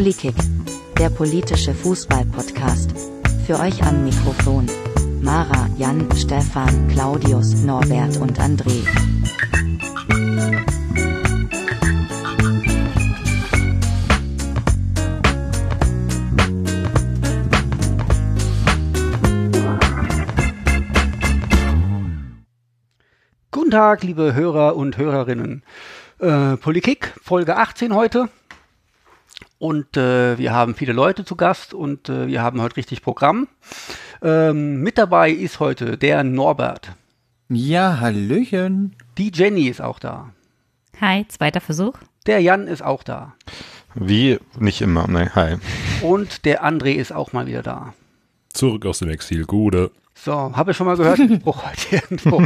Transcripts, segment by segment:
Polikick, der politische Fußball-Podcast. Für euch am Mikrofon. Mara, Jan, Stefan, Claudius, Norbert und André. Guten Tag, liebe Hörer und Hörerinnen. Äh, Politik, Folge 18 heute. Und äh, wir haben viele Leute zu Gast und äh, wir haben heute richtig Programm. Ähm, mit dabei ist heute der Norbert. Ja, Hallöchen. Die Jenny ist auch da. Hi, zweiter Versuch. Der Jan ist auch da. Wie nicht immer, ne, hi. Und der André ist auch mal wieder da. Zurück aus dem Exil, Gude. So, habe ich schon mal gehört, den Spruch heute irgendwo.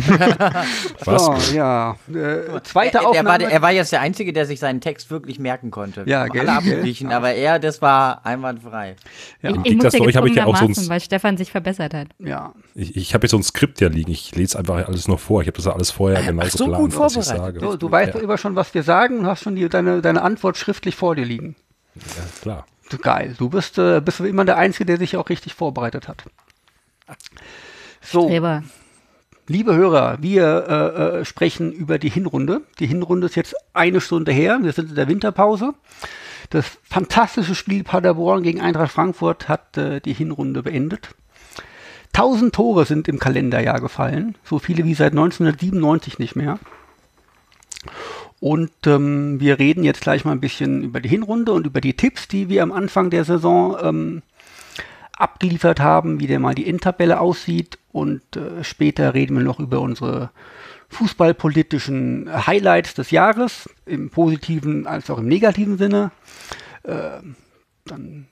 Was? So, ja. Äh, zweite er, er, Aufnahme. war, er war jetzt der Einzige, der sich seinen Text wirklich merken konnte. Ja, Alle gell? abgewichen, aber er, das war einwandfrei. Ja. Ich, ich muss zu euch habe ich ja auch sonst- weil Stefan sich verbessert hat. ja. Ich, ich habe jetzt so ein Skript ja liegen. Ich lese einfach alles noch vor. Ich habe das ja alles vorher genau so geplant, gut was ich vorbereitet. sage. So, du weißt ja, doch immer schon, was wir sagen und hast schon die, deine, deine Antwort schriftlich vor dir liegen. ja, klar. Du, geil. Du bist, äh, bist immer der Einzige, der sich auch richtig vorbereitet hat. So, Streber. liebe Hörer, wir äh, äh, sprechen über die Hinrunde. Die Hinrunde ist jetzt eine Stunde her. Wir sind in der Winterpause. Das fantastische Spiel Paderborn gegen Eintracht Frankfurt hat äh, die Hinrunde beendet. 1000 Tore sind im Kalenderjahr gefallen. So viele wie seit 1997 nicht mehr. Und ähm, wir reden jetzt gleich mal ein bisschen über die Hinrunde und über die Tipps, die wir am Anfang der Saison ähm, abgeliefert haben, wie der mal die Endtabelle aussieht. Und äh, später reden wir noch über unsere fußballpolitischen Highlights des Jahres, im positiven als auch im negativen Sinne. Äh, dann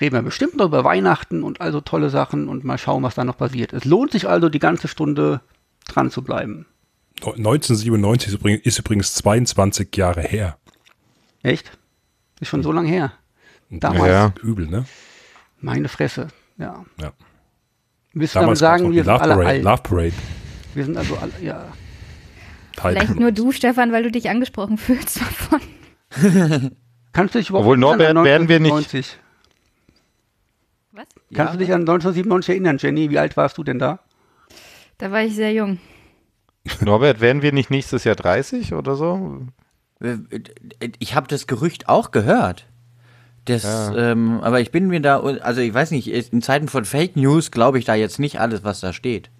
reden wir bestimmt noch über Weihnachten und also tolle Sachen und mal schauen, was da noch passiert. Es lohnt sich also, die ganze Stunde dran zu bleiben. 1997 ist übrigens, ist übrigens 22 Jahre her. Echt? Ist schon so lange her. Damals. Ja. Übel, ne? Meine Fresse. Ja. Ja. Gab's sagen, wir sind Love alle Parade. alt? Love Parade. Wir sind also alle, ja. Teil- Vielleicht nur du, Stefan, weil du dich angesprochen fühlst davon. Kannst du dich überhaupt Obwohl, Norbert, an werden wir nicht- 1997? Was? Kannst du dich an 1997 erinnern, Jenny? Wie alt warst du denn da? Da war ich sehr jung. Norbert, werden wir nicht nächstes Jahr 30 oder so? Äh, Ich habe das Gerücht auch gehört. Das, Ja. ähm, aber ich bin mir da, also ich weiß nicht, in Zeiten von Fake News glaube ich da jetzt nicht alles, was da steht.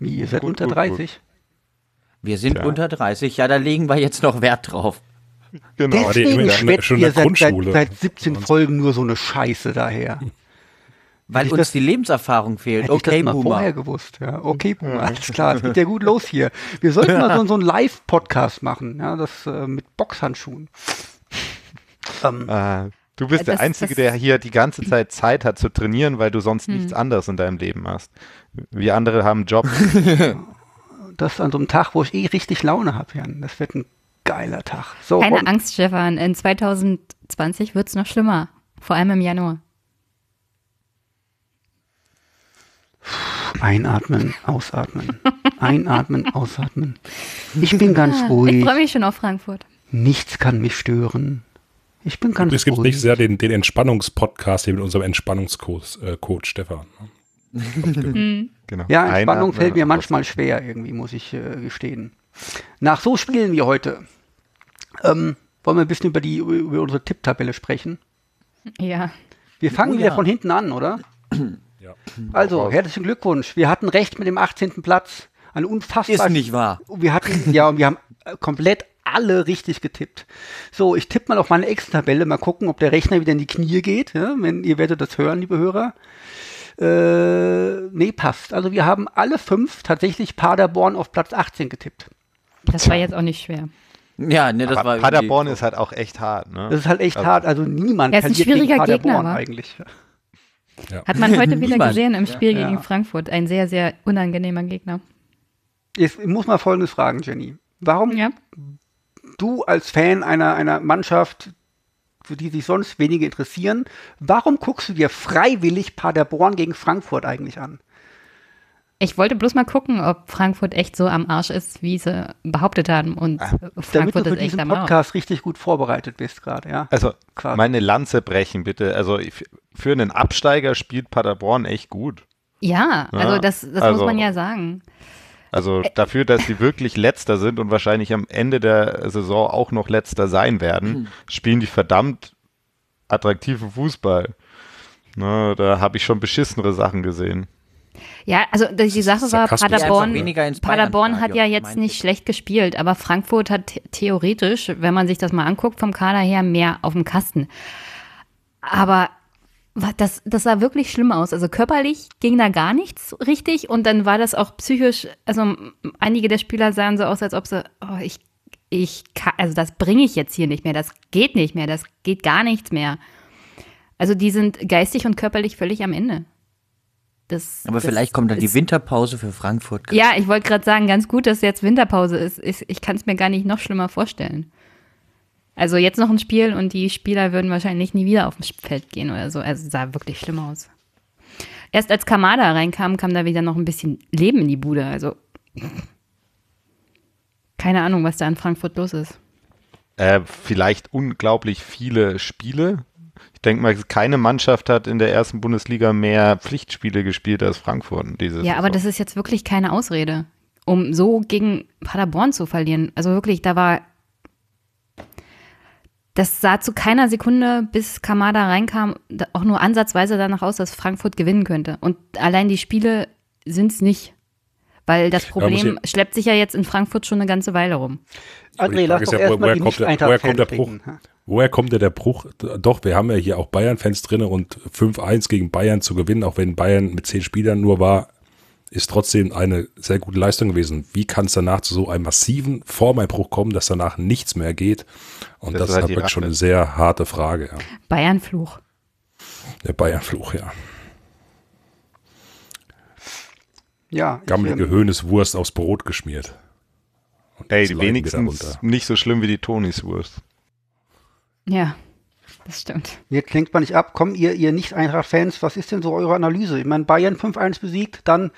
Wie, ihr seid Gut, unter gut, 30? Wir sind Tja. unter 30, ja, da legen wir jetzt noch Wert drauf. Genau. die Deswegen schwätzt in ihr seit, seit, seit 17 Folgen nur so eine Scheiße daher. Weil ich uns das- die Lebenserfahrung fehlt. Hätte Okay, ich das mal vorher Boomer. gewusst. Ja, okay, Boomer, alles klar. Es geht ja gut los hier. Wir sollten mal so, so einen Live-Podcast machen, ja, das äh, mit Boxhandschuhen. Ähm, Äh, du bist Das- der Einzige, das- der hier die ganze Zeit Zeit hat zu trainieren, weil du sonst nichts anderes in deinem Leben hast. Wir andere haben Job. das an so einem Tag, wo ich eh richtig Laune habe, Jan. Das wird ein geiler Tag. So, Keine und- Angst, Stefan. In 2020 wird es noch schlimmer. Vor allem im Januar. Einatmen, ausatmen. Einatmen, ausatmen. Ich bin ganz Ah, Ich ruhig. freue mich schon auf Frankfurt. Nichts kann mich stören. Ich bin ganz Es gibt nächstes Jahr den, den Entspannungspodcast hier mit unserem Entspannungscoach äh, Coach Stefan. Genau. Ja, Entspannung Einatmen, fällt mir manchmal schwer, irgendwie, muss ich äh, gestehen. Nach so spielen wir heute. Ähm, wollen wir ein bisschen über, die, über unsere Tipptabelle sprechen? Ja. Wir fangen Oh wieder ja. von hinten an, oder? Ja. Also, herzlichen Glückwunsch. Wir hatten recht mit dem 18. Platz. Ein unfassbar. Ist nicht wahr. Wir hatten, ja, und wir haben äh, komplett alle richtig getippt. So, ich tippe mal auf meine Excel-Tabelle, mal gucken, ob der Rechner wieder in die Knie geht. Ja? Wenn ihr werdet das hören, liebe Hörer. Äh, nee, passt. Also wir haben alle fünf tatsächlich Paderborn auf Platz 18 getippt. Das war jetzt auch nicht schwer. Ja, ne, das Aber war Paderborn ist halt auch echt hart, ne? Das ist halt echt Also- hart. Also niemand Ja, ist ein gegen schwieriger Gegner, Paderborn wa? eigentlich. Hat man heute wieder gesehen im Spiel Ja. gegen Frankfurt. Ein sehr, sehr unangenehmer Gegner. Jetzt muss mal Folgendes fragen, Jenny. Warum Ja. Du als Fan einer, einer Mannschaft, für die sich sonst wenige interessieren, warum guckst du dir freiwillig Paderborn gegen Frankfurt eigentlich an? Ich wollte bloß mal gucken, ob Frankfurt echt so am Arsch ist, wie sie behauptet haben. Und Ah, Damit du Frankfurt für ist echt diesen am Arsch. Podcast richtig gut vorbereitet bist gerade, ja. Also Quasi. meine Lanze brechen bitte. Also für einen Absteiger spielt Paderborn echt gut. Ja, also Ja, das, das also- muss man ja sagen. Also dafür, dass die wirklich letzter sind und wahrscheinlich am Ende der Saison auch noch letzter sein werden, spielen die verdammt attraktiven Fußball. Ne, da habe ich schon beschissenere Sachen gesehen. Ja, also die Sache war, Paderborn, Paderborn hat ja jetzt nicht ich. schlecht gespielt, aber Frankfurt hat the- theoretisch, wenn man sich das mal anguckt, vom Kader her mehr auf dem Kasten. Aber das, das sah wirklich schlimm aus. Also körperlich ging da gar nichts richtig und dann war das auch psychisch, also einige der Spieler sahen so aus, als ob sie, oh, ich, ich kann, also das bringe ich jetzt hier nicht mehr, das geht nicht mehr, das geht gar nichts mehr. Also die sind geistig und körperlich völlig am Ende. Das, Aber das vielleicht kommt dann die Winterpause für Frankfurt. ja, ich wollte gerade sagen, ganz gut, dass jetzt Winterpause ist. Ich, ich kann es mir gar nicht noch schlimmer vorstellen. Also jetzt noch ein Spiel und die Spieler würden wahrscheinlich nie wieder auf das Feld gehen oder so. Also es sah wirklich schlimm aus. Erst als Kamada reinkam, kam da wieder noch ein bisschen Leben in die Bude. Also keine Ahnung, was da in Frankfurt los ist. Äh, vielleicht unglaublich viele Spiele. Ich denke mal, keine Mannschaft hat in der ersten Bundesliga mehr Pflichtspiele gespielt als Frankfurt. Diese Ja, aber Saison. das ist jetzt wirklich keine Ausrede, um so gegen Paderborn zu verlieren. Also wirklich, da war. Das sah zu keiner Sekunde, bis Kamada reinkam, auch nur ansatzweise danach aus, dass Frankfurt gewinnen könnte. Und allein die Spiele sind es nicht. Weil das Problem ich- schleppt sich ja jetzt in Frankfurt schon eine ganze Weile rum. André, lass doch ja, woher kommt der- nicht woher kommt der reden. Woher kommt denn der Bruch? Doch, wir haben ja hier auch Bayern-Fans drin und 5-1 gegen Bayern zu gewinnen, auch wenn Bayern mit zehn Spielern nur war, ist trotzdem eine sehr gute Leistung gewesen. Wie kann es danach zu so einem massiven Formeinbruch kommen, dass danach nichts mehr geht? Und Das das, ist halt wirklich schon eine sehr harte Frage. Ja. Bayern-Fluch. Der Bayern-Fluch, ja. Ja, Gammelige Höhneswurst aufs Brot geschmiert. Und Ey, wenigstens darunter. nicht so schlimm wie die Toniswurst. Ja, das stimmt. Jetzt lenkt man nicht ab. Komm, ihr, ihr Nicht-Eintracht-Fans, was ist denn so eure Analyse? Ich meine, Bayern 5-1 besiegt, dann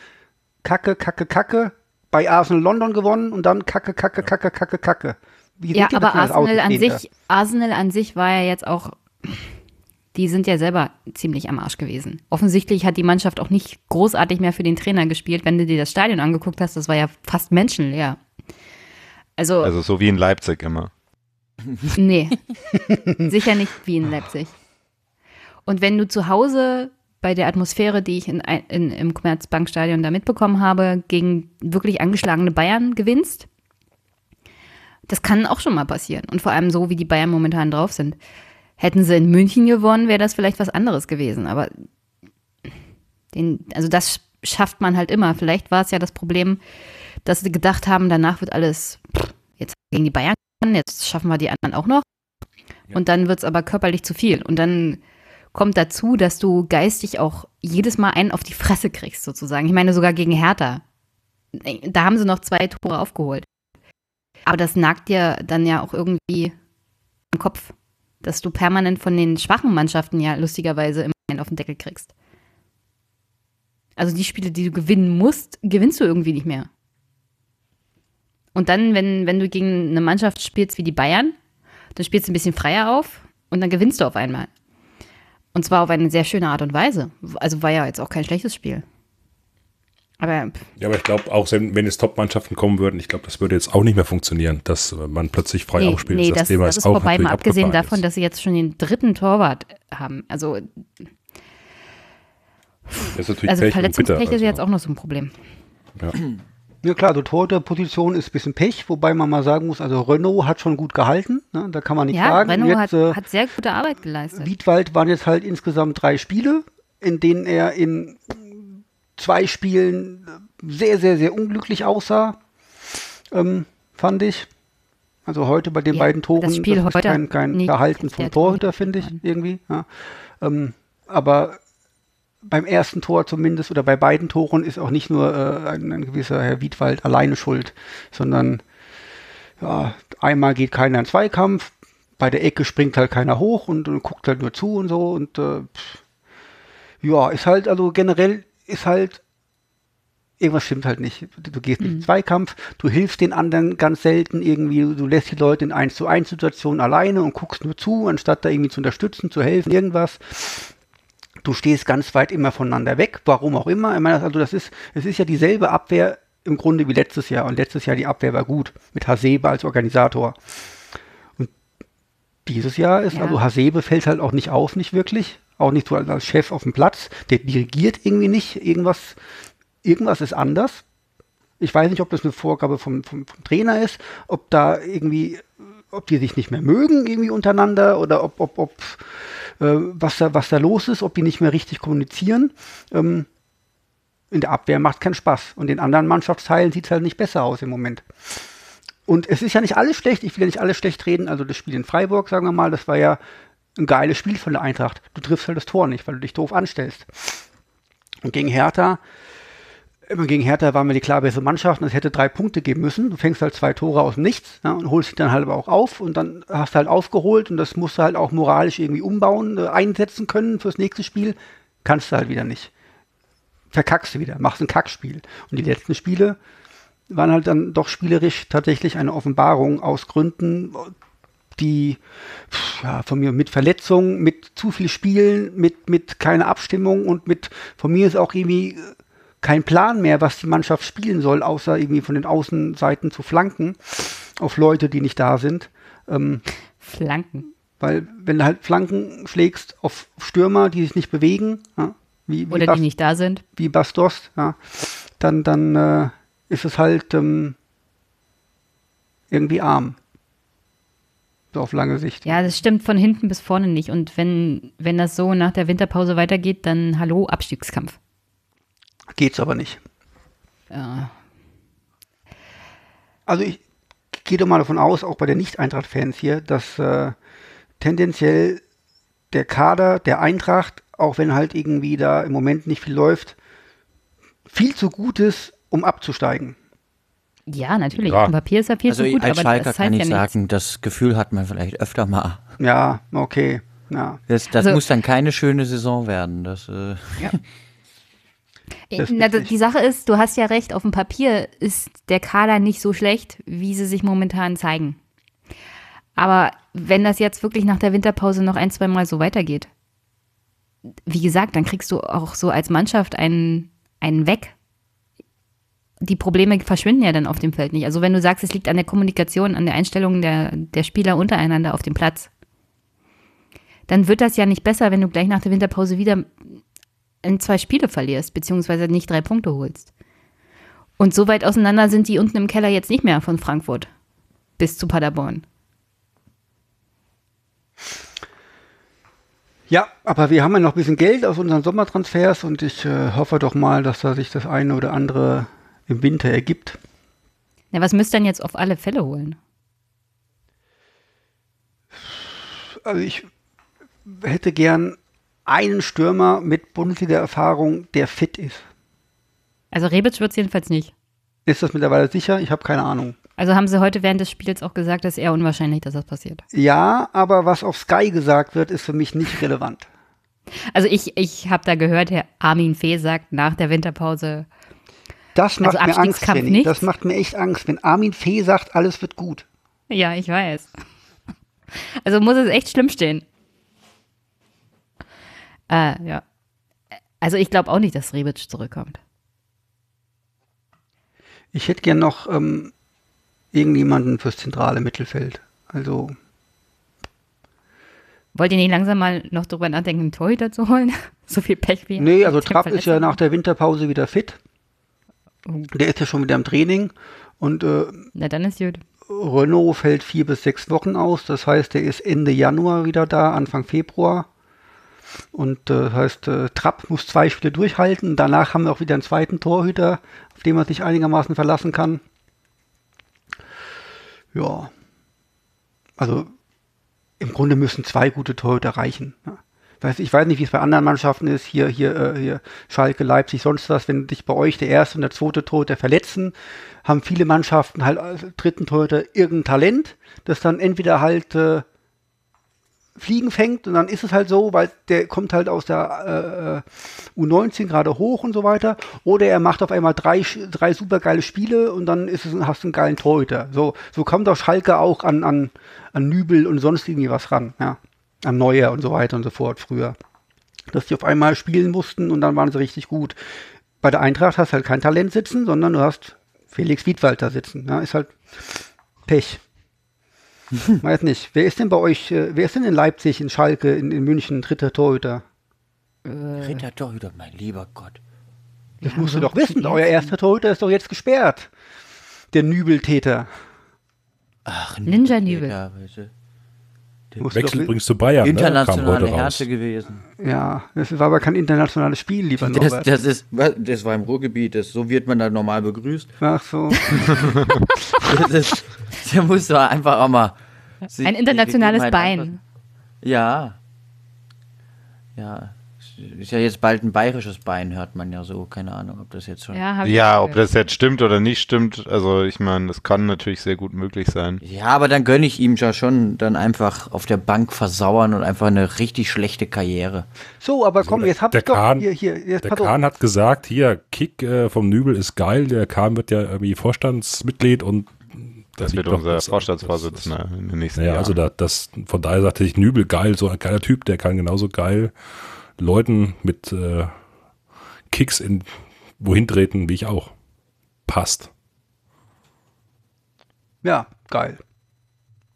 Kacke, Kacke, Kacke, bei Arsenal London gewonnen und dann Kacke, Kacke, Kacke, Kacke, Kacke. Wie Ja, aber Arsenal an sich, Arsenal an sich war ja jetzt auch, die sind ja selber ziemlich am Arsch gewesen. Offensichtlich hat die Mannschaft auch nicht großartig mehr für den Trainer gespielt. Wenn du dir das Stadion angeguckt hast, das war ja fast menschenleer. Also, Also so wie in Leipzig immer. nee, sicher nicht wie in Leipzig. Und wenn du zu Hause bei der Atmosphäre, die ich in, in, im Commerzbankstadion da mitbekommen habe, gegen wirklich angeschlagene Bayern gewinnst, das kann auch schon mal passieren. Und vor allem so, wie die Bayern momentan drauf sind. Hätten sie in München gewonnen, wäre das vielleicht was anderes gewesen. Aber den, also das schafft man halt immer. Vielleicht war es ja das Problem, dass sie gedacht haben, danach wird alles pff, jetzt gegen die Bayern, jetzt schaffen wir die anderen auch noch. Und dann wird es aber körperlich zu viel. Und dann kommt dazu, dass du geistig auch jedes Mal einen auf die Fresse kriegst, sozusagen. Ich meine, sogar gegen Hertha. Da haben sie noch zwei Tore aufgeholt. Aber das nagt dir dann ja auch irgendwie im Kopf, dass du permanent von den schwachen Mannschaften ja lustigerweise immer einen auf den Deckel kriegst. Also die Spiele, die du gewinnen musst, gewinnst du irgendwie nicht mehr. Und dann, wenn, wenn du gegen eine Mannschaft spielst wie die Bayern, dann spielst du ein bisschen freier auf und dann gewinnst du auf einmal. Und zwar auf eine sehr schöne Art und Weise. Also war ja jetzt auch kein schlechtes Spiel. Aber Ja, aber ich glaube, auch wenn, jetzt Top-Mannschaften kommen würden, ich glaube, das würde jetzt auch nicht mehr funktionieren, dass man plötzlich frei nee, aufspielt. nee das, Thema das ist auch vorbei, mal abgesehen davon, jetzt. dass sie jetzt schon den dritten Torwart haben. Also, Das ist natürlich also Pech Verletzungspech ist jetzt also. auch noch so ein Problem. Ja klar, die Torhüterposition ist ein bisschen Pech, wobei man mal sagen muss, also Renault hat schon gut gehalten, ne? da kann man nicht Ja, sagen. Renault Jetzt, hat, äh, hat sehr gute Arbeit geleistet. Wiedwald waren jetzt halt insgesamt drei Spiele, in denen er in zwei Spielen sehr, sehr, sehr unglücklich aussah, ähm, fand ich. Also heute bei den Ja, beiden Toren, das Spiel ist heute kein, kein der vom Torhüter, finde ich, irgendwie. Ja. Ähm, aber beim ersten Tor zumindest oder bei beiden Toren ist auch nicht nur äh, ein, ein gewisser Herr Wiedwald alleine schuld, sondern ja, einmal geht keiner in Zweikampf, bei der Ecke springt halt keiner hoch und, und guckt halt nur zu und so und äh, ja, ist halt, also generell ist halt irgendwas stimmt halt nicht. Du, gehst nicht in Zweikampf, du hilfst den anderen ganz selten irgendwie, du, du lässt die Leute in 1 zu 1 Situationen alleine und guckst nur zu, anstatt da irgendwie zu unterstützen, zu helfen, irgendwas. Du stehst ganz weit immer voneinander weg, warum auch immer. Ich meine, also das ist, es ist ja dieselbe Abwehr im Grunde wie letztes Jahr und letztes Jahr die Abwehr war gut mit Hasebe als Organisator. Und dieses Jahr ist, Ja. also Hasebe fällt halt auch nicht auf, nicht wirklich. Auch nicht so als- Chef auf dem Platz. Der dirigiert irgendwie nicht. Irgendwas, irgendwas ist anders. Ich weiß nicht, ob das eine Vorgabe vom, vom, vom Trainer ist, ob da irgendwie, ob die sich nicht mehr mögen irgendwie untereinander oder ob, ob, ob was, da, was da los ist, ob die nicht mehr richtig kommunizieren. Ähm, in der Abwehr macht keinen Spaß. Und in anderen Mannschaftsteilen sieht es halt nicht besser aus im Moment. Und es ist ja nicht alles schlecht, ich will ja nicht alles schlecht reden. Also das Spiel in Freiburg, sagen wir mal, das war ja ein geiles Spiel von der Eintracht. Du triffst halt das Tor nicht, weil du dich doof anstellst. Und gegen Hertha, immer gegen Hertha waren wir die klar bessere Mannschaft und es hätte drei Punkte geben müssen. Du fängst halt zwei Tore aus Nichts ja, und holst sie dann halt aber auch auf und dann hast du halt aufgeholt und das musst du halt auch moralisch irgendwie umbauen, äh, einsetzen können fürs nächste Spiel. Kannst du halt wieder nicht. Verkackst du wieder, machst ein Kackspiel. Und die letzten Spiele waren halt dann doch spielerisch tatsächlich eine Offenbarung aus Gründen, die ja, von mir mit Verletzungen, mit zu viel Spielen, mit, mit keiner Abstimmung und mit von mir ist auch irgendwie äh, kein Plan mehr, was die Mannschaft spielen soll, außer irgendwie von den Außenseiten zu flanken auf Leute, die nicht da sind. Ähm, Flanken. weil wenn du halt Flanken schlägst auf Stürmer, die sich nicht bewegen, ja, wie, wie Oder Bas- die nicht da sind. wie Bastos, ja, dann, dann äh, ist es halt ähm, irgendwie arm. So auf lange Sicht. Ja, das stimmt von hinten bis vorne nicht. Und wenn, wenn das so nach der Winterpause weitergeht, dann hallo, Abstiegskampf. Geht's aber nicht. Ja. Also ich gehe doch mal davon aus, auch bei den Nicht-Eintracht-Fans hier, dass äh, tendenziell der Kader der Eintracht, auch wenn halt irgendwie da im Moment nicht viel läuft, viel zu gut ist, um abzusteigen. Ja, natürlich. Ja. Auf dem Papier ist er viel Also zu gut, als aber Schalker das kann ich ja nichts. sagen, das Gefühl hat man vielleicht öfter mal. Ja, okay. Ja. Das, das Also- muss dann keine schöne Saison werden. Das, äh, Das Na, die Sache ist, du hast ja recht, auf dem Papier ist der Kader nicht so schlecht, wie sie sich momentan zeigen. Aber wenn das jetzt wirklich nach der Winterpause noch ein, zwei Mal so weitergeht, wie gesagt, dann kriegst du auch so als Mannschaft einen, einen weg. Die Probleme verschwinden ja dann auf dem Feld nicht. Also wenn du sagst, es liegt an der Kommunikation, an der Einstellung der, der Spieler untereinander auf dem Platz, dann wird das ja nicht besser, wenn du gleich nach der Winterpause wieder in zwei Spiele verlierst, beziehungsweise nicht drei Punkte holst. Und so weit auseinander sind die unten im Keller jetzt nicht mehr von Frankfurt bis zu Paderborn. Ja, aber wir haben ja noch ein bisschen Geld aus unseren Sommertransfers und ich äh, hoffe doch mal, dass da sich das eine oder andere im Winter ergibt. Na, was müsst ihr denn jetzt auf alle Fälle holen? Also ich hätte gern einen Stürmer mit Bundesliga-Erfahrung, der fit ist. Also Rebic wird es jedenfalls nicht. Ist das mittlerweile sicher? Ich habe keine Ahnung. Also haben sie heute während des Spiels auch gesagt, dass eher unwahrscheinlich, dass das passiert. Ja, aber was auf Sky gesagt wird, ist für mich nicht relevant. Also ich, ich habe da gehört, Herr Armin Fee sagt nach der Winterpause, Das macht Also mir Angst, Jenny. Das macht mir echt Angst, wenn Armin Fee sagt, alles wird gut. ja, ich weiß. Also muss es echt schlimm stehen. Äh, ja. Also ich glaube auch nicht, dass Rebic zurückkommt. Ich hätte gern noch ähm, irgendjemanden fürs zentrale Mittelfeld. Also Wollt ihr nicht langsam mal noch drüber nachdenken, einen Torhüter zu holen? so viel Pech wie Nee, also Trapp ist ja nach der Winterpause wieder fit. Oh. Der ist ja schon wieder im Training. Und äh, Na, dann ist gut. Renault fällt vier bis sechs Wochen aus. Das heißt, er ist Ende Januar wieder da, Anfang Februar. Und äh, heißt, äh, Trapp muss zwei Spiele durchhalten. Danach haben wir auch wieder einen zweiten Torhüter, auf den man sich einigermaßen verlassen kann. Ja. Also im Grunde müssen zwei gute Torhüter reichen. Ja. Ich weiß nicht, wie es bei anderen Mannschaften ist. Hier, hier, äh, hier Schalke, Leipzig, sonst was. Wenn sich bei euch der erste und der zweite Torhüter verletzen, haben viele Mannschaften halt als dritten Torhüter irgendein Talent, das dann entweder halt äh, Fliegen fängt und dann ist es halt so, weil der kommt halt aus der äh, U19 gerade hoch und so weiter. Oder er macht auf einmal drei, drei super geile Spiele und dann ist es, hast du einen geilen Torhüter. So, so kommt auch Schalke auch an, an, an Nübel und sonst irgendwie was ran, ja. An Neuer und so weiter und so fort früher. Dass die auf einmal spielen mussten und dann waren sie richtig gut. Bei der Eintracht hast du halt kein Talent sitzen, sondern du hast Felix Wiedwalter sitzen. Ja, ist halt Pech. Weiß nicht. Wer ist denn bei euch, äh, wer ist denn in Leipzig, in Schalke, in, in München dritter Torhüter? Ritter Torhüter, mein lieber Gott. Das musst du doch wissen. Euer erster Torhüter ist doch jetzt gesperrt. Der Nübeltäter. Ach, Ninja Nübel. Ja, Wechsel übrigens zu Bayern. Ne? Kam Internationale raus. Härte gewesen. Ja, das war aber kein internationales Spiel, lieber Das, Norbert. das, ist, das war im Ruhrgebiet, das, so wird man da normal begrüßt. Ach so. Das ist, der muss doch einfach auch mal. sich Ein internationales Bein. anpassen. Ja. Ja. Ist ja jetzt bald ein bayerisches Bein, hört man ja so. Keine Ahnung, ob das jetzt schon. Ja, Ja, ob das jetzt stimmt oder nicht stimmt, also ich meine, das kann natürlich sehr gut möglich sein. Ja, aber dann gönne ich ihm ja schon dann einfach auf der Bank versauern und einfach eine richtig schlechte Karriere. So, aber komm, jetzt hab der ich doch Kahn- hier, hier, jetzt Der. Kahn hat gesagt, hier, Kick äh, vom Nübel ist geil. Der Kahn wird ja irgendwie Vorstandsmitglied und Das wird doch unser Vorstandsvorsitzender in den nächsten Naja, Jahren. also da, das, von daher sagte ich, Nübel geil, so ein geiler Typ, der kann genauso geil Leuten mit äh, Kicks in wohin treten, wie ich auch. Passt. Ja, geil.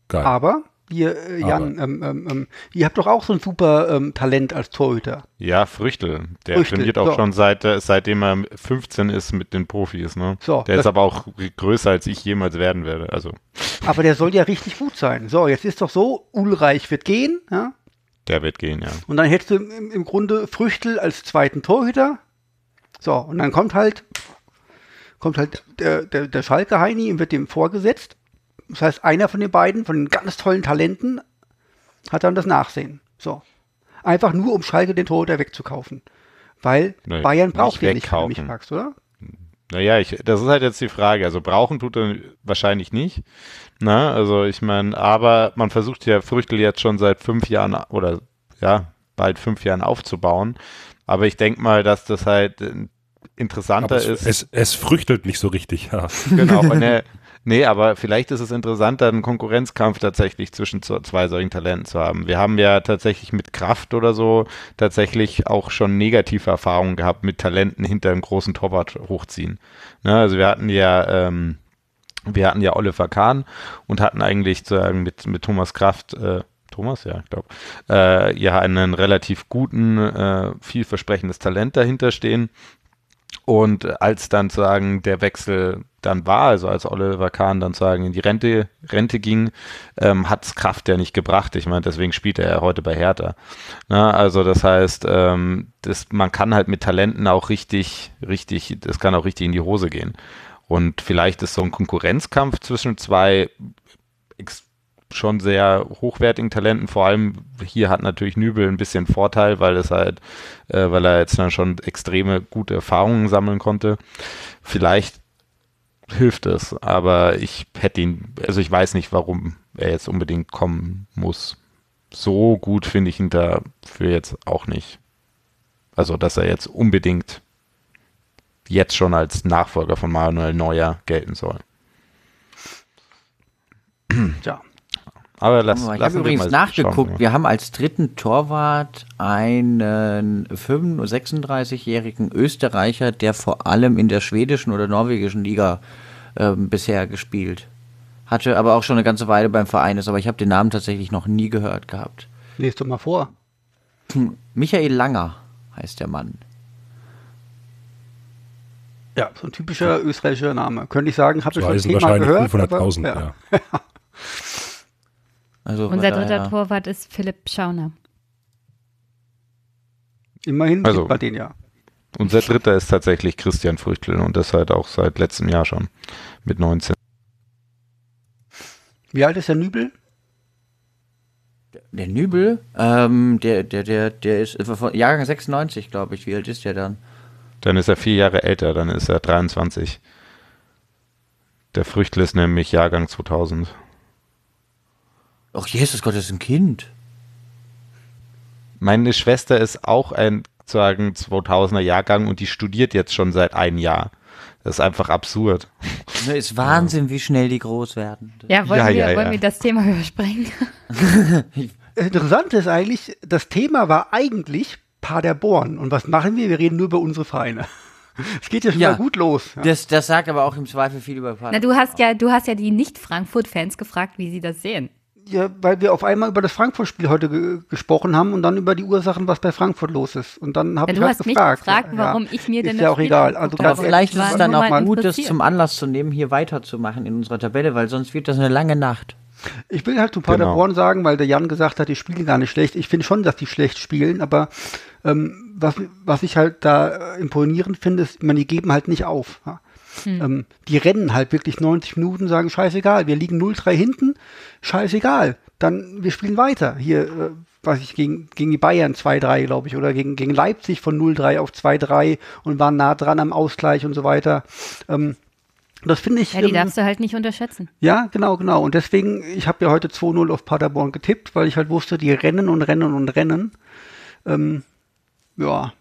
Geil. Aber, ihr, äh, Jan, ähm, ähm, ähm, ihr habt doch auch so ein super ähm, Talent als Torhüter. ja, Früchtel. Der Früchtel, trainiert auch so. schon seit, äh, seitdem er 15 ist mit den Profis. Ne? So, der ist aber auch größer, als ich jemals werden werde. Also Aber der soll ja richtig gut sein. So, jetzt ist doch so, Ulreich wird gehen, ja? der wird gehen, ja. Und dann hättest du im, im Grunde Früchtel als zweiten Torhüter. So, und dann kommt halt, kommt halt der, der, der Schalke Heini und wird dem vorgesetzt. Das heißt, einer von den beiden, von den ganz tollen Talenten, hat dann das Nachsehen. So. Einfach nur, um Schalke den Torhüter wegzukaufen. Weil Nee, Bayern braucht nicht den nicht, wenn du mich fragst, oder? Naja, ich, das ist halt jetzt die Frage. Also brauchen tut er wahrscheinlich nicht. Na, also ich meine, aber man versucht ja Früchtel jetzt schon seit fünf Jahren oder ja, bald fünf Jahren aufzubauen. Aber ich denke mal, dass das halt äh, interessanter es, ist. es, es früchtelt nicht so richtig. Ja. Genau, ne, nee, aber vielleicht ist es interessanter, einen Konkurrenzkampf tatsächlich zwischen zwei solchen Talenten zu haben. Wir haben ja tatsächlich mit Kraft oder so tatsächlich auch schon negative Erfahrungen gehabt mit Talenten hinter einem großen Torwart hochziehen. Ne, also wir hatten ja, ähm, wir hatten ja Oliver Kahn und hatten eigentlich sozusagen mit, mit Thomas Kraft, äh, Thomas, ja, ich glaube, äh, ja einen relativ guten, äh, vielversprechendes Talent dahinter stehen. Und als dann sagen der Wechsel dann war, also als Oliver Kahn dann sagen in die Rente, Rente ging, ähm, hat's Kraft ja nicht gebracht. Ich meine, deswegen spielt er ja heute bei Hertha. Na, also das heißt, ähm, das, man kann halt mit Talenten auch richtig, richtig, das kann auch richtig in die Hose gehen. Und vielleicht ist so ein Konkurrenzkampf zwischen zwei ex schon sehr hochwertigen Talenten. Vor allem hier hat natürlich Nübel ein bisschen Vorteil, weil es halt, äh, weil er jetzt dann schon extreme gute Erfahrungen sammeln konnte. Vielleicht hilft es, aber ich hätte ihn, also ich weiß nicht, warum er jetzt unbedingt kommen muss. So gut finde ich ihn dafür jetzt auch nicht. Also, dass er jetzt unbedingt jetzt schon als Nachfolger von Manuel Neuer gelten soll. Tja. Aber lass, Ich habe übrigens mal nachgeguckt. schauen. Wir haben als dritten Torwart einen 35 36-jährigen Österreicher, der vor allem in der schwedischen oder norwegischen Liga ähm, bisher gespielt. Hatte aber auch schon eine ganze Weile beim Verein ist, aber ich habe den Namen tatsächlich noch nie gehört gehabt. Lest doch mal vor. Michael Langer heißt der Mann. Ja, so ein typischer österreichischer Name. Könnte ich sagen, habe ich schon zehnmal wahrscheinlich gehört. 500.000. aber, Ja. Also Unser dritter daher- Torwart ist Philipp Schauner. Immerhin Also- bei denen ja. Unser dritter ist tatsächlich Christian Früchtel und das halt auch seit letztem Jahr schon mit 19. Wie alt ist der Nübel? Der Nübel, ähm, der, der, der, der ist von Jahrgang 96, glaube ich. Wie alt ist der dann? Dann ist er vier Jahre älter, dann ist er 23. Der Früchtel ist nämlich Jahrgang 2000. Ach, Jesus Gott, das ist ein Kind. Meine Schwester ist auch ein sagen 2000er Jahrgang und die studiert jetzt schon seit einem Jahr. Das ist einfach absurd. Ne, ist Wahnsinn, wie schnell die groß werden. Ja, wollen, Ja, wir, ja, wollen ja. wir das Thema überspringen? Interessant ist eigentlich, das Thema war eigentlich Paderborn. Und was machen wir? Wir reden nur über unsere Vereine. Es geht ja schon Ja. mal gut los. Ja. Das, das sagt aber auch im Zweifel viel über Na, du hast ja, du hast ja die Nicht-Frankfurt-Fans gefragt, wie sie das sehen. Ja, weil wir auf einmal über das Frankfurt-Spiel heute ge gesprochen haben und dann über die Ursachen, was bei Frankfurt los ist. Und dann habe Ja, ich halt hast mich gefragt. gefragt, ja, warum ja. ich mir denn Ist ja auch Spiel egal. Also Aber vielleicht ist es dann mal auch gut, das zum Anlass zu nehmen, hier weiterzumachen in unserer Tabelle, weil sonst wird das eine lange Nacht. Ich will halt zu Genau. Paderborn sagen, weil der Jan gesagt hat, die spielen gar nicht schlecht. Ich finde schon, dass die schlecht spielen, aber ähm, was, was ich halt da äh, imponierend finde, ist, man, die geben halt nicht auf. Ja. Ähm, die rennen halt wirklich 90 Minuten, sagen, scheißegal, wir liegen 0-3 hinten, scheißegal. Dann, wir spielen weiter. Hier, äh, weiß ich, gegen, gegen die Bayern 2-3, glaube ich, oder gegen, gegen Leipzig von 0-3 auf 2-3 und waren nah dran am Ausgleich und so weiter. Ähm, das finde ich. Ja, die ähm, darfst du halt nicht unterschätzen. ja, genau, genau. Und deswegen, ich habe ja heute 2-0 auf Paderborn getippt, weil ich halt wusste, die rennen und rennen und rennen. Ähm, ja.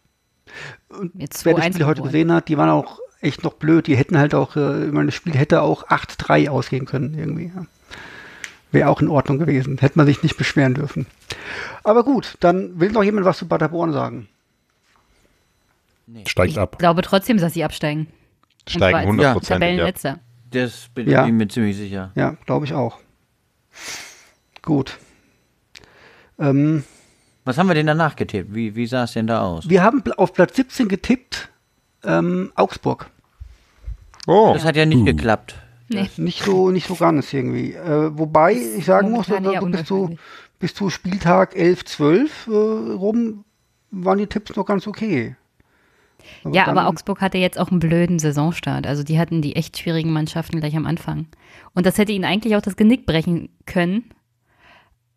Jetzt Wer das 2-1 Spiel heute gesehen hat, die waren auch echt noch blöd. Die hätten halt auch, äh, ich meine, das Spiel hätte auch 8-3 ausgehen können irgendwie. Ja. Wäre auch in Ordnung gewesen. Hätte man sich nicht beschweren dürfen. Aber gut, dann will noch jemand was zu Paderborn sagen. Steigt Ich ab. glaube trotzdem, dass sie absteigen. Steigen als hundertprozentig. Ja. Tabellenletzter. Das bin Ja. ich mir ziemlich sicher. Ja, glaube ich auch. Gut. Ähm, Was haben wir denn danach getippt? Wie, wie sah es denn da aus? wir haben auf Platz 17 getippt, ähm, Augsburg. Oh, Das hat ja nicht geklappt. Nee. Nicht so, nicht so ganz irgendwie. Äh, wobei ich sagen muss, also bis, zu, bis zu Spieltag 11, 12 äh, rum waren die Tipps noch ganz okay. Ja, dann- aber Augsburg hatte jetzt auch einen blöden Saisonstart. Also die hatten die echt schwierigen Mannschaften gleich am Anfang. Und das hätte ihnen eigentlich auch das Genick brechen können.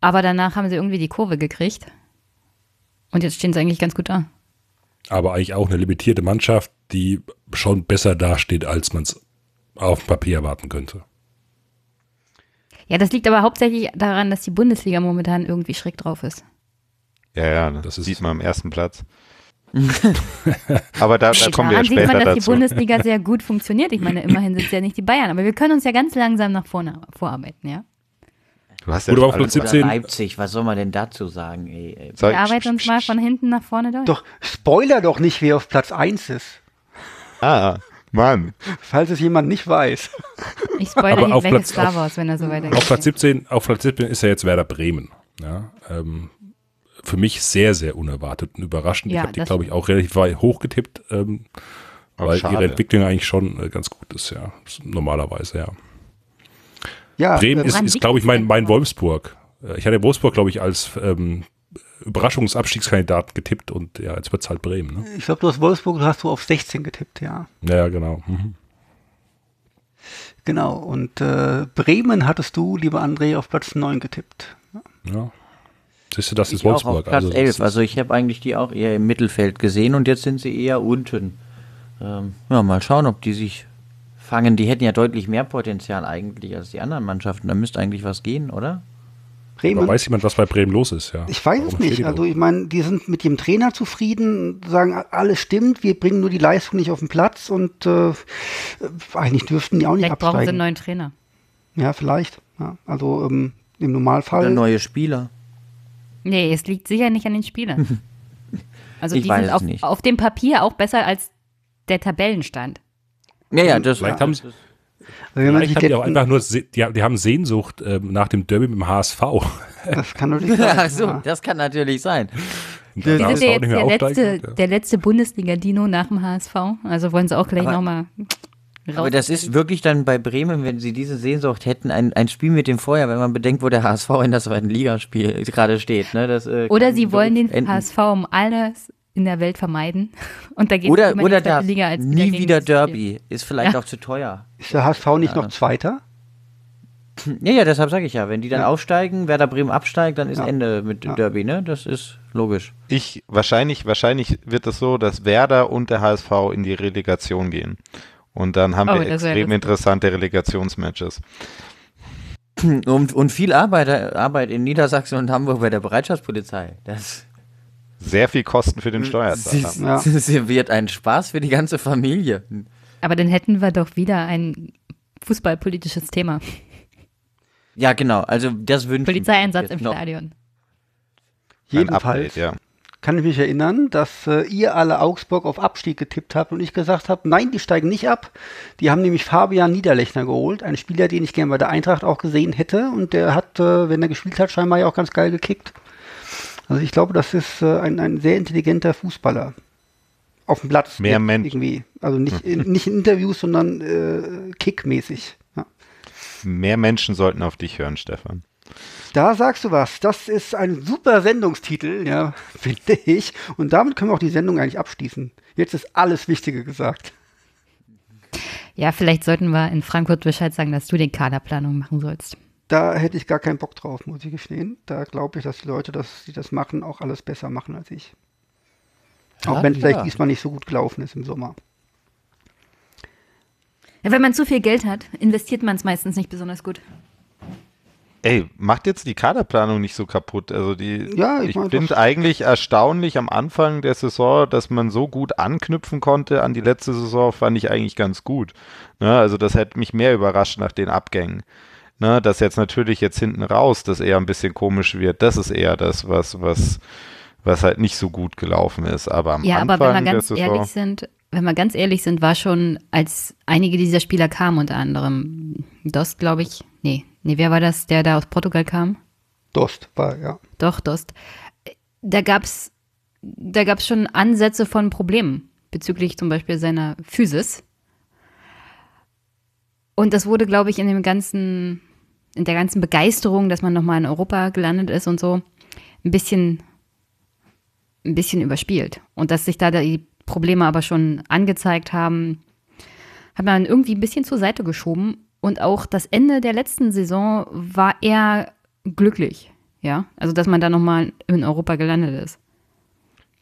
Aber danach haben sie irgendwie die Kurve gekriegt. Und jetzt stehen sie eigentlich ganz gut da. Aber eigentlich auch eine limitierte Mannschaft, die schon besser dasteht, als man es auf dem Papier erwarten könnte. Ja, das liegt aber hauptsächlich daran, dass die Bundesliga momentan irgendwie schräg drauf ist. ja, ja, das, Das ist- sieht man am ersten Platz. Aber da, da kommen wir ja daran sieht man, später dass die dazu. Bundesliga sehr gut funktioniert. Ich meine, immerhin sind es ja nicht die Bayern. Aber wir können uns ja ganz langsam nach vorne vorarbeiten, ja? Du hast ja Oder auf Platz Oder 17. Leipzig, was soll man denn dazu sagen? Ey, ey. Wir arbeiten uns mal von hinten nach vorne durch. Doch, Spoiler doch nicht, wer auf Platz 1 ist. Ah, Mann. Falls es jemand nicht weiß. Ich spoilere Aber auf gleich Platz- Star auf- Wars, wenn er so weitergeht. Auf Platz 17, auf Platz 17 ist ja jetzt Werder Bremen. Ja, ähm, für mich sehr, sehr unerwartet und überraschend. Ja, ich habe die, glaube ich, auch relativ weit hoch getippt, ähm, weil schade. ihre Entwicklung eigentlich schon äh, ganz gut ist, ja. Normalerweise, ja. Ja, Bremen äh, ist, ist glaube ich, mein, mein? Wolfsburg. Äh, Ich hatte Wolfsburg, glaube ich, als ähm, Überraschungsabstiegskandidat getippt und ja, jetzt wird es halt Bremen. Ne? ich glaube, du hast Wolfsburg, hast du auf 16 getippt, ja. Ja, genau. Mhm. Genau. Und äh, Bremen hattest du, lieber André, auf Platz 9 getippt. Ja. Siehst du, das ist Ich auch auf Wolfsburg. Platz das 11. ist- Also ich habe eigentlich die auch eher im Mittelfeld gesehen und jetzt sind sie eher unten. Ähm, ja, mal schauen, ob die sich fangen. Die hätten ja deutlich mehr Potenzial eigentlich als die anderen Mannschaften. Da müsste eigentlich was gehen, oder? Bremen. aber weiß jemand, was bei Bremen los ist? Ja. Ich weiß Warum es nicht. die Also ich meine, die sind mit dem Trainer zufrieden, sagen, alles stimmt, wir bringen nur die Leistung nicht auf den Platz und äh, eigentlich dürften die auch nicht Vielleicht brauchen sie einen absteigen. neuen Trainer. Ja, vielleicht. Ja, also ähm, im Oder Normalfall. neue Spieler. Nee, es liegt sicher nicht an den Spielern. Also Ich die weiß sind auf, nicht. auf dem Papier auch besser als der Tabellenstand. Ja, ja, das Vielleicht haben sie- man Vielleicht haben die auch einfach nur, die, die haben Sehnsucht ähm, nach dem Derby mit dem HSV. das kann natürlich sein. Ach so, ja. das kann natürlich sein. Nicht jetzt mehr der letzte, der letzte Bundesliga-Dino nach dem HSV. Also wollen sie auch gleich nochmal Aber das ist wirklich dann bei Bremen, wenn sie diese Sehnsucht hätten, ein, ein Spiel mit dem Feuer, wenn man bedenkt, wo der HSV in der zweiten Liga spiel, gerade steht. Ne? Das, äh, Oder sie wollen den enden. HSV um alles in der Welt vermeiden. Und da geht Oder, oder das, Liga als nie wieder das Spiel. Derby. Ist vielleicht Ja. auch zu teuer. Ist der HSV nicht noch Zweiter? Ja, ja, deshalb sage ich ja, wenn die dann Ja. aufsteigen, Werder Bremen absteigt, dann ist Ja. Ende mit Ja. Derby, ne? Das ist logisch. Ich, wahrscheinlich, wahrscheinlich wird es so, dass Werder und der HSV in die Relegation gehen. Und dann haben Oh, wir das extrem interessante Relegationsmatches. Und, und viel Arbeit, Arbeit in Niedersachsen und Hamburg bei der Bereitschaftspolizei. Das, sehr viel kosten für den Steuerzahler. Sie, Ja. sie wird ein Spaß für die ganze Familie. Aber dann hätten wir doch wieder ein fußballpolitisches Thema. Ja, genau. Also das wünschen Polizeieinsatz im. Stadion. Jedenfalls Update, ja. kann ich mich erinnern, dass äh, ihr alle Augsburg auf Abstieg getippt habt und ich gesagt habe, nein, die steigen nicht ab. Die haben nämlich Fabian Niederlechner geholt, einen Spieler, den ich gerne bei der Eintracht auch gesehen hätte und der hat, äh, wenn er gespielt hat, scheinbar ja auch ganz geil gekickt. Also ich glaube, das ist äh, ein, ein sehr intelligenter Fußballer. Auf dem Platz. Mehr Mensch. Irgendwie. Also nicht in, nicht in Interviews, sondern äh, kickmäßig. Ja. Mehr Menschen sollten auf dich hören, Stefan. Da sagst du was. Das ist ein super Sendungstitel, ja, finde ich. Und damit können wir auch die Sendung eigentlich abschließen. Jetzt ist alles Wichtige gesagt. Ja, vielleicht sollten wir in Frankfurt Bescheid sagen, dass du die Kaderplanung machen sollst. Da hätte ich gar keinen Bock drauf, muss ich gestehen. Da glaube ich, dass die Leute, das, die das machen, auch alles besser machen als ich. Auch Ja, wenn es vielleicht diesmal nicht so gut gelaufen ist im Sommer. Ja, wenn man zu viel Geld hat, investiert man es meistens nicht besonders gut. Ey, macht jetzt die Kaderplanung nicht so kaputt. Also die, Ja, ich ich, finde eigentlich erstaunlich am Anfang der Saison, dass man so gut anknüpfen konnte an die letzte Saison, fand ich eigentlich ganz gut. Ne, also das hätte mich mehr überrascht nach den Abgängen. Ne, dass jetzt natürlich jetzt hinten raus das eher ein bisschen komisch wird, das ist eher das, was, was, was halt nicht so gut gelaufen ist. Aber am Ja, Anfang aber wenn wir ganz ehrlich sind, wenn wir ganz ehrlich sind, war schon, als einige dieser Spieler kamen, unter anderem Dost, glaube ich. Nee, nee, wer war das, der da aus Portugal kam? Dost war, ja. Doch, Dost. Da gab's, da gab's schon Ansätze von Problemen bezüglich zum Beispiel seiner Physis. Und das wurde, glaube ich, in dem ganzen, in der ganzen Begeisterung, dass man nochmal in Europa gelandet ist und so, ein bisschen, ein bisschen überspielt. Und dass sich da die Probleme aber schon angezeigt haben, hat man irgendwie ein bisschen zur Seite geschoben. Und auch das Ende der letzten Saison war eher glücklich. Ja, also dass man da nochmal in Europa gelandet ist.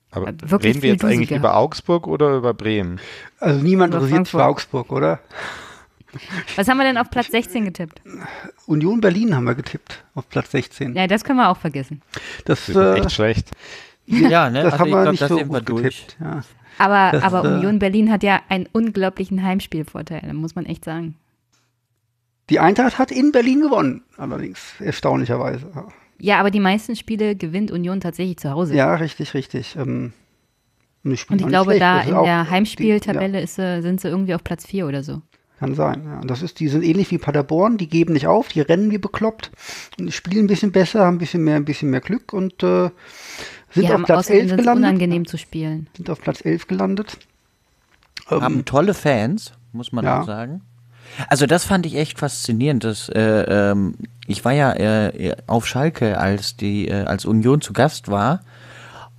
aber wirklich reden wir jetzt eigentlich über Augsburg oder über Bremen? Also niemand interessiert sich für. Augsburg, oder? Was haben wir denn auf Platz 16 getippt? Union Berlin haben wir getippt, auf Platz 16. Ja, das können wir auch vergessen. Das, Wir sind äh, echt schlecht. Ja, ne? das also haben ich wir glaube, nicht das so gut getippt. Ja. Aber, Das, aber äh, Union Berlin hat ja einen unglaublichen Heimspielvorteil, muss man echt sagen. Die Eintracht hat in Berlin gewonnen, allerdings, erstaunlicherweise. Ja. Ja, aber die meisten Spiele gewinnt Union tatsächlich zu Hause. Ja, richtig, richtig. Ähm, und ich, glaube, da in der Heimspieltabelle ist, sie- sind sie irgendwie auf Platz 4 oder so. Kann sein, ja. Und das ist, die sind ähnlich wie Paderborn, die geben nicht auf, die rennen wie bekloppt spielen ein bisschen besser, haben ein bisschen mehr, ein bisschen mehr Glück und äh, sind Die auf haben Platz außerdem 11 sind es gelandet. unangenehm zu spielen. Sind auf Platz 11 gelandet. Ähm, Haben tolle Fans, muss man Ja. auch sagen. Also das fand ich echt faszinierend. Dass, äh, ähm, ich war ja äh, auf Schalke, als die äh, als Union zu Gast war.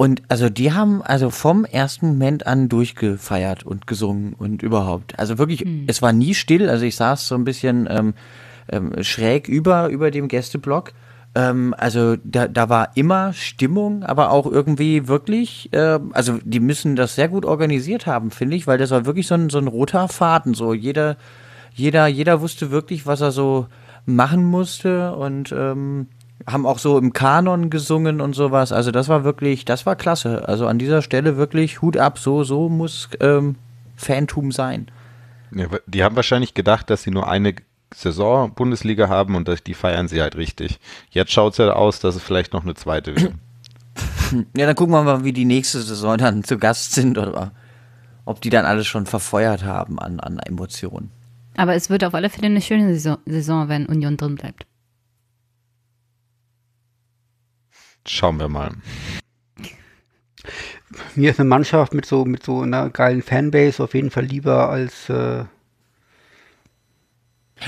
Und also die haben also vom ersten Moment an durchgefeiert und gesungen und überhaupt. Also wirklich, es war nie still. Also ich saß so ein bisschen ähm, ähm, schräg über, über dem Gästeblock. Ähm, also da, da war immer Stimmung, aber auch irgendwie wirklich, ähm, also die müssen das sehr gut organisiert haben, finde ich, weil das war wirklich so ein, so ein roter Faden. So jeder, jeder, jeder wusste wirklich, was er so machen musste und ähm, haben auch so im Kanon gesungen und sowas. Also das war wirklich, das war klasse. Also an dieser Stelle wirklich Hut ab, so, so muss ähm, Fantum sein. Ja, die haben wahrscheinlich gedacht, dass sie nur eine Saison Bundesliga haben und dass die feiern sie halt richtig. Jetzt schaut es ja aus, dass es vielleicht noch eine zweite wird. Ja, dann gucken wir mal, wie die nächste Saison dann zu Gast sind oder ob die dann alles schon verfeuert haben an, an Emotionen. Aber es wird auf alle Fälle eine schöne Saison, Saison wenn Union drin bleibt. Schauen wir mal. mir ist eine Mannschaft mit so, mit so einer geilen Fanbase auf jeden Fall lieber als äh,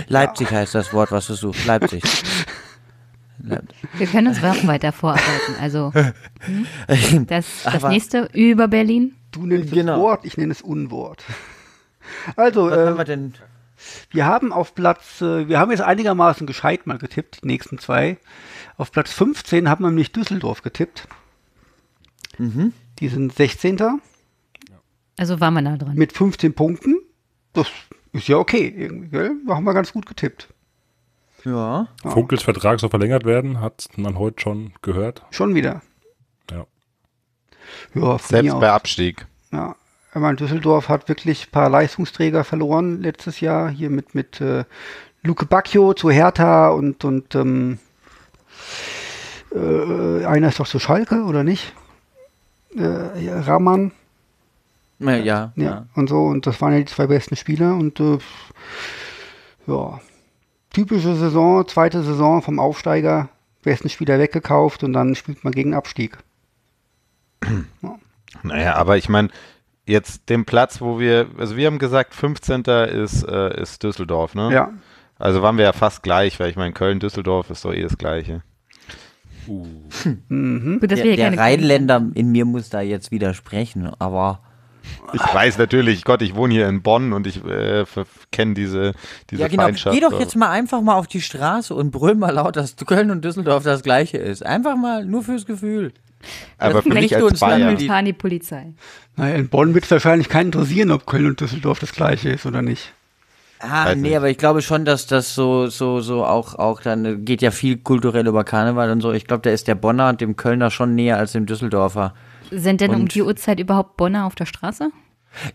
Leipzig heißt das Wort, was du suchst. Leipzig. Leip- Wir können uns auch weiter vorarbeiten. Also hm? das, das Aber- nächste über Berlin. du nennst Genau. es Wort, ich nenne es Unwort. Also, Was haben äh, wir denn? Wir haben auf Platz, äh, wir haben jetzt einigermaßen gescheit mal getippt, die nächsten zwei. Auf Platz 15 haben wir nämlich Düsseldorf getippt. Mhm. Die sind 16. Also waren wir nah dran. mit 15 Punkten. Das ist ja okay, irgendwie, gell? Haben wir ganz gut getippt. Ja. Funkels Vertrag soll verlängert werden, hat man heute schon gehört. Schon wieder. Ja. Ja, Selbst aus. bei Abstieg. Ja, ich meine, Düsseldorf hat wirklich ein paar Leistungsträger verloren letztes Jahr. Hier mit, mit äh, Luke Bacchio zu Hertha und, und ähm, äh, einer ist doch zu Schalke, oder nicht? Äh, ja, Rahman, Ja, ja. ja, ja. und so. Und das waren ja die zwei besten Spieler. Und äh, ja, typische Saison, zweite Saison vom Aufsteiger, besten Spieler weggekauft und dann spielt man gegen Abstieg. Naja, aber ich meine, jetzt den Platz, wo wir, also wir haben gesagt, 15. ist, äh, ist Düsseldorf, ne? Ja, Also waren wir ja fast gleich, weil ich meine, Köln-Düsseldorf ist doch eh das Gleiche. Mhm. Gut, dass wir Der, hier der Rheinländer in mir muss da jetzt widersprechen, aber Ich weiß natürlich, Gott, ich wohne hier in Bonn und ich äh, kenne diese, diese ja genau. Feindschaft. Geh doch jetzt mal einfach mal auf die Straße und brüll mal laut, dass Köln und Düsseldorf das gleiche ist. Einfach mal nur fürs Gefühl. aber für vielleicht mich als uns dann Bayer. mit momentan die Polizei. Naja, in Bonn wird es wahrscheinlich keinen interessieren, ob Köln und Düsseldorf das gleiche ist oder nicht. Ah, Weiß nee, nicht. aber ich glaube schon, dass das so, so, so auch, auch dann äh, geht ja viel kulturell über Karneval und so. Ich glaube, da ist der Bonner und dem Kölner schon näher als dem Düsseldorfer. Sind denn um Und- die Uhrzeit überhaupt Bonner auf der Straße?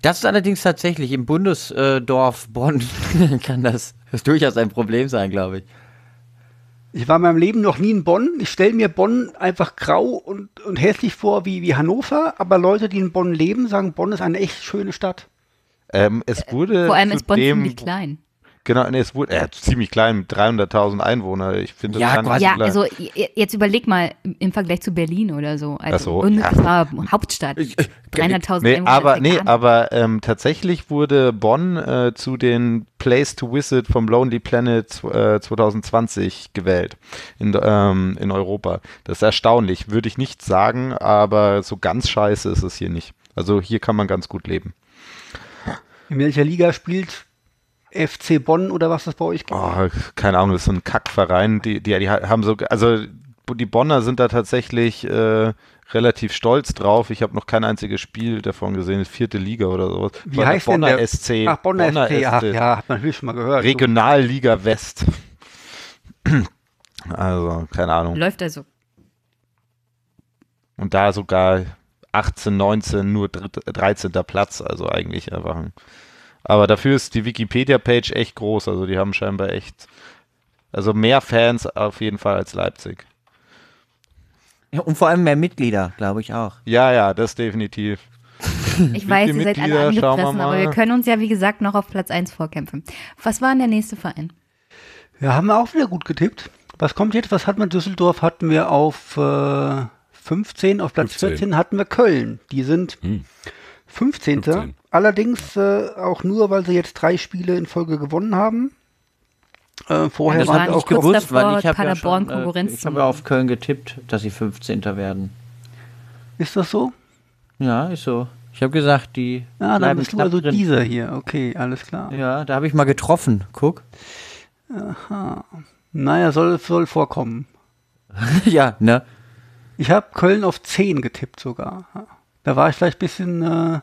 Das ist allerdings tatsächlich im Bundesdorf Bonn kann das durchaus ein Problem sein, glaube ich. Ich war in meinem Leben noch nie in Bonn. Ich stelle mir Bonn einfach grau und, und hässlich vor wie, wie Hannover, aber Leute, die in Bonn leben, sagen, Bonn ist eine echt schöne Stadt. Ähm, es wurde Vor allem ist Bonn ziemlich klein. Genau, nee, es wurde äh, ziemlich klein, mit 300.000 Einwohner. Ich finde, das Ja, kann quasi Ja, klein. also jetzt überleg mal im Vergleich zu Berlin oder so. Also Ach so, unmittelbar Hauptstadt. 300.000 Nee, Einwohner, aber, nee, aber ähm, tatsächlich wurde Bonn äh, zu den Place to Visit vom Lonely Planet äh, 2020 gewählt in, ähm, in Europa. Das ist erstaunlich, würde ich nicht sagen, aber so ganz scheiße ist es hier nicht. Also hier kann man ganz gut leben. In welcher Liga spielt FC Bonn oder was das bei euch gibt? Oh, keine Ahnung, das ist so ein Kackverein. Die, die, die haben so, also die Bonner sind da tatsächlich äh, relativ stolz drauf. Ich habe noch kein einziges Spiel davon gesehen, vierte Liga oder sowas. Wie War heißt denn Bonner der? SC? Ach, Bonner, SC, ach ja, hat man schon mal gehört. Regionalliga West. Also, keine Ahnung. Läuft also. Und da sogar 18, 19, nur dritt- 13. Platz. Also eigentlich einfach ein. Aber dafür ist die Wikipedia-Page echt groß. Also die haben scheinbar echt. Also mehr Fans auf jeden Fall als Leipzig. Ja, und vor allem mehr Mitglieder, glaube ich auch. Ja, ja, das definitiv. Ich weiß, ihr seid alle? Schauen wir angefressen, aber wir können uns ja, wie gesagt, noch auf Platz 1 vorkämpfen. Was war denn der nächste Verein? Ja, haben wir auch wieder gut getippt. Was kommt jetzt? Was hatten wir? Düsseldorf hatten wir auf äh, 15, auf Platz 15. 14 hatten wir Köln. Die sind Hm. 15. 15. Allerdings äh, auch nur, weil sie jetzt drei Spiele in Folge gewonnen haben. Äh, vorher das waren auch gewonnen. davor, ich habe ja schon, Konkurrenz äh, ich ja auf Köln getippt, dass sie 15. werden. Ist das so? Ja, ist so. Ich habe gesagt, die Ja, dann bist du also drin. dieser hier. Okay, alles klar. Ja, da habe ich mal getroffen. Guck. Naja, soll, soll vorkommen. ja, ne? Ich habe Köln auf 10 getippt sogar. Da war ich vielleicht ein bisschen, äh,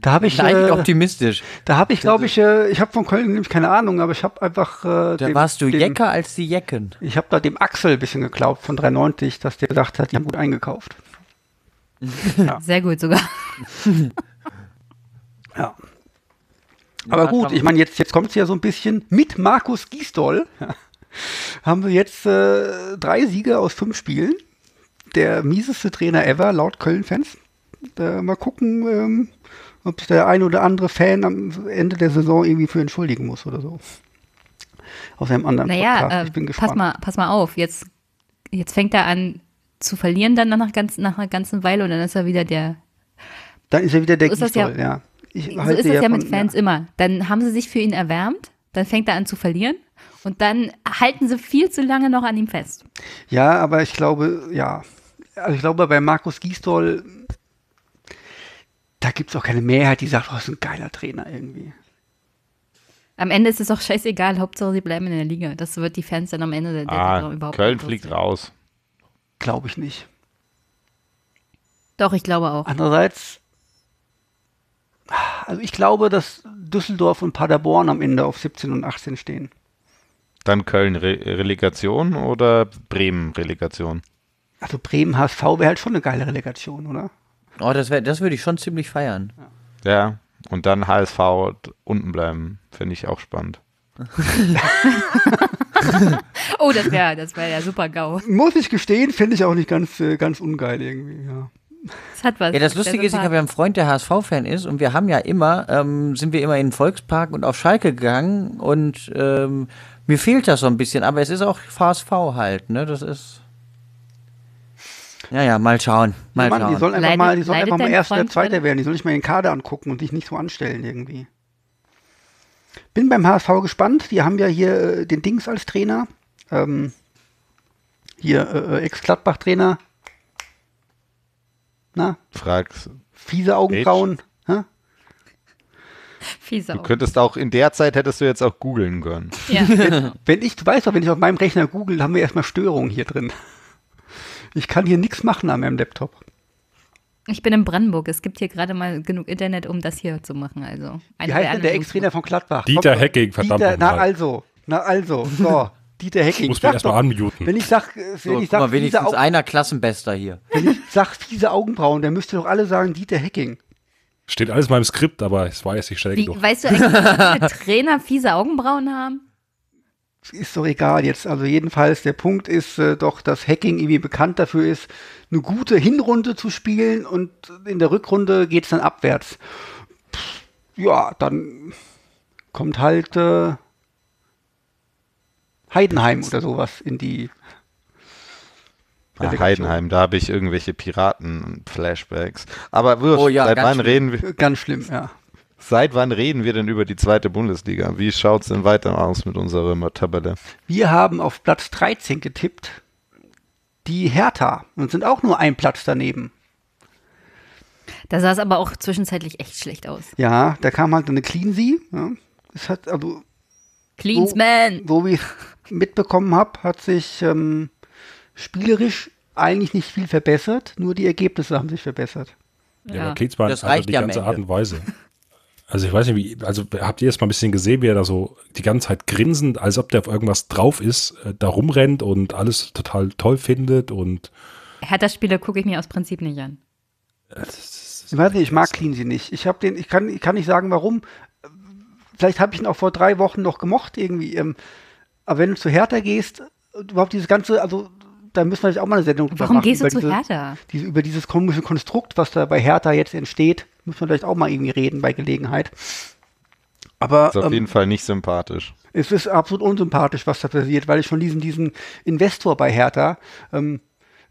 da habe ich, Leicht äh, optimistisch. da habe ich, glaube ich, äh, ich habe von Köln nämlich keine Ahnung, aber ich habe einfach, äh, Da dem- warst du dem, Jecker als die Jecken. Ich habe da dem Axel ein bisschen geglaubt von 390, dass der gesagt hat, die haben gut eingekauft. Sehr gut sogar. Ja. Aber gut, ich meine, jetzt, jetzt kommt es ja so ein bisschen mit Markus Gisdol. Ja, haben wir jetzt äh, drei Siege aus fünf Spielen. Der mieseste Trainer ever, laut Köln-Fans. Äh, mal gucken, ähm, ob sich der ein oder andere Fan am Ende der Saison irgendwie für entschuldigen muss oder so. Aus einem anderen Naja, Podcast. äh, Ich bin gespannt. pass, mal, pass mal auf. Jetzt, jetzt fängt er an zu verlieren dann nach, ganz, nach einer ganzen Weile und dann ist er wieder der. Dann ist er wieder der So ja- ja. Ich So ist es ja mit von- Fans immer. Dann haben sie sich für ihn erwärmt, dann fängt er an zu verlieren und dann halten sie viel zu lange noch an ihm fest. Ja, aber ich glaube, ja. Also ich glaube, bei Markus Gisdol, da gibt es auch keine Mehrheit, die sagt, oh, ist ein geiler Trainer irgendwie. Am Ende ist es doch scheißegal, Hauptsache sie bleiben in der Liga. Das wird die Fans dann am Ende der, der Saison Ah, überhaupt Köln nicht fliegt raus. Glaube ich nicht. Doch, ich glaube auch. Andererseits, also ich glaube, dass Düsseldorf und Paderborn am Ende auf 17 und 18 stehen. Dann Köln Re Relegation oder Bremen Relegation? Also Bremen HSV wäre halt schon eine geile Relegation, oder? Oh, das, wär, das würde ich schon ziemlich feiern. Ja, und dann HSV unten bleiben, finde ich auch spannend. Oh, das wäre das wär ja super GAU. Muss ich gestehen, finde ich auch nicht ganz, äh, ganz ungeil irgendwie, ja. Das hat was. Ja, das Lustige ist, ich habe ja einen Freund, der HSV-Fan ist und wir haben ja immer, ähm, sind wir immer in den Volkspark und auf Schalke gegangen und ähm, mir fehlt das so ein bisschen, aber es ist auch HSV halt, ne? Das ist. Ja, ja, mal schauen. Mal Mann, die schauen. sollen einfach Leidet- mal, die sollen einfach mal Freund Zweiter dran? werden. Die sollen nicht mal den Kader angucken und sich nicht so anstellen irgendwie. Bin beim HSV gespannt. Die haben ja hier äh, den Dings als Trainer. Ähm, hier äh, äh, Ex-Gladbach-Trainer. Na, Fragst, fiese Augenbrauen. Hä? Fies du könntest auch, in der Zeit hättest du jetzt auch googeln können. Ja. Wenn ich, du weißt doch, wenn ich auf meinem Rechner google, haben wir erstmal Störungen hier drin. Ich kann hier nichts machen an meinem Laptop. Ich bin in Brandenburg. Es gibt hier gerade mal genug Internet, um das hier zu machen. Also, Wie heißt denn der Ex-Trainer von Gladbach? Dieter Hecking, verdammt Dieter, Na also, na also, so, Dieter Hecking. Muss mich erstmal doch, unmuten. Wenn ich sag, äh, So, wenn ich guck mal, sag, fiese, wenigstens Au einer Klassenbester hier. wenn ich sag fiese Augenbrauen, dann müsste doch alle sagen Dieter Hecking. Steht alles in meinem Skript, aber es war jetzt nicht schnell Wie, genug. weißt du eigentlich, wie viele Trainer fiese Augenbrauen haben? Ist doch egal jetzt. Also jedenfalls, der Punkt ist äh, doch, dass Hacking irgendwie bekannt dafür ist, eine gute Hinrunde zu spielen und in der Rückrunde geht es dann abwärts. Pff, ja, dann kommt halt äh, Heidenheim oder sowas in die Ah. Heidenheim, da habe ich irgendwelche Piraten-Flashbacks. Aber wurscht, Oh ja, seit, wann reden wir, Ganz schlimm, ja. Seit wann reden wir denn über die zweite Bundesliga? Wie schaut es denn weiter aus mit unserer Tabelle? Wir haben auf Platz 13 getippt, die Hertha, und sind auch nur ein Platz daneben. Da sah es aber auch zwischenzeitlich echt schlecht aus. Ja, da kam halt eine Cleansea. Ja. Es hat, also, Cleansman! so wie ich mitbekommen habe, hat sich ähm, spielerisch eigentlich nicht viel verbessert, nur die Ergebnisse haben sich verbessert. Ja, Ja. aber Klinsmann Das hat reicht die ja ganze Ende. Art und Weise. Also ich weiß nicht, wie, also habt ihr jetzt mal ein bisschen gesehen, wie er da so die ganze Zeit grinsend, als ob der auf irgendwas drauf ist, äh, da rumrennt und alles total toll findet und Hertha-Spiele gucke ich mir aus Prinzip nicht an. Ich weiß nicht, ich mag Cleansea nicht. Ich habe den, ich kann, ich kann nicht sagen, warum. Vielleicht habe ich ihn auch vor drei Wochen noch gemocht irgendwie. Ähm, aber wenn du zu Hertha gehst, überhaupt dieses ganze, also da müssen wir vielleicht auch mal eine Sendung Warum machen. gehst du über zu diese, Hertha? Diese, über dieses komische Konstrukt, was da bei Hertha jetzt entsteht, müssen wir vielleicht auch mal irgendwie reden bei Gelegenheit. Aber Ist auf ähm, jeden Fall nicht sympathisch. es ist absolut unsympathisch, was da passiert, weil ich schon diesen, diesen Investor bei Hertha, ähm,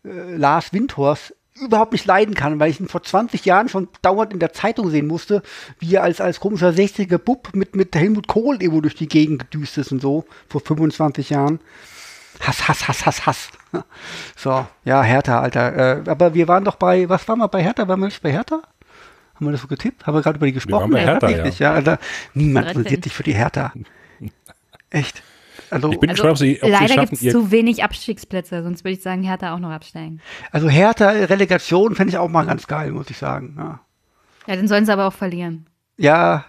äh, Lars Windhorst, überhaupt nicht leiden kann, weil ich ihn vor 20 Jahren schon dauernd in der Zeitung sehen musste, wie er als, als komischer 60er Bub mit, mit Helmut Kohl irgendwo durch die Gegend gedüst ist und so, vor 25 Jahren. Hass, Hass, Hass, Hass, Hass. So, ja, Hertha, Alter. Äh, aber wir waren doch bei, was waren wir bei Hertha? Waren wir nicht bei Hertha? Haben wir das so getippt? Haben wir gerade über die gesprochen? waren bei Hertha, ja. Ja. Alter. Niemand 13. interessiert sich für die Hertha. Echt. Also, ich bin Also, gespannt, ob sie, ob leider gibt es zu wenig Abstiegsplätze, sonst würde ich sagen, Hertha auch noch absteigen. also Hertha Relegation fände ich auch mal ganz geil, muss ich sagen. Ja. Ja, dann sollen sie aber auch verlieren. ja,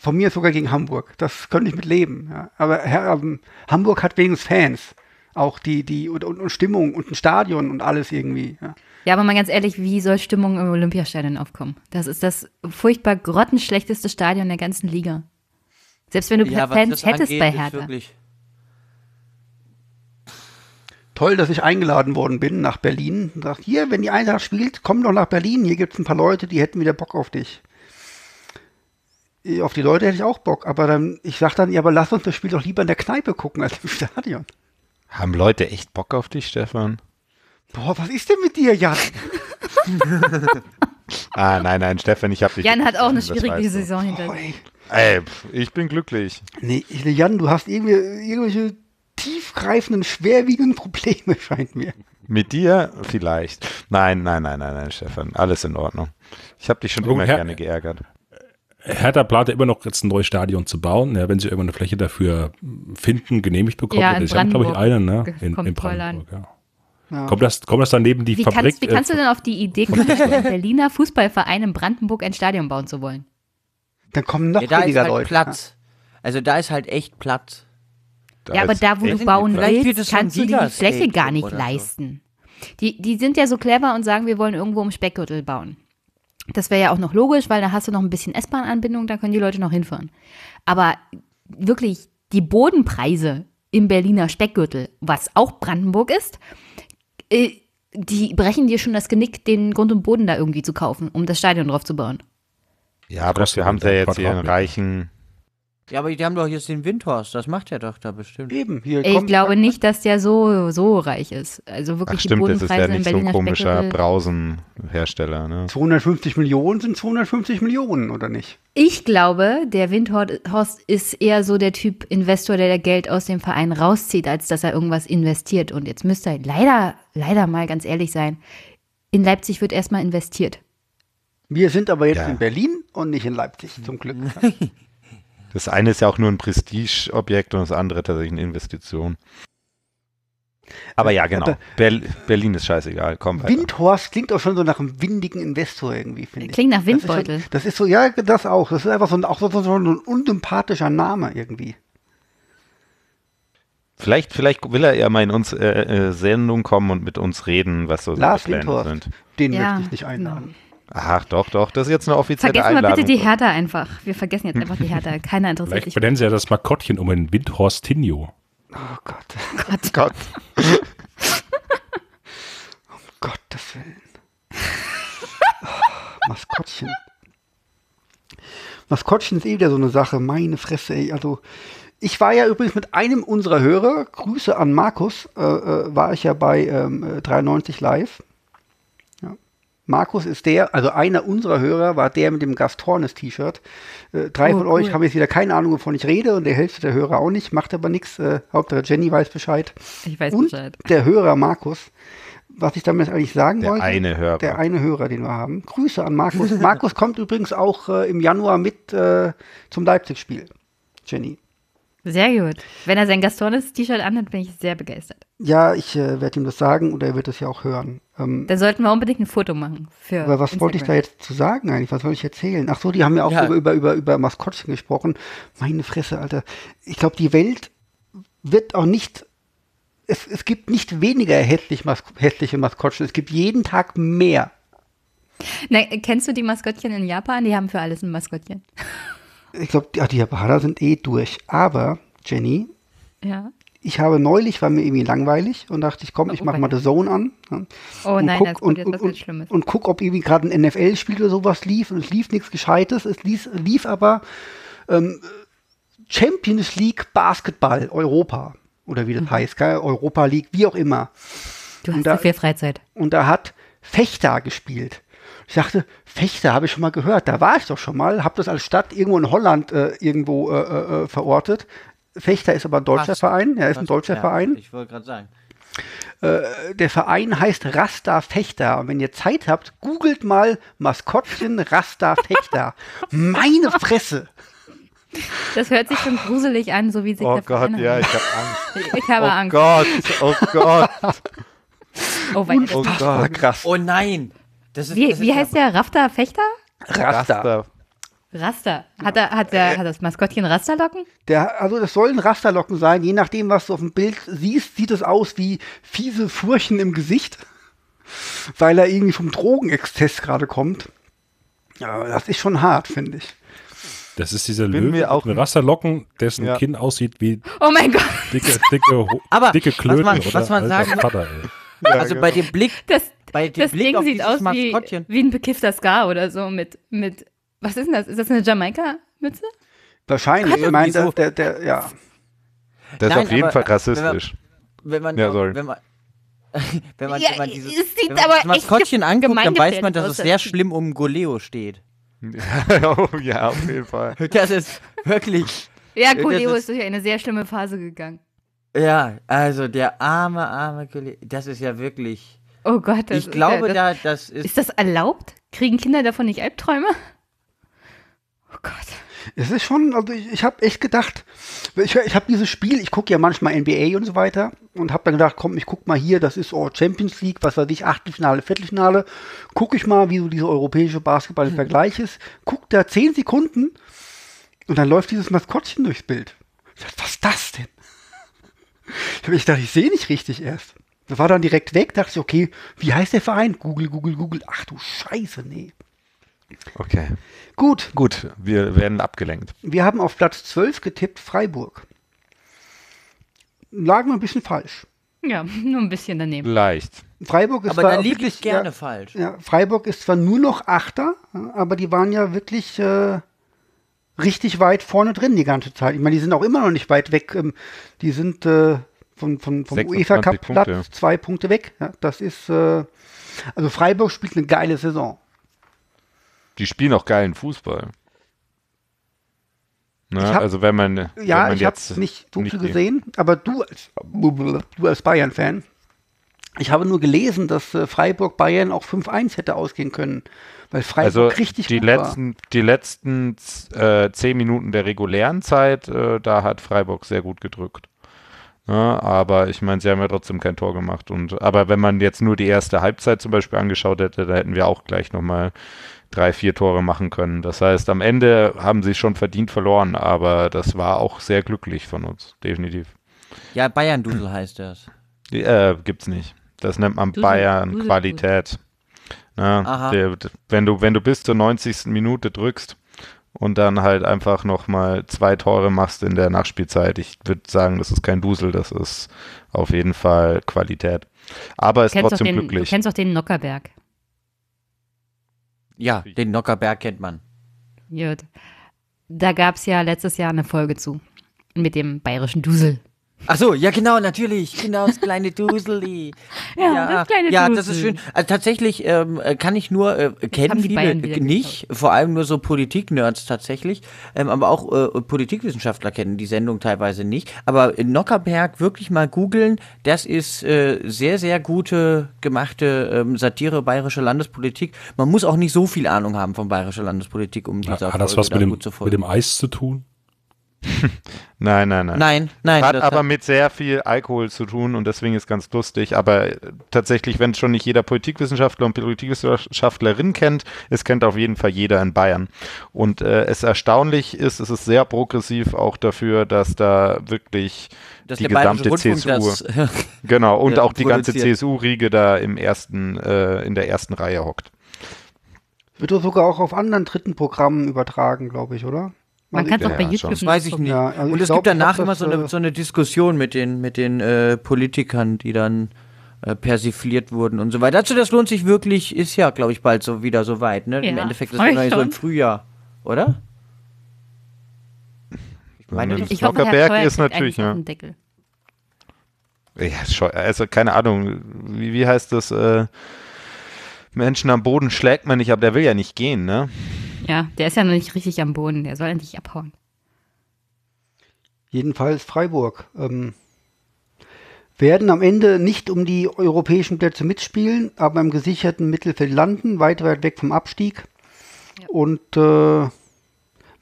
von mir sogar gegen Hamburg. Das könnte ich mit leben. Ja. Aber Her ähm, Hamburg hat wenigstens Fans. Auch die, die und, und, und Stimmung und ein Stadion und alles irgendwie. Ja. Ja, aber mal ganz ehrlich, wie soll Stimmung im Olympiastadion aufkommen? Das ist das furchtbar grottenschlechteste Stadion der ganzen Liga. Selbst wenn du Ja, Fans das hättest angeht, bei ist Hertha. wirklich- Toll, dass ich eingeladen worden bin nach Berlin. Und sagt, hier, wenn die Eintracht spielt, komm doch nach Berlin. Hier gibt es ein paar Leute, die hätten wieder Bock auf dich. Auf die Leute hätte ich auch Bock, aber dann, ich sag dann, ja, aber lass uns das Spiel doch lieber in der Kneipe gucken als im Stadion. Haben Leute echt Bock auf dich, Stefan? Boah, was ist denn mit dir, Jan? Ah, nein, nein, Stefan, ich habe dich. Jan hat auch eine schwierige weißt du. Saison hinter sich. ey. Ich bin glücklich. Nee, ich, Jan, du hast irgendwie, irgendwelche tiefgreifenden, schwerwiegenden Probleme, scheint mir. Mit dir vielleicht. Nein, nein, nein, nein, nein, Stefan. Alles in Ordnung. Ich habe dich schon Oh, immer Herr- gerne geärgert. Hertha plant ja immer noch jetzt ein neues Stadion zu bauen, ja, wenn sie irgendwann eine Fläche dafür finden, genehmigt bekommen. Ja, in haben, glaube ich, eine, ne? In, in Brandenburg, ja. Ja. Kommt das, kommt das dann neben die Wie Fabrik? kannst, wie äh, kannst du denn auf die Idee kommen, ein Berliner Fußballverein in Brandenburg ein Stadion bauen zu wollen? Dann kommen noch Ja, da ist weniger halt Leute. Platz. Also da ist halt echt Platz. Da ja, aber ist da, wo du bauen willst, kannst du dir die Fläche gar nicht oder so. leisten. Die, die sind ja so clever und sagen, wir wollen irgendwo im Speckgürtel bauen. Das wäre ja auch noch logisch, weil da hast du noch ein bisschen S-Bahn-Anbindung, da können die Leute noch hinfahren. Aber wirklich die Bodenpreise im Berliner Speckgürtel, was auch Brandenburg ist, äh, die brechen dir schon das Genick, den Grund und Boden da irgendwie zu kaufen, um das Stadion drauf zu bauen. Ja, aber dafür haben ja jetzt hier einen reichen. Ja, aber die haben doch jetzt den Windhorst, das macht er doch da bestimmt. Eben, hier Ich kommt- glaube nicht, dass der so, so reich ist. Also wirklich Ach stimmt, die das ist ja nicht so ein komischer Speckgürtel. Brausenhersteller, ne? 250 Millionen sind 250 Millionen, oder nicht? Ich glaube, der Windhorst ist eher so der Typ Investor, der Geld aus dem Verein rauszieht, als dass er irgendwas investiert. Und jetzt müsste er leider, leider mal ganz ehrlich sein. In Leipzig wird erstmal investiert. Wir sind aber jetzt Ja. in Berlin und nicht in Leipzig, zum Glück. Das eine ist ja auch nur ein Prestigeobjekt und das andere tatsächlich eine Investition. Aber ja, genau. Ber Berlin ist scheißegal. Komm weiter. Windhorst klingt auch schon so nach einem windigen Investor irgendwie, finde ich. Klingt nach Das ist Windbeutel. schon- Das ist so, ja, das auch. Das ist einfach so ein, auch so, so, so ein unsympathischer Name irgendwie. Vielleicht, vielleicht will er ja mal in uns äh, äh, Sendung kommen und mit uns reden, was so seine Lars Pläne Windhorst. sind. Den Ja, möchte ich nicht einladen. Ach, doch, doch. Das ist jetzt eine offizielle Vergessen wir Einladung. bitte die Hertha einfach. Wir vergessen jetzt einfach die Hertha. Keiner interessiert Vielleicht sich. benennen sie ja das Maskottchen um einen Windhorstinho. Oh Gott. Gott. Um Gottes Willen. Oh, Maskottchen. Maskottchen ist eh wieder so eine Sache. Meine Fresse, ey. Also, ich war ja übrigens mit einem unserer Hörer, Grüße an Markus, äh, äh, war ich ja bei ähm, äh, 93 Live. Markus ist der, also einer unserer Hörer war der mit dem Gastornis-T-Shirt. Äh, drei Oh, von euch cool. haben jetzt wieder keine Ahnung, wovon ich rede und der Hälfte der Hörer auch nicht, macht aber nichts. Äh, Hauptsache Jenny weiß Bescheid. Ich weiß und Bescheid. der Hörer Markus. Was ich damit eigentlich sagen Der wollte. eine Hörer. Der eine Hörer, den wir haben. Grüße an Markus. Markus kommt übrigens auch äh, im Januar mit äh, zum Leipzig-Spiel. Jenny. Sehr gut. Wenn er sein Gastornis-T-Shirt anhat, bin ich sehr begeistert. Ja, ich äh, werde ihm das sagen und er wird es ja auch hören. Ähm, Dann sollten wir unbedingt ein Foto machen. Für aber was wollte ich da Instagram. jetzt zu sagen eigentlich? Was soll ich erzählen? Ach so, die haben ja auch Ja. Über, über, über, über Maskottchen gesprochen. Meine Fresse, Alter. Ich glaube, die Welt wird auch nicht. Es, es gibt nicht weniger hässlich Mas hässliche Maskottchen. Es gibt jeden Tag mehr. Na, kennst du die Maskottchen in Japan? Die haben für alles ein Maskottchen. Ich glaube, ja, die Japaner sind eh durch. Aber, Jenny, Ja. Ich habe neulich, war mir irgendwie langweilig und dachte ich, komm, ich Oh, mache mal. The Zone an. Ja, Oh und nein, guck, das und, und, und, Schlimmes. und guck, ob irgendwie gerade ein NFL-Spiel oder sowas lief und es lief nichts Gescheites. Es lief, lief aber ähm, Champions League Basketball Europa oder wie das Mhm. heißt, gell? Europa League, wie auch immer. Du hast da- so viel Freizeit. Und da hat Fechter gespielt. Ich dachte, Fechter habe ich schon mal gehört. Da war ich doch schon mal, habe das als Stadt irgendwo in Holland äh, irgendwo äh, äh, äh, verortet. Fechter ist aber ein deutscher Fast. Verein. Er ist ein Fast, deutscher ja, Verein. Ich wollte gerade sagen. Der Verein heißt Rasta Fechter. Und wenn ihr Zeit habt, googelt mal Maskottchen Rasta Fechter. Meine Fresse. Das hört sich schon gruselig an, so wie sich Oh der Gott, Verein ja, ich habe Angst. Ich habe Oh Angst. Gott, oh Gott, Oh, wei, das oh Gott. krass. Oh nein! Das ist, wie das wie heißt der? Rafter Fechter? Rasta. Raster. Raster. Hat, er, hat, der, hat das Maskottchen Rasterlocken? Der, also das sollen Rasterlocken sein. Je nachdem, was du auf dem Bild siehst, sieht es aus wie fiese Furchen im Gesicht. Weil er irgendwie vom Drogenexzess gerade kommt. Ja, das ist schon hart, finde ich. Das ist dieser Bin Löwe mir auch- mit Rasterlocken, dessen Ja. Kinn aussieht wie Oh mein Gott. dicke, dicke, Aber dicke was Klöten, man- oder? was man Alter sagen- Vater, ey. also bei dem Blick, Das, bei dem das Blick Ding auf sieht dieses aus wie, Maskottchen. wie ein bekiffter Scar oder so mit, mit, was ist denn das? Ist das eine Jamaika-Mütze? Wahrscheinlich. Gott, ich meine, wieso? der, der, der, ja. Das ist Nein, auf jeden aber, Fall äh, wenn rassistisch. Wenn man, Ja, sorry. wenn man, wenn man, Ja, wenn man dieses, wenn man aber das Maskottchen anguckt, dann weiß man, dass es das sehr schlimm um Goleo steht. oh, ja, auf jeden Fall. Das ist wirklich, Ja, Das Goleo ist- ist durch eine sehr schlimme Phase gegangen. ja, also der arme, arme Goleo, das ist ja wirklich, Oh Gott. Das ich glaube, ist, ja, da, das ist, ist das erlaubt? Kriegen Kinder davon nicht Albträume? Oh Gott. Es ist schon, also ich, ich habe echt gedacht, ich, ich habe dieses Spiel, ich gucke ja manchmal NBA und so weiter und habe dann gedacht, komm, ich guck mal hier, das ist oh, Champions League, was weiß ich, Achtelfinale, Viertelfinale, gucke ich mal, wie so diese europäische Basketball im Vergleich ist, guck da zehn Sekunden und dann läuft dieses Maskottchen durchs Bild. Ich dachte, was ist das denn? Ich gedacht, ich sehe nicht richtig erst. Das war dann direkt weg, dachte ich, okay, wie heißt der Verein? Google, Google, Google. Ach du Scheiße, nee. Okay. Gut, Gut, wir werden abgelenkt. wir haben auf Platz 12 getippt Freiburg. Lagen wir ein bisschen falsch. Ja, nur ein bisschen daneben. Leicht. Freiburg ist Aber zwar da liege wirklich ich gerne ja, falsch. Ja, Freiburg ist zwar nur noch Achter, aber die waren ja wirklich äh, richtig weit vorne drin die ganze Zeit. Ich meine, die sind auch immer noch nicht weit weg. Ähm, die sind äh, von, von, vom 26 UEFA Cup Platz Punkte. zwei Punkte weg. Ja, das ist äh, also Freiburg spielt eine geile Saison. Die spielen auch geilen Fußball. Ne? Ich hab- also wenn man, wenn Ja, man ich habe jetzt nicht so nicht gesehen, aber du als, du als Bayern-Fan, ich habe nur gelesen, dass äh, Freiburg Bayern auch 5-1 hätte ausgehen können, weil Freiburg Also richtig die gut war. letzten, die letzten äh, zehn Minuten der regulären Zeit, äh, da hat Freiburg sehr gut gedrückt. Ja, aber ich meine, sie haben ja trotzdem kein Tor gemacht. Und aber wenn man jetzt nur die erste Halbzeit zum Beispiel angeschaut hätte, da hätten wir auch gleich nochmal drei, vier Tore machen können. Das heißt, am Ende haben sie schon verdient verloren, aber das war auch sehr glücklich von uns, definitiv. Ja, Bayern-Dusel heißt das. Äh, gibt's nicht. Das nennt man Dusel- Bayern Dusel- Qualität. Na, Aha. der, wenn du wenn du bis zur 90. Minute drückst und dann halt einfach nochmal zwei Tore machst in der Nachspielzeit, ich würde sagen, das ist kein Dusel, das ist auf jeden Fall Qualität. Aber Du ist trotzdem den, du glücklich. kennst auch den Nockerberg. Ja, den Nockerberg kennt man. Gut. Da gab es ja letztes Jahr eine Folge zu. Mit dem bayerischen Dusel. Ach so, ja genau, natürlich, genau das kleine Duseli. Ja, das kleine Ja, Dusel. das ist schön. Also tatsächlich ähm, äh, kann ich nur äh, kennen viele nicht, vor allem nur so Politik-Nerds tatsächlich, ähm, aber auch äh, Politikwissenschaftler kennen die Sendung teilweise nicht. Aber in Nockerberg wirklich mal googeln, das ist äh, sehr sehr gute gemachte ähm, Satire bayerische Landespolitik. Man muss auch nicht so viel Ahnung haben von bayerischer Landespolitik, um dieser Hat das Folge was mit dem, mit dem Eis zu tun? Nein, nein, nein. Nein, nein, Hat aber mit sehr viel Alkohol zu tun und deswegen ist ganz lustig. Aber tatsächlich, wenn es schon nicht jeder Politikwissenschaftler und Politikwissenschaftlerin kennt, es kennt auf jeden Fall jeder in Bayern. Und äh, es erstaunlich ist, es ist sehr progressiv auch dafür, dass da wirklich dass die gesamte CSU, das genau, und ja, auch die ganze. CSU-Riege da im ersten, äh, in der ersten Reihe hockt. Wird doch sogar auch auf anderen dritten Programmen übertragen, glaube ich, oder? Man kann es ja, auch bei ja, YouTube. Weiß ich nicht. Ja, also und ich es glaub, gibt danach ich immer so eine, äh, so eine Diskussion mit den, mit den äh, Politikern, die dann äh, persifliert wurden und so weiter. Dazu, das lohnt sich wirklich, ist ja, glaube ich, bald so wieder so weit. Ne? Im Ja, Endeffekt ist es ich so im. Frühjahr, oder? Ich meine, das Ich hoffe, Scheuer ist natürlich, ja. Deckel. Ja, also keine Ahnung, wie, wie heißt das? Äh, Menschen am Boden schlägt man nicht, aber der will ja nicht gehen, ne? Ja, der ist ja noch nicht richtig am Boden. Der soll endlich abhauen. Jedenfalls Freiburg. Ähm, werden am Ende nicht um die europäischen Plätze mitspielen, aber im gesicherten Mittelfeld landen, weit, weit weg vom Abstieg. Und äh,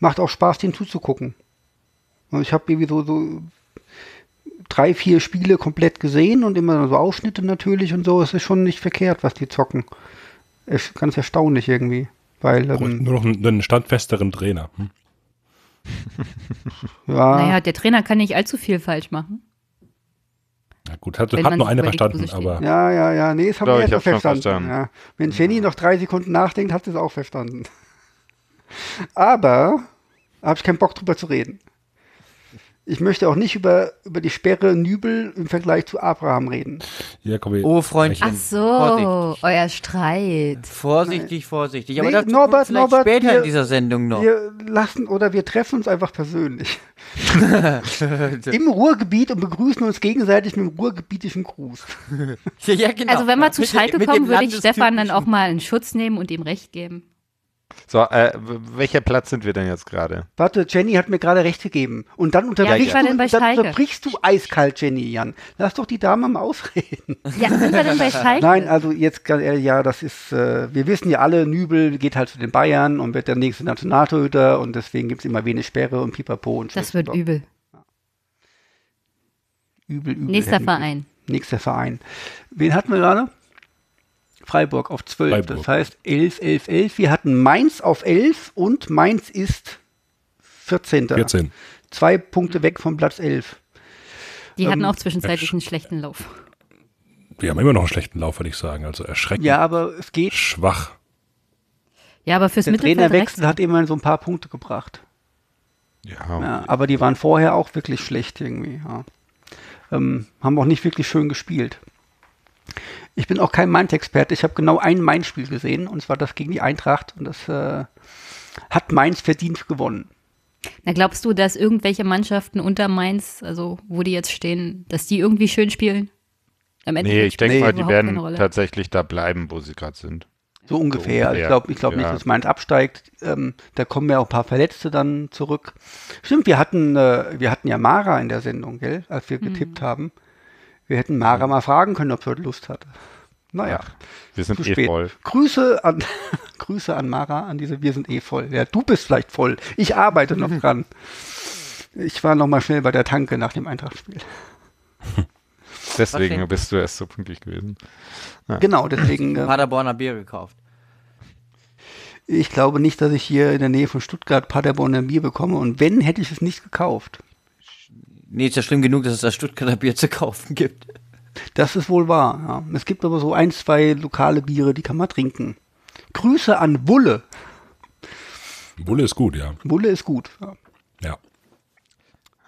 macht auch Spaß, denen zuzugucken. Ich habe irgendwie so, so drei, vier Spiele komplett gesehen und immer so Ausschnitte natürlich und so. Es ist schon nicht verkehrt, was die zocken. Ist ganz erstaunlich irgendwie. Weil, ähm, Nur noch einen, einen standfesteren Trainer. Hm? ja, Naja, der Trainer kann nicht allzu viel falsch machen. Na gut, hat, hat nur sich eine überlegt, wo verstanden, aber Ja, ja, ja, nee, das haben wir erst verstanden. verstanden. Ja. Wenn Jenny noch drei Sekunden nachdenkt, hat sie es auch verstanden. Aber habe ich keinen Bock drüber zu reden. Ich möchte auch nicht über, über die Sperre Nübel im Vergleich zu Abraham reden. ja, komm, wir- Oh, Freundchen. Ach so, Vorsichtig. euer Streit. Vorsichtig, vorsichtig. Aber Nee, dazu Norbert, kommt vielleicht Norbert, später wir- in dieser Sendung noch. Wir lassen oder wir treffen uns einfach persönlich. Im Ruhrgebiet und begrüßen uns gegenseitig mit dem ruhrgebietischen Gruß. ja, ja, genau. Also wenn wir zu mit kommen, würde ich Stefan dann auch mal in Schutz nehmen und ihm recht geben. So, äh, welcher Platz sind wir denn jetzt gerade? Warte, Jenny hat mir gerade recht gegeben. Und dann unterbrichst, wie war du, denn bei dann unterbrichst du eiskalt, Jenny, Jan. Lass doch die Dame mal ausreden. Ja, sind wir denn bei Schalke? Nein, also jetzt ehrlich, ja, das ist, äh, wir wissen ja alle, Nübel geht halt zu den Bayern und wird der nächste Nationaltorhüter und deswegen gibt es immer wenig Sperre und Pipapo und Das wird übel. übel, übel. Nächster. Verein. Nächster Verein. Wen hatten wir gerade? Freiburg auf 12. Freiburg. Das heißt 11, 11, 11. Wir hatten Mainz auf 11 und Mainz ist 14. 14. Zwei Punkte weg vom Platz 11. Die hatten Ähm, auch zwischenzeitlich einen schlechten Lauf. wir haben immer noch einen schlechten Lauf, würde ich sagen. Also erschreckend Ja, aber es geht. schwach. Ja, aber fürs Der Mittelfeld Trainerwechsel hat immerhin so ein paar Punkte gebracht. Ja, Ja, aber die waren vorher auch wirklich schlecht irgendwie. Ja. Ähm, haben auch nicht wirklich schön gespielt. Ich bin auch kein Mainz-Experte. Ich habe genau ein Mainz-Spiel gesehen, und zwar das gegen die Eintracht. Und das äh, hat Mainz verdient gewonnen. Na, glaubst du, dass irgendwelche Mannschaften unter Mainz, also wo die jetzt stehen, dass die irgendwie schön spielen? Am nee, Endeffekt ich denke mal, die werden Rolle. tatsächlich da bleiben, wo sie gerade sind. So ungefähr. Also ich ungefähr, glaube ich glaub nicht, ja. dass Mainz absteigt. Ähm, da kommen ja auch ein paar Verletzte dann zurück. Stimmt, wir hatten, äh, wir hatten ja Mara in der Sendung, gell, als wir getippt haben. Wir hätten Mara mal fragen können, ob sie heute Lust hatte. Naja, Wir sind zu eh spät. voll. Grüße an, Grüße an Mara, an diese Wir sind eh voll. Ja, du bist vielleicht voll. Ich arbeite noch dran. Ich war noch mal schnell bei der Tanke nach dem Eintrachtspiel. Deswegen Okay. bist du erst so pünktlich gewesen. Genau, deswegen, äh, Paderborner Bier gekauft. ich glaube nicht, dass ich hier in der Nähe von Stuttgart Paderborner Bier bekomme. Und wenn, hätte ich es nicht gekauft. Nee, ist ja schlimm genug, dass es das Stuttgarter Bier zu kaufen gibt. Das ist wohl wahr. Ja. Es gibt aber so ein, zwei lokale Biere, die kann man trinken. Grüße an Wulle. Bulle ist gut, ja. Wulle ist gut. Ja.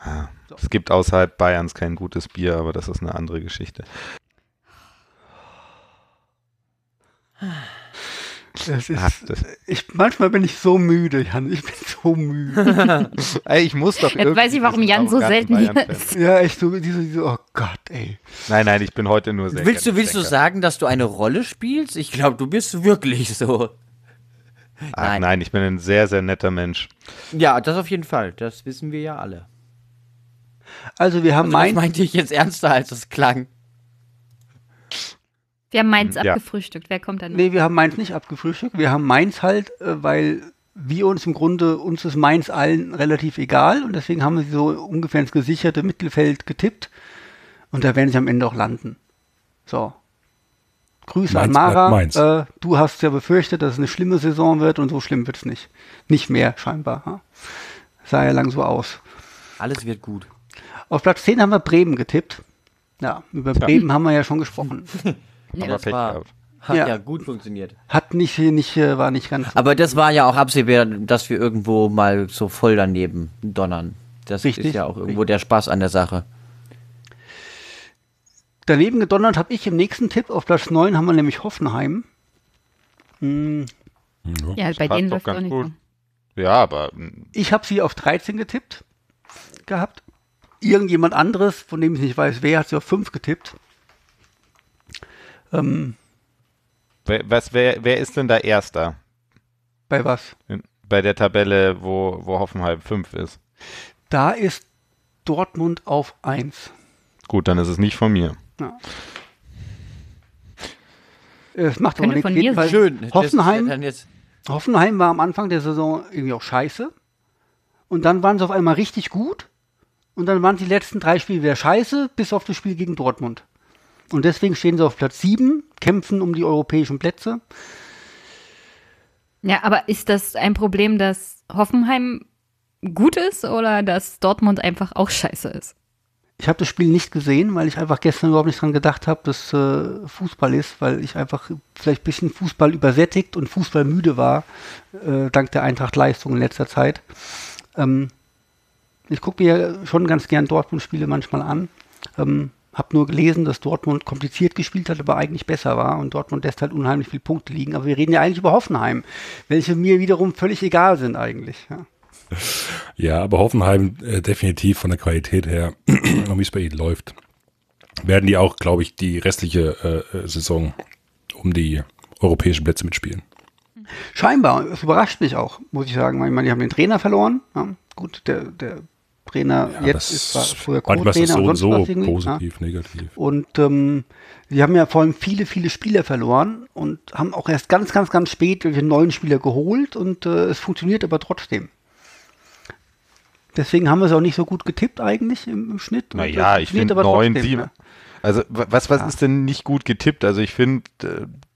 Ja. Es gibt außerhalb Bayerns kein gutes Bier, aber das ist eine andere Geschichte. Das ist, Ah, das- ich, manchmal bin ich so müde, Jan. Ich bin so müde. Ey, ich muss doch Jetzt weiß ich, warum Jan so selten hier ist. ja, ich so, diese, diese, oh Gott, ey. Nein, nein, ich bin heute nur sehr Willst du, willst du sagen, dass du eine Rolle spielst? Ich glaube, du bist wirklich so. Ach, Nein. nein. ich bin ein sehr, sehr netter Mensch. Ja, das auf jeden Fall. Das wissen wir ja alle. Also wir haben Also das Mainz, meinte ich jetzt ernster, als es klang. Wir haben Mainz Ja. abgefrühstückt. Wer kommt dann noch? nee, wir haben Mainz nicht abgefrühstückt. Wir haben Mainz halt, äh, weil wir uns im Grunde, uns ist Mainz allen relativ egal und deswegen haben wir sie so ungefähr ins gesicherte Mittelfeld getippt und da werden sie am Ende auch landen. So. Grüße Mainz an Mara. Mainz. Äh, du hast ja befürchtet, dass es eine schlimme Saison wird und so schlimm wird es nicht. Nicht mehr, scheinbar. Ja. Sah ja lang so aus. Alles wird gut. Auf Platz 10 haben wir Bremen getippt. Ja, über Bremen haben wir ja schon gesprochen. Ja, Aber das Pech war, gehabt. hat ja. Ja. gut funktioniert. Hat nicht, nicht, äh, war nicht ganz. Aber das war ja auch absehbar, dass wir irgendwo mal so voll daneben donnern. Das Richtig, ist ja auch irgendwo der Spaß an der Sache. Daneben gedonnert habe ich im nächsten Tipp. Auf Platz 9 haben wir nämlich Hoffenheim. Hm, Ja, bei denen doch läuft auch nicht gut. so. Ja, aber mm, Ich habe sie auf 13 getippt gehabt. Irgendjemand anderes, von dem ich nicht weiß, wer hat sie auf 5 getippt. Ähm, wer, was, wer, wer ist denn da Erster bei was? bei der Tabelle, wo, wo Hoffenheim 5 ist? Da ist Dortmund auf 1. Gut, dann ist es nicht von mir. Es macht aber nichts. Jedenfalls Schön. Hoffenheim, ja Hoffenheim war am Anfang der Saison irgendwie auch scheiße. Und dann waren sie auf einmal richtig gut. Und dann waren die letzten drei Spiele wieder scheiße, bis auf das Spiel gegen Dortmund. Und deswegen stehen sie auf Platz 7, kämpfen um die europäischen Plätze. Ja, aber ist das ein Problem, dass Hoffenheim gut ist oder dass Dortmund einfach auch scheiße ist? Ich habe das Spiel nicht gesehen, weil ich einfach gestern überhaupt nicht dran gedacht habe, dass äh, Fußball ist, weil ich einfach vielleicht ein bisschen Fußball übersättigt und Fußball müde war, äh, dank der Eintracht-Leistung in letzter Zeit. Ähm, ich gucke mir schon ganz gern Dortmund-Spiele manchmal an. Ähm, habe nur gelesen, dass Dortmund kompliziert gespielt hat, aber eigentlich besser war und Dortmund lässt halt unheimlich viele Punkte liegen. Aber wir reden ja eigentlich über Hoffenheim, welche mir wiederum völlig egal sind eigentlich. Ja. Ja, aber Hoffenheim äh, definitiv von der Qualität her wie es bei ihnen läuft, werden die auch, glaube ich, die restliche äh, äh, Saison um die europäischen Plätze mitspielen. Scheinbar, es überrascht mich auch, muss ich sagen. Ich meine, die haben den Trainer verloren. Ja. Gut, der, der Trainer Ja, jetzt ist zwar früher Co-Trainer so und und sonst so was irgendwie. Ja. positiv, negativ. Und ähm, sie haben ja vor allem viele, viele Spieler verloren und haben auch erst ganz, ganz, ganz spät welche neuen Spieler geholt und äh, es funktioniert aber trotzdem. Deswegen haben wir es auch nicht so gut getippt eigentlich im, im Schnitt. Naja, es ich funktioniert finde aber 9, trotzdem, 7. ne? Also, wa- was, was ist denn nicht gut getippt? Also, ich finde,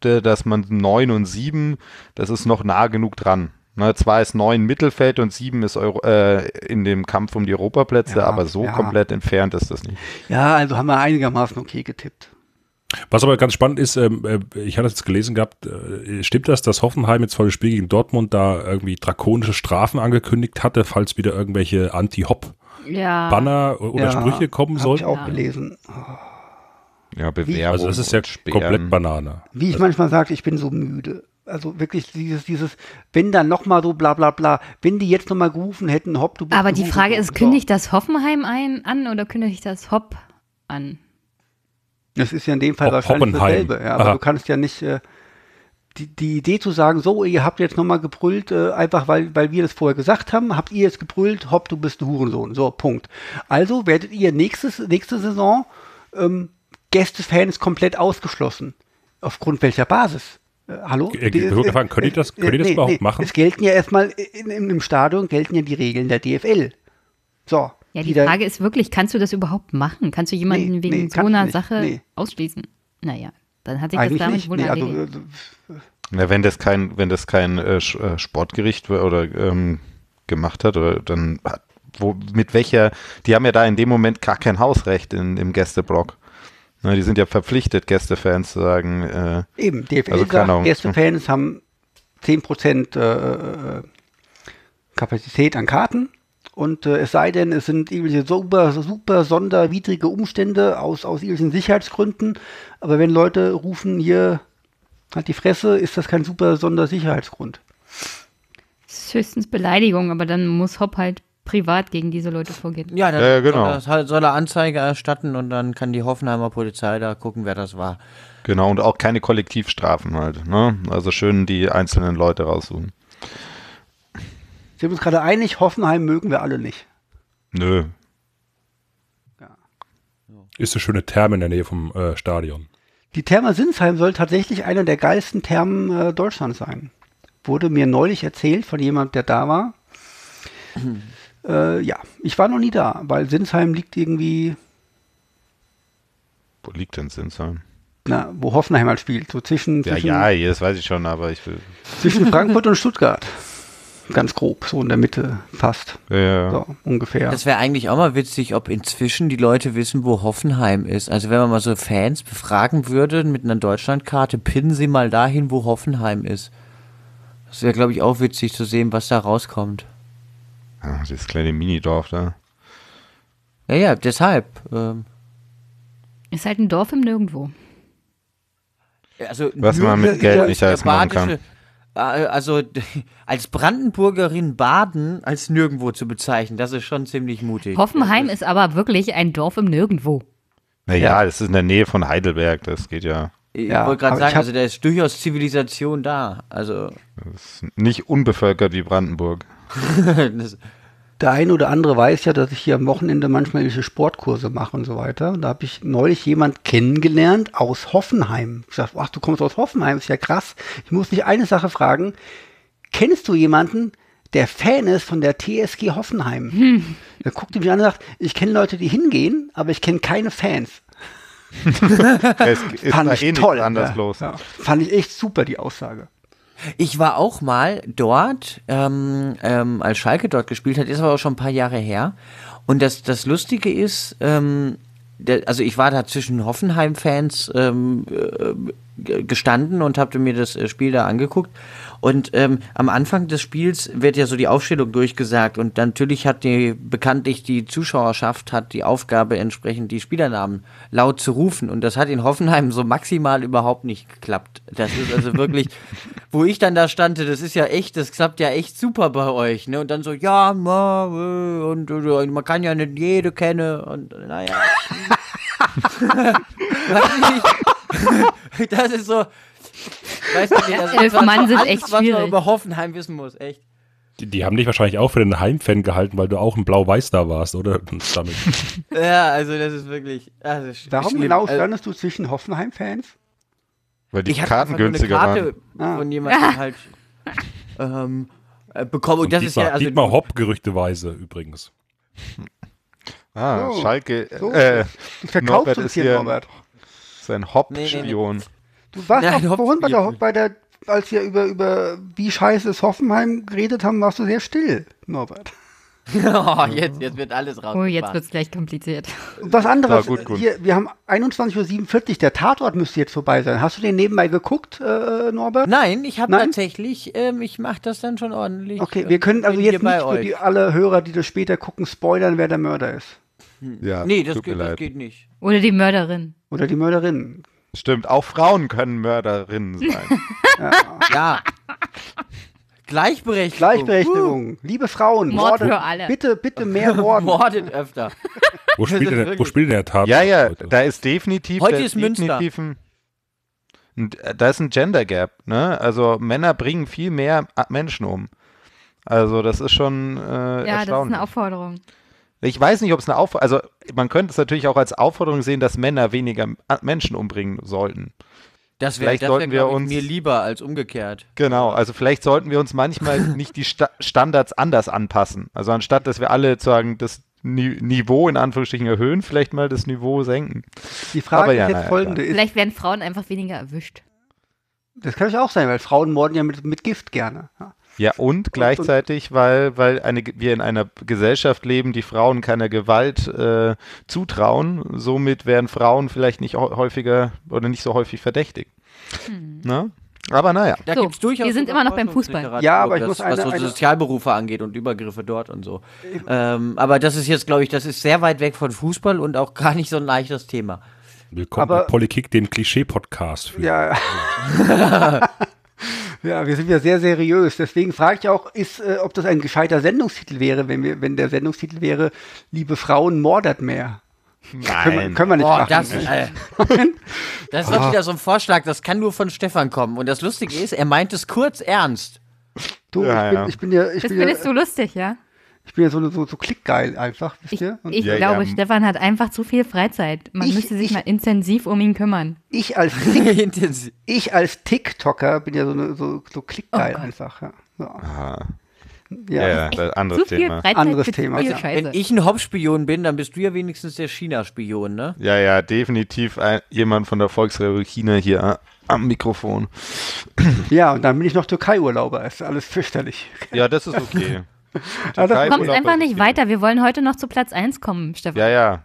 äh, dass man 9 und 7, das ist noch nah genug dran. Ne, zwar ist 9 Mittelfeld und 7 ist Euro, äh, in dem Kampf um die Europaplätze, Ja, aber so ja. komplett entfernt ist das nicht. Ja, also haben wir einigermaßen okay getippt. Was aber ganz spannend ist, ähm, äh, ich hatte jetzt gelesen gehabt, äh, stimmt das, dass Hoffenheim jetzt vor dem Spiel gegen Dortmund da irgendwie drakonische Strafen angekündigt hatte, falls wieder irgendwelche Anti-Hop-Banner Ja. oder Ja, Sprüche kommen Hab ich sollten? auch Ja. gelesen. Ja, Bewerbung. Also das ist ja komplett Banane. Wie ich manchmal sage, ich bin so müde. Also wirklich dieses, dieses, wenn dann nochmal so bla bla bla, wenn die jetzt nochmal gerufen hätten, hopp, du bist Aber die Frage ist, kündigt das Hoffenheim ein an oder kündigt das Hopp an? Das ist ja in dem Fall Ho- wahrscheinlich Hoppenheim. dasselbe. Ja, aber Aha. du kannst ja nicht äh, die, die Idee zu sagen, so, ihr habt jetzt nochmal gebrüllt, äh, einfach weil, weil wir das vorher gesagt haben, habt ihr jetzt gebrüllt, hopp, du bist ein Hurensohn. So, Punkt. Also werdet ihr nächstes, nächste Saison ähm, Gästefans komplett ausgeschlossen. Aufgrund welcher Basis? Äh, hallo? Äh, ich würde fragen, könnt ihr das- könnt ihr das überhaupt machen? Es gelten ja erstmal, in, in, im Stadion gelten ja die Regeln der DFL. So. Ja, die da- Frage ist wirklich, kannst du das überhaupt machen? Kannst du jemanden Nee, wegen nee, so einer nicht. Sache Nee. ausschließen? Naja, dann hat sich das eigentlich damit nicht. wohl Nee, also, erledigt. äh, Na, wenn das kein, wenn das kein äh, äh, Sportgericht oder ähm, gemacht hat, oder dann hat, wo, mit welcher, die haben ja da in dem Moment gar kein Hausrecht in, im Gästeblock. Na, die sind ja verpflichtet, Gästefans zu sagen, äh, Eben, DFL Also keine Ahnung. sagt, Gästefans haben 10% äh, äh, Kapazität an Karten und äh, es sei denn, es sind irgendwelche super, super sonderwidrige Umstände aus, aus irgendwelchen Sicherheitsgründen, aber wenn Leute rufen, hier hat die Fresse, ist das kein super Sondersicherheitsgrund. Das ist höchstens Beleidigung, aber dann muss Hopp halt privat gegen diese Leute vorgehen. Ja, dann Ja, ja, genau. soll, er, soll- soll er Anzeige erstatten und dann kann die Hoffenheimer Polizei da gucken, wer das war. genau, und auch keine Kollektivstrafen halt. Ne? Also schön die einzelnen Leute raussuchen. Sind wir uns gerade einig, Hoffenheim mögen wir alle nicht. Nö. Ist eine schöne Therme in der Nähe vom äh, Stadion. Die Therme Sinsheim soll tatsächlich einer der geilsten Thermen äh, Deutschlands sein. Wurde mir neulich erzählt von jemand, der da war. Äh, ja, ich war noch nie da, weil Sinsheim liegt irgendwie, Wo liegt denn Sinsheim? na, wo Hoffenheim halt spielt, so zwischen, Ja, zwischen, ja, das weiß ich schon, aber ich will. zwischen Frankfurt und Stuttgart. Ganz grob, so in der Mitte fast, Ja, so ungefähr. Das wäre eigentlich auch mal witzig, ob inzwischen die Leute wissen, wo Hoffenheim ist. Also wenn man mal so Fans befragen würde mit einer Deutschlandkarte, pinnen sie mal dahin, wo Hoffenheim ist. Das wäre, glaube ich, auch witzig zu sehen, was da rauskommt. Ja, dieses kleine Minidorf da. Ja, ja, deshalb. Ähm, Ist halt ein Dorf im Nirgendwo. also Was man mit Ja, Geld ja, nicht alles machen kann. äh, Also als Brandenburgerin Baden als nirgendwo zu bezeichnen, das ist schon ziemlich mutig. Hoffenheim ist aber wirklich ein Dorf im Nirgendwo. Naja, das ist in der Nähe von Heidelberg, das geht ja. Ich Ja, wollte gerade sagen, also da ist durchaus Zivilisation da. Also Das ist nicht unbevölkert wie Brandenburg. Der eine oder andere weiß ja, dass ich hier am Wochenende manchmal irgendwelche Sportkurse mache und so weiter. Da habe ich neulich jemand kennengelernt aus Hoffenheim. Ich sagte, ach, du kommst aus Hoffenheim, ist ja krass. Ich muss dich eine Sache fragen. Kennst du jemanden, der Fan ist von der TSG Hoffenheim? Hm. Da guckt mich an und sagt, ich kenne Leute, die hingehen, aber ich kenne keine Fans. Es ist Fand da ich eh toll. anders ja. los. Ja. Fand ich echt super, die Aussage. Ich war auch mal dort, ähm, ähm, als Schalke dort gespielt hat, ist aber auch schon ein paar Jahre her. Und das, das Lustige ist, ähm, der, also ich war da zwischen Hoffenheim-Fans ähm, äh, gestanden und habe mir das äh, Spiel da angeguckt. Und ähm, am Anfang des Spiels wird ja so die Aufstellung durchgesagt und natürlich hat die bekanntlich die Zuschauerschaft hat die Aufgabe entsprechend die Spielernamen laut zu rufen und das hat in Hoffenheim so maximal überhaupt nicht geklappt. Das ist also wirklich, wo ich dann da stande, das ist ja echt, das klappt ja echt super bei euch, ne? Und dann so ja, ma, äh, und, äh, man kann ja nicht jede kennen und naja. Weiß nicht. das ist so. Weißt du, nicht, das ist elf was- Mann sind alles, echt was man über Hoffenheim wissen muss, echt. Die, die haben dich wahrscheinlich auch für den Heimfan gehalten, weil du auch ein Blau-Weiß da warst, oder? Damit. Ja, also das ist wirklich. Also sch- Warum genau Also, standest du zwischen Hoffenheim-Fans? Weil die ich Karten nur eine günstiger Karte waren. Ah. von jemandem halt ähm, äh, bekommen. Und das ist Dietmar, ja also Dietmar Hopp gerüchteweise übrigens. Ah, So, Schalke. so. Äh, Du verkaufst Norbert uns ist hier, hier Norbert. Sein Hop-Spion. Du warst Nein, doch vorhin bei der, bei der, als wir über, über wie scheiße ist Hoffenheim geredet haben, warst du sehr still, Norbert. oh, jetzt, jetzt wird alles raus. Oh, jetzt wird es gleich kompliziert. Was anderes, Ja, gut, gut. Hier, wir haben 21.47 Uhr, der Tatort müsste jetzt vorbei sein. Hast du den nebenbei geguckt, äh, Norbert? Nein, ich habe tatsächlich, ähm, ich mache das dann schon ordentlich. Okay, wir können also jetzt nicht für die, alle Hörer, die das später gucken, spoilern, wer der Mörder ist. Ja, Nee, das tut mir geht, das geht nicht. Oder die Mörderin. Oder die Mörderin. Stimmt, auch Frauen können Mörderinnen sein. Ja. Gleichberechtigung. Gleichberechtigung. Liebe Frauen, Mord mordet- für alle. Bitte, bitte mehr Morden. Mordet öfter. Wo spielt, denn, der- wo spielt der Tatort? ja, ja, heute? da ist definitiv, Heute ist Münster. definitiv ein, da ist ein Gender Gap, ne? Also Männer bringen viel mehr Menschen um. Also das ist schon äh, Ja, das ist eine Aufforderung. Ich weiß nicht, ob es eine Aufforderung, also man könnte es natürlich auch als Aufforderung sehen, dass Männer weniger A- Menschen umbringen sollten. Das wäre wär, sollten wir glaub ich, uns- mir lieber als umgekehrt. Genau, also vielleicht sollten wir uns manchmal nicht die Sta Standards anders anpassen. Also anstatt, dass wir alle sagen, das Ni Niveau in Anführungsstrichen erhöhen, vielleicht mal das Niveau senken. Die Frage Aber ja, ist jetzt naja, folgende. Ist, Vielleicht werden Frauen einfach weniger erwischt. das kann ja auch sein, weil Frauen morden ja mit, mit Gift gerne. Ja. Ja, und gleichzeitig, weil, weil eine, wir in einer Gesellschaft leben, die Frauen keiner Gewalt äh, zutrauen, somit werden Frauen vielleicht nicht hä- häufiger oder nicht so häufig verdächtigt. Ne? Aber naja. Da So, gibt's durchaus wir sind immer noch beim Fußball. Ja, aber ich das, muss eine- was so eine- Sozialberufe angeht und Übergriffe dort und so. Ähm, aber das ist jetzt, glaube ich, das ist sehr weit weg von Fußball und auch gar nicht so ein leichtes Thema. Willkommen Aber- bei Politik, dem Klischee-Podcast. für- Ja. ja, wir sind ja sehr seriös. Deswegen frage ich auch, ist, äh, ob das ein gescheiter Sendungstitel wäre, wenn, wir, wenn der Sendungstitel wäre, liebe Frauen, mordet mehr. Können wir, Nein. können wir nicht Boah, machen. das, äh, das ist doch wieder so ein Vorschlag, das kann nur von Stefan kommen. Und das Lustige ist, er meint es kurz ernst. du, Ja, ich, bin, ja. ich bin ja, ich Das bin ja, findest du lustig, ja? Ich bin ja so, so, so klickgeil einfach, wisst Ich, ihr? Und ich Ja, glaube, ja. Stefan hat einfach zu viel Freizeit. Man Ich- müsste sich ich- mal intensiv um ihn kümmern. ich als ich als TikToker bin ja so, eine, so, so klickgeil Oh einfach. Ja, so. Ah, ja. ja, ja, das ist ein anderes Thema. Freizeit Anderes Thema. Scheiße. Wenn ich ein Hauptspion bin, dann bist du ja wenigstens der China-Spion, ne? Ja, ja, definitiv ein, jemand von der Volksrepublik China hier äh, am Mikrofon. ja, und dann bin ich noch Türkei-Urlauber. Ist alles fürchterlich. Ja, das ist okay. das Türkei- Du kommst Urlaub einfach nicht weiter. Wir wollen heute noch zu Platz 1 kommen, Stefan. Ja, ja.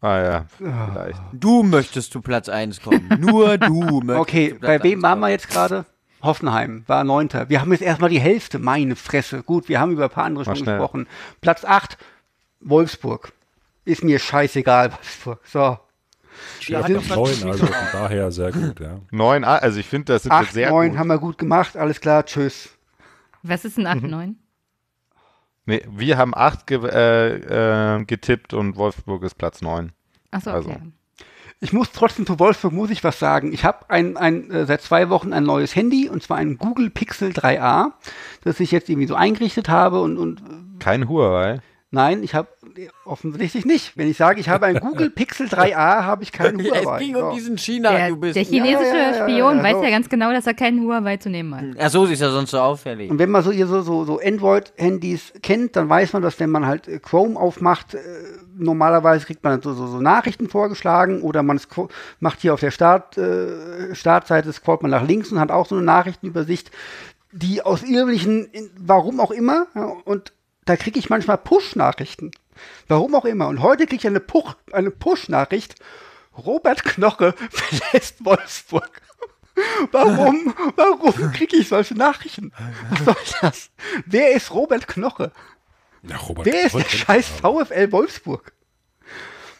Ah ja, vielleicht. Du möchtest zu Platz 1 kommen. Nur du möchtest Okay, zu Platz bei wem 1 waren wir jetzt gerade? Hoffenheim war Neunter. Wir haben jetzt erstmal die Hälfte. Meine Fresse. Gut, wir haben über ein paar andere schon gesprochen. Platz 8, Wolfsburg. Ist mir scheißegal, Wolfsburg. So. Ja, Ja, hat doch neun, also von daher sehr gut, ja. Neun, ah, also ich finde, das sind wir 8, sehr 9 gut. haben wir gut gemacht. Alles klar, tschüss. Was ist ein 8, Mhm. 9? Nee, wir haben acht ge äh, äh, getippt und Wolfsburg ist Platz neun. Achso, Also. okay. Ich muss trotzdem zu Wolfsburg muss ich was sagen. Ich habe ein, ein, äh, seit zwei Wochen ein neues Handy und zwar ein Google Pixel 3a, das ich jetzt irgendwie so eingerichtet habe und, und Kein Huawei. nein, ich habe offensichtlich nicht. Wenn ich sage, ich habe ein Google Pixel 3a, habe ich keinen Es Huawei. ging um diesen China, Der, du bist. der chinesische Ja, ja, ja, Spion ja, weiß so. ja ganz genau, dass er keinen Huawei zu nehmen hat. Ach so, sie ist ja sonst so auffällig. Und wenn man so, hier so, so, so Android-Handys kennt, dann weiß man, dass wenn man halt äh, Chrome aufmacht, äh, normalerweise kriegt man so, so, so Nachrichten vorgeschlagen oder man macht hier auf der Start, äh, Startseite, scrollt man nach links und hat auch so eine Nachrichtenübersicht, die aus irgendwelchen, warum auch immer, ja, und da kriege ich manchmal Push-Nachrichten. Warum auch immer. Und heute kriege ich eine, Puch, eine Push-Nachricht. Robert Knoche verlässt Wolfsburg. Warum? Warum kriege ich solche Nachrichten? Was soll das? Wer ist Robert Knoche? ja Robert, Wer ist der scheiß VfL Wolfsburg?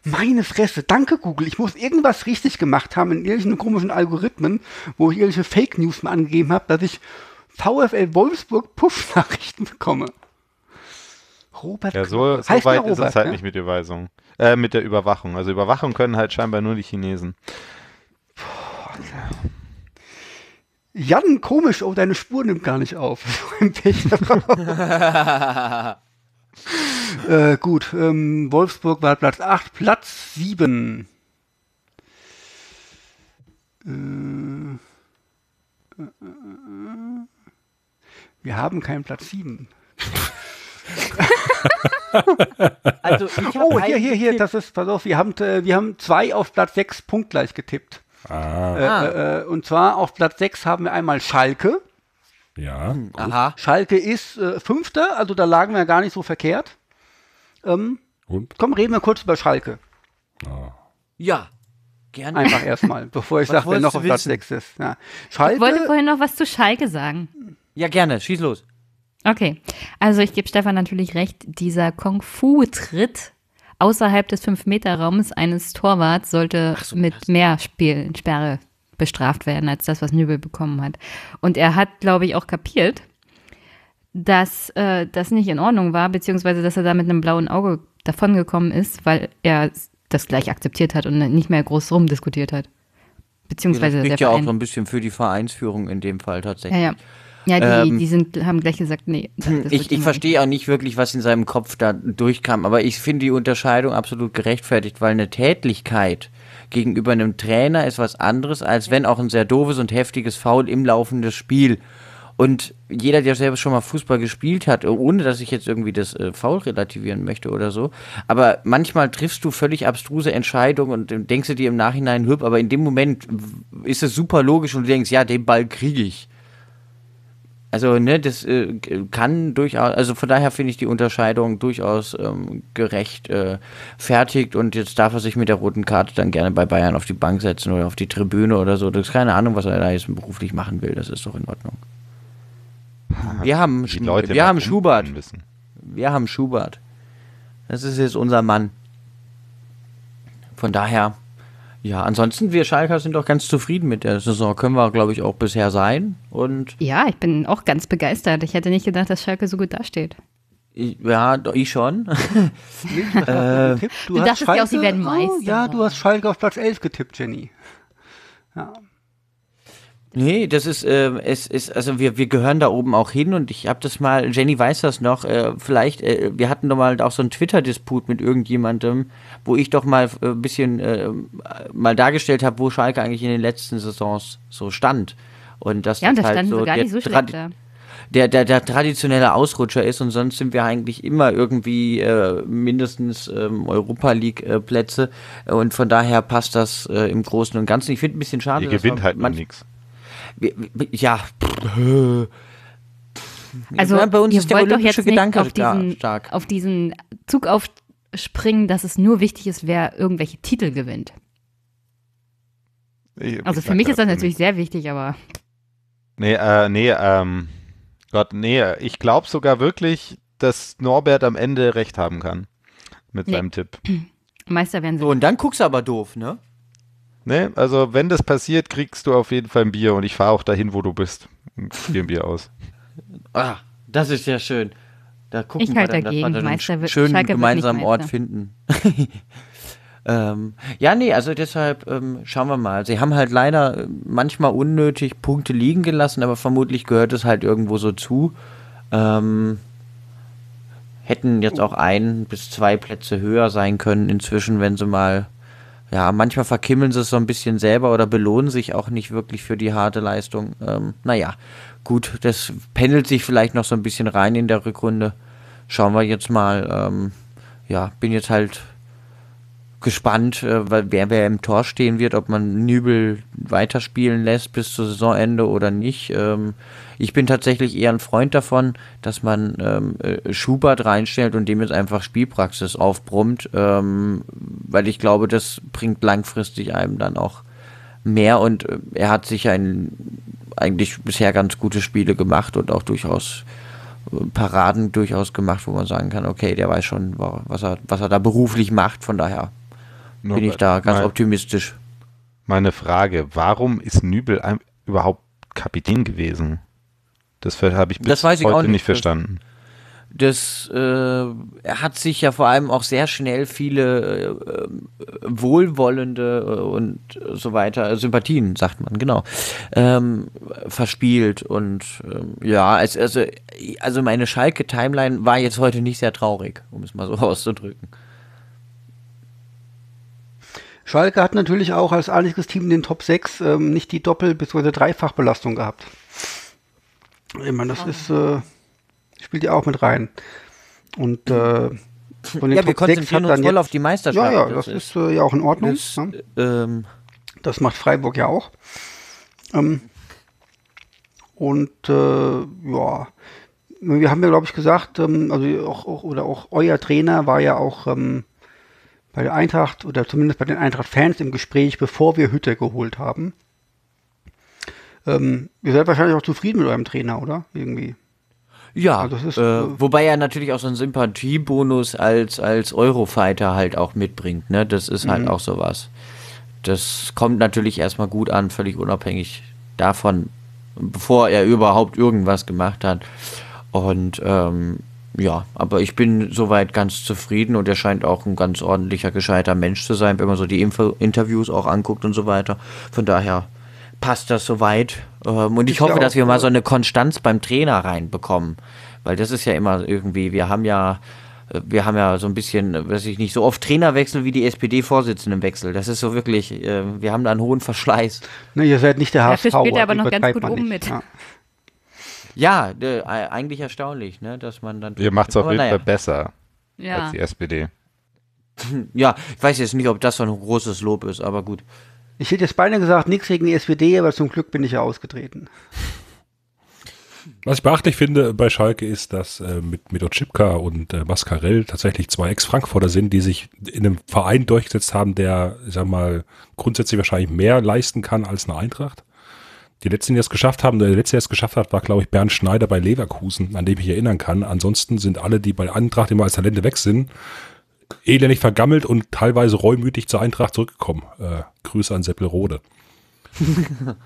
Meine Fresse, danke Google. Ich muss irgendwas richtig gemacht haben in irgendwelchen komischen Algorithmen, wo ich irgendwelche Fake News mal angegeben habe, dass ich VfL Wolfsburg Push-Nachrichten bekomme. Robert Ja, so, so weit der ist es Robert, halt ne? nicht mit der Überweisung. Äh, mit der Überwachung. Also Überwachung können halt scheinbar nur die Chinesen. Jan, komisch, oh, deine Spur nimmt gar nicht auf. Äh, gut, ähm, Wolfsburg war Platz 8, Platz 7. Äh, äh, äh, wir haben keinen Platz 7. Also, Oh, hier, hier, hier, das ist, pass auf, wir haben, äh, wir haben zwei auf Platz 6 punktgleich getippt. Ah, Äh, äh, und zwar auf Platz 6 haben wir einmal Schalke. ja. Aha. Schalke ist äh, Fünfter, also da lagen wir gar nicht so verkehrt. Ähm, Und? komm, reden wir kurz über Schalke. Ja, gerne. Einfach erstmal, bevor ich sage, wer noch auf Platz wissen? 6 ist. Ja. Ich wollte Schalke, vorhin noch was zu Schalke sagen. Ja, gerne, schieß los. Okay, also ich gebe Stefan natürlich recht, dieser Kung-Fu-Tritt außerhalb des 5-Meter-Raums eines Torwarts sollte so, mit mehr Spielsperre bestraft werden, als das, was Nübel bekommen hat. Und er hat, glaube ich, auch kapiert, dass äh, das nicht in Ordnung war, beziehungsweise dass er da mit einem blauen Auge davongekommen ist, weil er das gleich akzeptiert hat und nicht mehr groß rumdiskutiert hat. Ja, Beziehungsweise das der spricht ja auch so ein bisschen für die Vereinsführung in dem Fall tatsächlich. ja, ja. Ja, die, Ähm, die sind, haben gleich gesagt, nee. wird Ich, ich verstehe auch nicht wirklich, was in seinem Kopf da durchkam, aber ich finde die Unterscheidung absolut gerechtfertigt, weil eine Tätlichkeit gegenüber einem Trainer ist was anderes, als wenn auch ein sehr doofes und heftiges Foul im laufenden Spiel. Und jeder, der selber schon mal Fußball gespielt hat, ohne dass ich jetzt irgendwie das äh, Foul relativieren möchte oder so, aber manchmal triffst du völlig abstruse Entscheidungen und äh, denkst du dir im Nachhinein, hüb, aber in dem Moment ist es super logisch und du denkst, ja, den Ball kriege ich. Also, ne, das äh, kann durchaus, also von daher finde ich die Unterscheidung durchaus ähm, gerecht äh, fertigt und jetzt darf er sich mit der roten Karte dann gerne bei Bayern auf die Bank setzen oder auf die Tribüne oder so. Das ist keine Ahnung, was er da jetzt beruflich machen will, das ist doch in Ordnung. Wir haben, Leute wir haben Schubert. Müssen. Wir haben Schubert. Das ist jetzt unser Mann. Von daher, ja, ansonsten, wir Schalker sind doch ganz zufrieden mit der Saison. Können wir, glaube ich, auch bisher sein. Und Ja, ich bin auch ganz begeistert. Ich hätte nicht gedacht, dass Schalke so gut dasteht. ich, ja, doch, ich schon. äh, Tipp, du dachtest ja auch, sie werden Oh, Meister. ja, du hast Schalke auf Platz 11 getippt, Jenny. Ja. Nee, das ist, äh, es ist, also wir, wir gehören da oben auch hin und ich habe das mal, Jenny weiß das noch, äh, vielleicht, äh, wir hatten doch mal auch so einen Twitter-Disput mit irgendjemandem, wo ich doch mal äh, ein bisschen äh, mal dargestellt habe, wo Schalke eigentlich in den letzten Saisons so stand. Und das Ja, und da halt standen so sie gar der nicht so schlecht da. der, der, der traditionelle Ausrutscher ist und sonst sind wir eigentlich immer irgendwie äh, mindestens ähm, Europa League äh, Plätze und von daher passt das äh, im Großen und Ganzen. Ich finde ein bisschen schade, Ihr dass gewinnt wir halt manch- nichts. Ja. Also, Ja, bei uns ihr ist der olympische Gedanke auf diesen, stark. auf diesen Zug aufspringen, dass es nur wichtig ist, wer irgendwelche Titel gewinnt. Ich- Also ich für mich ist das natürlich sehr wichtig, aber Nee, äh, nee, ähm, Gott, nee, ich glaube sogar wirklich, dass Norbert am Ende recht haben kann mit Nee. seinem Tipp. Meister werden sie. So, und dann guckst du aber doof, ne? Nee, also wenn das passiert, kriegst du auf jeden Fall ein Bier und ich fahre auch dahin, wo du bist. Und Spiel ein Bier aus. Ah, das ist ja schön. Da gucken Ich wir halt dann, dass wir dagegen. dann einen Meister wird- schönen Schalke gemeinsamen Ort Meister. finden. ähm, ja, nee, also deshalb ähm, schauen wir mal. Sie haben halt leider äh, manchmal unnötig Punkte liegen gelassen, aber vermutlich gehört es halt irgendwo so zu. Ähm, hätten jetzt auch ein bis zwei Plätze höher sein können inzwischen, wenn sie mal ja, manchmal verkimmeln sie es so ein bisschen selber oder belohnen sich auch nicht wirklich für die harte Leistung. Ähm, naja, gut, das pendelt sich vielleicht noch so ein bisschen rein in der Rückrunde. Schauen wir jetzt mal. Ähm, ja, bin jetzt halt gespannt, äh, wer, wer im Tor stehen wird, ob man Nübel weiterspielen lässt bis zum Saisonende oder nicht. Ähm, ich bin tatsächlich eher ein Freund davon, dass man ähm, äh, Schubert reinstellt und dem jetzt einfach Spielpraxis aufbrummt, ähm, weil ich glaube, das bringt langfristig einem dann auch mehr und äh, er hat sicher ein, eigentlich bisher ganz gute Spiele gemacht und auch durchaus äh, Paraden durchaus gemacht, wo man sagen kann, okay, der weiß schon, wa- was er, was er da beruflich macht, von daher bin ich da ganz Mal- optimistisch. Meine Frage, warum ist Nübel überhaupt Kapitän gewesen? Das habe ich bis Das weiß ich heute auch nicht. nicht verstanden. Das, äh, er hat sich ja vor allem auch sehr schnell viele äh, wohlwollende äh, und so weiter, Sympathien, sagt man, genau, ähm, verspielt. Und ähm, ja, als, also, also meine Schalke-Timeline war jetzt heute nicht sehr traurig, um es mal so auszudrücken. Schalke hat natürlich auch als einziges Team in den Top 6 ähm, nicht die Doppel- bzw. Dreifachbelastung gehabt. Ich meine, das ist, äh, spielt ja auch mit rein. Und äh, von den Ja, wir Top 6 konzentrieren uns dann voll jetzt, auf die Meisterschaft. Ja, ja, das, ist, äh, ja auch in Ordnung. das, ne? ähm, Das macht Freiburg ja auch. Ähm, und äh, ja, wir haben ja, glaube ich, gesagt, ähm, also auch, auch, oder auch euer Trainer war ja auch ähm, bei der Eintracht oder zumindest bei den Eintracht-Fans im Gespräch, bevor wir Hütte geholt haben. Ähm, ihr seid wahrscheinlich auch zufrieden mit eurem Trainer, oder? Irgendwie. Ja, Also das ist, äh, äh, wobei er natürlich auch so einen Sympathiebonus als, als Eurofighter halt auch mitbringt, ne? Das ist Mhm. halt auch sowas. Das kommt natürlich erstmal gut an, völlig unabhängig davon, bevor er überhaupt irgendwas gemacht hat. Und ähm, ja, aber ich bin soweit ganz zufrieden und er scheint auch ein ganz ordentlicher, gescheiter Mensch zu sein, wenn man so die Info Interviews auch anguckt und so weiter. Von daher passt das soweit. Ähm, und ich ja hoffe, dass wir mal so eine Konstanz beim Trainer reinbekommen. Weil das ist ja immer irgendwie, wir haben ja, äh, wir haben ja so ein bisschen, äh, weiß ich nicht, so oft Trainerwechsel wie die SPD-Vorsitzendenwechsel. Das ist so wirklich, äh, wir haben da einen hohen Verschleiß. Ne, ihr seid nicht der HSV. Dafür spielt er aber noch ganz gut nicht. mit. Ja. Ja, äh, eigentlich erstaunlich, ne, dass man dann. Ihr macht es auf jeden naja. Fall besser Ja. als die SPD. Ja, ich weiß jetzt nicht, ob das so ein großes Lob ist, aber gut. Ich hätte jetzt beinahe gesagt, nichts gegen die SPD, aber zum Glück bin ich ja ausgetreten. Was ich beachtlich finde bei Schalke ist, dass äh, mit, mit Otschipka und äh, Mascarell tatsächlich zwei Ex-Frankfurter sind, die sich in einem Verein durchgesetzt haben, der, ich sag mal, grundsätzlich wahrscheinlich mehr leisten kann als eine Eintracht. Die letzten, die es geschafft haben, der letzte, der es geschafft hat, war, glaube ich, Bernd Schneider bei Leverkusen, an dem ich erinnern kann. Ansonsten sind alle, die bei Eintracht immer als Talente weg sind, elendig vergammelt und teilweise reumütig zur Eintracht zurückgekommen. Äh, Grüße an Seppelrode.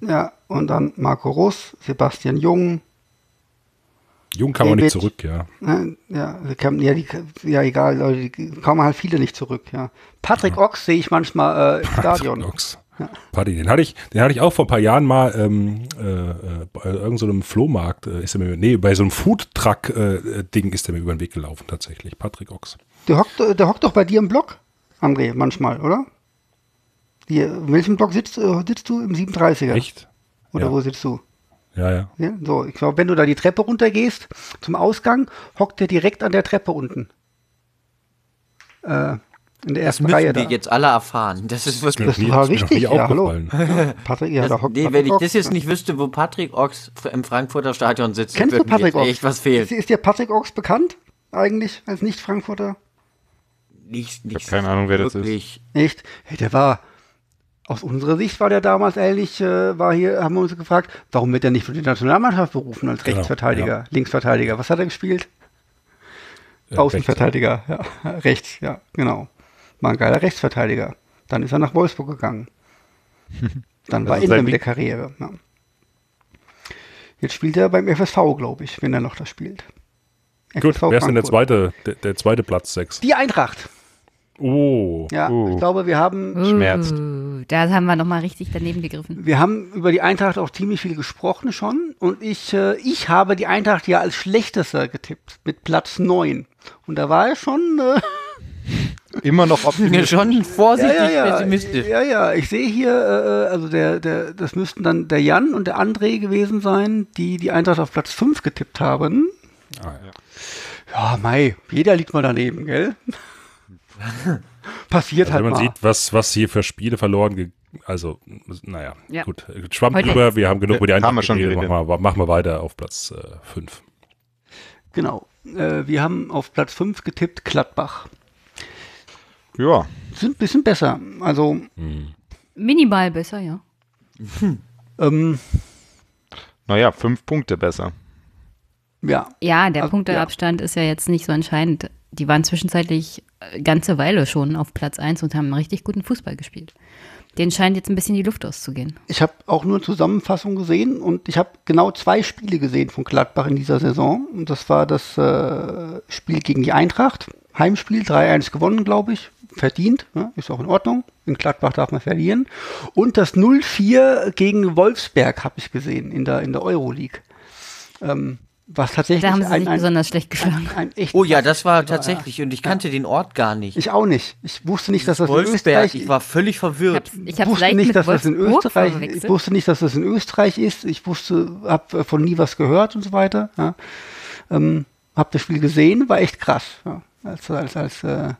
Ja, und dann Marco Russ, Sebastian Jung, Jung kam auch nicht zurück, ja. Ne, ja, kamen, ja, die, ja, egal, Leute, die kommen halt viele nicht zurück, ja. Patrick Ochs sehe ich manchmal äh, im Stadion. Knox. Paddy, den hatte ich, den hatte ich auch vor ein paar Jahren mal ähm, äh, äh, bei irgendeinem so einem Flohmarkt, äh, ist er mir, nee, bei so einem Foodtruck-Ding ist er mir über den Weg gelaufen, tatsächlich. Patrick Ochs. Der hockt, äh, der hockt doch bei dir im Block, André, manchmal, oder? Die, in welchem Block sitzt, äh, sitzt du? Im 37er? Echt? Oder Ja. wo sitzt du? Ja, ja. Ja, so, ich glaube, wenn du da die Treppe runtergehst zum Ausgang, hockt der direkt an der Treppe unten. Äh, in der Das ersten müssen Reihe wir da. jetzt alle erfahren. Das ist wirklich. Das noch wichtig, nie ja, hallo. Patrick, ja, Das, da hockt nee, Patrick wenn ich Ochs. das jetzt nicht wüsste, wo Patrick Ochs im Frankfurter Stadion sitzt, Kennst du Patrick jetzt Ochs? echt was fehlt. Ist, ist dir Patrick Ochs bekannt? Eigentlich als Nicht-Frankfurter? Nicht, Ich nicht habe keine Ahnung, wer das ist. Echt? Hey, der war, aus unserer Sicht war der damals ehrlich, äh, war hier, haben wir uns gefragt, warum wird er nicht für die Nationalmannschaft berufen als Genau, Rechtsverteidiger, ja. Linksverteidiger? Was hat er gespielt? Äh, Außenverteidiger, ja, rechts, ja, genau. War ein geiler Rechtsverteidiger. Dann ist er nach Wolfsburg gegangen. Dann Das war sein mit der. Karriere. Ja. Jetzt spielt er beim FSV, glaube ich, wenn er noch da spielt. Gut, FSV wer ist denn der zweite, der, der zweite Platz sechs? Die Eintracht. Oh, Ja, Uh. ich glaube, wir haben Schmerzt. Uh, da haben wir nochmal richtig daneben gegriffen. Wir haben über die Eintracht auch ziemlich viel gesprochen schon und ich, äh, ich habe die Eintracht ja als schlechtester getippt mit Platz 9. Und da war er schon äh, Immer noch Ja, optimistisch. schon vorsichtig ja, ja, pessimistisch. ja, ja, ich sehe hier, äh, also der, der, das müssten dann der Jan und der André gewesen sein, die die Eintracht auf Platz 5 getippt haben. Ah, Ja, Mai, jeder liegt mal daneben, gell? Passiert Also halt wenn man mal. sieht, was, was hier für Spiele verloren, ge also, naja, Ja. gut. Schwamm Heute- drüber, wir haben genug über die Eintracht geredet, machen wir, machen wir weiter auf Platz 5. Genau. Äh, wir haben auf Platz 5 getippt Gladbach. Ja, Sind ein bisschen besser. Also, Minimal besser, ja. ähm, naja, fünf Punkte besser. Ja, Ja, der Punkteabstand ist ja jetzt nicht so entscheidend. Die waren zwischenzeitlich äh, ganze Weile schon auf Platz 1 und haben einen richtig guten Fußball gespielt. Den scheint jetzt ein bisschen die Luft auszugehen. Ich habe auch nur Zusammenfassung gesehen und ich habe genau zwei Spiele gesehen von Gladbach in dieser Saison. Und das war das äh, Spiel gegen die Eintracht. Heimspiel, 3-1 gewonnen, glaube ich. Verdient, ne? ist auch in Ordnung. In Gladbach darf man verlieren. Und das 0-4 gegen Wolfsberg habe ich gesehen in der, in der Euroleague. Ähm, was tatsächlich Da haben sie ein, sich ein, besonders schlecht geschlagen. ein, Oh ja, das war tatsächlich, und ich kannte den Ort gar nicht. Ich auch nicht. Ich wusste nicht, dass das in Wolfsberg, Österreich ich war völlig Ich verwirrt. ich hab's wusste nicht, dass das in Österreich. Ich wusste nicht, dass das in Österreich ist. Ich wusste, habe von nie was gehört und so weiter. Ja. Ähm, habe das Spiel gesehen, war echt krass. Ja. Als als als äh,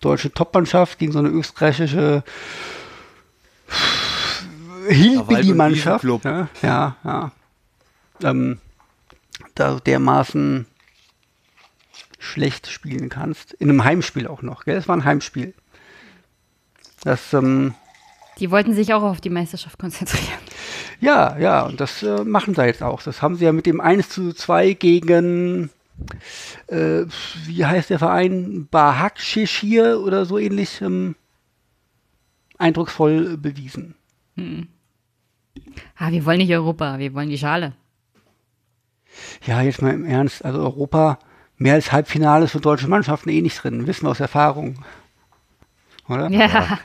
deutsche Topmannschaft gegen so eine österreichische Hillbilly-Mannschaft. Wiesenclub. Ja, ja. ja. Ähm, da dermaßen schlecht spielen kannst. In einem Heimspiel auch noch, gell? Es war ein Heimspiel. Das, ähm, Die wollten sich auch auf die Meisterschaft konzentrieren. ja, ja, und das äh, machen sie jetzt auch. Das haben sie ja mit dem 1 zu 2 gegen, äh, wie heißt der Verein? Bahak Sheshir oder so ähnlich ähm, eindrucksvoll bewiesen. Ah, wir wollen nicht Europa, wir wollen die Schale. Ja, jetzt mal im Ernst. Also Europa, mehr als Halbfinale ist für deutsche Mannschaften eh nicht drin. Wissen wir aus Erfahrung. Oder? Ja.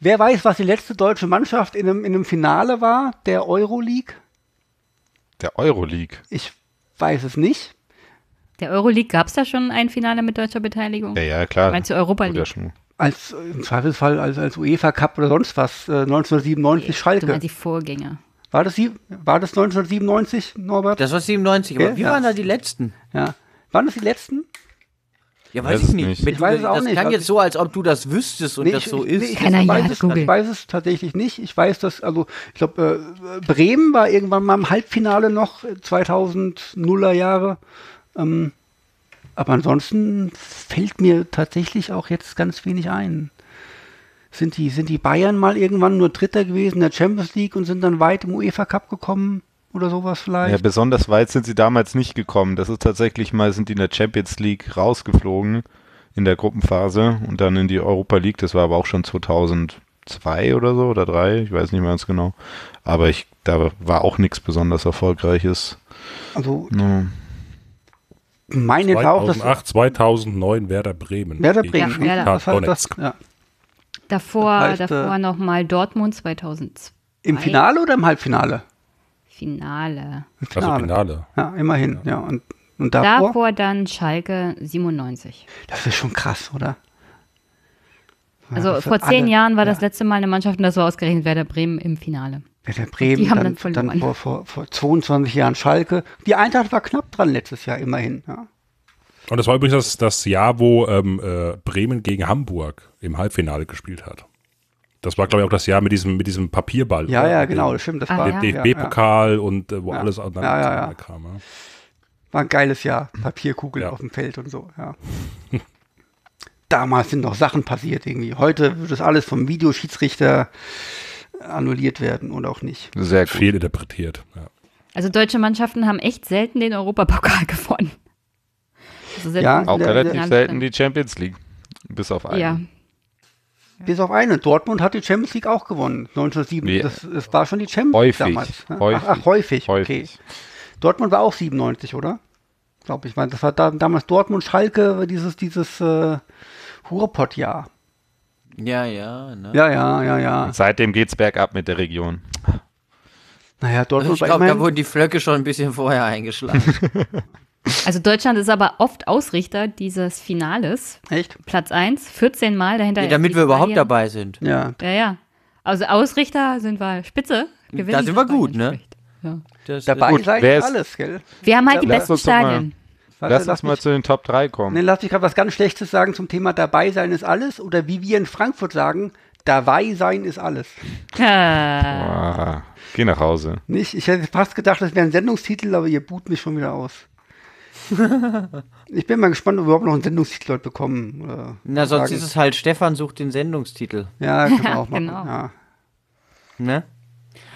Wer weiß, was die letzte deutsche Mannschaft in einem, in einem Finale war, der Euroleague? Der Euroleague. Ich weiß es nicht. Der Euroleague gab es da schon ein Finale mit deutscher Beteiligung? Ja, ja, klar. Meinst du Europa ja League? schon- Als im Zweifelsfall als, als UEFA Cup oder sonst was. Äh, 1997 Du Schalke. meinst die Vorgänger. War das, sie, war das 1997, Norbert? Das war 97, aber Ja, wie ja. waren da die letzten? ja. Waren das die letzten? Ja, Weiß weiß ich nicht. nicht. Ich weiß es auch das nicht. klang Also jetzt so, als ob du das wüsstest und Nee, das ich- so nee, ist. Ich, Keiner ich, weiß es, Google. ich weiß es tatsächlich nicht. Ich weiß, dass, also, ich glaube, äh, Bremen war irgendwann mal im Halbfinale noch, äh, 2000er Jahre. Ähm, aber ansonsten fällt mir tatsächlich auch jetzt ganz wenig ein. Sind die, sind die Bayern mal irgendwann nur Dritter gewesen in der Champions League und sind dann weit im UEFA Cup gekommen oder sowas Ja, vielleicht? besonders weit sind sie damals nicht gekommen. Das ist tatsächlich mal, sind die in der Champions League rausgeflogen in der Gruppenphase und dann in die Europa League. Das war aber auch schon 2002 oder so oder drei, ich weiß nicht mehr ganz genau. Aber ich, da war auch nichts besonders Erfolgreiches. Also, Ne. meine war auch das 2008, 2009 Werder Bremen. Werder Bremen. Ja? Werder. das, hat- das, ja. Davor, Das heißt, davor äh, nochmal Dortmund 2002. Im Finale oder im Halbfinale? Finale. Im Also Finale. Ja, immerhin, ja. Und, und davor? Davor dann Schalke 97. Das ist schon krass, oder? Ja, Also vor zehn alle- Jahren war ja. das letzte Mal eine Mannschaft und das war ausgerechnet Werder Bremen im Finale. Werder Bremen, Die haben dann, dann dann, verloren. vor, vor, vor 22 Jahren Schalke. Die Eintracht war knapp dran letztes Jahr, immerhin. Ja. Und das war übrigens das, das Jahr, wo ähm, äh, Bremen gegen Hamburg im Halbfinale gespielt hat. Das war, glaube ich, auch das Jahr mit diesem, mit diesem Papierball. Ja, oder? ja, genau, das stimmt. Das Ah, war, ja. Dem ja, DFB-Pokal und äh, wo Ja. alles dann Ja, ja, ja. kam. Ja. war ein geiles Jahr. Papierkugel Ja. auf dem Feld und so, ja. Damals sind noch Sachen passiert irgendwie. Heute wird das alles vom Videoschiedsrichter annulliert werden oder auch nicht. Sehr gut. Fehlinterpretiert. Ja. Also deutsche Mannschaften haben echt selten den Europapokal gewonnen. Also Ja, Auch Ja, relativ Finale selten die Champions League. Bis auf einen. Ja, Bis auf eine. Dortmund hat die Champions League auch gewonnen. 1907. Nee. Das, das war schon die Champions Häufig. League damals. ne? Häufig. Ach, ach, häufig. Häufig. Okay. Dortmund war auch 97, oder? Glaube ich. Weil das war da, damals Dortmund, Schalke, dieses, dieses äh, Ruhrpott-Jahr. Ja, ja. Ne? Ja, ja, ja, ja. Seitdem geht's bergab mit der Region. Naja, Dortmund Ich glaube, da wurden die Flöcke schon ein bisschen vorher eingeschlagen. also Deutschland ist aber oft Ausrichter dieses Finales. Echt? Platz 1, 14 Mal dahinter. erst damit wir überhaupt Italien. dabei sind. Ja. Ja, ja. Also Ausrichter sind wir spitze. gewinnen Da sind wir gut, ne? Ja. Das, Dabei Gut, ist ist- alles, gell? Wir haben halt die besten Stadien. Warte, Lass uns mal mich- zu den Top 3 kommen. Nee, lass mich gerade was ganz Schlechtes sagen zum Thema dabei sein ist alles. Oder wie wir in Frankfurt sagen, dabei sein ist alles. Ah, Ah, geh nach Hause. Nicht? Ich hätte fast gedacht, das wäre ein Sendungstitel, aber ihr boot mich schon wieder aus. ich bin mal gespannt, ob wir überhaupt noch einen Sendungstitel heute bekommen. Oder Na, sonst sagen. ist es halt Stefan sucht den Sendungstitel. Ja, können wir auch machen. Genau. Ja. Ne?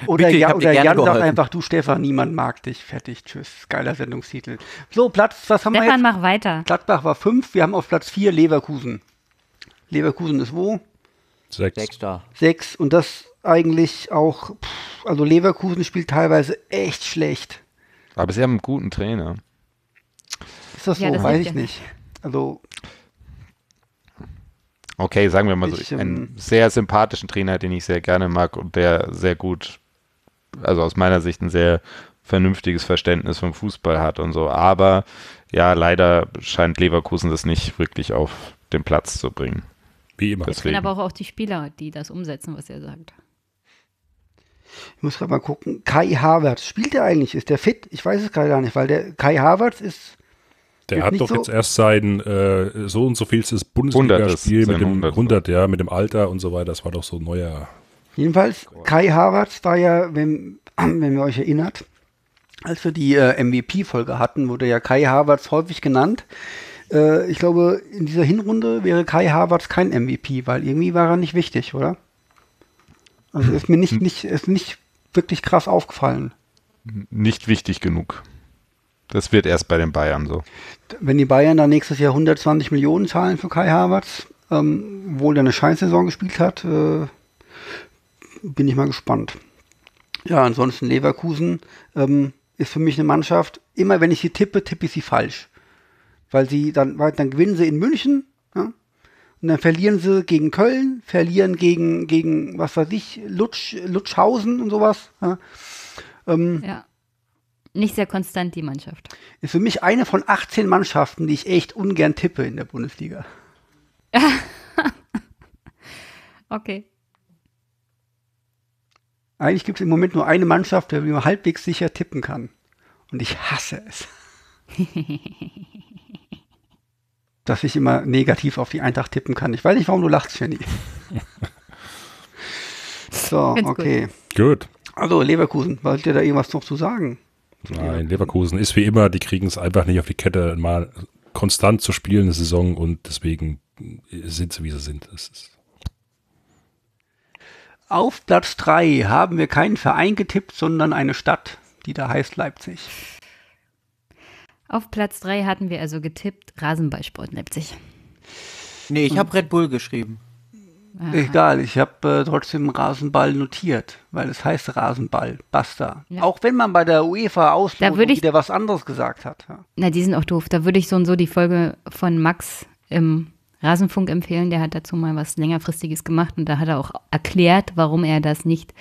Oder, Bitte, ich ja, oder Jan sagt geholfen. einfach, du Stefan, niemand mag dich. Fertig, tschüss. Geiler Sendungstitel. So, Platz, was haben wir Stefan, jetzt? mach weiter. Gladbach war fünf, wir haben auf Platz vier Leverkusen. Leverkusen ist wo? Sechs. Sechster. Sechs. Und das eigentlich auch, pff, also Leverkusen spielt teilweise echt schlecht. Aber sie haben einen guten Trainer. Das so? Ja, das Weiß ich ja. nicht. Also, Okay, sagen wir mal Ich, so, ähm, einen sehr sympathischen Trainer, den ich sehr gerne mag und der sehr gut, also aus meiner Sicht ein sehr vernünftiges Verständnis vom Fußball hat und so. Aber ja, leider scheint Leverkusen das nicht wirklich auf den Platz zu bringen. Wie immer. Ich bin Deswegen. aber auch, auch die Spieler, die das umsetzen, was er sagt. ich muss gerade mal gucken. Kai Havertz, spielt der eigentlich? Ist der fit? Ich weiß es gerade gar nicht, weil der Kai Havertz ist, Der hat doch so- jetzt erst sein äh, so und so vielstes Bundesligaspiel mit dem 100. 100, ja, mit dem Alter und so weiter. Das war doch so ein neuer. jedenfalls, Kai Havertz war ja, wenn, wenn ihr euch erinnert, als wir die äh, MVP-Folge hatten, wurde ja Kai Havertz häufig genannt. Äh, ich glaube, in dieser Hinrunde wäre Kai Havertz kein MVP, weil irgendwie war er nicht wichtig, oder? Also ist mir nicht, nicht, ist nicht wirklich krass aufgefallen. Nicht wichtig genug. Das wird erst bei den Bayern so. Wenn die Bayern dann nächstes Jahr 120 Millionen zahlen für Kai Havertz, ähm, obwohl er eine Scheißsaison gespielt hat, äh, bin ich mal gespannt. Ja, ansonsten Leverkusen ähm, ist für mich eine Mannschaft, immer wenn ich sie tippe, tippe ich sie falsch. Weil sie dann, weil dann gewinnen sie in München, ja, und dann verlieren sie gegen Köln, verlieren gegen, gegen was weiß ich, Lutsch, Lutschhausen und sowas. Ja. Ähm, Ja. Nicht sehr konstant, die Mannschaft. ist für mich eine von 18 Mannschaften, die ich echt ungern tippe in der Bundesliga. Okay. Eigentlich gibt es im Moment nur eine Mannschaft, der man halbwegs sicher tippen kann. Und ich hasse es. Dass ich immer negativ auf die Eintracht tippen kann. Ich weiß nicht, warum du lachst, Jenny. so, gut. okay. Gut. Also, Leverkusen, wollt ihr da irgendwas noch zu sagen? Nein, Leverkusen ist wie immer, die kriegen es einfach nicht auf die Kette, mal konstant zu spielen eine Saison und deswegen sind sie, wie sie sind. Das ist Auf Platz 3 haben wir keinen Verein getippt, sondern eine Stadt, die da heißt Leipzig. Auf Platz 3 hatten wir also getippt Rasenballsport Leipzig. Nee, ich habe Red Bull geschrieben. Aha. Egal, ich habe äh, trotzdem Rasenball notiert, weil es heißt Rasenball, basta. Ja. Auch wenn man bei der UEFA Auslosung ich- wieder was anderes gesagt hat. Ja. Na, die sind auch doof. Da würde ich so und so die Folge von Max im Rasenfunk empfehlen. Der hat dazu mal was längerfristiges gemacht und da hat er auch erklärt, warum er das nicht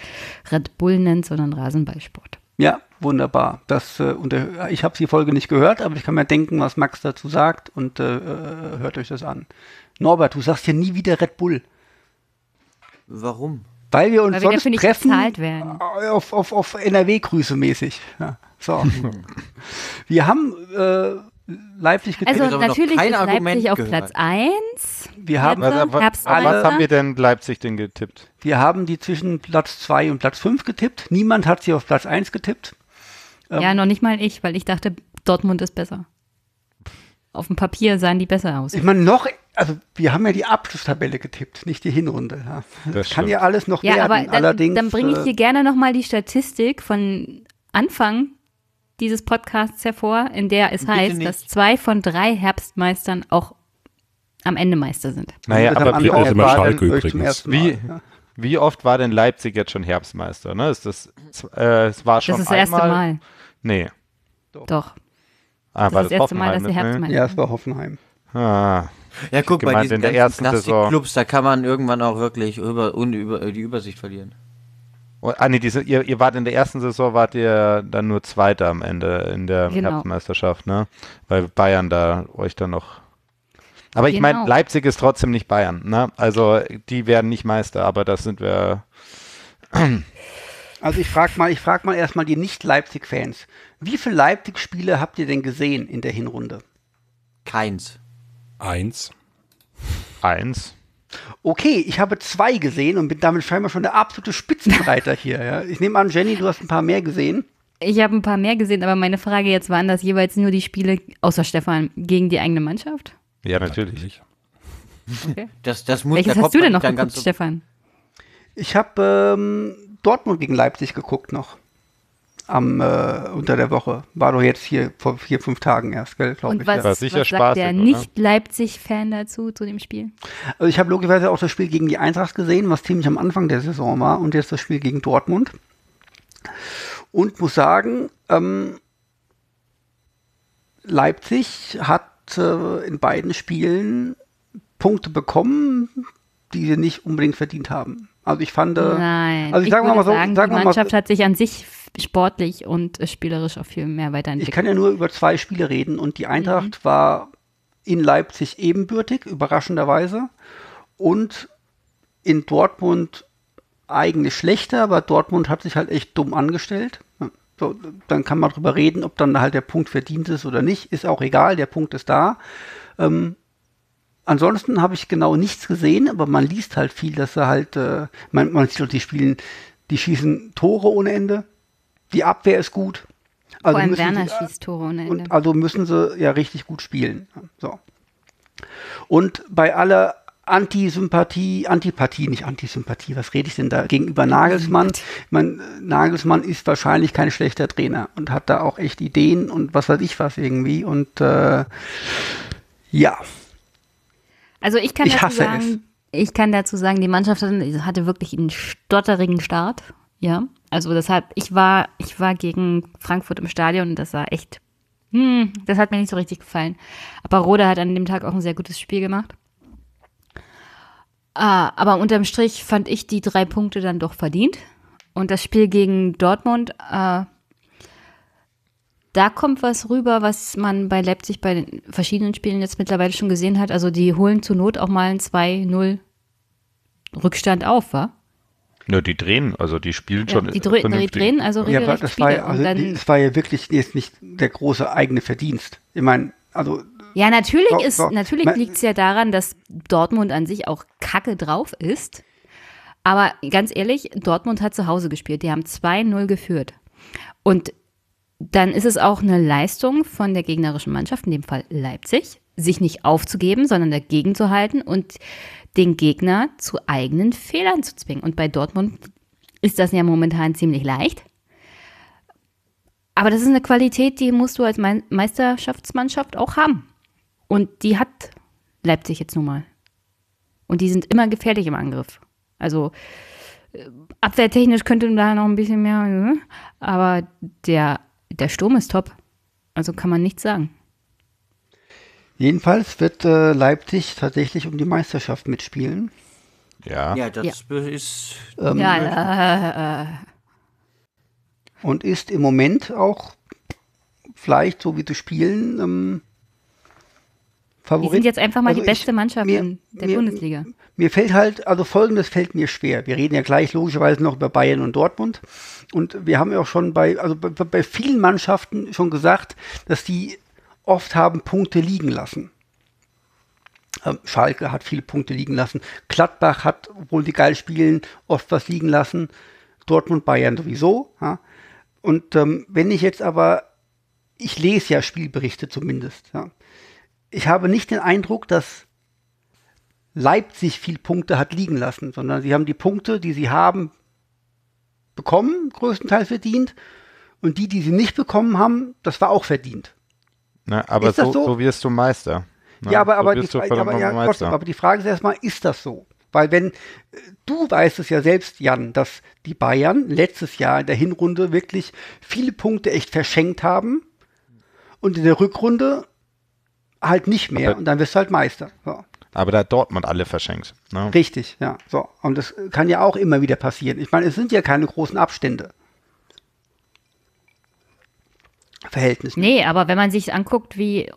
Red Bull nennt, sondern Rasenballsport. Ja, wunderbar. Das, äh, und, äh, ich habe die Folge nicht gehört, aber ich kann mir denken, was Max dazu sagt und äh, äh, hört euch das an. Norbert, du sagst ja nie wieder Red Bull, Warum? weil wir uns Weil wir sonst treffen bezahlt werden. äh, auf, auf, auf NRW-Grüße mäßig. Ja, so. wir haben äh, Leipzig getippt. Also natürlich ist Argument Leipzig auf gehört. Platz 1. wir haben Was, was, haben wir denn Leipzig denn getippt? Wir haben die zwischen Platz 2 und Platz 5 getippt. Niemand hat sie auf Platz 1 getippt. Ja, noch nicht mal ich, weil ich dachte, Dortmund ist besser. Auf dem Papier sahen die besser aus. Ich meine, noch, also wir haben ja die Abschlusstabelle getippt, nicht die Hinrunde. Ja. Das, Das kann ja alles noch Ja, werden. aber dann, Allerdings, dann bringe ich äh, dir gerne nochmal die Statistik von Anfang dieses Podcasts hervor, in der es heißt, nicht. dass zwei von drei Herbstmeistern auch am Ende Meister sind. Naja, aber wie auch oft, immer war Schalke übrigens. Wie- wie oft war denn Leipzig jetzt schon Herbstmeister? Ne? Ist das, äh, es war schon Das ist das erste einmal, Mal. Nee. Doch. Ah, Das war ist das erste Mal, dass Hoffenheim, sie ne? Herbstmeister ja, es war Hoffenheim. Ah, Ja, guck, bei diesen in der ganzen ersten. Plastikclubs, da kann man irgendwann auch wirklich über, un, über die Übersicht verlieren. Oh, ah nee, diese, ihr, ihr wart in der ersten Saison, wart ihr dann nur Zweiter am Ende in der Genau. Herbstmeisterschaft, ne? Weil Bayern da euch dann noch. Aber ich meine, Genau. Leipzig ist trotzdem nicht Bayern, ne? Also die werden nicht Meister, aber das sind wir. Also ich frage mal, ich frage mal erstmal die Nicht-Leipzig-Fans. Wie viele Leipzig-Spiele habt ihr denn gesehen in der Hinrunde? Keins. eins. Eins. Okay, ich habe zwei gesehen und bin damit scheinbar schon der absolute Spitzenreiter hier. Ja. Ich nehme an, Jenny, du hast ein paar mehr gesehen. Ich habe ein paar mehr gesehen, aber meine Frage jetzt waren das jeweils nur die Spiele, außer Stefan, gegen die eigene Mannschaft? Ja, natürlich. Okay. Das, das muss, Welches da hast du denn noch geguckt, Stefan? Ich habe ähm, Dortmund gegen Leipzig geguckt noch. Am, äh, unter der Woche. War doch jetzt hier vor vier, fünf Tagen erst, glaube Und ich. was, Ja. War sicher was sagt spaßig, der? Nicht-Leipzig-Fan dazu, zu dem Spiel? Also ich habe logischerweise auch das Spiel gegen die Eintracht gesehen, was ziemlich am Anfang der Saison war, und jetzt das Spiel gegen Dortmund. Und muss sagen, ähm, Leipzig hat äh, in beiden Spielen Punkte bekommen, die sie nicht unbedingt verdient haben. Also ich fand, äh, Nein, also ich ich sag mal so, sagen, sagen die mal Mannschaft so, hat sich an sich sportlich und äh, spielerisch auch viel mehr ich weiterentwickelt. kann ja nur über zwei Spiele reden und die Eintracht war in Leipzig ebenbürtig, überraschenderweise, und in Dortmund eigentlich schlechter, aber Dortmund hat sich halt echt dumm angestellt. So, dann kann man drüber reden, ob dann halt der Punkt verdient ist oder nicht. Ist auch egal, der Punkt ist da. Ähm, ansonsten habe ich genau nichts gesehen, aber man liest halt viel, dass sie halt, äh, man, man sieht die spielen, die schießen Tore ohne Ende. Die Abwehr ist gut. Also Vor allem Werner sie, schießt Tore ohne Ende. und also müssen sie ja richtig gut spielen. So. Und bei aller Antisympathie, Antipathie, nicht Antisympathie, was rede ich denn da gegenüber Nagelsmann? Mein, Nagelsmann ist wahrscheinlich kein schlechter Trainer und hat da auch echt Ideen und was weiß ich was irgendwie. Und äh, ja, Also ich kann Ich dazu sagen, ich kann dazu sagen, die Mannschaft hatte, wirklich einen stotterigen Start. Ja, also deshalb, ich war, ich war gegen Frankfurt im Stadion und das war echt, hm, das hat mir nicht so richtig gefallen. Aber Rode hat an dem Tag auch ein sehr gutes Spiel gemacht. Ah, aber unterm Strich fand ich die drei Punkte dann doch verdient. Und das Spiel gegen Dortmund, äh, da kommt was rüber, was man bei Leipzig bei den verschiedenen Spielen jetzt mittlerweile schon gesehen hat. Also die holen zur Not auch mal einen 2-0 Rückstand auf, wa? Ja, die drehen, also die spielen Ja, schon. die, dreh, die drehen also ja aber regelrecht das war, ja, und also, dann, das war ja wirklich jetzt nicht der große eigene Verdienst. Ich meine, also ja, natürlich So, ist, so. natürlich liegt es ja daran, dass Dortmund an sich auch kacke drauf ist. Aber ganz ehrlich, Dortmund hat zu Hause gespielt. Die haben 2-0 geführt. Und dann ist es auch eine Leistung von der gegnerischen Mannschaft, in dem Fall Leipzig, sich nicht aufzugeben, sondern dagegen zu halten und den Gegner zu eigenen Fehlern zu zwingen. Und bei Dortmund ist das ja momentan ziemlich leicht. Aber das ist eine Qualität, die musst du als Mei- Meisterschaftsmannschaft auch haben. Und die hat Leipzig jetzt nun mal. Und die sind immer gefährlich im Angriff. Also äh, abwehrtechnisch könnte da noch ein bisschen mehr, äh, aber der, der Sturm ist top. Also kann man nichts sagen. jedenfalls wird äh, Leipzig tatsächlich um die Meisterschaft mitspielen. Ja. Ja, das ist. Ähm, ja, äh, und ist im Moment auch vielleicht, so wie sie spielen, ähm, die Favorit. sind jetzt einfach mal Also die beste ich- Mannschaft mir- in der mir- Bundesliga. Mir fällt halt, also folgendes fällt mir schwer. Wir reden ja gleich logischerweise noch über Bayern und Dortmund. Und wir haben ja auch schon bei, also bei, bei vielen Mannschaften schon gesagt, dass die oft haben Punkte liegen lassen. Ähm, Schalke hat viele Punkte liegen lassen. Gladbach hat, obwohl die geil spielen, oft was liegen lassen. Dortmund, Bayern sowieso. Ja. Und ähm, wenn ich jetzt aber, ich lese ja Spielberichte zumindest. Ja. Ich habe nicht den Eindruck, dass Leipzig viel Punkte hat liegen lassen, sondern sie haben die Punkte, die sie haben, bekommen, größtenteils verdient. Und die, die sie nicht bekommen haben, das war auch verdient. Ne, aber so, so? so wirst du Meister. Ne? ja, aber, so aber, die, aber, ja, Meister. aber die Frage ist erstmal, ist das so? Weil wenn, äh, du weißt es ja selbst, Jan, dass die Bayern letztes Jahr in der Hinrunde wirklich viele Punkte echt verschenkt haben und in der Rückrunde halt nicht mehr Aber- und dann wirst du halt Meister. So. Aber da hat Dortmund alle verschenkt. Ne? Richtig, ja. So. Und das kann ja auch immer wieder passieren. Ich meine, es sind ja keine großen Abstände. Verhältnis. Nee, aber wenn man sich anguckt, wie,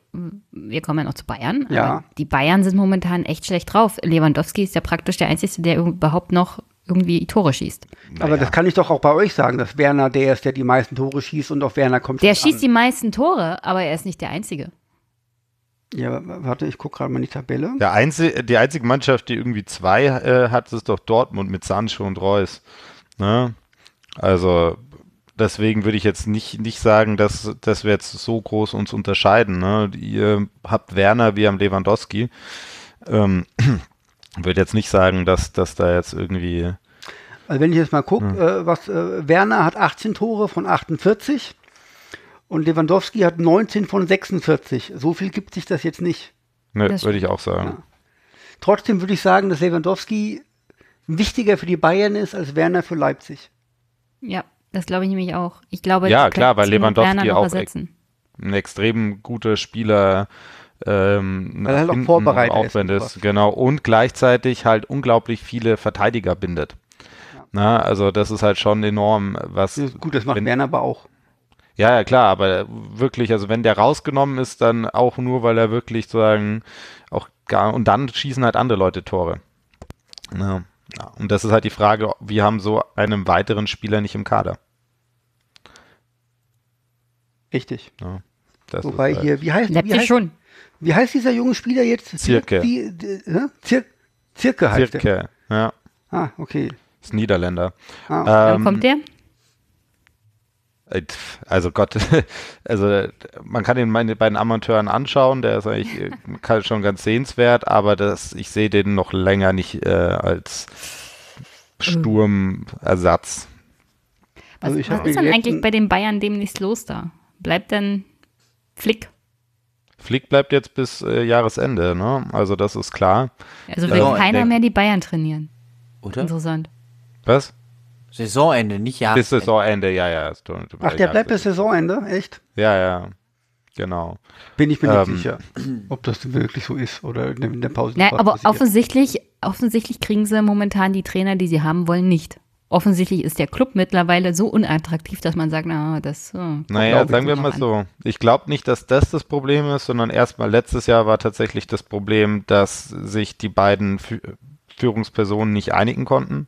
wir kommen ja noch zu Bayern, Ja. aber die Bayern sind momentan echt schlecht drauf. Lewandowski ist ja praktisch der Einzige, der überhaupt noch irgendwie Tore schießt. Aber das kann ich doch auch bei euch sagen, dass Werner der ist, der die meisten Tore schießt und auf Werner kommt Der schießt an. die meisten Tore, aber er ist nicht der Einzige. Ja, warte, ich gucke gerade mal in die Tabelle. Der einzige, die einzige Mannschaft, die irgendwie zwei äh, hat, ist doch Dortmund mit Sancho und Reus. Ne? Also deswegen würde ich jetzt nicht, nicht sagen, dass, dass wir jetzt so groß uns unterscheiden. Ne? Ihr habt Werner, wir haben Lewandowski. Ähm, würde jetzt nicht sagen, dass, dass da jetzt irgendwie Also wenn ich jetzt mal gucke, äh, was äh, Werner hat 18 Tore von 48 und Lewandowski hat 19 von 46. So viel gibt sich das jetzt nicht. Ne, Das würde ich auch sagen. Trotzdem würde ich sagen, dass Lewandowski wichtiger für die Bayern ist als Werner für Leipzig. Ja, das glaube ich nämlich auch. Ich glaube, Ja, klar, weil Lewandowski auch ersetzen. Ein extrem guter Spieler. Ähm, Weil er halt auch Vorbereiter auch ist. Genau, und gleichzeitig halt unglaublich viele Verteidiger bindet. Na, also das ist halt schon enorm, was. Gut, das macht wenn, Werner aber auch. Ja, ja, klar, aber wirklich, also wenn der rausgenommen ist, dann auch nur, weil er wirklich sagen, auch gar, und dann schießen halt andere Leute Tore. Ja, ja. Und das ist halt die Frage, wir haben so einen weiteren Spieler nicht im Kader. Richtig. Ja, das Wobei ist halt, hier, wie heißt, wie heißt, schon. wie heißt dieser junge Spieler jetzt? Zirke. Wie, d- hä? Zir Zirke heißt er. Zirke, ja, Ah, okay. ist Niederländer. Ah, Wann Ähm, kommt der? Äh, Also Gott, also man kann ihn meine beiden Amateuren anschauen, der ist eigentlich äh, schon ganz sehenswert, aber das, ich sehe den noch länger nicht äh, als Sturmersatz. Was, Also ich was ist denn eigentlich bei den Bayern demnächst los da? Bleibt denn Flick? Flick bleibt jetzt bis äh, Jahresende, ne? Also das ist klar. Also will Ja, keiner mehr die Bayern trainieren. Oder? Interessant. Was? Saisonende, nicht Jahr. Bis Saisonende, ja, ja. Ach, der bleibt bis Saisonende? Echt? Ja, ja. Genau. Bin ich mir Ähm. nicht sicher, ob das wirklich so ist oder in der- Pause. Ja, aber offensichtlich, offensichtlich kriegen sie momentan die Trainer, die sie haben wollen, nicht. Offensichtlich ist der Club mittlerweile so unattraktiv, dass man sagt, na, das. Oh, Naja, sagen wir mal an. so. Ich glaube nicht, dass das das Problem ist, sondern erstmal letztes Jahr war tatsächlich das Problem, dass sich die beiden Fü Führungspersonen nicht einigen konnten.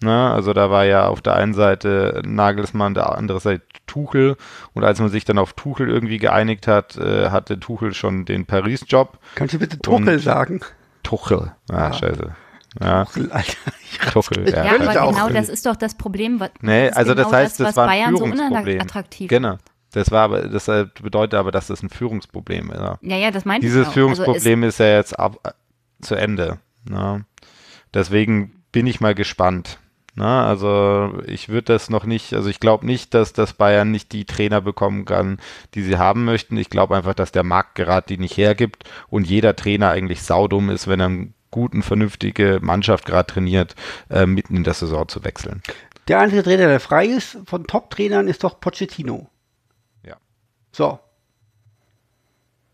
Ne? Also da war ja auf der einen Seite Nagelsmann, der andere Seite Tuchel. Und als man sich dann auf Tuchel irgendwie geeinigt hat, äh, hatte Tuchel schon den Paris-Job. Kannst du bitte Tuchel Und- sagen? Tuchel. Ah, scheiße. Ja, Tuchel, Alter. Ich Tuchel. Ja, Ja, aber auch genau das ist doch das Problem. was- Nee, das ist also das genau heißt, das, was war ein Bayern so Führungsproblem. unattraktiv Genau. Das war aber, das äh, bedeutet aber, dass das ein Führungsproblem ist. Ja. Ja, ja, das meinte Dieses ich auch. Führungsproblem ist ja jetzt ab, äh, zu Ende. Ne? Deswegen bin ich mal gespannt. Ne? Also ich würde das noch nicht, also ich glaube nicht, dass das Bayern nicht die Trainer bekommen kann, die sie haben möchten. Ich glaube einfach, dass der Markt gerade die nicht hergibt und jeder Trainer eigentlich saudumm ist, wenn er eine guten, vernünftige Mannschaft gerade trainiert, äh, mitten in der Saison zu wechseln. Der einzige Trainer, der frei ist von Top-Trainern, ist doch Pochettino. Ja. So.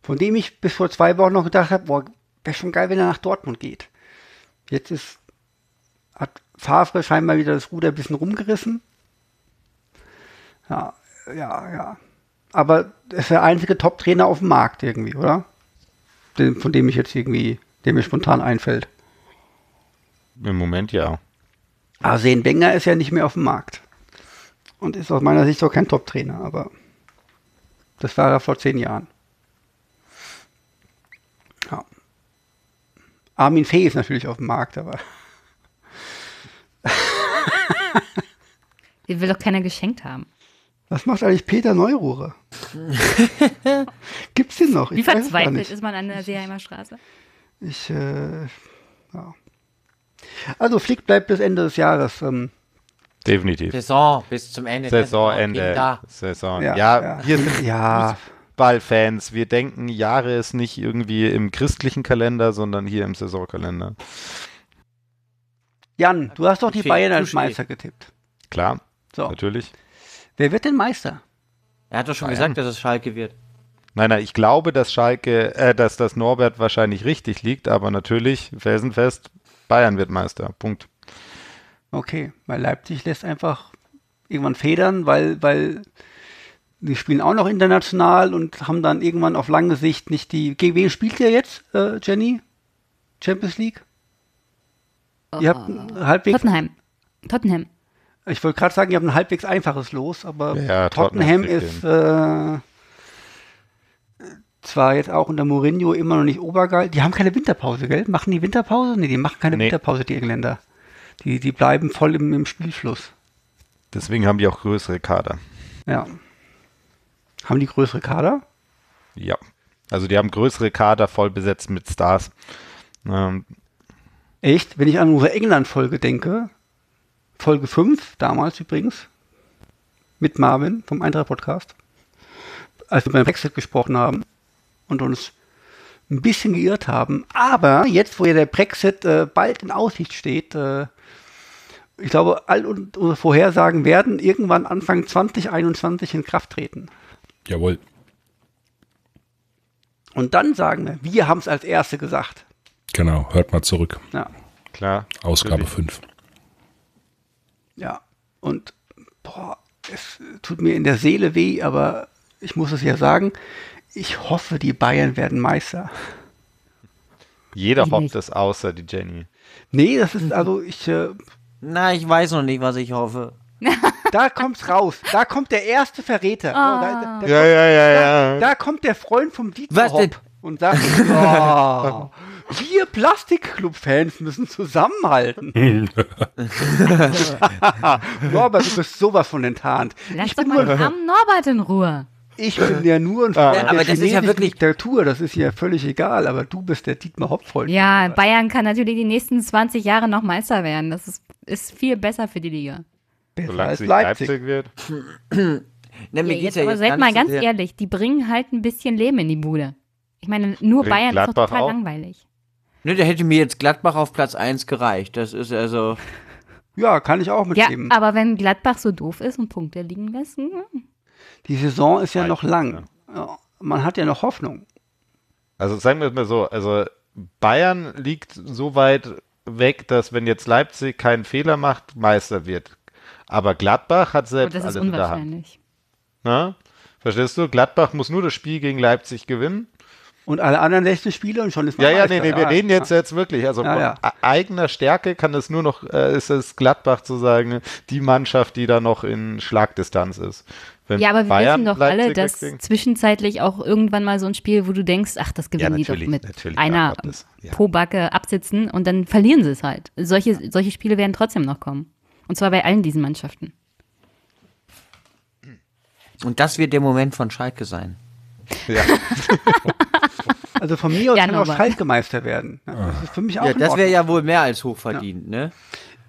Von dem ich bis vor zwei Wochen noch gedacht habe, boah, wäre schon geil, wenn er nach Dortmund geht. Jetzt ist, Favre scheinbar wieder das Ruder ein bisschen rumgerissen. Ja, ja, ja. Aber er ist der einzige Top-Trainer auf dem Markt irgendwie, oder? Den, von dem ich jetzt irgendwie, der mir spontan einfällt. Im Moment ja. Arsene Wenger ist ja nicht mehr auf dem Markt. Und ist aus meiner Sicht auch kein Top-Trainer, aber das war er vor zehn Jahren. Ja. Armin Fee ist natürlich auf dem Markt, aber Den will doch keiner geschenkt haben. was macht eigentlich Peter Neururer? Gibt's den noch? Wie Ich gar verzweifelt nicht. ist man an der Seeheimer Straße? Ich, äh, ja. Also Flick bleibt bis Ende des Jahres. Ähm, Definitiv. Saison bis zum Ende. Saisonende. Saison. ja, Ja, ja, hier sind ja, Fußballfans. Wir denken, Jahre ist nicht irgendwie im christlichen Kalender, sondern hier im Saisonkalender. Jan, du hast doch die Bayern als. Meister getippt. Klar, So, natürlich. wer wird denn Meister? Er hat doch schon gesagt, dass es Schalke wird. Nein, nein, ich glaube, dass Schalke, äh, dass das Norbert wahrscheinlich richtig liegt, aber natürlich, felsenfest, Bayern wird Meister. Punkt. Okay, weil Leipzig lässt einfach irgendwann federn, weil, weil die spielen auch noch international und haben dann irgendwann auf lange Sicht nicht die. Gegen wen spielt ihr jetzt, äh, Jenny? Champions League? Ihr habt ein halbwegs. Tottenham. Tottenham. Ich wollte gerade sagen, ihr habt ein halbwegs einfaches Los, aber Ja, Tottenham, Tottenham ist äh, zwar jetzt auch unter Mourinho immer noch nicht obergeil. Die haben keine Winterpause, gell? Machen die Winterpause? Nee, die machen keine Nee. Winterpause, die Engländer. Die, die bleiben voll im, im Spielfluss. Deswegen haben die auch größere Kader. Ja. Haben die größere Kader? Ja. Also die haben größere Kader voll besetzt mit Stars. Ähm, Echt? Wenn ich an unsere England-Folge denke, Folge 5, damals übrigens, mit Marvin vom Eintracht-Podcast, als wir beim Brexit gesprochen haben und uns ein bisschen geirrt haben. Aber jetzt, wo ja der Brexit äh, bald in Aussicht steht, äh, ich glaube, all un- unsere Vorhersagen werden irgendwann Anfang 2021 in Kraft treten. Jawohl. Und dann sagen wir, wir haben es als Erste gesagt. Genau, hört mal zurück. Ja. klar. Ausgabe Natürlich. 5. Ja, und boah, es tut mir in der Seele weh, aber ich muss es ja sagen, ich hoffe, die Bayern werden Meister. Jeder hofft es, außer die Jenny. Nee, das ist also, ich, äh, Na, ich weiß noch nicht, was ich hoffe. da kommt's raus. Da kommt der erste Verräter. Ah. Oh, da, da, Ja, ja, ja, da, ja. da kommt der Freund vom Dieter? Hopp und sagt, oh, Wir Plastikclub-Fans müssen zusammenhalten. Norbert, du bist sowas von enttarnt. Lass Ich doch mal nur, den armen Norbert in Ruhe. ich bin ja nur ein Ja, Freund aber der das ist ja wirklich- Diktatur. Das ist ja völlig egal. Aber du bist der Dietmar Hopfold. Ja, Bayern kann natürlich die nächsten 20 Jahre noch Meister werden. Das ist, ist viel besser für die Liga. Besser Solange als Leipzig. Leipzig wird. Ne, mir Ja, geht's jetzt aber seid gar mal ganz ehrlich, die bringen halt ein bisschen Leben in die Bude. Ich meine, nur Bringt Bayern ist doch Gladbach total auch? langweilig. Ne, da hätte mir jetzt Gladbach auf Platz 1 gereicht. Das ist also. Ja, kann ich auch Ja, mitleben. aber wenn Gladbach so doof ist und Punkte liegen lässt, hm, Die Saison ist ja noch lang. Ja, man hat ja noch Hoffnung. Also sagen wir es mal so, also Bayern liegt so weit weg, dass wenn jetzt Leipzig keinen Fehler macht, Meister wird. Aber Gladbach hat selbst das ist alles in der Hand. unwahrscheinlich. Ne? Verstehst du? Gladbach muss nur das Spiel gegen Leipzig gewinnen. Und alle anderen 16 Spiele und schon ist man Ja, ja, nee, nee, wir reden jetzt jetzt wirklich. Also Ja, von ja. eigener Stärke kann es nur noch, äh, ist es Gladbach zu sagen, die Mannschaft, die da noch in Schlagdistanz ist. Wenn Ja, aber wir Bayern wissen doch alle, dass wegkriegen- zwischenzeitlich auch irgendwann mal so ein Spiel, wo du denkst, ach, das gewinnen die doch mit natürlich, einer ja, das- ja. Pobacke absitzen und dann verlieren sie es halt. Solche, solche Spiele werden trotzdem noch kommen. Und zwar bei allen diesen Mannschaften. Und das wird der Moment von Schalke sein. Ja. Also von mir aus Ja, kann auch Norbert. Schalke Meister werden. Ja, Das ist für mich auch Ja, das wäre ja wohl mehr als hochverdient, ne?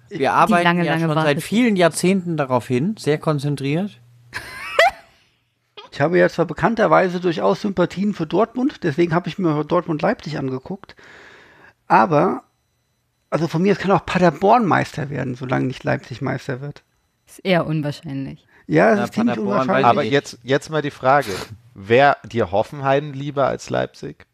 Wir arbeiten lange, ja lange schon seit Wartezeit. vielen Jahrzehnten darauf hin, sehr konzentriert. Ich habe ja zwar bekannterweise durchaus Sympathien für Dortmund, deswegen habe ich mir Dortmund-Leipzig angeguckt. Aber, also von mir aus kann auch Paderborn Meister werden, solange nicht Leipzig Meister wird. Ist eher unwahrscheinlich. Ja, das Ja, ist ziemlich Paderborn unwahrscheinlich. Aber jetzt, jetzt mal die Frage, wer dir Hoffenheim lieber als Leipzig?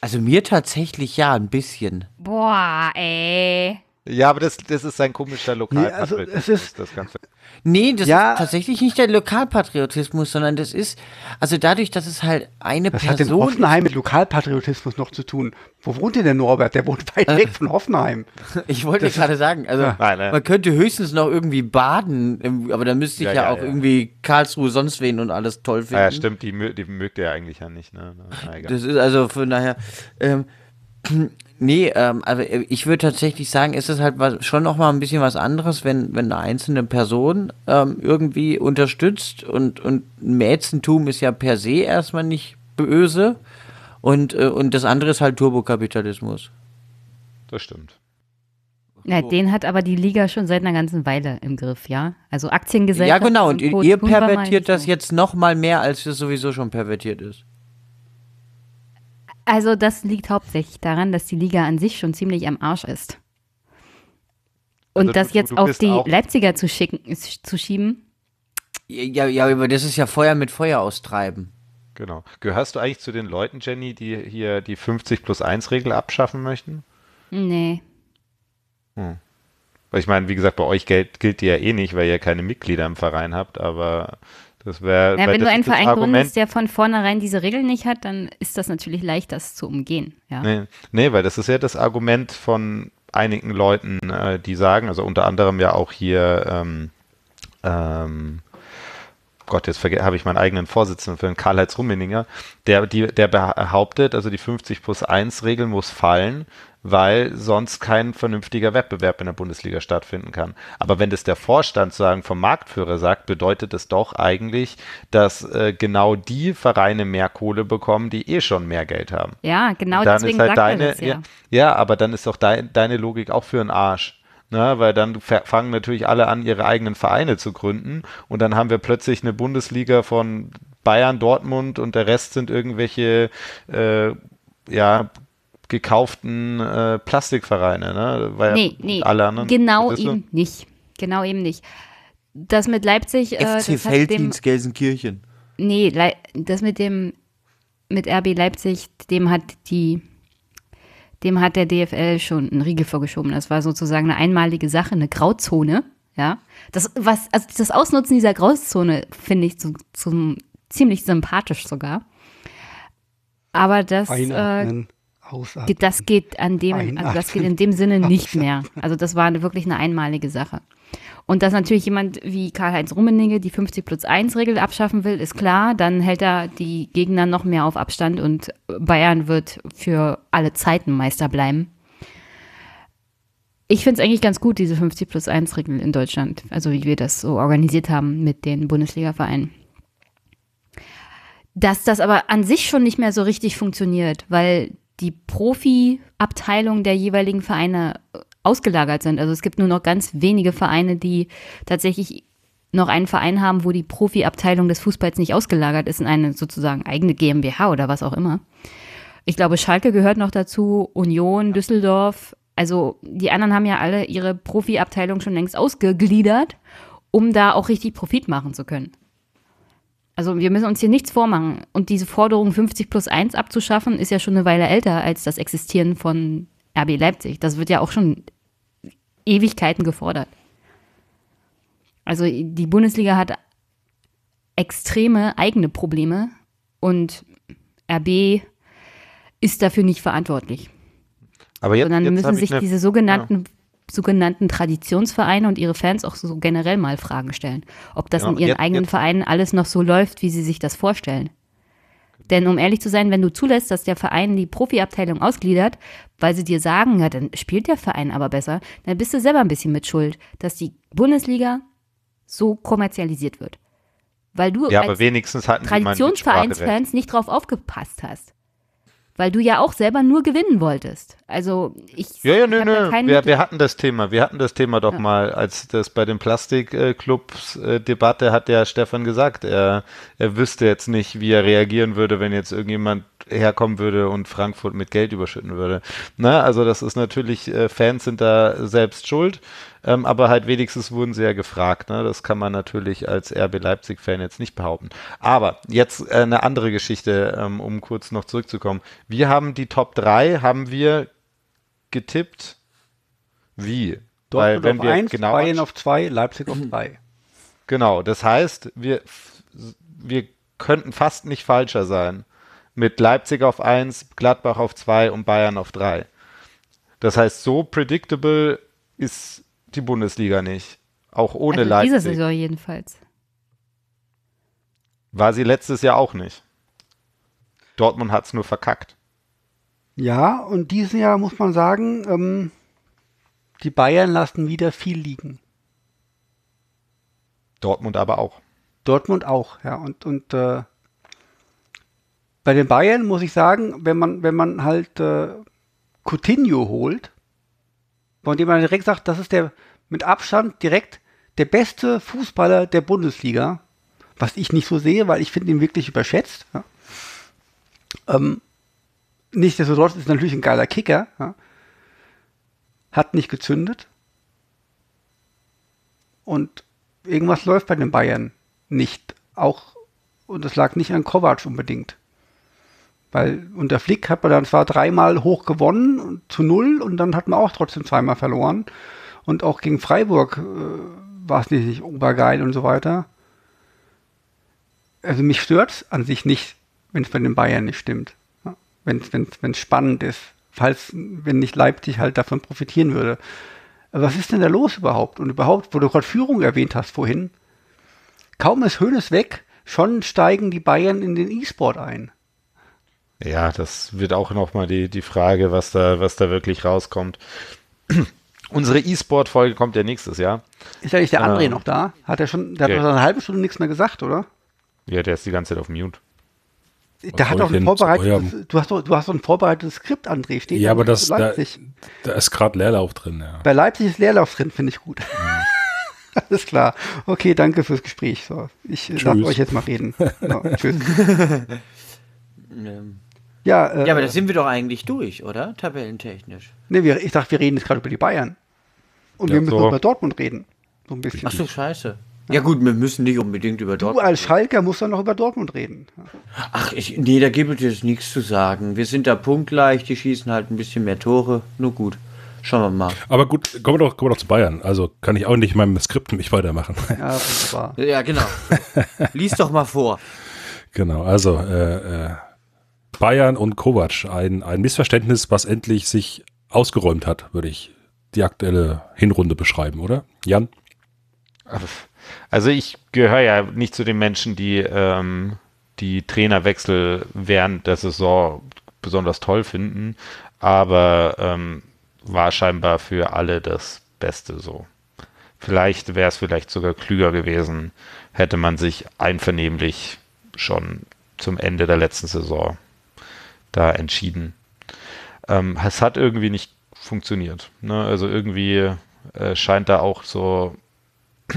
Also mir tatsächlich ja, ein bisschen. Boah, ey. Ja, aber das, das ist ein komischer also Lokalpatriotismus. es ist- das Ganze. Nee, das Ja. ist tatsächlich nicht der Lokalpatriotismus, sondern das ist, also dadurch, dass es halt eine Was hat denn Person Hoffenheim mit Lokalpatriotismus noch zu tun? Wo wohnt denn der Norbert? Der wohnt weit weg von Hoffenheim. Ich wollte gerade sagen, also Ja. Nein, nein. man könnte höchstens noch irgendwie baden, aber da müsste ich Ja, ja, ja, auch ja. irgendwie Karlsruhe sonst wen und alles toll finden. Ah, ja, stimmt, die, die mögt ihr eigentlich ja nicht. Ne? Na, egal. Das ist also von daher, ähm, nee, ähm, also ich würde tatsächlich sagen, ist es halt was, schon noch mal ein bisschen was anderes, wenn, wenn eine einzelne Person ähm, irgendwie unterstützt und, und Mäzentum ist ja per se erstmal nicht böse und, äh, und das andere ist halt Turbokapitalismus. Das stimmt. Ja, den hat aber die Liga schon seit einer ganzen Weile im Griff, ja? Also Aktiengesellschaft. Ja, genau, und Co. ihr mal pervertiert das jetzt noch mal mehr, als es sowieso schon pervertiert ist. Also das liegt hauptsächlich daran, dass die Liga an sich schon ziemlich am Arsch ist. Und Also das du- jetzt du auf die Leipziger zu schicken, zu schieben, Ja, ja, aber das ist ja Feuer mit Feuer austreiben. Genau. Gehörst du eigentlich zu den Leuten, Jenny, die hier die 50 plus 1 Regel abschaffen möchten? nee. Weil ich meine, wie gesagt, bei euch gilt, gilt die ja eh nicht, weil ihr keine Mitglieder im Verein habt, aber das wäre. Ja, wenn du einen Verein Argument, gründest, der von vornherein diese Regeln nicht hat, dann ist das natürlich leicht, das zu umgehen. Ja. Nee, nee, weil das ist ja das Argument von einigen Leuten, äh, die sagen, also unter anderem ja auch hier, ähm, ähm, Gott, jetzt habe ich meinen eigenen Vorsitzenden für den Karl-Heinz Rummeninger, der, die, der behauptet, also die 50 plus 1 Regel muss fallen, weil sonst kein vernünftiger Wettbewerb in der Bundesliga stattfinden kann. Aber wenn das der Vorstand sagen vom Marktführer sagt, bedeutet es doch eigentlich, dass äh, genau die Vereine mehr Kohle bekommen, die eh schon mehr Geld haben. Ja, genau dann deswegen ist halt deine, das ja. ja, ja, aber dann ist doch dein, deine Logik auch für einen Arsch. Ne, weil dann fa- fangen natürlich alle an, ihre eigenen Vereine zu gründen und dann haben wir plötzlich eine Bundesliga von Bayern, Dortmund und der Rest sind irgendwelche äh, ja, gekauften äh, Plastikvereine. Ne? Weil Nee, nee, alle anderen, genau du? eben nicht. Genau eben nicht. Das mit Leipzig, äh, das FC Felddienst Gelsenkirchen. nee, das mit dem, mit RB Leipzig, dem hat die, dem hat der DFL schon einen Riegel vorgeschoben. Das war sozusagen eine einmalige Sache, eine Grauzone, ja. Das, was, also das Ausnutzen dieser Grauzone finde ich so, zum, ziemlich sympathisch sogar. Aber das, äh, Einatmen. Ge- Das geht an dem, also das geht in dem Sinne nicht mehr. Also das war wirklich eine einmalige Sache. Und dass natürlich jemand wie Karl-Heinz Rummenigge die 50 plus 1 Regel abschaffen will, ist klar. Dann hält er die Gegner noch mehr auf Abstand und Bayern wird für alle Zeiten Meister bleiben. Ich finde es eigentlich ganz gut, diese 50 plus 1 Regel in Deutschland. Also wie wir das so organisiert haben mit den Bundesliga-Vereinen. Dass das aber an sich schon nicht mehr so richtig funktioniert, weil die Profi-Abteilung der jeweiligen Vereine äh, ausgelagert sind. Also es gibt nur noch ganz wenige Vereine, die tatsächlich noch einen Verein haben, wo die Profi-Abteilung des Fußballs nicht ausgelagert ist in eine sozusagen eigene GmbH oder was auch immer. Ich glaube, Schalke gehört noch dazu, Union, Düsseldorf. Also die anderen haben ja alle ihre Profi-Abteilung schon längst ausgegliedert, um da auch richtig Profit machen zu können. Also wir müssen uns hier nichts vormachen. Und diese Forderung 50 plus 1 abzuschaffen, ist ja schon eine Weile älter als das Existieren von RB Leipzig. Das wird ja auch schon Ewigkeiten gefordert. Also die Bundesliga hat extreme eigene Probleme und RB ist dafür nicht verantwortlich. Aber jetzt, Sondern jetzt müssen sich eine- diese sogenannten, sogenannten Traditionsvereine und ihre Fans auch so generell mal Fragen stellen. Ob das Genau, in ihren jetzt- eigenen jetzt- Vereinen alles noch so läuft, wie sie sich das vorstellen. Denn um ehrlich zu sein, wenn du zulässt, dass der Verein die Profiabteilung ausgliedert, weil sie dir sagen, ja, dann spielt der Verein aber besser, dann bist du selber ein bisschen mit Schuld, dass die Bundesliga so kommerzialisiert wird. Weil du Ja, aber als. Traditionsvereinsfans nicht drauf aufgepasst hast. Weil du ja auch selber nur gewinnen wolltest. Also ich Ja, ja, nö, nö. Wir, wir hatten das Thema. Wir hatten das Thema doch mal, als das bei den Plastikclubs äh, hat der Stefan gesagt, er, er wüsste jetzt nicht, wie er reagieren würde, wenn jetzt irgendjemand herkommen würde und Frankfurt mit Geld überschütten würde. Na, also das ist natürlich, äh, Fans sind da selbst schuld, ähm, aber halt wenigstens wurden sie ja gefragt. Ne? Das kann man natürlich als RB Leipzig-Fan jetzt nicht behaupten. Aber jetzt äh, eine andere Geschichte, ähm, um kurz noch zurückzukommen. Wir haben die Top 3, haben wir getippt. Wie? Dortmund wenn auf wir 1, genau Bayern auf 2, Leipzig auf 3. Genau, das heißt, wir, wir könnten fast nicht falscher sein. Mit Leipzig auf 1, Gladbach auf 2 und Bayern auf 3. Das heißt, so predictable ist die Bundesliga nicht. Auch ohne also Leipzig. Diese Saison jedenfalls. War sie letztes Jahr auch nicht. Dortmund hat es nur verkackt. Ja, und dieses Jahr muss man sagen, ähm, die Bayern lassen wieder viel liegen. Dortmund aber auch. Dortmund auch, ja. Und, und äh, bei den Bayern muss ich sagen, wenn man, wenn man halt äh, Coutinho holt, von dem man direkt sagt, das ist der mit Abstand direkt der beste Fußballer der Bundesliga, was ich nicht so sehe, weil ich finde ihn wirklich überschätzt. Ja. Ähm, nichtsdestotrotz ist er natürlich ein geiler Kicker. Ja. Hat nicht gezündet. Und irgendwas läuft bei den Bayern nicht. Auch, und das lag nicht an Kovac unbedingt. Weil unter Flick hat man dann zwar dreimal hoch gewonnen zu null und dann hat man auch trotzdem zweimal verloren. Und auch gegen Freiburg äh, war es nicht, nicht obergeil und so weiter. Also mich stört es an sich nicht, wenn es bei den Bayern nicht stimmt. Ja? Wenn es spannend ist. Falls, wenn nicht Leipzig halt davon profitieren würde. Aber was ist denn da los überhaupt? Und überhaupt, wo du gerade Führung erwähnt hast vorhin, kaum ist Hönes weg, schon steigen die Bayern in den E-Sport ein. Ja, das wird auch nochmal die, die Frage, was da, was da wirklich rauskommt. Unsere E-Sport-Folge kommt ja nächstes Jahr. Ist eigentlich der André Ähm, noch da? Hat er schon, der hat ja. noch eine halbe Stunde nichts mehr gesagt, oder? Ja, der ist die ganze Zeit auf Mute. Der hat soll doch ich ein vorbereitetes, du hast doch, du hast doch ein vorbereitetes Skript, André, steht Ja, da aber das, da, Leipzig. da ist gerade Leerlauf drin, ja. Bei Leipzig ist Leerlauf drin, finde ich gut. Alles klar. Okay, danke fürs Gespräch. So, ich lasse Tschüss. euch jetzt mal reden. So, tschüss. Ähm, Ja, äh, Ja, aber da sind wir doch eigentlich durch, oder? Tabellentechnisch. nee, wir, ich dachte, wir reden jetzt gerade über die Bayern. Und Ja, wir müssen so. über Dortmund reden. So ein bisschen. Ach so, scheiße. Ja gut, wir müssen nicht unbedingt über du Dortmund. als Schalker musst dann noch über Dortmund reden. Ach, ich, nee, da gibt es jetzt nichts zu sagen. Wir sind da punktgleich, die schießen halt ein bisschen mehr Tore. Nur gut. Schauen wir mal. Aber gut, kommen wir doch, kommen wir doch zu Bayern. Also kann ich auch nicht in meinem Skript nicht weitermachen. Ja, wunderbar. Ja, genau. Lies doch mal vor. genau, also äh, äh, Bayern und Kovac. Ein, ein Missverständnis, was endlich sich ausgeräumt hat, würde ich die aktuelle Hinrunde beschreiben, oder? Jan? Also ich gehöre ja nicht zu den Menschen, die ähm, die Trainerwechsel während der Saison besonders toll finden, aber ähm, war scheinbar für alle das Beste so. Vielleicht wäre es vielleicht sogar klüger gewesen, hätte man sich einvernehmlich schon zum Ende der letzten Saison da entschieden. Ähm, es hat irgendwie nicht funktioniert. Ne? Also irgendwie äh, scheint da auch so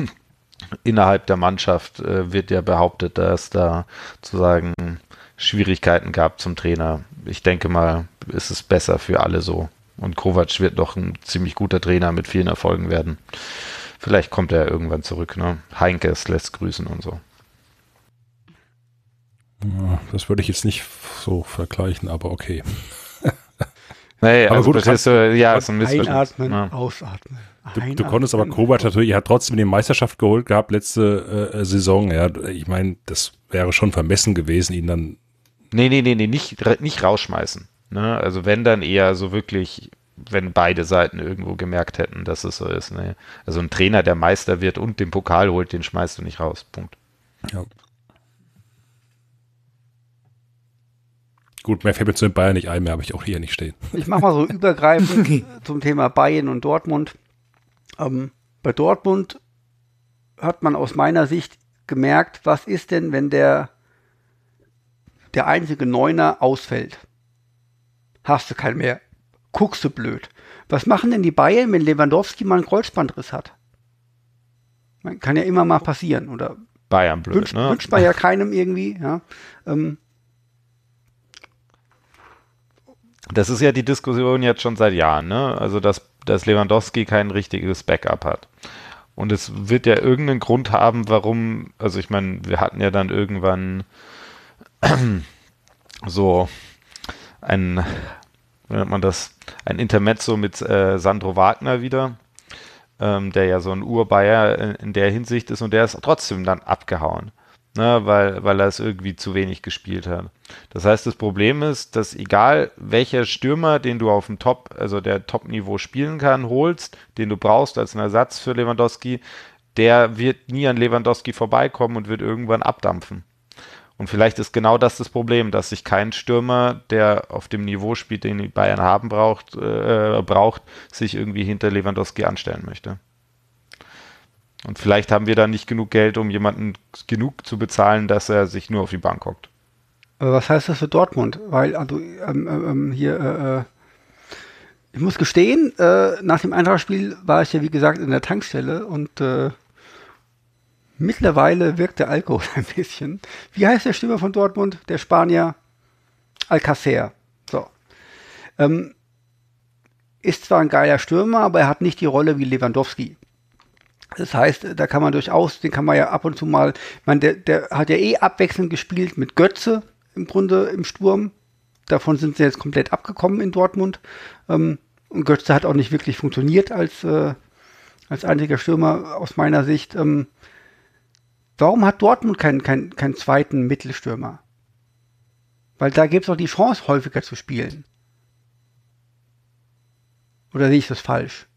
innerhalb der Mannschaft äh, wird ja behauptet, dass da sozusagen Schwierigkeiten gab zum Trainer. Ich denke mal, ist es besser für alle so. Und Kovac wird doch ein ziemlich guter Trainer mit vielen Erfolgen werden. Vielleicht kommt er irgendwann zurück. Ne? Heinkes lässt grüßen und so. Das würde ich jetzt nicht so vergleichen, aber okay. Nee, aber also gut, das du ist, äh, ja, ist ein Einatmen, Ja. ausatmen. Du, du konntest aber Kovac natürlich, er hat trotzdem die Meisterschaft geholt gehabt letzte äh, Saison. Ja, ich meine, das wäre schon vermessen gewesen, ihn dann. Nee, nee, nee, nee, nicht, nicht rausschmeißen. Ne? Also wenn dann eher so wirklich, wenn beide Seiten irgendwo gemerkt hätten, dass es so ist. Ne? Also ein Trainer, der Meister wird und den Pokal holt, den schmeißt du nicht raus. Punkt. Ja. Gut, mehr fällt mir zu den Bayern nicht ein, mehr habe ich auch hier nicht stehen. Ich mache mal so übergreifend zum Thema Bayern und Dortmund. Ähm, bei Dortmund hat man aus meiner Sicht gemerkt, was ist denn, wenn der, der einzige Neuner ausfällt? Hast du keinen mehr. Guckst du blöd. Was machen denn die Bayern, wenn Lewandowski mal einen Kreuzbandriss hat? Man kann ja immer mal passieren. Oder Bayern blöd, wünscht, ne? wünscht man ja keinem irgendwie. Ja. Ähm, Das ist ja die Diskussion jetzt schon seit Jahren, ne? Also, dass, dass Lewandowski kein richtiges Backup hat. Und es wird ja irgendeinen Grund haben, warum, also ich meine, wir hatten ja dann irgendwann so ein, wie nennt man das, ein Intermezzo mit äh, Sandro Wagner wieder, ähm, der ja so ein Urbayer in, in der Hinsicht ist und der ist trotzdem dann abgehauen ne, weil, weil er es irgendwie zu wenig gespielt hat. Das heißt, das Problem ist, dass egal welcher Stürmer, den du auf dem Top, also der Top-Niveau spielen kann, holst, den du brauchst als einen Ersatz für Lewandowski, der wird nie an Lewandowski vorbeikommen und wird irgendwann abdampfen. Und vielleicht ist genau das das Problem, dass sich kein Stürmer, der auf dem Niveau spielt, den die Bayern haben braucht, äh, braucht, sich irgendwie hinter Lewandowski anstellen möchte. Und vielleicht haben wir da nicht genug Geld, um jemanden genug zu bezahlen, dass er sich nur auf die Bank hockt. Aber was heißt das für Dortmund? Weil, also, ähm, ähm, hier, äh, äh, ich muss gestehen, äh, nach dem Eintracht-Spiel war ich ja, wie gesagt, in der Tankstelle und äh, mittlerweile wirkt der Alkohol ein bisschen. Wie heißt der Stürmer von Dortmund? Der Spanier Alcacer. So. Ähm, ist zwar ein geiler Stürmer, aber er hat nicht die Rolle wie Lewandowski. Das heißt, da kann man durchaus, den kann man ja ab und zu mal, ich der, der hat ja eh abwechselnd gespielt mit Götze im Grunde im Sturm. Davon sind sie jetzt komplett abgekommen in Dortmund. Ähm, und Götze hat auch nicht wirklich funktioniert als, äh, als einziger Stürmer aus meiner Sicht. Ähm, warum hat Dortmund keinen keinen keinen zweiten Mittelstürmer? Weil da gibt es auch die Chance, häufiger zu spielen. Oder sehe ich das falsch?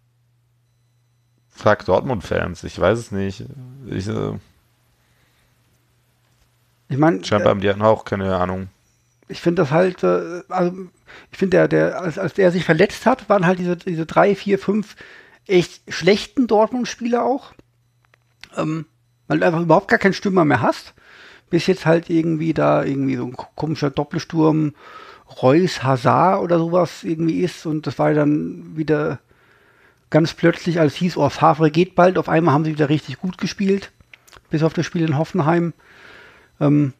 Frag Dortmund-Fans, ich weiß es nicht. Ich, äh, Ich meine, scheinbar haben die hatten auch keine Ahnung. ich finde das halt, äh, also ich finde, der, der, als, als der sich verletzt hat, waren halt diese, diese drei, vier, fünf echt schlechten Dortmund-Spieler auch. Ähm, weil du einfach überhaupt gar keinen Stürmer mehr hast. Bis jetzt halt irgendwie da irgendwie so ein komischer Doppelsturm Reus Hazard oder sowas irgendwie ist. Und das war dann wieder ganz plötzlich, als hieß, oh, Favre geht bald, auf einmal haben sie wieder richtig gut gespielt. Bis auf das Spiel in Hoffenheim. Ähm,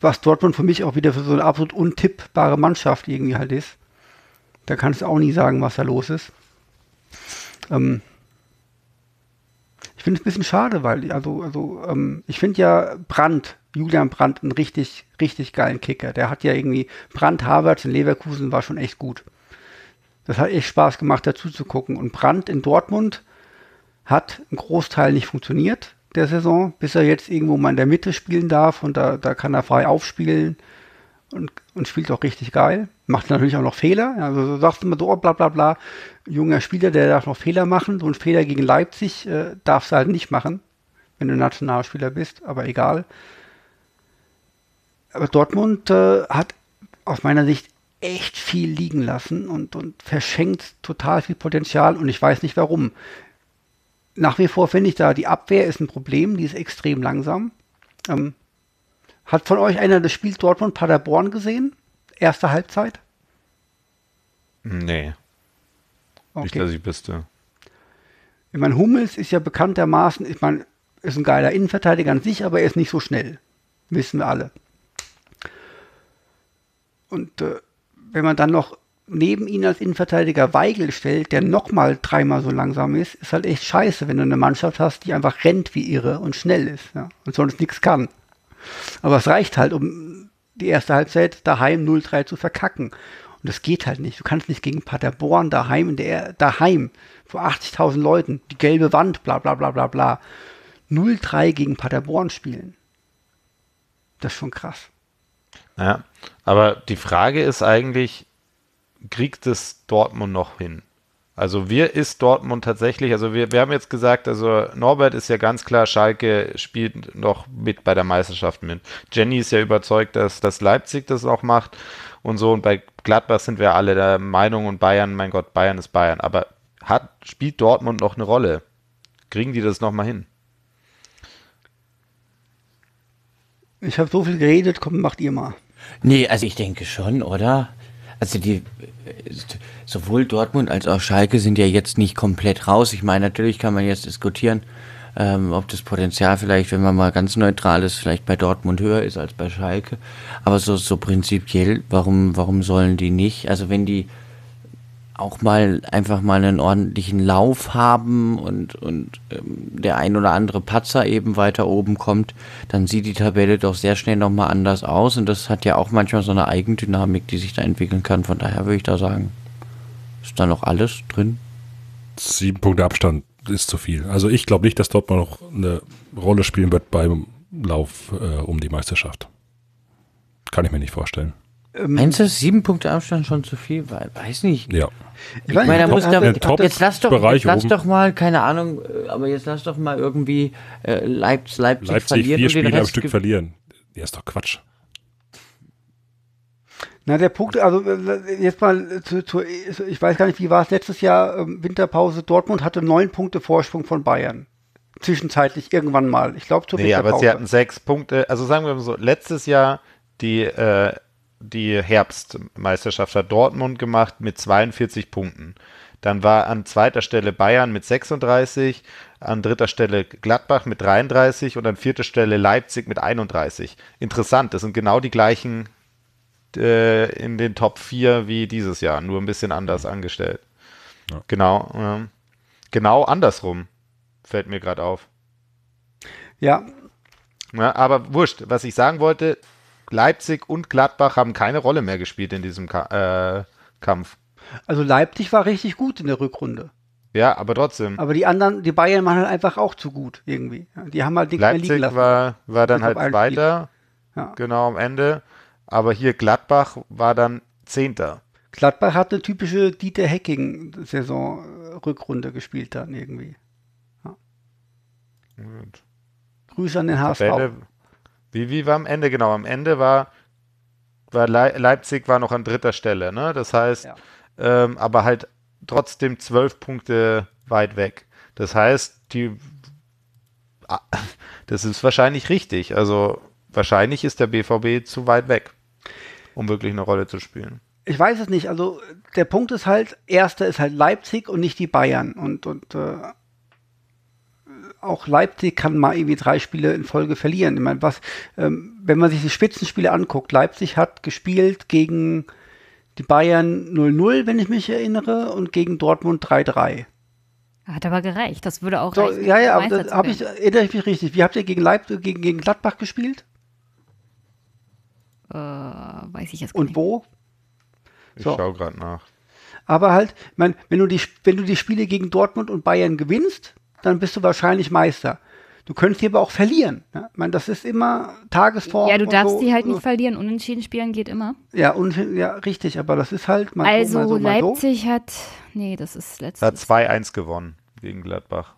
was Dortmund für mich auch wieder für so eine absolut untippbare Mannschaft irgendwie halt ist. Da kannst du auch nie sagen, was da los ist. Ähm ich finde es ein bisschen schade, weil, also, also ähm, ich finde ja Brandt, Julian Brandt, einen richtig, richtig geilen Kicker. Der hat ja irgendwie, Brandt Havertz in Leverkusen war schon echt gut. Das hat echt Spaß gemacht, dazu zu gucken. Und Brandt in Dortmund hat ein Großteil nicht funktioniert der Saison, bis er jetzt irgendwo mal in der Mitte spielen darf und da, da kann er frei aufspielen. und, und spielt auch richtig geil. Macht natürlich auch noch Fehler. Also so sagst immer so, oh, bla bla bla. Junger Spieler, der darf noch Fehler machen. So ein Fehler gegen Leipzig äh, darfst du halt nicht machen, wenn du Nationalspieler bist, aber egal. Aber Dortmund äh, hat aus meiner Sicht echt viel liegen lassen und, und verschenkt total viel Potenzial und ich weiß nicht warum. Nach wie vor finde ich da, die Abwehr ist ein Problem, die ist extrem langsam. Ähm, hat von euch einer das Spiel Dortmund Paderborn gesehen? Erste Halbzeit? Nee. Okay. Nicht, dass ich wüsste. Ich meine, Hummels ist ja bekanntermaßen, ich meine, ist ein geiler Innenverteidiger an sich, aber er ist nicht so schnell. Wissen wir alle. Und äh, wenn man dann noch neben ihn als Innenverteidiger Weigel stellt, der nochmal dreimal so langsam ist, ist halt echt scheiße, wenn du eine Mannschaft hast, die einfach rennt wie irre und schnell ist ja, und sonst nichts kann. Aber es reicht halt, um die erste Halbzeit daheim 0-3 zu verkacken. Und das geht halt nicht. Du kannst nicht gegen Paderborn daheim in der daheim vor 80.000 Leuten die gelbe Wand, bla bla bla bla bla 0-3 gegen Paderborn spielen. Das ist schon krass. Ja, aber die Frage ist eigentlich, kriegt es Dortmund noch hin? Also wir ist Dortmund tatsächlich, also wir, wir haben jetzt gesagt, also Norbert ist ja ganz klar, Schalke spielt noch mit bei der Meisterschaft mit. Jenny ist ja überzeugt, dass, dass Leipzig das auch macht und so. Und bei Gladbach sind wir alle der Meinung und Bayern, mein Gott, Bayern ist Bayern. Aber hat, spielt Dortmund noch eine Rolle? Kriegen die das nochmal hin? Ich habe so viel geredet, komm, macht ihr mal. Nee, also ich denke schon, oder? Also die sowohl Dortmund als auch Schalke sind ja jetzt nicht komplett raus. Ich meine, natürlich kann man jetzt diskutieren, ähm, ob das Potenzial vielleicht, wenn man mal ganz neutral ist, vielleicht bei Dortmund höher ist als bei Schalke. Aber so, so prinzipiell, warum, warum sollen die nicht? Also wenn die auch mal einfach mal einen ordentlichen Lauf haben und, und ähm, der ein oder andere Patzer eben weiter oben kommt, dann sieht die Tabelle doch sehr schnell nochmal anders aus und das hat ja auch manchmal so eine Eigendynamik, die sich da entwickeln kann. Von daher würde ich da sagen, ist da noch alles drin? Sieben Punkte Abstand ist zu viel. Also ich glaube nicht, dass Dortmund noch eine Rolle spielen wird beim Lauf äh, um die Meisterschaft. Kann ich mir nicht vorstellen. Ähm, Meinst du, sieben Punkte Abstand schon zu viel? Weiß nicht. Ja. Ich meine, da muss da, jetzt lass doch, Bereich jetzt lass oben. doch mal, keine Ahnung, äh, aber jetzt lass doch mal irgendwie äh, Leipzig, Leipzig, Leipzig verlieren vier Spiele am Stück verlieren. Ja, ist doch Quatsch. Na, der Punkt, also äh, jetzt mal zu, zu ich weiß gar nicht, wie war es letztes Jahr, ähm, Winterpause, Dortmund hatte neun Punkte Vorsprung von Bayern. Zwischenzeitlich irgendwann mal. Ich glaube zur Nee, aber Winterpause. sie hatten sechs Punkte. Also sagen wir mal so, letztes Jahr die, äh, die Herbstmeisterschaft hat Dortmund gemacht mit 42 Punkten. Dann war an zweiter Stelle Bayern mit 36, an dritter Stelle Gladbach mit 33 und an vierter Stelle Leipzig mit 31. Interessant, das sind genau die gleichen äh, in den Top 4 wie dieses Jahr, nur ein bisschen anders angestellt. Ja. Genau, ähm, genau andersrum, fällt mir gerade auf. ja, Ja, aber wurscht, was ich sagen wollte, Leipzig und Gladbach haben keine Rolle mehr gespielt in diesem Ka äh, Kampf. also Leipzig war richtig gut in der Rückrunde. Ja, aber trotzdem. Aber die anderen, die Bayern waren halt einfach auch zu gut irgendwie. Ja, Die haben halt nichts mehr liegen Leipzig lassen. war, war dann halt ein Zweiter, Ja. genau am Ende. Aber hier Gladbach war dann Zehnter. Gladbach hat eine typische Dieter Hecking-Saison äh, gespielt dann irgendwie. Und Grüße an den HSV. Tabelle, wie, wie war am Ende? Genau, am Ende war, war Lei- Leipzig war noch an dritter Stelle, ne? Das heißt, Ja. ähm, aber halt trotzdem zwölf Punkte weit weg. Das heißt, die Ah, das ist wahrscheinlich richtig. Also wahrscheinlich ist der BVB zu weit weg, um wirklich eine Rolle zu spielen. Ich weiß es nicht. Also der Punkt ist halt, erster ist halt Leipzig und nicht die Bayern. Und, und äh, auch Leipzig kann mal irgendwie drei Spiele in Folge verlieren. Ich meine, was, ähm, wenn man sich die Spitzenspiele anguckt, Leipzig hat gespielt gegen die Bayern 0-0, wenn ich mich erinnere, und gegen Dortmund 3-3. Hat aber gereicht. Das würde auch So, reichen, ja, ja, aber habe ich, erinnere ich mich richtig. Wie habt ihr gegen Leipzig, gegen, gegen Gladbach gespielt? Äh, weiß ich jetzt gar Und nicht. wo? Ich So. schaue gerade nach. Aber halt, ich mein, wenn du die, wenn du die Spiele gegen Dortmund und Bayern gewinnst, dann bist du wahrscheinlich Meister. Du könntest die aber auch verlieren. Ne? Ich meine, das ist immer Tagesform. Ja, du darfst so. die halt nicht verlieren. Unentschieden spielen geht immer. Ja, ja, richtig, aber das ist halt mal Also so, mal so, mal so. Leipzig hat, nee, das ist letztes. Hat 2-1 gewonnen gegen Gladbach.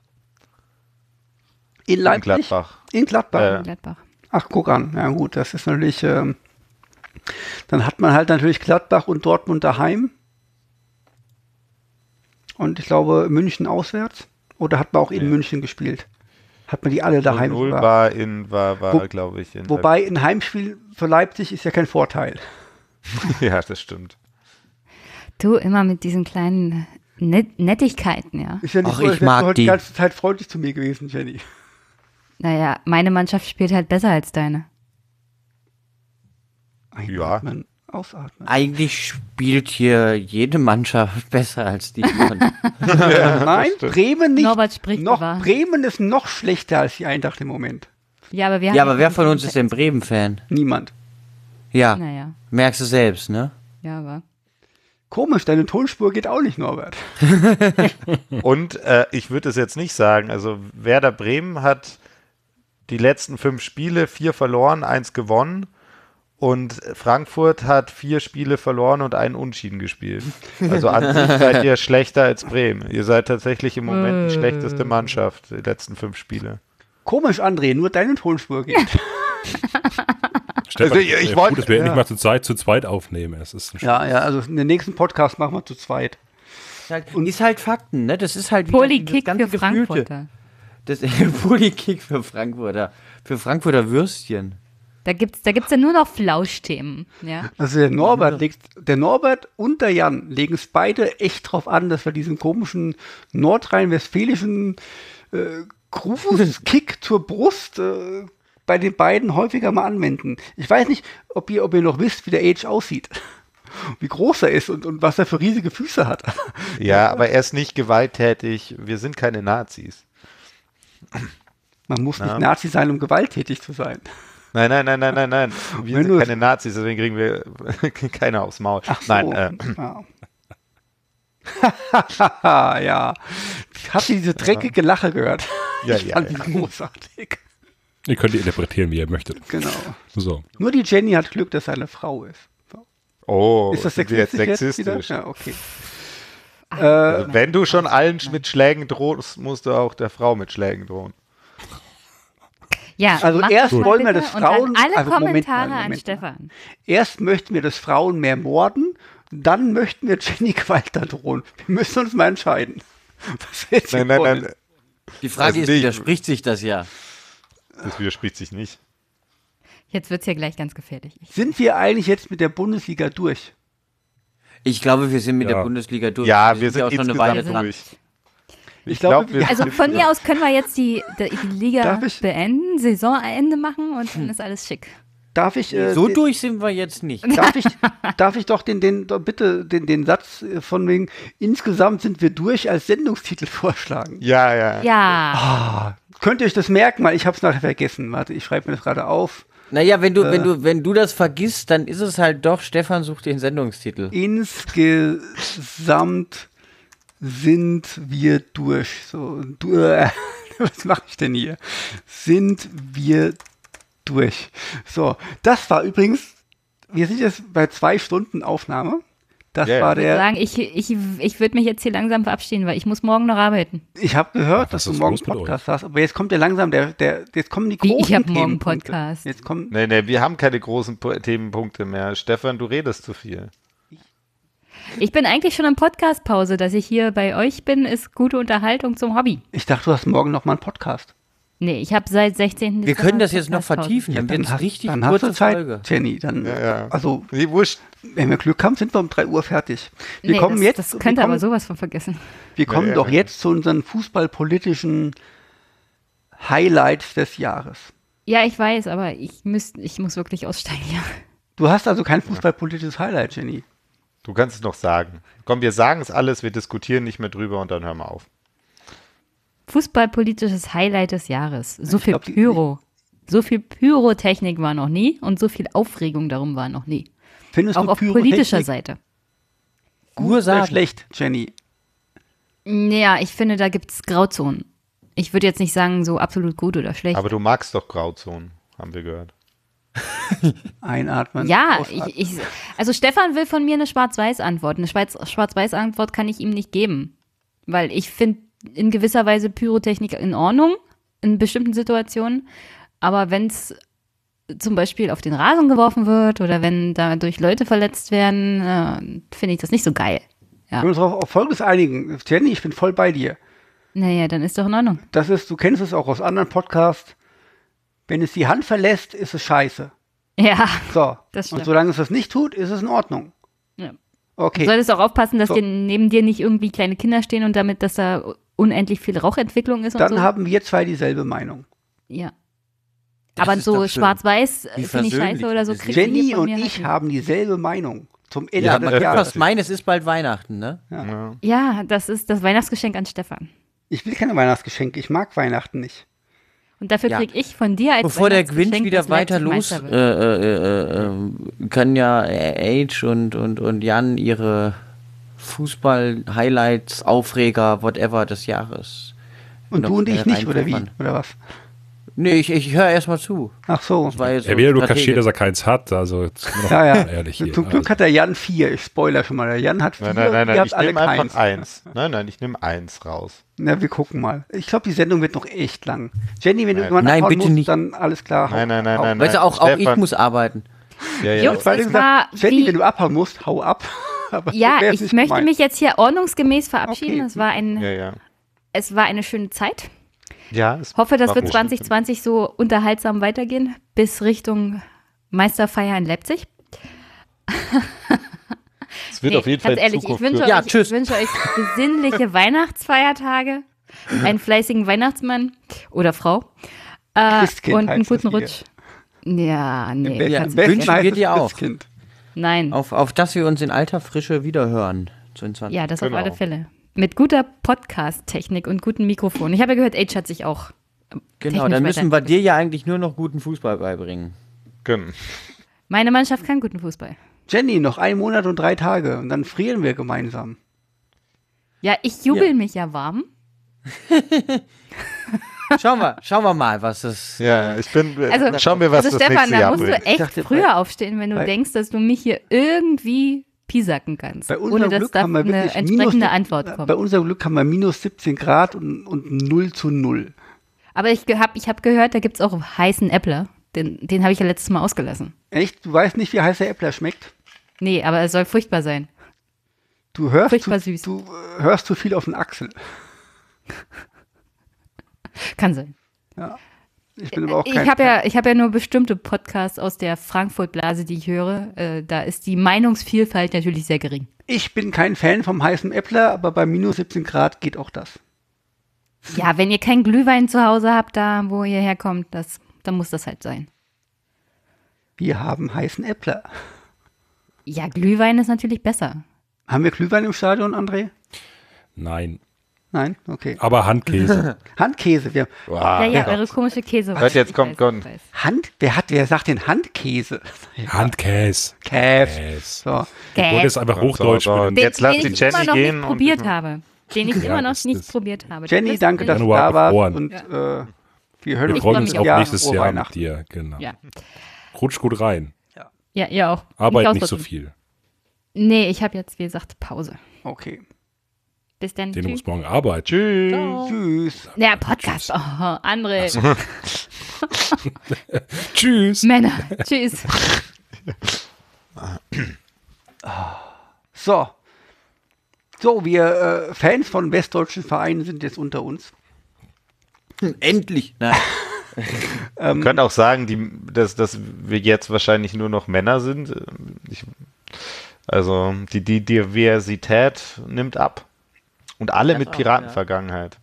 In In Leipzig? Gladbach. In Gladbach. Äh, Gladbach. Ach, guck an. Ja gut, das ist natürlich, ähm, dann hat man halt natürlich Gladbach und Dortmund daheim. Und ich glaube München auswärts. Oder hat man auch in Nee. München gespielt? Hat man die alle daheim 0 sogar? war in, war, war Wo- glaube ich, in Wobei ein Heimspiel für Leipzig ist ja kein Vorteil. ja, das stimmt. Du immer mit diesen kleinen Net Nettigkeiten, ja. Ist ja nicht Ach, so, ich mag du heute die. die ganze Zeit freundlich zu mir gewesen, Jenny. Naja, meine Mannschaft spielt halt besser als deine. Einatmen, ausatmen. Eigentlich spielt hier jede Mannschaft besser als die. von- Nein, Bremen nicht. Norbert spricht noch. Bremen ist noch schlechter als die Eintracht im Moment. Ja, aber wir ja, aber wer von uns ist denn Bremen-Fan? Niemand. Ja, Naja, merkst du selbst, ne? ja, aber. Komisch, deine Tonspur geht auch nicht, Norbert. Und äh, ich würde es jetzt nicht sagen. Also Werder Bremen hat die letzten fünf Spiele vier verloren, eins gewonnen. Und Frankfurt hat vier Spiele verloren und einen Unschieden gespielt. Also an sich seid ihr schlechter als Bremen. Ihr seid tatsächlich im Moment die schlechteste Mannschaft, die letzten fünf Spiele. Komisch, André, nur deine Tonspur geht. Stefan, Also, ich- ich äh, wollt- gut, dass wir ja. endlich mal zur Zeit zu zweit aufnehmen. Es ist Ja, ja, also in den nächsten Podcast machen wir zu zweit. Halt, ist halt Fakten, ne? Das ist halt wieder Polykick das ganze für Gefühlte. Frankfurter. Das Polykick für Frankfurter. Für Frankfurter Würstchen. Da gibt's, da gibt's ja nur noch Flauschthemen, ja. Also der Norbert legt, der Norbert und der Jan legen es beide echt drauf an, dass wir diesen komischen nordrhein-westfälischen äh, Grußkick zur Brust äh, bei den beiden häufiger mal anwenden. Ich weiß nicht, ob ihr, ob ihr noch wisst, wie der Age aussieht. Wie groß er ist und, und was er für riesige Füße hat. Ja, aber er ist nicht gewalttätig. Wir sind keine Nazis. Man muss Ja. nicht Nazi sein, um gewalttätig zu sein. Nein, nein, nein, nein, nein, nein. Wir Wenn sind keine Nazis, deswegen kriegen wir keiner aufs Maul. Ach so. Nein, äh, ja. ja. Habt ihr diese dreckige Lache gehört? Ja, ich ja, fand ja. die großartig. Ihr könnt die interpretieren, wie ihr möchtet. Genau. So. Nur die Jenny hat Glück, dass er eine Frau ist. So. oh, Ist das wir jetzt sexistisch, jetzt wieder? sexistisch? Ja, okay. Also, wenn du schon allen mit Schlägen drohst, musst du auch der Frau mit Schlägen drohen. Ja, Also erst das mal wollen wir das und dann Frauen- alle also Moment mal, Kommentare Moment an mal. Stefan. Erst möchten wir, dass Frauen mehr morden, dann möchten wir Jenny Gewalt drohen. Wir müssen uns mal entscheiden. Was wir jetzt Nein, nein, wollen. nein, Die Frage Also ist, nicht- widerspricht sich das ja? das widerspricht sich nicht. Jetzt wird's ja gleich ganz gefährlich. Ich, Sind wir eigentlich jetzt mit der Bundesliga durch? Ich glaube, wir sind mit Ja. der Bundesliga durch. Ja, wir sind ja auch schon eine Weile dran. durch. Ich Ich glaube, wir also von mir aus können wir jetzt die, die Liga beenden, Saisonende machen und dann ist alles schick. Darf ich, äh, So durch sind wir jetzt nicht. darf ich, darf ich doch den, den, doch bitte den, den Satz äh, von wegen, insgesamt sind wir durch als Sendungstitel vorschlagen? Ja, ja. Ja, Könnt ihr euch das merken? Weil ich habe es nachher vergessen. Warte, ich schreibe mir das gerade auf. Naja, wenn du, wenn du, wenn du das vergisst, dann ist es halt doch, Stefan sucht den Sendungstitel. Insgesamt sind wir durch. So, du, äh, was mache ich denn hier? Sind wir durch. So, das war übrigens, wir sind jetzt bei zwei Stunden Aufnahme. Das ja. war ich würde der, sagen, ich, ich, ich würde mich jetzt hier langsam verabschieden, weil ich muss morgen noch arbeiten. ich habe gehört, Ach, dass du morgen Podcast hast, aber jetzt kommt ja langsam der, der, jetzt kommen die Wie, großen ich hab morgen. Podcast? Jetzt kommen, Nee, nee, wir haben keine großen Po- Themenpunkte mehr. Stefan, du redest zu viel. Ich bin eigentlich schon in Podcast-Pause. Dass ich hier bei euch bin, ist gute Unterhaltung zum Hobby. ich dachte, du hast morgen noch mal einen Podcast. Nee, ich habe seit 16. Wir können das jetzt noch vertiefen. Dann wird es hast, richtig dann hast kurze du Zeit, Folge. Jenny. Dann, Ja, ja. also, Nee, wurscht. wenn wir Glück haben, sind wir um 3 Uhr fertig. Wir Nee, kommen das, jetzt, das wir könnt ihr kommen, aber sowas von vergessen. wir kommen Ja, ja. doch jetzt zu unseren fußballpolitischen Highlights des Jahres. Ja, ich weiß, aber ich, müsst, ich muss wirklich aussteigen, ja. Du hast also kein fußballpolitisches Highlight, Jenny. Du kannst es noch sagen. Komm, wir sagen es alles, wir diskutieren nicht mehr drüber und dann hören wir auf. Fußballpolitisches Highlight des Jahres. So Ich viel glaub, Pyro. So viel Pyrotechnik war noch nie und so viel Aufregung darum war noch nie. Findest Auch du auf politischer Seite. gut oder schlecht, Jenny? Ja, ich finde, da gibt es Grauzonen. Ich würde jetzt nicht sagen, so absolut gut oder schlecht. Aber du magst doch Grauzonen, haben wir gehört. Einatmen. ja, ich, ich, also Stefan will von mir eine Schwarz-Weiß-Antwort. Eine Schwarz- Schwarz-Weiß-Antwort kann ich ihm nicht geben. Weil ich finde in gewisser Weise Pyrotechnik in Ordnung, in bestimmten Situationen. Aber wenn es zum Beispiel auf den Rasen geworfen wird oder wenn dadurch Leute verletzt werden, äh, finde ich das nicht so geil. Wir können uns auf Folgendes einigen. Jenny, ich bin voll bei dir. Naja, dann ist doch in Ordnung. Das ist, du kennst es auch aus anderen Podcasts. Wenn es die Hand verlässt, ist es scheiße. Ja, So. Das Und solange es das nicht tut, ist es in Ordnung. Ja. Okay. Du solltest auch aufpassen, dass So. dir neben dir nicht irgendwie kleine Kinder stehen und damit, dass da unendlich viel Rauchentwicklung ist und Dann so. haben wir zwei dieselbe Meinung. ja. Das Aber so schwarz-weiß äh, finde ich scheiße oder so. Jenny und mir ich halt haben dieselbe Meinung. Zum Ende Ja, des Jahres. fast meinen, es ist bald Weihnachten, ne? Ja. Ja, das ist das Weihnachtsgeschenk an Stefan. Ich will keine Weihnachtsgeschenke. Ich mag Weihnachten nicht. Und dafür Ja. krieg ich von dir als Bevor der Grinch Weihnachtsgeschenk, wieder weiter los, äh, äh, äh, äh, können ja äh, Age und, und, und Jan ihre Fußball-Highlights, Aufreger, whatever des Jahres. Und du und ich schnell nicht, oder wie? Oder was? Nee, ich, ich höre erstmal zu. Ach so. Das war jetzt Er will ja nur kaschieren, dass er keins hat. Also, Ja, ja. ehrlich hier. Zum Glück Also, hat der Jan vier. Ich spoiler schon mal. Der Jan hat vier. Nein, nein, nein, ihr nein, habt ich nehme keins. einfach eins. Nein, nein, ich nehme eins raus. Na, wir gucken mal. Ich glaube, die Sendung wird noch echt lang. Jenny, wenn du Nein. irgendwann Nein, abhauen bitte musst, nicht. dann alles klar. Nein, nein, nein, hau- nein, Weißt du, auch, auch ich muss arbeiten. Ja, ja. War gesagt, Jenny, wenn du abhauen musst, hau ab. Aber Ja, ich möchte gemeint. mich jetzt hier ordnungsgemäß verabschieden. Okay. Es, war ein, ja, ja. es war eine schöne Zeit. Ja, Hoffe, das wird gut. 2020 so unterhaltsam weitergehen bis Richtung Meisterfeier in Leipzig. Es wird Nee, auf jeden Fall ganz ehrlich, ich Zukunft wünsche, für- Ja, euch, tschüss. ich wünsche euch besinnliche Weihnachtsfeiertage, einen fleißigen Weihnachtsmann oder Frau äh, Christkind und einen guten hier. Rutsch. Ja, nee. Be- Ja, besten wünschen wir dir auch. Christkind. Nein. Auf, auf dass wir uns in alter Frische wiederhören. 22. Ja, das Genau. auf alle Fälle. Mit guter Podcast-Technik und gutem Mikrofon. Ich habe ja gehört, Age hat sich auch. genau, technisch dann müssen wir dir ja eigentlich nur noch guten Fußball beibringen. Genau. Meine Mannschaft kann guten Fußball. Jenny, noch ein Monat und drei Tage und dann frieren wir gemeinsam. Ja, ich jubel mich ja warm. Schauen wir, schauen wir mal, was es. Ja, ich bin. Also, schauen wir, was also das Stefan, nächste da musst du echt dachte, früher aufstehen, wenn du denkst, dass du mich hier irgendwie piesacken kannst. Bei unserem ohne dass Glück da haben wir eine entsprechende minus, Antwort Bei kommt. unserem Glück haben wir minus 17 Grad und, und 0 zu 0. Aber ich habe ich hab gehört, da gibt es auch heißen Äppler. Den, den habe ich ja letztes Mal ausgelassen. Echt? Du weißt nicht, wie heißer Äppler schmeckt? Nee, aber es soll furchtbar sein. Du hörst, Furchtbar zu, süß. du äh, hörst zu viel auf den Axel. Kann sein. Ich bin aber auch Ich kein habe ja, ich hab ja nur bestimmte Podcasts aus der Frankfurt-Blase, die ich höre. Äh, da ist die Meinungsvielfalt natürlich sehr gering. Ich bin kein Fan vom heißen Äppler, aber bei minus 17 Grad geht auch das. Ja, wenn ihr keinen Glühwein zu Hause habt, da wo ihr herkommt, das, dann muss das halt sein. Wir haben heißen Äppler. Ja, Glühwein ist natürlich besser. Haben wir Glühwein im Stadion, André? Nein. Nein? Okay. Aber Handkäse. Handkäse. Wir, Wow. ja, ja, eure komische Käse. Hört, jetzt Ich kommt- kommt. ich. Hand, wer hat, wer sagt denn Handkäse? Handkäse. Käse. Käse. So. Ich wollte es einfach Hochdeutsch so, so. Den, Jetzt lass den die ich Jenny immer noch gehen nicht und- probiert habe. Den ich Ja, immer noch nicht probiert habe. Jenny, danke, dass du da warst. Und äh, wir hören Wir uns Ich uns auch. nächstes Frohe Jahr mit dir. Genau. Ja. Rutsch gut rein. ja, ihr auch. Arbeit Nicht nicht so viel. Nee, ich habe jetzt, wie gesagt, Pause. Okay. Bis dann. Den Tschüss. muss morgen arbeiten. Tschüss. Tschüss. Ja, Podcast. Oh, andere Tschüss. Männer. Tschüss. So. So, wir äh, Fans von westdeutschen Vereinen sind jetzt unter uns. Endlich! Nein. Man könnte auch sagen, die, dass, dass wir jetzt wahrscheinlich nur noch Männer sind. Ich, also die, die Diversität nimmt ab. Und alle Das mit Piratenvergangenheit.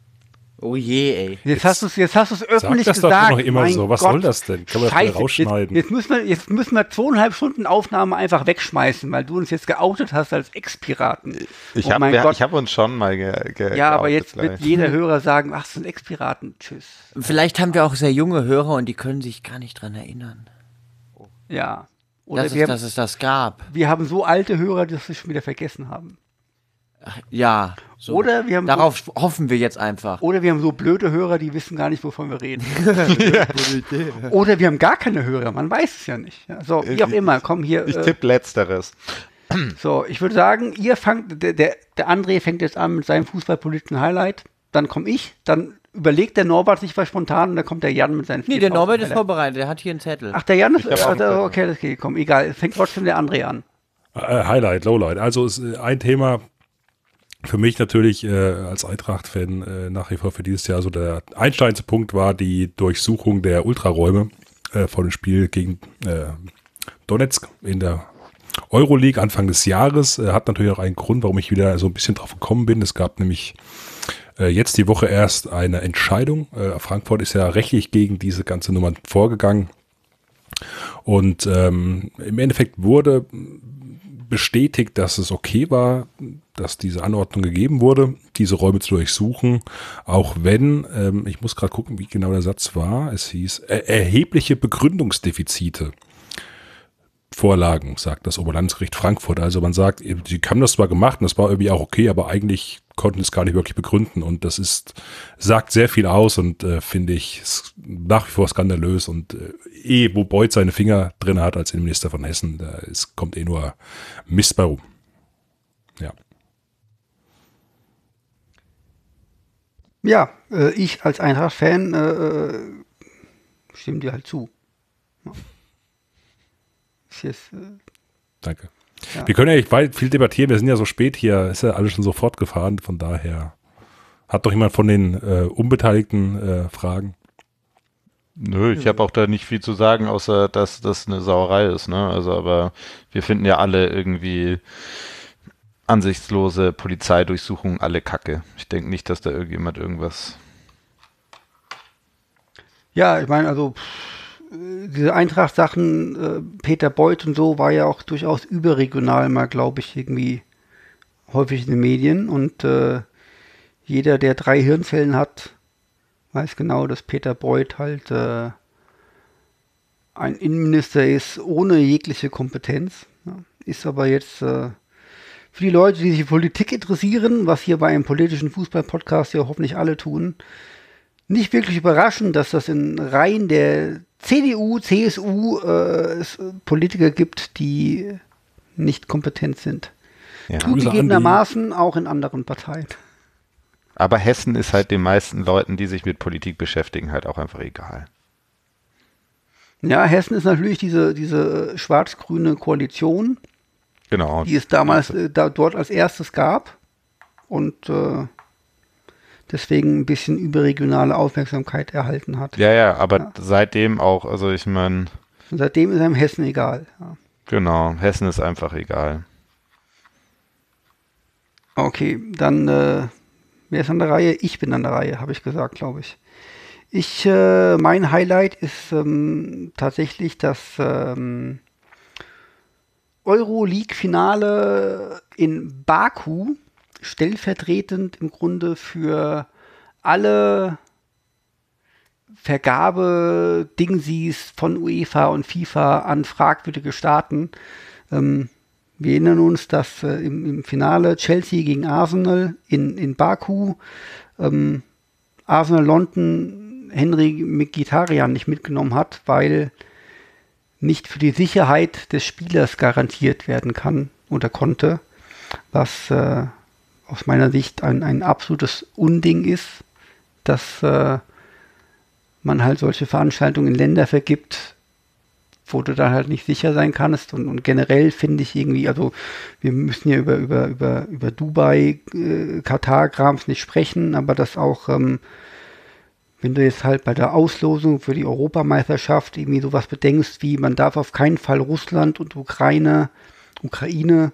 Oh je, ey. Jetzt hast du es jetzt hast du's Sag öffentlich das doch gesagt. noch immer mein so. Was Gott. soll das denn? Kann man das Scheiße, wieder rausschneiden? Jetzt, jetzt, müssen wir, jetzt müssen wir zweieinhalb Stunden Aufnahme einfach wegschmeißen, weil du uns jetzt geoutet hast als Ex-Piraten. Ich Oh habe hab uns schon mal ge, ge, Ja, aber jetzt wird gleich. jeder Hörer sagen, ach, das sind Ex-Piraten. Tschüss. Vielleicht haben wir auch sehr junge Hörer und die können sich gar nicht dran erinnern, Ja. Oder dass, wir, es, dass es das gab. wir haben so alte Hörer, dass sie schon wieder vergessen haben. Ja. So. Oder wir haben Darauf hoffen wir jetzt einfach. Oder wir haben so blöde Hörer, die wissen gar nicht, wovon wir reden. Oder wir haben gar keine Hörer, man weiß es ja nicht. Ja, so, wie auch immer, komm hier. Ich äh, tippe Letzteres. So, ich würde sagen, ihr fangt, der, der, der André fängt jetzt an mit seinem fußballpolitischen Highlight, dann komme ich, dann überlegt der Norbert sich was spontan und dann kommt der Jan mit seinen Nee, der Norbert ist vorbereitet, der hat hier einen Zettel. Ach, der Jan ist, äh, Zettel. okay, das geht, komm, egal, fängt trotzdem der André an. Äh, Highlight, Lowlight. Also ist äh, ein Thema für mich natürlich äh, als Eintracht-Fan äh, nach wie vor für dieses Jahr so der einsteinste Punkt war die Durchsuchung der Ultraräume äh, vor dem Spiel gegen äh, Donetsk in der Euroleague Anfang des Jahres. Äh, hat natürlich auch einen Grund, warum ich wieder so ein bisschen drauf gekommen bin. Es gab nämlich äh, jetzt die Woche erst eine Entscheidung. Äh, Frankfurt ist ja rechtlich gegen diese ganze Nummer vorgegangen. Und ähm, im Endeffekt wurde bestätigt, dass es okay war, dass diese Anordnung gegeben wurde, diese Räume zu durchsuchen, auch wenn, ähm, ich muss gerade gucken, wie genau der Satz war, es hieß, er erhebliche Begründungsdefizite vorlagen, sagt das Oberlandesgericht Frankfurt. Also man sagt, sie haben das zwar gemacht und das war irgendwie auch okay, aber eigentlich konnten es gar nicht wirklich begründen und das ist, sagt sehr viel aus und äh, finde ich nach wie vor skandalös und äh, eh, wo Beuth seine Finger drin hat als Innenminister von Hessen, da ist, kommt eh nur Mist bei rum. Ja. Ja, äh, ich als Eintracht-Fan äh, äh, stimme dir halt zu. Ist äh, Danke. Ja. Wir können ja nicht weit viel debattieren, wir sind ja so spät hier, ist ja alles schon so fortgefahren, von daher hat doch jemand von den äh, Unbeteiligten äh, Fragen. Nö, ich habe auch da nicht viel zu sagen, außer dass das eine Sauerei ist, ne? Also, aber wir finden ja alle irgendwie ansichtslose Polizeidurchsuchungen alle Kacke. Ich denke nicht, dass da irgendjemand irgendwas. ja, ich meine, also pff, diese Eintracht-Sachen, äh, Peter Beuth und so, war ja auch durchaus überregional mal, glaube ich, irgendwie häufig in den Medien. Und äh, jeder, der drei Hirnzellen hat, weiß genau, dass Peter Beuth halt äh, ein Innenminister ist ohne jegliche Kompetenz. Ja. Ist aber jetzt äh, für die Leute, die sich Politik interessieren, was hier bei einem politischen Fußball-Podcast ja hoffentlich alle tun, nicht wirklich überraschend, dass das in Reihen der CDU, CSU äh, es Politiker gibt, die nicht kompetent sind. Ja. Zugegebenermaßen auch in anderen Parteien. Aber Hessen ist halt den meisten Leuten, die sich mit Politik beschäftigen, halt auch einfach egal. Ja, Hessen ist natürlich diese, diese schwarz-grüne Koalition, Genau. die es damals äh, da, dort als erstes gab und äh, deswegen ein bisschen überregionale Aufmerksamkeit erhalten hat. Ja, ja, aber Ja. seitdem auch, also ich meine, seitdem ist einem Hessen egal. Ja. genau, Hessen ist einfach egal. Okay, dann äh, wer ist an der Reihe? Ich bin an der Reihe, habe ich gesagt, glaube ich. Ich, äh, mein Highlight ist ähm, tatsächlich das ähm, Euroleague-Finale in Baku, stellvertretend im Grunde für alle Vergabe-Dingsies von UEFA und FIFA an fragwürdige Staaten. Ähm, wir erinnern uns, dass äh, im, im Finale Chelsea gegen Arsenal in, in Baku ähm, Arsenal London Henry Mkhitaryan nicht mitgenommen hat, weil nicht für die Sicherheit des Spielers garantiert werden kann oder konnte, was äh, aus meiner Sicht ein, ein absolutes Unding ist, dass äh, man halt solche Veranstaltungen in Länder vergibt, wo du dann halt nicht sicher sein kannst. Und, und generell finde ich irgendwie, also wir müssen ja über, über, über, über Dubai, äh, Katar-Grams nicht sprechen, aber das auch, ähm, wenn du jetzt halt bei der Auslosung für die Europameisterschaft irgendwie sowas bedenkst, wie man darf auf keinen Fall Russland und Ukraine, Ukraine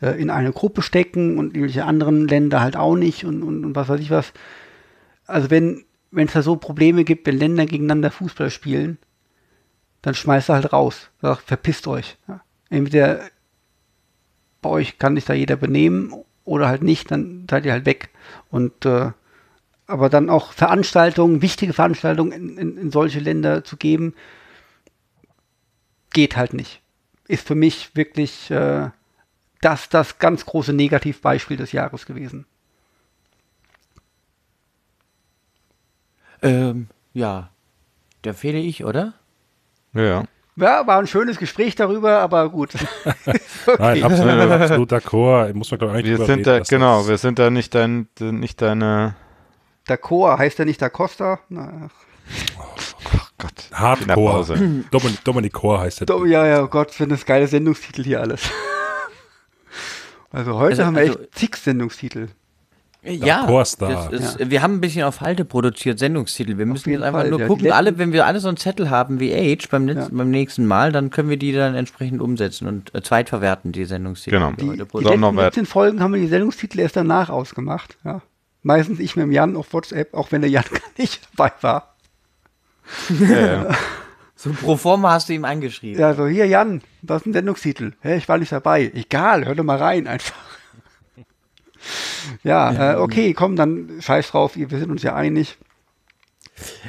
äh, in eine Gruppe stecken und irgendwelche anderen Länder halt auch nicht und, und, und was weiß ich was. Also wenn wenn es da so Probleme gibt, wenn Länder gegeneinander Fußball spielen, dann schmeißt er halt raus. Sag, verpisst euch. Ja. Entweder bei euch kann sich da jeder benehmen oder halt nicht, dann seid ihr halt weg. Und äh, aber dann auch Veranstaltungen, wichtige Veranstaltungen in, in, in solche Länder zu geben, geht halt nicht. Ist für mich wirklich äh, das das ganz große Negativbeispiel des Jahres gewesen. Ähm, ja, da fehle ich, oder? Ja, ja. Ja, war ein schönes Gespräch darüber, aber gut. Nein, absolut, absolut d'accord. Muss man, glaube ich, Wir sind reden, da, genau, das- wir sind da nicht dein, nicht deine, Da Coa heißt er nicht Da Costa? Na, ach Gott. Der Hardcore. Dominik, Dominik Kor heißt der. do, ja, ja, oh Gott, für das geile Sendungstitel hier alles. Also heute Also- haben wir also- echt zig Sendungstitel. Ja, Chorstar. das ist, wir haben ein bisschen auf Halte produziert, Sendungstitel. Wir müssen jetzt einfach Fall, nur ja. Gucken, alle, wenn wir alle so einen Zettel haben wie Age beim, Ja. beim nächsten Mal, dann können wir die dann entsprechend umsetzen und äh, zweitverwerten, die Sendungstitel. Genau. die Die, die letzten Norbert. 17 Folgen haben wir die Sendungstitel erst danach ausgemacht. Ja. Meistens ich mit dem Jan auf WhatsApp, auch wenn der Jan gar nicht dabei war. Ja, ja. So pro forma hast du ihm angeschrieben. Ja, so hier Jan, was ist ein Sendungstitel? Hä, ich war nicht dabei. Egal, hör doch mal rein einfach. ja, äh, okay, komm, dann scheiß drauf, wir sind uns ja einig.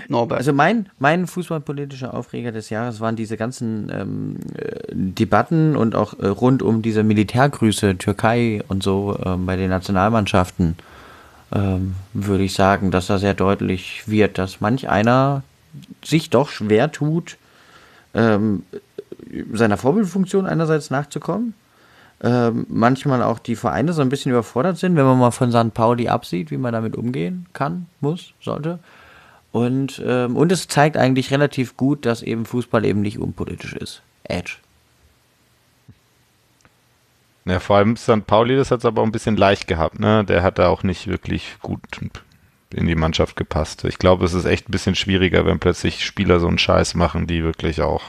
Norbert. Also mein, mein fußballpolitischer Aufreger des Jahres waren diese ganzen ähm, äh, Debatten und auch äh, rund um diese Militärgrüße, Türkei und so ähm, bei den Nationalmannschaften, ähm, würde ich sagen, dass da sehr deutlich wird, dass manch einer sich doch schwer tut, ähm, seiner Vorbildfunktion einerseits nachzukommen. Ähm, manchmal auch die Vereine so ein bisschen überfordert sind, wenn man mal von St. Pauli absieht, wie man damit umgehen kann, muss, sollte. Und, ähm, und es zeigt eigentlich relativ gut, dass eben Fußball eben nicht unpolitisch ist. Edge. Ja, vor allem St. Pauli, das hat es aber auch ein bisschen leicht gehabt, ne? Der hat da auch nicht wirklich gut in die Mannschaft gepasst. Ich glaube, es ist echt ein bisschen schwieriger, wenn plötzlich Spieler so einen Scheiß machen, die wirklich auch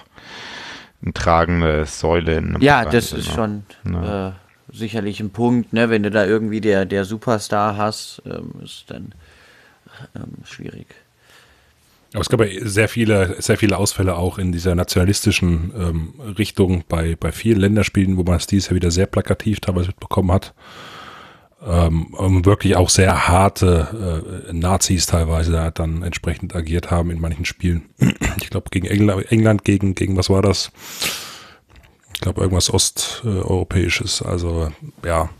eine tragende Säule in einem Ja, Verein das sind, ist ne? schon Ja. äh, sicherlich ein Punkt, ne? Wenn du da irgendwie der, der Superstar hast, ähm, ist dann ähm, schwierig. Aber es gab ja sehr viele, sehr viele Ausfälle auch in dieser nationalistischen ähm, Richtung bei, bei vielen Länderspielen, wo man es dieses Jahr wieder sehr plakativ teilweise mitbekommen hat. Ähm, wirklich auch sehr harte äh, Nazis teilweise da dann entsprechend agiert haben in manchen Spielen. Ich glaube gegen England, England gegen, gegen was war das? Ich glaube irgendwas Osteuropäisches. Also ja,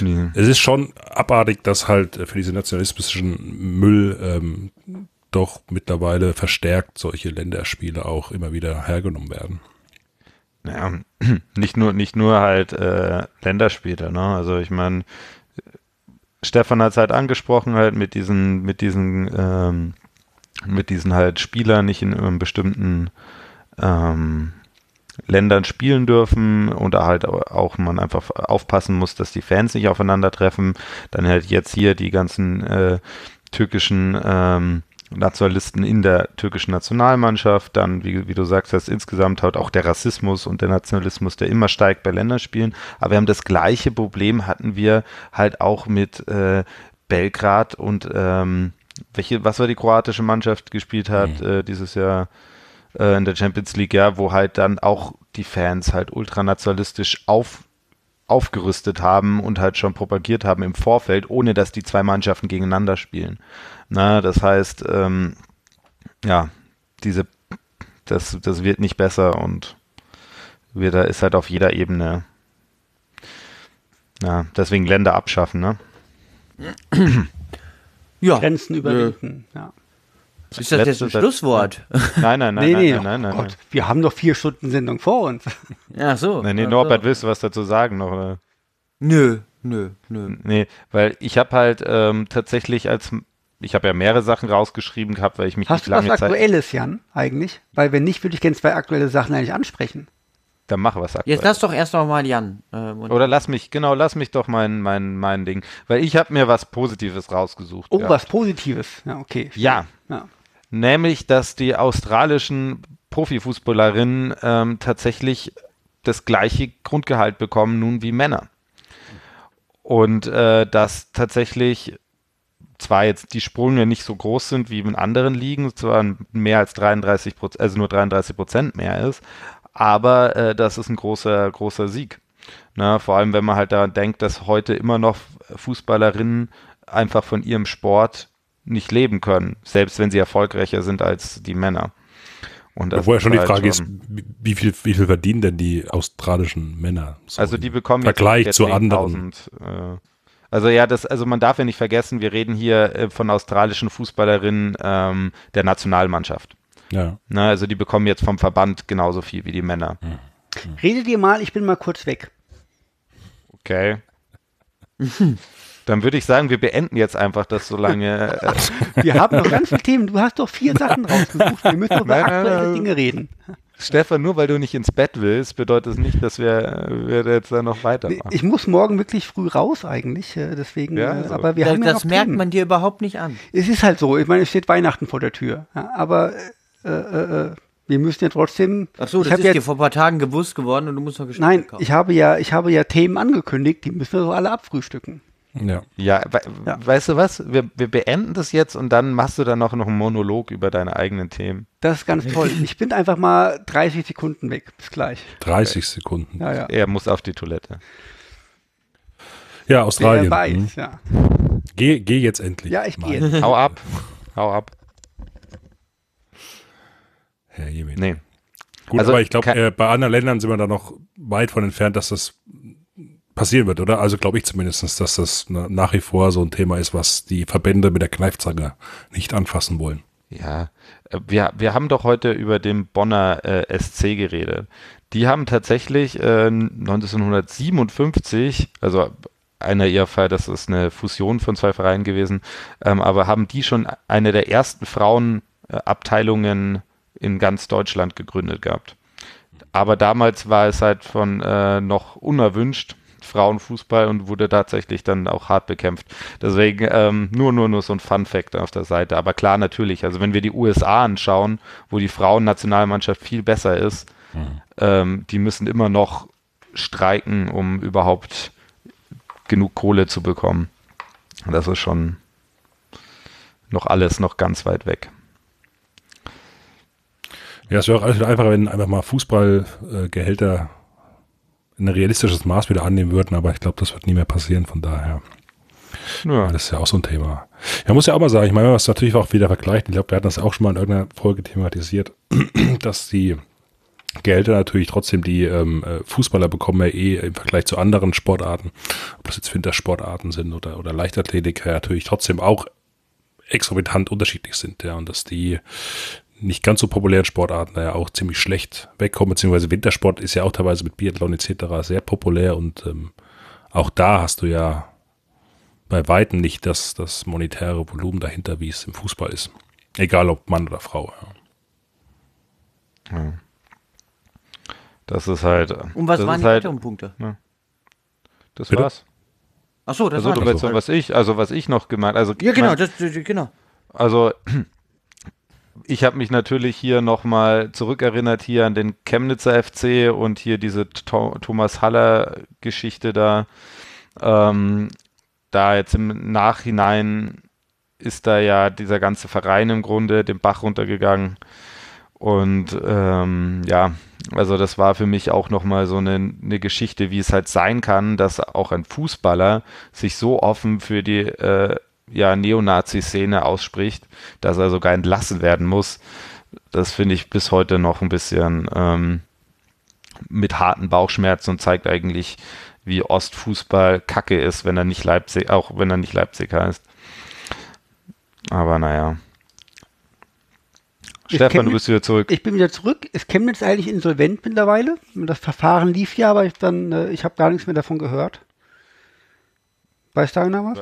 Nee. es ist schon abartig, dass halt für diesen nationalistischen Müll ähm, doch mittlerweile verstärkt solche Länderspiele auch immer wieder hergenommen werden. Ja, nicht nur, nicht nur halt äh, Länderspiele, ne? Also ich meine, Stefan hat es halt angesprochen, halt mit diesen, mit diesen, ähm, mit diesen halt Spielern nicht in einem bestimmten ähm, Ländern spielen dürfen und da halt auch man einfach aufpassen muss, dass die Fans nicht aufeinandertreffen. Dann halt jetzt hier die ganzen äh, türkischen ähm, Nationalisten in der türkischen Nationalmannschaft, dann, wie, wie du sagst, hast insgesamt halt auch der Rassismus und der Nationalismus, der immer steigt bei Länderspielen. Aber wir haben das gleiche Problem, hatten wir halt auch mit äh, Belgrad und ähm, welche, was war die kroatische Mannschaft gespielt hat äh, dieses Jahr äh, in der Champions League, ja, wo halt dann auch die Fans halt ultranationalistisch auf aufgerüstet haben und halt schon propagiert haben im Vorfeld, ohne dass die zwei Mannschaften gegeneinander spielen. Na, das heißt, ähm, ja, diese, das, das wird nicht besser und wird, da ist halt auf jeder Ebene, ja, deswegen Länder abschaffen, ne? Ja. Grenzen überwinden. Ja. Ist das jetzt Letzte ein Satz- Schlusswort? Nein, nein, nein, nee, nein, nee, nein, nein, oh nein, Gott, nein. wir haben noch vier Stunden Sendung vor uns. Ja, so. Nee, nee, Norbert, so. willst du was dazu sagen noch? Oder? Nö, nö, nö. Nee, weil ich habe halt ähm, tatsächlich als, ich habe ja mehrere Sachen rausgeschrieben gehabt, weil ich mich Hast nicht du was lange Zeit, Aktuelles, Jan, eigentlich? Weil wenn nicht, würde ich gerne zwei aktuelle Sachen eigentlich ansprechen. dann mach was aktuell. Jetzt lass doch erst noch mal Jan. Und Oder lass mich, genau, lass mich doch mein, mein, mein Ding. Weil ich habe mir was Positives rausgesucht. Oh, ja. was Positives. Ja, okay. Ja. ja. Nämlich, dass die australischen Profifußballerinnen ähm, tatsächlich das gleiche Grundgehalt bekommen nun wie Männer. Und äh, dass tatsächlich zwar jetzt die Sprünge nicht so groß sind wie in anderen Ligen, zwar mehr als 33 Prozent, also nur 33 Prozent mehr ist, aber äh, das ist ein großer, großer Sieg. Na, vor allem, wenn man halt daran denkt, dass heute immer noch Fußballerinnen einfach von ihrem Sport nicht leben können, selbst wenn sie erfolgreicher sind als die Männer. Und Wo ja schon die halt Frage ist, wie viel, wie viel verdienen denn die australischen Männer? So Also im die bekommen jetzt Vergleich ungefähr zu anderen. 10.000, Äh, also ja, das, also man darf ja nicht vergessen, wir reden hier äh, von australischen Fußballerinnen ähm, der Nationalmannschaft. Ja. Ne, also die bekommen jetzt vom Verband genauso viel wie die Männer. Redet ihr mal, ich bin mal kurz weg. Okay. Dann würde ich sagen, wir beenden jetzt einfach das so lange. Äh, Wir haben noch ganz viele Themen. Du hast doch vier Sachen rausgesucht. Wir müssen über aktuelle. Dinge reden. Stefan, nur weil du nicht ins Bett willst, bedeutet es nicht, dass wir, wir jetzt dann noch weitermachen. Ich muss morgen wirklich früh raus eigentlich. äh, Deswegen, Ja, äh, also. aber wir das haben ja das noch merkt Themen. man dir überhaupt nicht an. Es ist halt so. Ich meine, es steht Weihnachten vor der Tür. Aber äh, äh, äh, wir müssen ja trotzdem. Ach so, ich das ist ja, dir vor ein paar Tagen bewusst geworden und du musst noch Geschenke Nein, kaufen. ich habe ja, ich habe ja Themen angekündigt. Die müssen wir so alle abfrühstücken. Ja. Ja, we Ja. weißt du was? Wir, wir beenden das jetzt und dann machst du dann noch, noch einen Monolog über deine eigenen Themen. Das ist ganz toll. Ich bin einfach mal 30 Sekunden weg. Bis gleich. 30 Sekunden. Ja, ja. Er muss auf die Toilette. Ja, Wer Australien. weiß, hm. ja. Geh, geh jetzt endlich. Ja, ich Mann, gehe. Hau ab. Hau ab. Herr Jemine. Nee. Gut, Also aber ich glaube, äh, bei anderen Ländern sind wir da noch weit von entfernt, dass das passieren wird, oder? Also glaube ich zumindest, dass das na- nach wie vor so ein Thema ist, was die Verbände mit der Kneifzange nicht anfassen wollen. Ja, äh, wir, wir haben doch heute über den Bonner äh, SC geredet. Die haben tatsächlich äh, 1957, also einer ihrer Fall, das ist eine Fusion von zwei Vereinen gewesen, ähm, aber haben die schon eine der ersten Frauenabteilungen in ganz Deutschland gegründet gehabt. Aber damals war es halt von äh, noch unerwünscht, Frauenfußball und wurde tatsächlich dann auch hart bekämpft. Deswegen ähm, nur, nur, nur so ein Fun-Fact auf der Seite. Aber klar, natürlich, also wenn wir die USA anschauen, wo die Frauennationalmannschaft viel besser ist, ähm, die müssen immer noch streiken, um überhaupt genug Kohle zu bekommen. Das ist schon noch alles noch ganz weit weg. Ja, es wäre auch alles wieder einfacher, wenn einfach mal Fußballgehälter ein realistisches Maß wieder annehmen würden, aber ich glaube, das wird nie mehr passieren, von daher. Ja. Das ist ja auch so ein Thema. Ja, muss ja auch mal sagen, ich meine, es natürlich auch wieder vergleicht, ich glaube, wir hatten das auch schon mal in irgendeiner Folge thematisiert, dass die Gehälter natürlich trotzdem die ähm, äh, Fußballer bekommen ja eh im Vergleich zu anderen Sportarten, ob das jetzt Wintersportarten sind oder, oder Leichtathletik, ja, natürlich trotzdem auch exorbitant unterschiedlich sind, ja, und dass die nicht ganz so populären Sportarten da ja auch ziemlich schlecht wegkommen, beziehungsweise Wintersport ist ja auch teilweise mit Biathlon etc. sehr populär und ähm, auch da hast du ja bei Weitem nicht das, das monetäre Volumen dahinter, wie es im Fußball ist. Egal ob Mann oder Frau. Ja. Das ist halt. Und was das waren ist die halt, weiteren Punkte? Das Bitte? war's. Ach so, das Also war du das. willst, was ich, also was ich noch gemeint, also Ja, genau, das, genau. Also ich habe mich natürlich hier nochmal zurückerinnert hier an den Chemnitzer FC und hier diese Tho Thomas Haller Geschichte da. Ähm, da jetzt im Nachhinein ist da ja dieser ganze Verein im Grunde den Bach runtergegangen. Und ähm, ja, also das war für mich auch nochmal so eine, eine Geschichte, wie es halt sein kann, dass auch ein Fußballer sich so offen für die äh, ja, Neonazi-Szene ausspricht, dass er sogar entlassen werden muss. Das finde ich bis heute noch ein bisschen ähm, mit harten Bauchschmerzen und zeigt eigentlich, wie Ostfußball kacke ist, wenn er nicht Leipzig, auch wenn er nicht Leipzig heißt. Aber naja. Ich Stefan, kenn- du bist wieder zurück. Ich bin wieder zurück. Ist Chemnitz eigentlich insolvent mittlerweile? Das Verfahren lief ja, aber ich dann, äh, ich habe gar nichts mehr davon gehört. Weiß da einer was?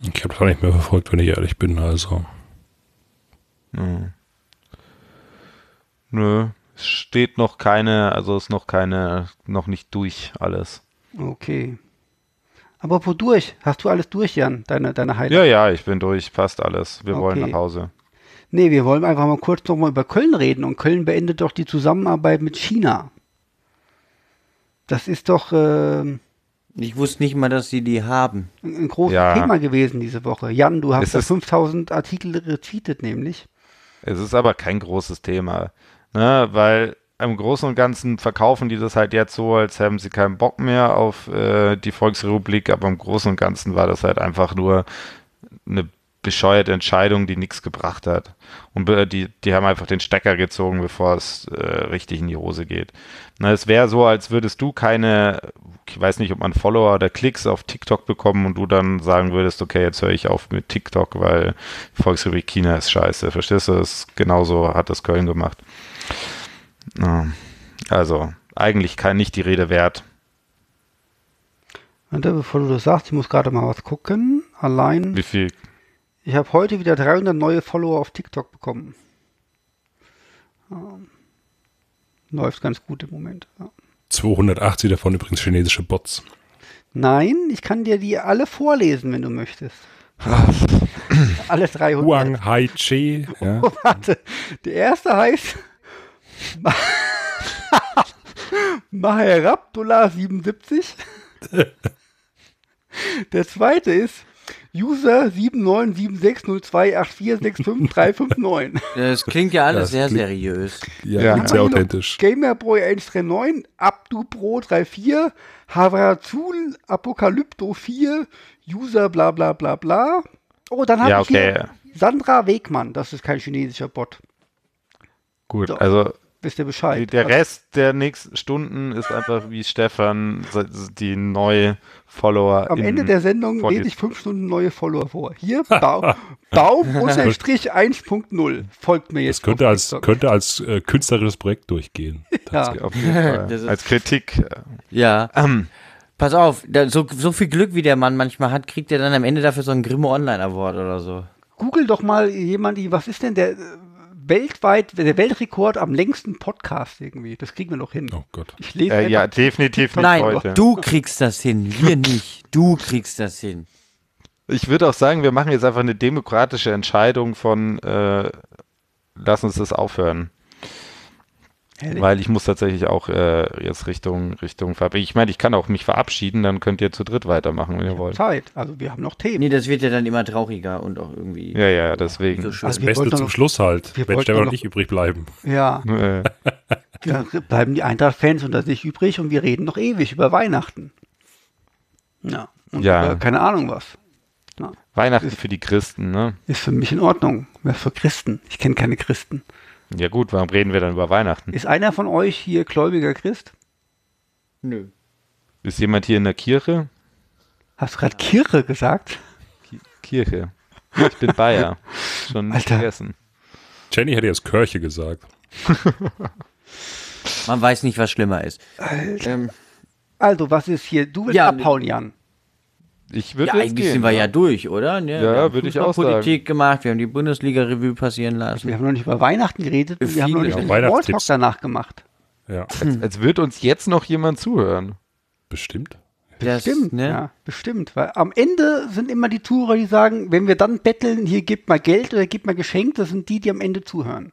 Ich habe das auch nicht mehr verfolgt, wenn ich ehrlich bin. Also Nö, es steht noch keine, also ist noch keine, noch nicht durch alles. Okay. Aber wodurch? Hast du alles durch, Jan? Deine, deine Highlights? Ja, ja, ich bin durch, passt alles. Wir wollen Okay. nach Hause. Nee, wir wollen einfach mal kurz nochmal über Köln reden. Und Köln beendet doch die Zusammenarbeit mit China. Das ist doch ähm, Ich wusste nicht mal, dass sie die haben. ein ein großes Ja. Thema gewesen diese Woche. Jan, du hast Es da ist- 5000 Artikel retweetet, nämlich. Es ist aber kein großes Thema, ne? weil im Großen und Ganzen verkaufen die das halt jetzt so, als hätten sie keinen Bock mehr auf äh, die Volksrepublik, aber im Großen und Ganzen war das halt einfach nur eine bescheuerte Entscheidung, die nichts gebracht hat. Und die, die haben einfach den Stecker gezogen, bevor es äh, richtig in die Hose geht. Na, es wäre so, als würdest du keine, ich weiß nicht, ob man Follower oder Klicks auf TikTok bekommen und du dann sagen würdest, okay, jetzt höre ich auf mit TikTok, weil Volksrepublik China ist scheiße. Verstehst du? Das, genauso hat das Köln gemacht. Also, eigentlich kann nicht die Rede wert. Warte, bevor du das sagst, ich muss gerade mal was gucken. Allein. Wie viel? Ich habe heute wieder 300 neue Follower auf TikTok bekommen. Ähm, läuft ganz gut im Moment. Ja. 280 davon übrigens chinesische Bots. Nein, ich kann dir die alle vorlesen, wenn du möchtest. alle 300. Huang Hai Che. Ja. Oh, warte, der erste heißt Maherabdullah 77. Der zweite ist User 79760284653559. Das klingt ja alles Das sehr klingt- seriös. Ja, Ja. klingt sehr authentisch. Gamerboy 139, Abdupro 34, Havrazul Apokalypto 4, User bla bla bla bla. Oh, dann habe Ja, ich hier okay. Sandra Wegmann, das ist kein chinesischer Bot. Gut, So. also Wisst ihr Bescheid? der Rest der nächsten Stunden ist einfach wie Stefan die neue Follower. Am Ende der Sendung lese ich fünf Stunden neue Follower vor. Hier, Baum, Baum unterstrich 1.0. Folgt mir jetzt. Das könnte als, könnte als äh, künstlerisches Projekt durchgehen. ja. Auf jeden Fall. Das ist- Als Kritik. Ja. Ähm, Pass auf, da, so, so viel Glück wie der Mann manchmal hat, kriegt er dann am Ende dafür so einen Grimme Online Award oder so. Google doch mal jemand, die- was ist denn der weltweit, der Weltrekord am längsten Podcast irgendwie? Das kriegen wir noch hin. Oh Gott. Ich lese äh, ja, definitiv nicht Nein, heute. du kriegst das hin, wir nicht. Du kriegst das hin. Ich würde auch sagen, wir machen jetzt einfach eine demokratische Entscheidung von äh, lass uns das aufhören. Ehrlich? Weil ich muss tatsächlich auch äh, jetzt Richtung Richtung Verabschiedung. Ich meine, ich kann auch mich verabschieden, dann könnt ihr zu dritt weitermachen, wenn ihr wollt. Zeit. Also wir haben noch Themen. Nee, das wird ja dann immer trauriger und auch irgendwie Ja, ja, deswegen. so schön. Also Das Beste zum noch- Schluss halt, wir wenn Stefan noch- und ich übrig bleiben. Ja, Äh, da bleiben die Eintracht-Fans unter sich übrig und wir reden noch ewig über Weihnachten. Ja. Und Ja. über keine Ahnung was. Weihnachten für die Christen, ne? Ist für mich in Ordnung. Wer für Christen? Ich kenne keine Christen. Ja gut, warum reden wir dann über Weihnachten? Ist einer von euch hier gläubiger Christ? Nö. Ist jemand hier in der Kirche? Hast du gerade Kirche gesagt? Kirche. Ich bin Bayer. Schon Alter. vergessen. Jenny hätte jetzt Kirche gesagt. Man weiß nicht, was schlimmer ist. Ähm, Also, was ist hier? Du willst Ja, abhauen, Jan. Ich würde ja, jetzt eigentlich gehen, sind wir ja durch, oder? Ne? Ja, wir haben würde ich auch Fußballpolitik gemacht, wir haben die Bundesliga-Revue passieren lassen. Wir haben noch nicht über Weihnachten geredet und wir haben noch nicht den Smalltalk Weihnachtstipps. danach gemacht. Ja, Als, als würde uns jetzt noch jemand zuhören. bestimmt. Das, Bestimmt, ne? ja, bestimmt. Weil am Ende sind immer die Tourer, die sagen, wenn wir dann betteln, hier gib mal Geld oder gib mal Geschenk, das sind die, die am Ende zuhören.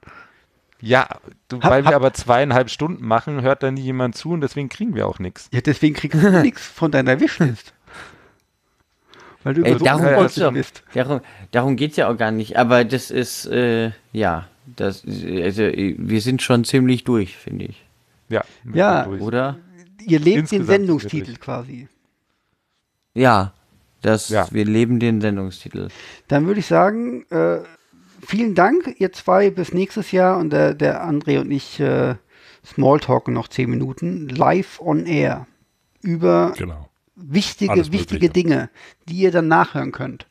Ja, du, Hab- weil wir hab- aber zweieinhalb Stunden machen, hört da nie jemand zu und deswegen kriegen wir auch nichts. Ja, deswegen kriegst du nichts von deiner Wishlist. Weil du Ey, über so darum geht's bist. Darum, darum geht es ja auch gar nicht. Aber das ist, äh, ja, das, also, äh, wir sind schon ziemlich durch, finde ich. Ja, Ja. durch. Oder? Ihr lebt den Insgesamt Sendungstitel wirklich. quasi. Ja, das, Ja. wir leben den Sendungstitel. Dann würde ich sagen, äh, vielen Dank, ihr zwei, bis nächstes Jahr und der, der André und ich äh, Smalltalken noch zehn Minuten live on air über Genau. Wichtige, Alles wichtige Mögliche. Dinge, die ihr dann nachhören könnt.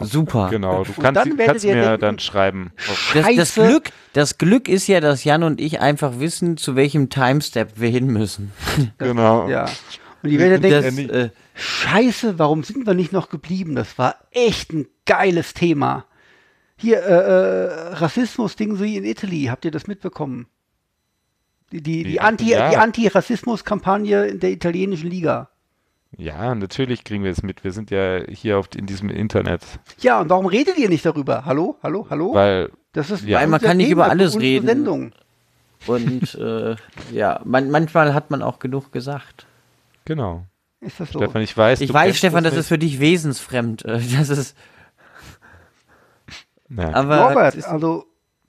Super. Genau, du Und kannst, dann werdet kannst ihr mir denken, dann schreiben. Das, das, Scheiße. Glück, das Glück ist ja, dass Jan und ich einfach wissen, zu welchem Timestep wir hin müssen. Genau. Ja. Und die werdet denken, Das, äh, Scheiße, warum sind wir nicht noch geblieben? Das war echt ein geiles Thema. Hier, äh, äh, Rassismus-Ding sie in Italy, habt ihr das mitbekommen? Die, die, die, Die- Anti, ja. die Anti-Rassismus-Kampagne in der italienischen Liga. Ja, natürlich kriegen wir es mit. Wir sind ja hier auf, in diesem Internet. Ja, und warum redet ihr nicht darüber? Hallo, hallo, hallo? Weil, das ist Ja. Weil man kann nicht Thema über alles reden. Sendung. und äh, ja, man, manchmal hat man auch genug gesagt. genau. Ist das so? Stefan, ich weiß, Ich du weiß, Stefan, das nicht. ist für dich wesensfremd. Das ist, Ja. aber Norbert, es ist, also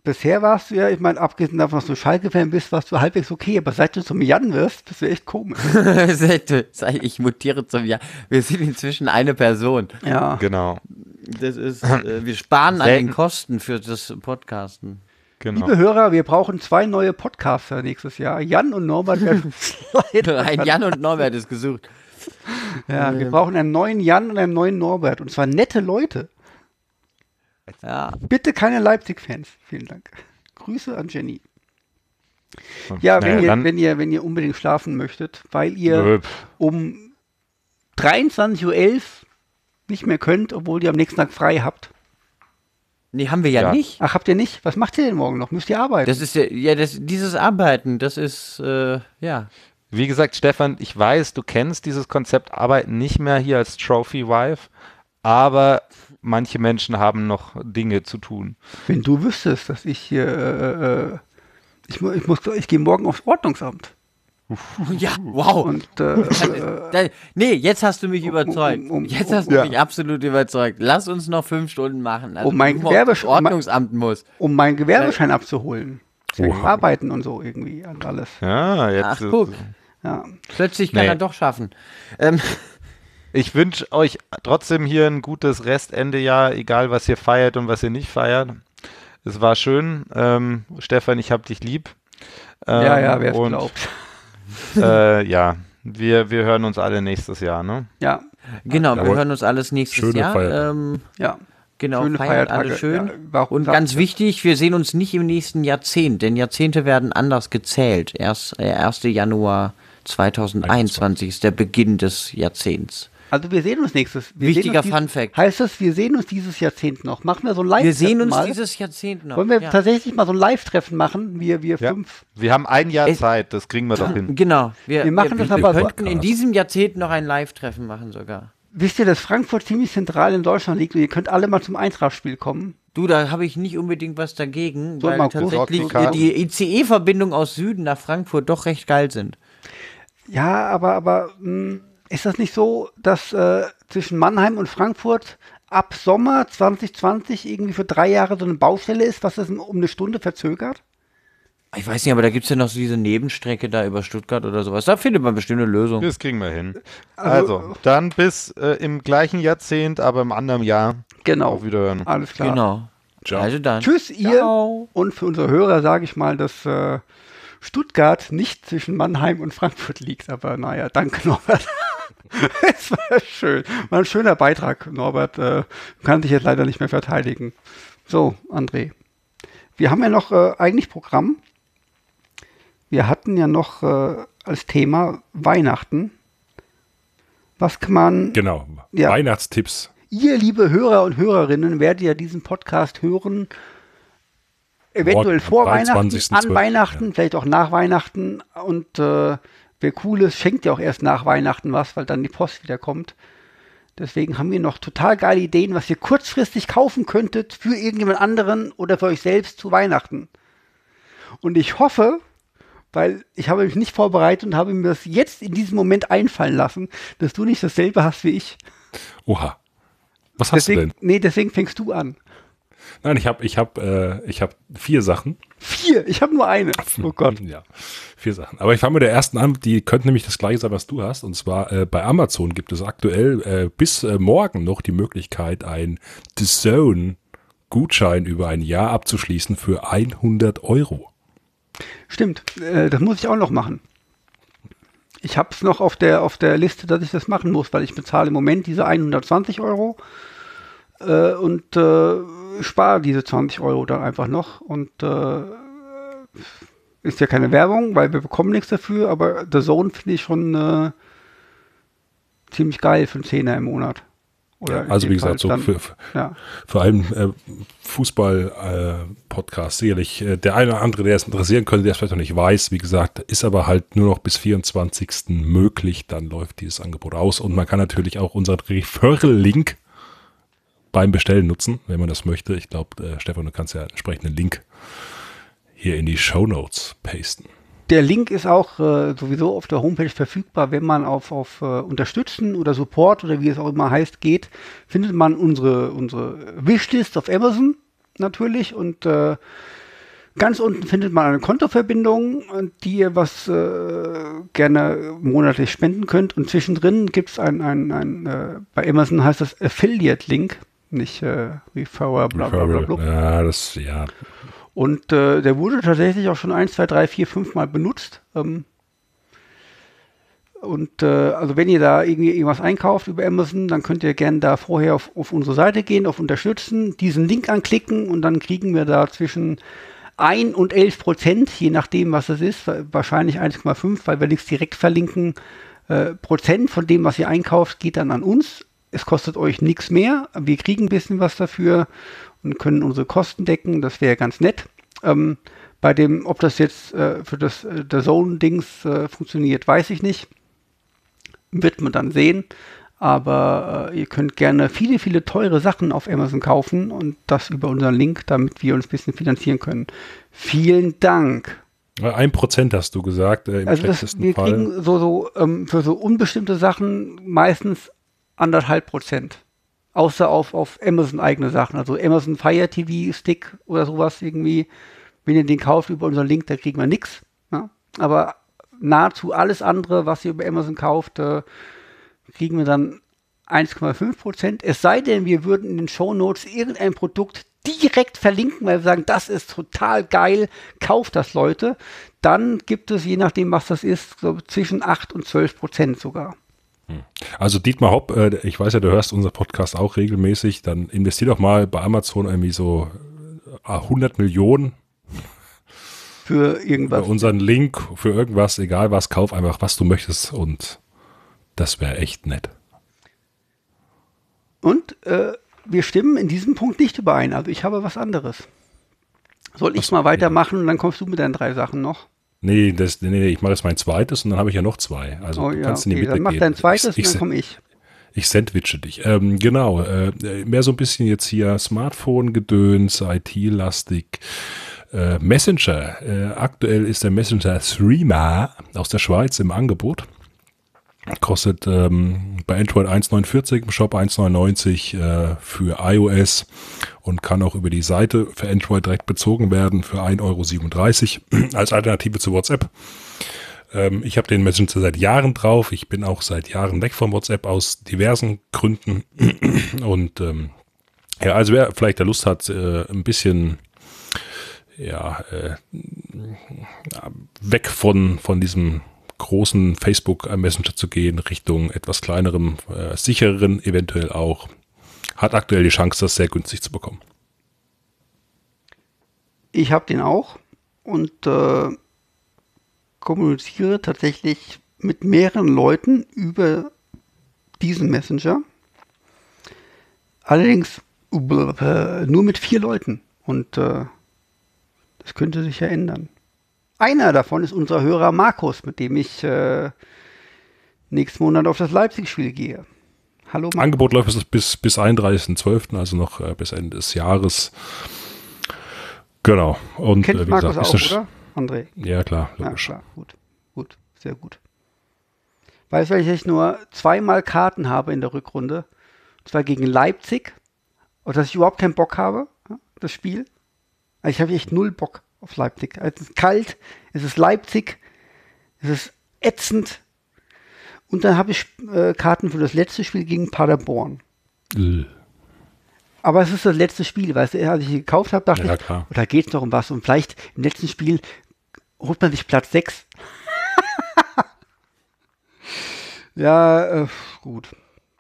bisher warst du ja, ich meine, abgesehen davon, dass du Schalke-Fan bist, warst du halbwegs okay, aber seit du zum Jan wirst, das wäre echt komisch. Ich mutiere zum Jahr. Wir sind inzwischen eine Person. Ja. Genau. Das ist, äh, wir sparen an Selten. den Kosten für das Podcasten. Genau. Liebe Hörer, wir brauchen zwei neue Podcaster nächstes Jahr. Jan und Norbert werden leider Ein Jan und Norbert ist gesucht. Ja, wir brauchen einen neuen Jan und einen neuen Norbert. Und zwar nette Leute. Ja, Bitte keine Leipzig-Fans. Vielen Dank. Grüße an Jenny. Ja, wenn, Naja, ihr, wenn, ihr, wenn ihr unbedingt schlafen möchtet, weil ihr Nö, um 23.11 Uhr nicht mehr könnt, obwohl ihr am nächsten Tag frei habt. nee, haben wir ja, Ja. nicht. Ach, habt ihr nicht? Was macht ihr denn morgen noch? Müsst ihr arbeiten? Das ist ja, ja das, dieses Arbeiten, das ist, äh, ja. Wie gesagt, Stefan, ich weiß, du kennst dieses Konzept Arbeiten nicht mehr hier als Trophy Wife, aber manche Menschen haben noch Dinge zu tun. wenn du wüsstest, dass ich hier, äh, äh, ich, ich muss, ich gehe morgen aufs Ordnungsamt. Ja, wow. Und äh, Da, nee, jetzt hast du mich überzeugt. um- um- Jetzt hast du ja. mich absolut überzeugt. Lass uns noch fünf Stunden machen. Also Um mein bevor Gewerbe- das Ordnungsamt muss. um meinen Gewerbeschein abzuholen. Oha. Arbeiten und so irgendwie und alles. Ja, jetzt. Ach, guck. Ja. Plötzlich kann Nee. er doch schaffen. Ähm, Ich wünsche euch trotzdem hier ein gutes Restende-Jahr, egal was ihr feiert und was ihr nicht feiert. Es war schön. Ähm, Stefan, ich hab dich lieb. Ähm, ja, ja, wer es und, glaubt. Äh, ja, wir, wir hören uns alle nächstes Jahr, ne? Ja, genau, wir Jawohl. hören uns alles nächstes Schöne Jahr. Feiertage. Ähm, ja. genau, Schöne feiert Feiertage, alle schön. ja, Und ganz ihr- wichtig, wir sehen uns nicht im nächsten Jahrzehnt, denn Jahrzehnte werden anders gezählt. Erst äh, 1. Januar 2021 ist der Beginn des Jahrzehnts. Also wir sehen uns nächstes. Wir Wichtiger uns Fun Fact. Heißt das, wir sehen uns dieses Jahrzehnt noch? Machen wir so ein live Wir sehen uns mal? dieses Jahrzehnt noch. Wollen wir ja. tatsächlich mal so ein Live-Treffen machen? Wir, wir Ja. fünf. Wir haben ein Jahr Es- Zeit, das kriegen wir doch hin. Genau. Wir, Wir machen das wir aber so- könnten in diesem Jahrzehnt noch ein Live-Treffen machen sogar. Wisst ihr, dass Frankfurt ziemlich zentral in Deutschland liegt und ihr könnt alle mal zum Eintrachtspiel kommen? Du, da habe ich nicht unbedingt was dagegen, So, weil mal kurz tatsächlich die Karte. die ICE-Verbindungen aus Süden nach Frankfurt doch recht geil sind. Ja, aber, aber mh, ist das nicht so, dass äh, zwischen Mannheim und Frankfurt ab Sommer 2020 irgendwie für drei Jahre so eine Baustelle ist, was das um eine Stunde verzögert? Ich weiß nicht, aber da gibt es ja noch so diese Nebenstrecke da über Stuttgart oder sowas. Da findet man bestimmt eine Lösung. Das kriegen wir hin. Also- Also, dann bis äh, im gleichen Jahrzehnt, aber im anderen Jahr. Genau. Auf Wiederhören. Alles klar. Genau. Ciao. Also dann. Tschüss, ihr. Ciao. Und für unsere Hörer sage ich mal, dass äh, Stuttgart nicht zwischen Mannheim und Frankfurt liegt. Aber naja, danke Norbert. es war schön. War ein schöner Beitrag, Norbert. Äh, kann sich jetzt leider nicht mehr verteidigen. So, André. Wir haben ja noch äh, eigentlich Programm. Wir hatten ja noch äh, als Thema Weihnachten. Was kann man Genau. Ja. Weihnachtstipps. Ihr, liebe Hörer und Hörerinnen, werdet ja diesen Podcast hören. Eventuell vor Weihnachten, 23.12., an Weihnachten, vielleicht auch nach Weihnachten. Und äh, wer cool ist, schenkt ja auch erst nach Weihnachten was, weil dann die Post wieder kommt. Deswegen haben wir noch total geile Ideen, was ihr kurzfristig kaufen könntet für irgendjemand anderen oder für euch selbst zu Weihnachten. Und ich hoffe, weil ich habe mich nicht vorbereitet und habe mir das jetzt in diesem Moment einfallen lassen, dass du nicht dasselbe hast wie ich. Oha. Was hast Deswegen, du denn? nee, deswegen fängst du an. Nein, ich habe ich hab, äh, ich hab vier Sachen. Vier, ich habe nur eine. Oh Gott. Ja, vier Sachen. Aber ich fange mit der ersten an, die könnte nämlich das gleiche sein, was du hast. Und zwar äh, bei Amazon gibt es aktuell äh, bis äh, morgen noch die Möglichkeit, ein The Zone Gutschein über ein Jahr abzuschließen für 100 Euro. Stimmt, äh, das muss ich auch noch machen. Ich habe es noch auf der, auf der Liste, dass ich das machen muss, weil ich bezahle im Moment diese 120 Euro äh, und äh, spare diese 20 Euro dann einfach noch. Und äh, ist ja keine Werbung, weil wir bekommen nichts dafür, aber The Zone finde ich schon äh, ziemlich geil für einen Zehner im Monat. In Also wie gesagt, so Fall für, dann- für, ja. vor allem äh, Fußball-Podcast sicherlich. Äh, der eine oder andere, der es interessieren könnte, der es vielleicht noch nicht weiß, wie gesagt, ist aber halt nur noch bis 24. möglich. Dann läuft dieses Angebot aus und man kann natürlich auch unseren Referral-Link beim Bestellen nutzen, wenn man das möchte. Ich glaube, äh, Stefan, du kannst ja entsprechenden Link hier in die Show Notes pasten. Der Link ist auch äh, sowieso auf der Homepage verfügbar. Wenn man auf, auf äh, Unterstützen oder Support oder wie es auch immer heißt geht, findet man unsere, unsere Wishlist auf Amazon natürlich und äh, ganz unten findet man eine Kontoverbindung, die ihr was äh, gerne monatlich spenden könnt. Und zwischendrin gibt es ein, ein, ein äh, bei Amazon heißt das Affiliate-Link. Nicht äh, Referrer, bla bla bla. bla. Ja, das, ja. Und äh, der wurde tatsächlich auch schon 1, 2, 3, 4, 5 Mal benutzt. Ähm, und äh, also wenn ihr da irgendwie irgendwas einkauft über Amazon, dann könnt ihr gerne da vorher auf, auf unsere Seite gehen, auf Unterstützen, diesen Link anklicken und dann kriegen wir da zwischen 1 und 11 Prozent, je nachdem, was es ist, wahrscheinlich 1,5, weil wir nichts direkt verlinken. Äh, Prozent von dem, was ihr einkauft, geht dann an uns. Es kostet euch nichts mehr. Wir kriegen ein bisschen was dafür und können unsere Kosten decken. Das wäre ganz nett. Ähm, bei dem, ob das jetzt äh, für das äh, der Zone-Dings äh, funktioniert, weiß ich nicht. Wird man dann sehen. Aber äh, ihr könnt gerne viele, viele teure Sachen auf Amazon kaufen und das über unseren Link, damit wir uns ein bisschen finanzieren können. Vielen Dank. Ein Prozent hast du gesagt. Äh, Im also das, wir Fall. kriegen so, so ähm, für so unbestimmte Sachen meistens anderthalb Prozent. Außer auf, auf Amazon eigene Sachen. Also Amazon Fire TV Stick oder sowas irgendwie. Wenn ihr den kauft über unseren Link, da kriegen wir nichts. Ja? Aber nahezu alles andere, was ihr über Amazon kauft, äh, kriegen wir dann 1,5 Prozent. Es sei denn, wir würden in den Show Notes irgendein Produkt direkt verlinken, weil wir sagen, das ist total geil, kauft das Leute. Dann gibt es, je nachdem, was das ist, so zwischen 8 und 12 Prozent sogar. Hm. Also Dietmar Hopp, äh, ich weiß ja, du hörst unseren Podcast auch regelmäßig, dann investier doch mal bei Amazon irgendwie so 100 äh, Millionen für irgendwas. Für unseren Link, für irgendwas, egal was, kauf einfach, was du möchtest und das wäre echt nett. Und äh, wir stimmen in diesem Punkt nicht überein. Also ich habe was anderes. Soll ich was, mal weitermachen ja. und dann kommst du mit deinen drei Sachen noch? Nee, das, nee, nee ich mache jetzt mein zweites und dann habe ich ja noch zwei. Also oh, du ja, kannst okay. in die Mitte dann mach dein zweites ich, ich, und dann komme ich. Ich sandwiche dich. Ähm, genau, äh, mehr so ein bisschen jetzt hier Smartphone-Gedöns, IT-lastig. Äh, Messenger. Äh, aktuell ist der Messenger Threema aus der Schweiz im Angebot. Kostet ähm, bei Android 1,49, im Shop 1,99 äh, für iOS und kann auch über die Seite für Android direkt bezogen werden für 1,37 Euro als Alternative zu WhatsApp. Ähm, ich habe den Messenger seit Jahren drauf. Ich bin auch seit Jahren weg von WhatsApp aus diversen Gründen. Und ähm, ja, also wer vielleicht der Lust hat, äh, ein bisschen ja, äh, weg von, von diesem großen Facebook Messenger zu gehen, Richtung etwas kleinerem, äh, sichereren eventuell auch, hat aktuell die Chance, das sehr günstig zu bekommen. Ich habe den auch und äh, kommuniziere tatsächlich mit mehreren Leuten über diesen Messenger. Allerdings äh, nur mit vier Leuten und äh, das könnte sich ja ändern. Einer davon ist unser Hörer Markus, mit dem ich äh, nächsten Monat auf das Leipzig-Spiel gehe. Hallo Markus. Angebot läuft bis, bis 31.12., also noch äh, bis Ende des Jahres. Genau. Und Kennt äh, Markus gesagt, auch, oder? André? Ja, klar. Ja, klar. Gut, gut, sehr gut. Weißt du, weil ich nur zweimal Karten habe in der Rückrunde? Und zwar gegen Leipzig. Und dass ich überhaupt keinen Bock habe, das Spiel. Also ich habe echt null Bock auf Leipzig. Es ist kalt, es ist Leipzig, es ist ätzend. Und dann habe ich äh, Karten für das letzte Spiel gegen Paderborn. Äh. Aber es ist das letzte Spiel, weißt du, als ich gekauft habe, dachte ja, ich, klar. da geht es noch um was. Und vielleicht im letzten Spiel holt man sich Platz 6. ja, äh, gut.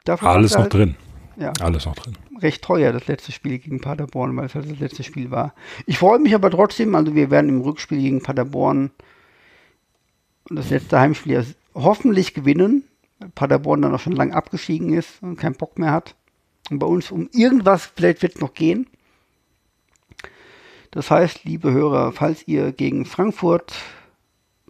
Dafür Alles noch halt, drin. Ja. Alles noch drin recht teuer, das letzte Spiel gegen Paderborn, weil es halt das letzte Spiel war. Ich freue mich aber trotzdem, also wir werden im Rückspiel gegen Paderborn das letzte Heimspiel hoffentlich gewinnen, weil Paderborn dann auch schon lang abgestiegen ist und keinen Bock mehr hat. Und bei uns um irgendwas, vielleicht wird es noch gehen. Das heißt, liebe Hörer, falls ihr gegen Frankfurt,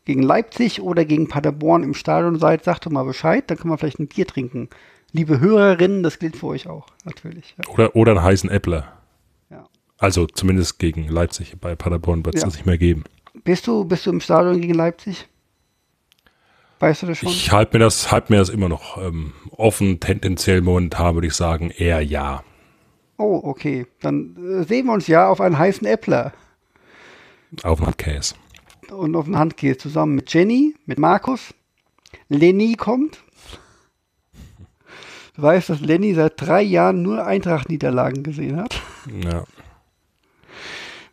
gegen Leipzig oder gegen Paderborn im Stadion seid, sagt doch mal Bescheid, dann können wir vielleicht ein Bier trinken liebe Hörerinnen, das gilt für euch auch, natürlich. Ja. Oder, oder einen heißen Äppler. Ja. Also zumindest gegen Leipzig. Bei Paderborn wird es ja. das nicht mehr geben. Bist du, bist du im Stadion gegen Leipzig? Weißt du das schon? Ich halte mir das, halte mir das immer noch ähm, offen. Tendenziell momentan würde ich sagen eher ja. Oh, okay. Dann äh, sehen wir uns ja auf einen heißen Äppler. Auf einen Handkäse. Und auf einen Handkäse zusammen mit Jenny, mit Markus. Lenny kommt. Du weißt, dass Lenny seit drei Jahren nur Eintracht-Niederlagen gesehen hat. Ja.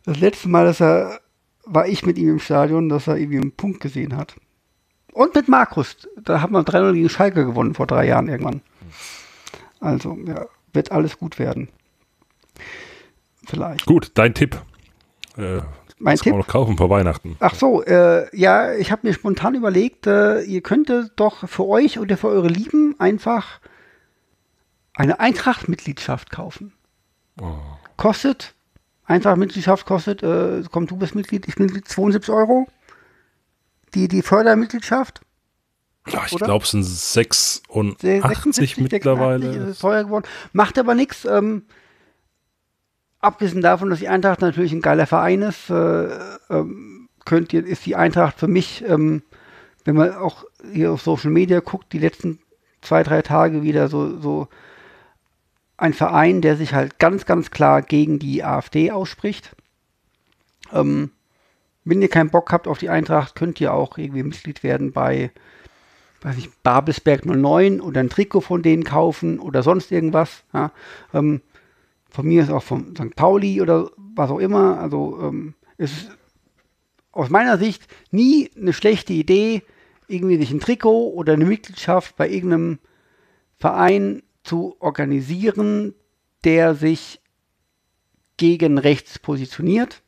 Das letzte Mal, dass er, war ich mit ihm im Stadion, dass er irgendwie einen Punkt gesehen hat. Und mit Markus. Da haben wir 3-0 gegen Schalke gewonnen vor drei Jahren irgendwann. Also, ja, wird alles gut werden. Vielleicht. Gut, dein Tipp. Äh, Mein was kann Tipp? man noch kaufen vor Weihnachten? Ach so, äh, ja, ich habe mir spontan überlegt, äh, ihr könntet doch für euch oder für eure Lieben einfach eine Eintracht-Mitgliedschaft kaufen. Kostet, Eintracht-Mitgliedschaft kostet, äh, komm, du bist Mitglied, ich bin Mitglied, 72 Euro. Die, die Fördermitgliedschaft, Ja, ich glaube, es sind 86 76 mittlerweile. 86 ist teuer geworden. Macht aber nichts. Ähm, abgesehen davon, dass die Eintracht natürlich ein geiler Verein ist, äh, ähm, könnt ihr, ist die Eintracht für mich, ähm, wenn man auch hier auf Social Media guckt, die letzten zwei, drei Tage wieder so, so ein Verein, der sich halt ganz, ganz klar gegen die AfD ausspricht. Ähm, wenn ihr keinen Bock habt auf die Eintracht, könnt ihr auch irgendwie Mitglied werden bei weiß nicht, Babelsberg 09 oder ein Trikot von denen kaufen oder sonst irgendwas. Ja. Ähm, von mir ist auch von St. Pauli oder was auch immer. Also ähm, es ist aus meiner Sicht nie eine schlechte Idee, irgendwie sich ein Trikot oder eine Mitgliedschaft bei irgendeinem Verein zu organisieren, der sich gegen rechts positioniert.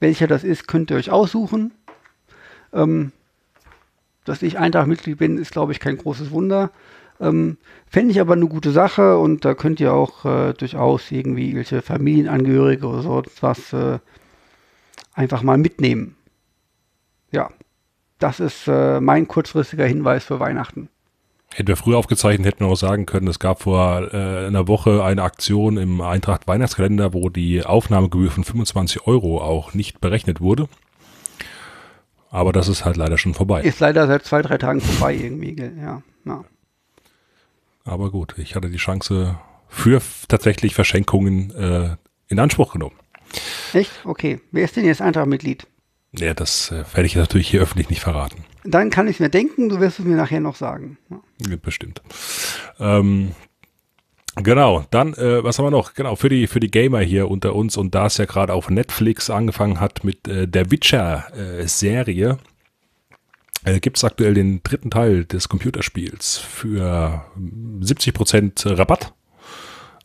Welcher das ist, könnt ihr euch aussuchen. Ähm, dass ich Eintracht-Mitglied bin, ist, glaube ich, kein großes Wunder. Ähm, Fände ich aber eine gute Sache und da könnt ihr auch äh, durchaus irgendwie welche Familienangehörige oder so was äh, einfach mal mitnehmen. Ja, das ist äh, mein kurzfristiger Hinweis für Weihnachten. Hätten wir früher aufgezeichnet, hätten wir auch sagen können, es gab vor äh, einer Woche eine Aktion im Eintracht Weihnachtskalender, wo die Aufnahmegebühr von 25 Euro auch nicht berechnet wurde. Aber das ist halt leider schon vorbei. Ist leider seit zwei, drei Tagen vorbei irgendwie, ja. ja. Aber gut, ich hatte die Chance für tatsächlich Verschenkungen äh, in Anspruch genommen. Echt? Okay. Wer ist denn jetzt Eintracht-Mitglied? Ja, das äh, werde ich natürlich hier öffentlich nicht verraten. Dann kann ich mir denken, du wirst es mir nachher noch sagen. Ja. Bestimmt. Ähm, genau, dann, äh, was haben wir noch? Genau, für die, für die Gamer hier unter uns und da es ja gerade auf Netflix angefangen hat mit äh, der Witcher-Serie, äh, gibt es aktuell den dritten Teil des Computerspiels für 70% Rabatt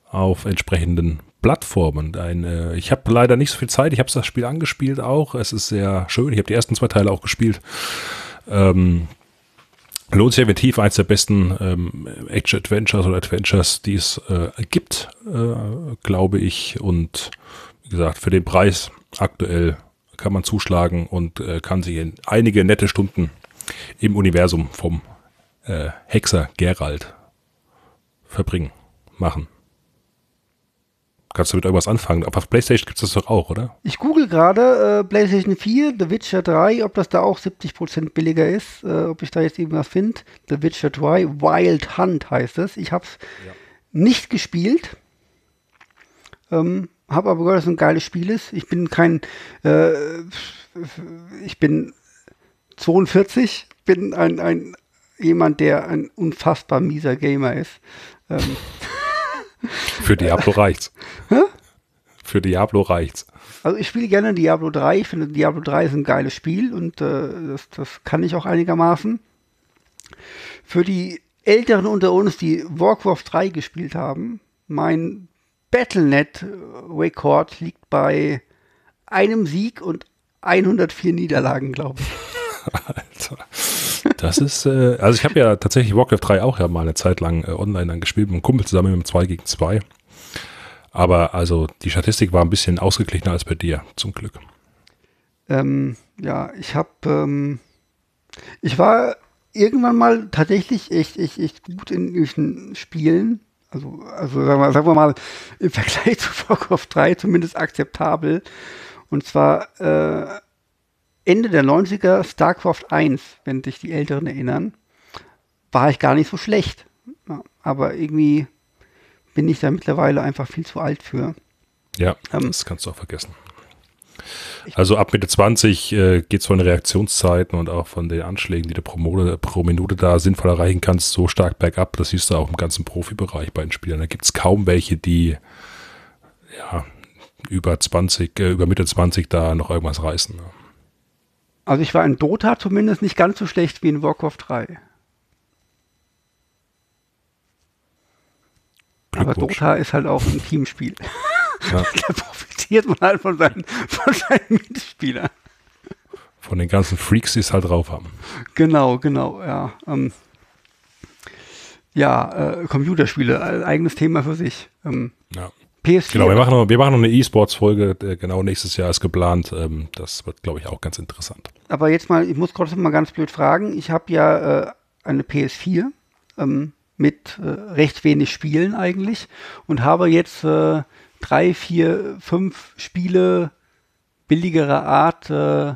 auf entsprechenden Plattformen. Ein, äh, ich habe leider nicht so viel Zeit, ich habe das Spiel angespielt auch. Es ist sehr schön, ich habe die ersten zwei Teile auch gespielt. Ähm, lohnt sich definitiv eins der besten ähm, Action-Adventures oder Adventures, die es äh, gibt, äh, glaube ich. Und wie gesagt, für den Preis aktuell kann man zuschlagen und äh, kann sich in einige nette Stunden im Universum vom äh, Hexer Gerald verbringen, machen. Kannst du mit irgendwas anfangen? Aber auf PlayStation gibt es das doch auch, oder? Ich google gerade äh, PlayStation 4, The Witcher 3, ob das da auch 70% billiger ist, äh, ob ich da jetzt irgendwas finde. The Witcher 3, Wild Hunt heißt es. Ich habe es nicht gespielt, ähm, habe aber gehört, dass es ein geiles Spiel ist. Ich bin kein, äh, ich bin 42, bin ein, ein jemand, der ein unfassbar mieser Gamer ist. Ähm, Für Diablo reicht's. Für Diablo reicht's. Also ich spiele gerne Diablo 3. Ich finde Diablo 3 ist ein geiles Spiel und äh, das, das kann ich auch einigermaßen. Für die Älteren unter uns, die Warcraft 3 gespielt haben, mein Battlenet-Rekord liegt bei einem Sieg und 104 Niederlagen, glaube ich. Alter. Das ist, äh, also ich habe ja tatsächlich Warcraft 3 auch ja mal eine Zeit lang äh, online dann gespielt mit einem Kumpel zusammen mit einem 2 gegen 2. Aber also die Statistik war ein bisschen ausgeglichener als bei dir, zum Glück. Ähm, ja, ich habe, ähm, ich war irgendwann mal tatsächlich echt, echt, echt gut in irgendwelchen Spielen. Also, also sagen wir, sagen wir mal, im Vergleich zu Warcraft 3 zumindest akzeptabel. Und zwar äh, Ende der 90er StarCraft 1, wenn sich die Älteren erinnern, war ich gar nicht so schlecht. Aber irgendwie bin ich da mittlerweile einfach viel zu alt für. Ja, Ähm. das kannst du auch vergessen. Also ab Mitte 20 äh, geht es von den Reaktionszeiten und auch von den Anschlägen, die du pro, Mode, pro Minute da sinnvoll erreichen kannst, so stark bergab. Das siehst du auch im ganzen Profibereich bei den Spielern. Da gibt es kaum welche, die ja, über 20, äh, über Mitte 20 da noch irgendwas reißen. Ne? Also ich war in Dota zumindest nicht ganz so schlecht wie in Warcraft 3. Aber Dota ist halt auch ein Teamspiel. Ja. da profitiert man halt von seinen, von seinen Mitspielern. Von den ganzen Freaks, die es halt drauf haben. Genau, genau, ja. Ähm, ja, äh, Computerspiele, äh, eigenes Thema für sich. Ähm, ja. PS4. Genau, wir machen noch, wir machen noch eine E-Sports-Folge, genau nächstes Jahr ist geplant. Ähm, das wird, glaube ich, auch ganz interessant. Aber jetzt mal, ich muss trotzdem mal ganz blöd fragen. Ich habe ja äh, eine PS4 ähm, mit äh, recht wenig Spielen eigentlich und habe jetzt äh, drei, vier, fünf Spiele billigerer Art äh,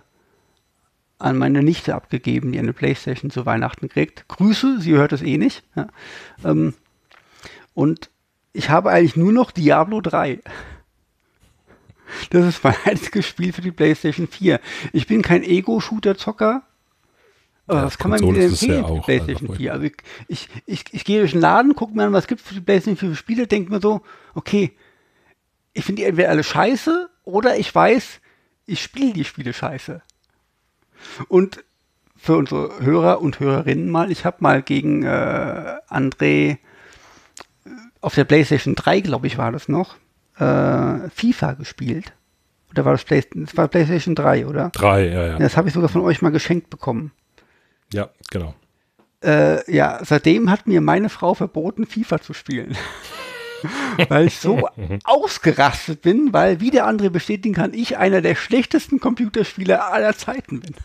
an meine Nichte abgegeben, die eine Playstation zu Weihnachten kriegt. Grüße, sie hört es eh nicht. Ja. Ähm, und ich habe eigentlich nur noch Diablo 3. Das ist mein einziges Spiel für die PlayStation 4. Ich bin kein Ego-Shooter-Zocker. Aber ja, was kann man mir denn empfehlen für die PlayStation also 4? Also ich, ich, ich, ich, gehe durch den Laden, gucke mir an, was gibt es für die PlayStation 4 für Spiele, denke mir so, okay, ich finde die entweder alle scheiße oder ich weiß, ich spiele die Spiele scheiße. Und für unsere Hörer und Hörerinnen mal, ich habe mal gegen äh, André auf der PlayStation 3, glaube ich, war das noch, äh, FIFA gespielt. Oder war das, Play das war PlayStation 3, oder? 3, ja, ja. Das habe ich sogar von euch mal geschenkt bekommen. Ja, genau. Äh, ja, seitdem hat mir meine Frau verboten, FIFA zu spielen. weil ich so ausgerastet bin, weil, wie der andere bestätigen kann, ich einer der schlechtesten Computerspieler aller Zeiten bin.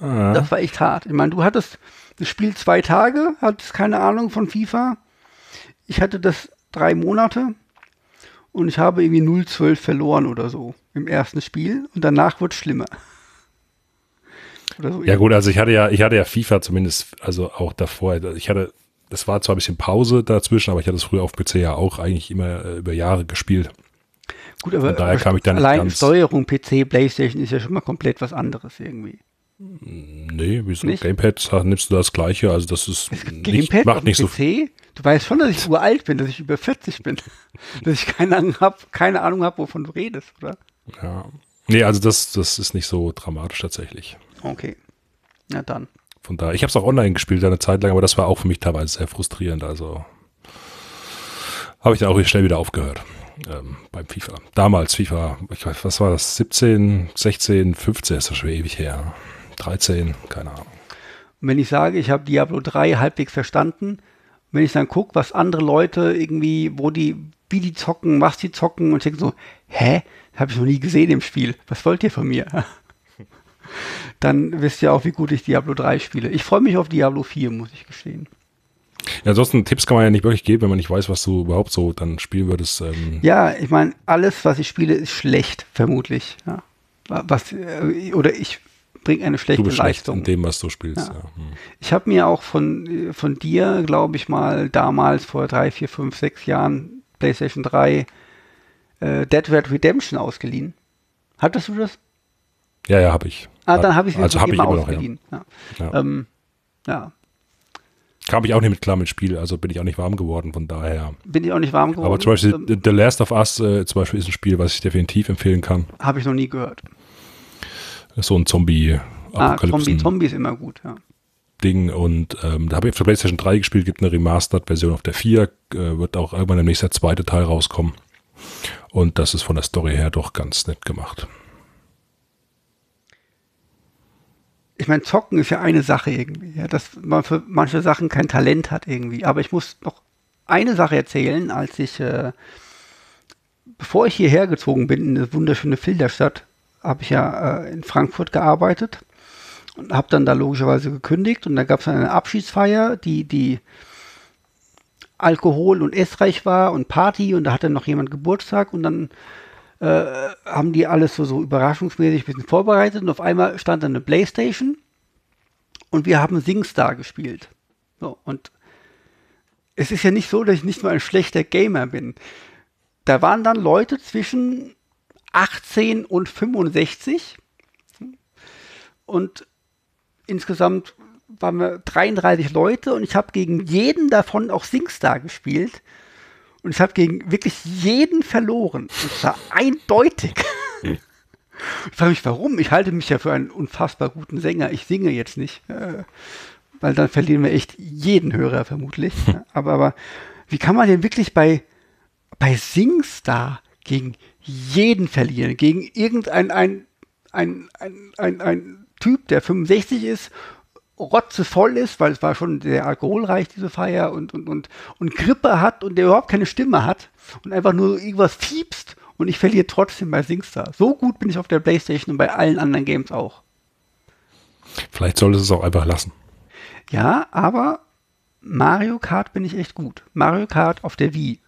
Ah. Das war echt hart. Ich meine, du hattest, das Spiel zwei Tage, hat keine Ahnung von FIFA. Ich hatte das drei Monate und ich habe irgendwie 0-12 verloren oder so im ersten Spiel und danach wird es schlimmer. So. Ja gut, also ich hatte ja, ich hatte ja FIFA zumindest, also auch davor, ich hatte, das war zwar ein bisschen Pause dazwischen, aber ich hatte es früher auf PC ja auch eigentlich immer äh, über Jahre gespielt. Gut, aber, daher kam ich dann allein Steuerung PC, Playstation ist ja schon mal komplett was anderes irgendwie. Nee, wieso? Nicht? Gamepad nimmst du das gleiche, also das ist Gamepad nicht, macht nicht PC? so. Du weißt schon, dass ich uralt bin, dass ich über 40 bin. dass ich keine Ahnung habe, keine Ahnung habe, wovon du redest, oder? Ja. Nee, also das, das ist nicht so dramatisch tatsächlich. Okay. Na dann. Von daher, ich habe es auch online gespielt eine Zeit lang, aber das war auch für mich teilweise sehr frustrierend. Also habe ich dann auch schnell wieder aufgehört ähm, beim FIFA. Damals FIFA, ich weiß, was war das? 17, 16, 15 ist das schon ewig her. 13, keine Ahnung. Und wenn ich sage, ich habe Diablo 3 halbwegs verstanden, wenn ich dann gucke, was andere Leute irgendwie, wo die, wie die zocken, was die zocken und ich denke so, hä? Habe ich noch nie gesehen im Spiel. Was wollt ihr von mir? dann wisst ihr auch, wie gut ich Diablo 3 spiele. Ich freue mich auf Diablo 4, muss ich gestehen. Ja, ansonsten Tipps kann man ja nicht wirklich geben, wenn man nicht weiß, was du überhaupt so dann spielen würdest. Ähm. Ja, ich meine, alles, was ich spiele, ist schlecht, vermutlich. Ja. Was, äh, oder ich bringt eine schlechte du bist Leistung. Schlecht in dem, was du spielst. Ja. Ja. Hm. Ich habe mir auch von, von dir, glaube ich mal, damals vor drei, vier, fünf, sechs Jahren PlayStation 3 äh, Dead Red Redemption ausgeliehen. Hattest du das? Ja, ja, habe ich. Ah, dann habe ich mir also hab ich immer ausgeliehen. Noch, ja. Ja. Ähm, ja. Kam ich auch nicht mit klar mit Spiel, also bin ich auch nicht warm geworden, von daher. Bin ich auch nicht warm geworden. Aber zum Beispiel ähm, The Last of Us äh, zum Beispiel ist ein Spiel, was ich definitiv empfehlen kann. Habe ich noch nie gehört so ein Zombie Ah, Zombie, Zombie ist immer gut, ja. Ding und ähm, da habe ich auf der PlayStation 3 gespielt, gibt eine Remastered-Version auf der 4, äh, wird auch irgendwann demnächst der zweite Teil rauskommen. Und das ist von der Story her doch ganz nett gemacht. Ich meine, zocken ist ja eine Sache irgendwie, ja, dass man für manche Sachen kein Talent hat irgendwie. Aber ich muss noch eine Sache erzählen, als ich, äh, bevor ich hierher gezogen bin, in eine wunderschöne Filderstadt, habe ich ja äh, in Frankfurt gearbeitet und habe dann da logischerweise gekündigt. Und da gab es eine Abschiedsfeier, die, die Alkohol- und essreich war und Party. Und da hatte noch jemand Geburtstag. Und dann äh, haben die alles so, so überraschungsmäßig ein bisschen vorbereitet. Und auf einmal stand da eine Playstation. Und wir haben SingStar gespielt. So, und es ist ja nicht so, dass ich nicht nur ein schlechter Gamer bin. Da waren dann Leute zwischen 18 und 65 und insgesamt waren wir 33 Leute und ich habe gegen jeden davon auch Singstar gespielt und ich habe gegen wirklich jeden verloren und zwar eindeutig. Ich frage mich, warum? Ich halte mich ja für einen unfassbar guten Sänger. Ich singe jetzt nicht, äh, weil dann verlieren wir echt jeden Hörer vermutlich. aber, aber wie kann man denn wirklich bei, bei Singstar gegen jeden verlieren? Gegen irgendein ein, ein, ein, ein, ein Typ, der 65 ist, rotzevoll ist, weil es war schon sehr alkoholreich, diese Feier, und, und, und, und Grippe hat und der überhaupt keine Stimme hat und einfach nur irgendwas fiepst und ich verliere trotzdem bei Singstar. So gut bin ich auf der Playstation und bei allen anderen Games auch. Vielleicht solltest du es auch einfach lassen. Ja, aber Mario Kart bin ich echt gut. Mario Kart auf der Wii.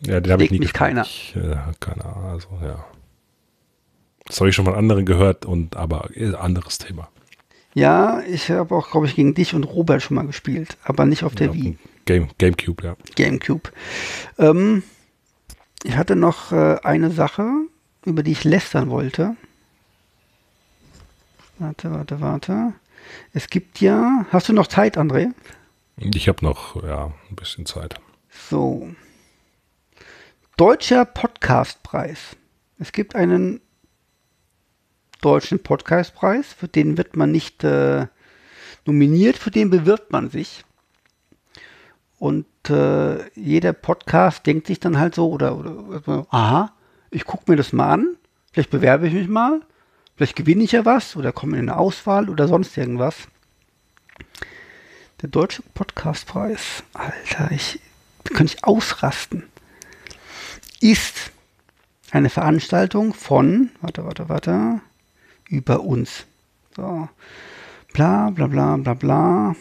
Ja, den habe ich nie mich gespielt. keiner. Ich, äh, keine Ahnung, also ja. Das habe ich schon von anderen gehört und aber äh, anderes Thema. Ja, ich habe auch, glaube ich, gegen dich und Robert schon mal gespielt, aber nicht auf der Ja, Wii. Game, Gamecube, ja. Gamecube. Ähm, ich hatte noch äh, eine Sache, über die ich lästern wollte. Warte, warte, warte. Es gibt ja. Hast du noch Zeit, André? Ich habe noch ja ein bisschen Zeit. So. Deutscher Podcastpreis. Es gibt einen deutschen Podcastpreis, für den wird man nicht äh, nominiert, für den bewirbt man sich. Und äh, jeder Podcast denkt sich dann halt so, oder, oder aha, ich gucke mir das mal an, vielleicht bewerbe ich mich mal, vielleicht gewinne ich ja was oder komme in eine Auswahl oder sonst irgendwas. Der Deutsche Podcastpreis, Alter, ich kann ich ausrasten, ist eine Veranstaltung von, warte, warte, warte, über uns. So, bla, bla, bla, bla, bla,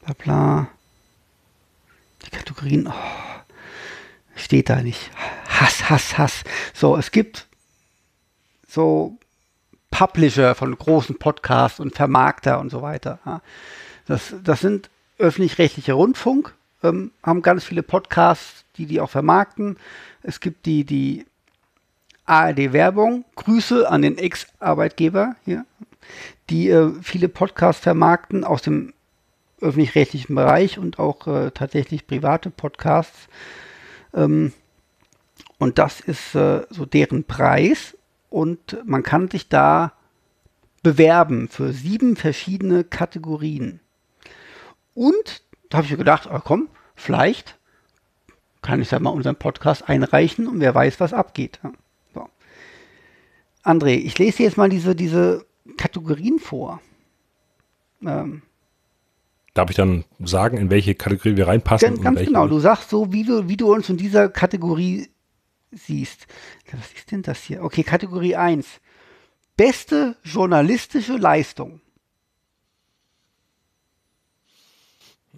bla, bla. Die Kategorien, oh, steht da nicht. Hass, Hass, Hass. So, es gibt so Publisher von großen Podcasts und Vermarkter und so weiter. Das, das sind öffentlich-rechtliche Rundfunk, ähm, haben ganz viele Podcasts, die die auch vermarkten. Es gibt die, die ARD-Werbung, Grüße an den Ex-Arbeitgeber hier, die äh, viele Podcasts vermarkten aus dem öffentlich-rechtlichen Bereich und auch äh, tatsächlich private Podcasts. Ähm, und das ist äh, so deren Preis und man kann sich da bewerben für sieben verschiedene Kategorien. Und da habe ich mir gedacht, ah, komm, vielleicht kann ich da mal unseren Podcast einreichen und wer weiß, was abgeht. So. André, ich lese dir jetzt mal diese, diese Kategorien vor. Ähm, Darf ich dann sagen, in welche Kategorie wir reinpassen? ganz ganz genau, du sagst so, wie du, wie du uns in dieser Kategorie siehst. Was ist denn das hier? Okay, Kategorie 1. Beste journalistische Leistung.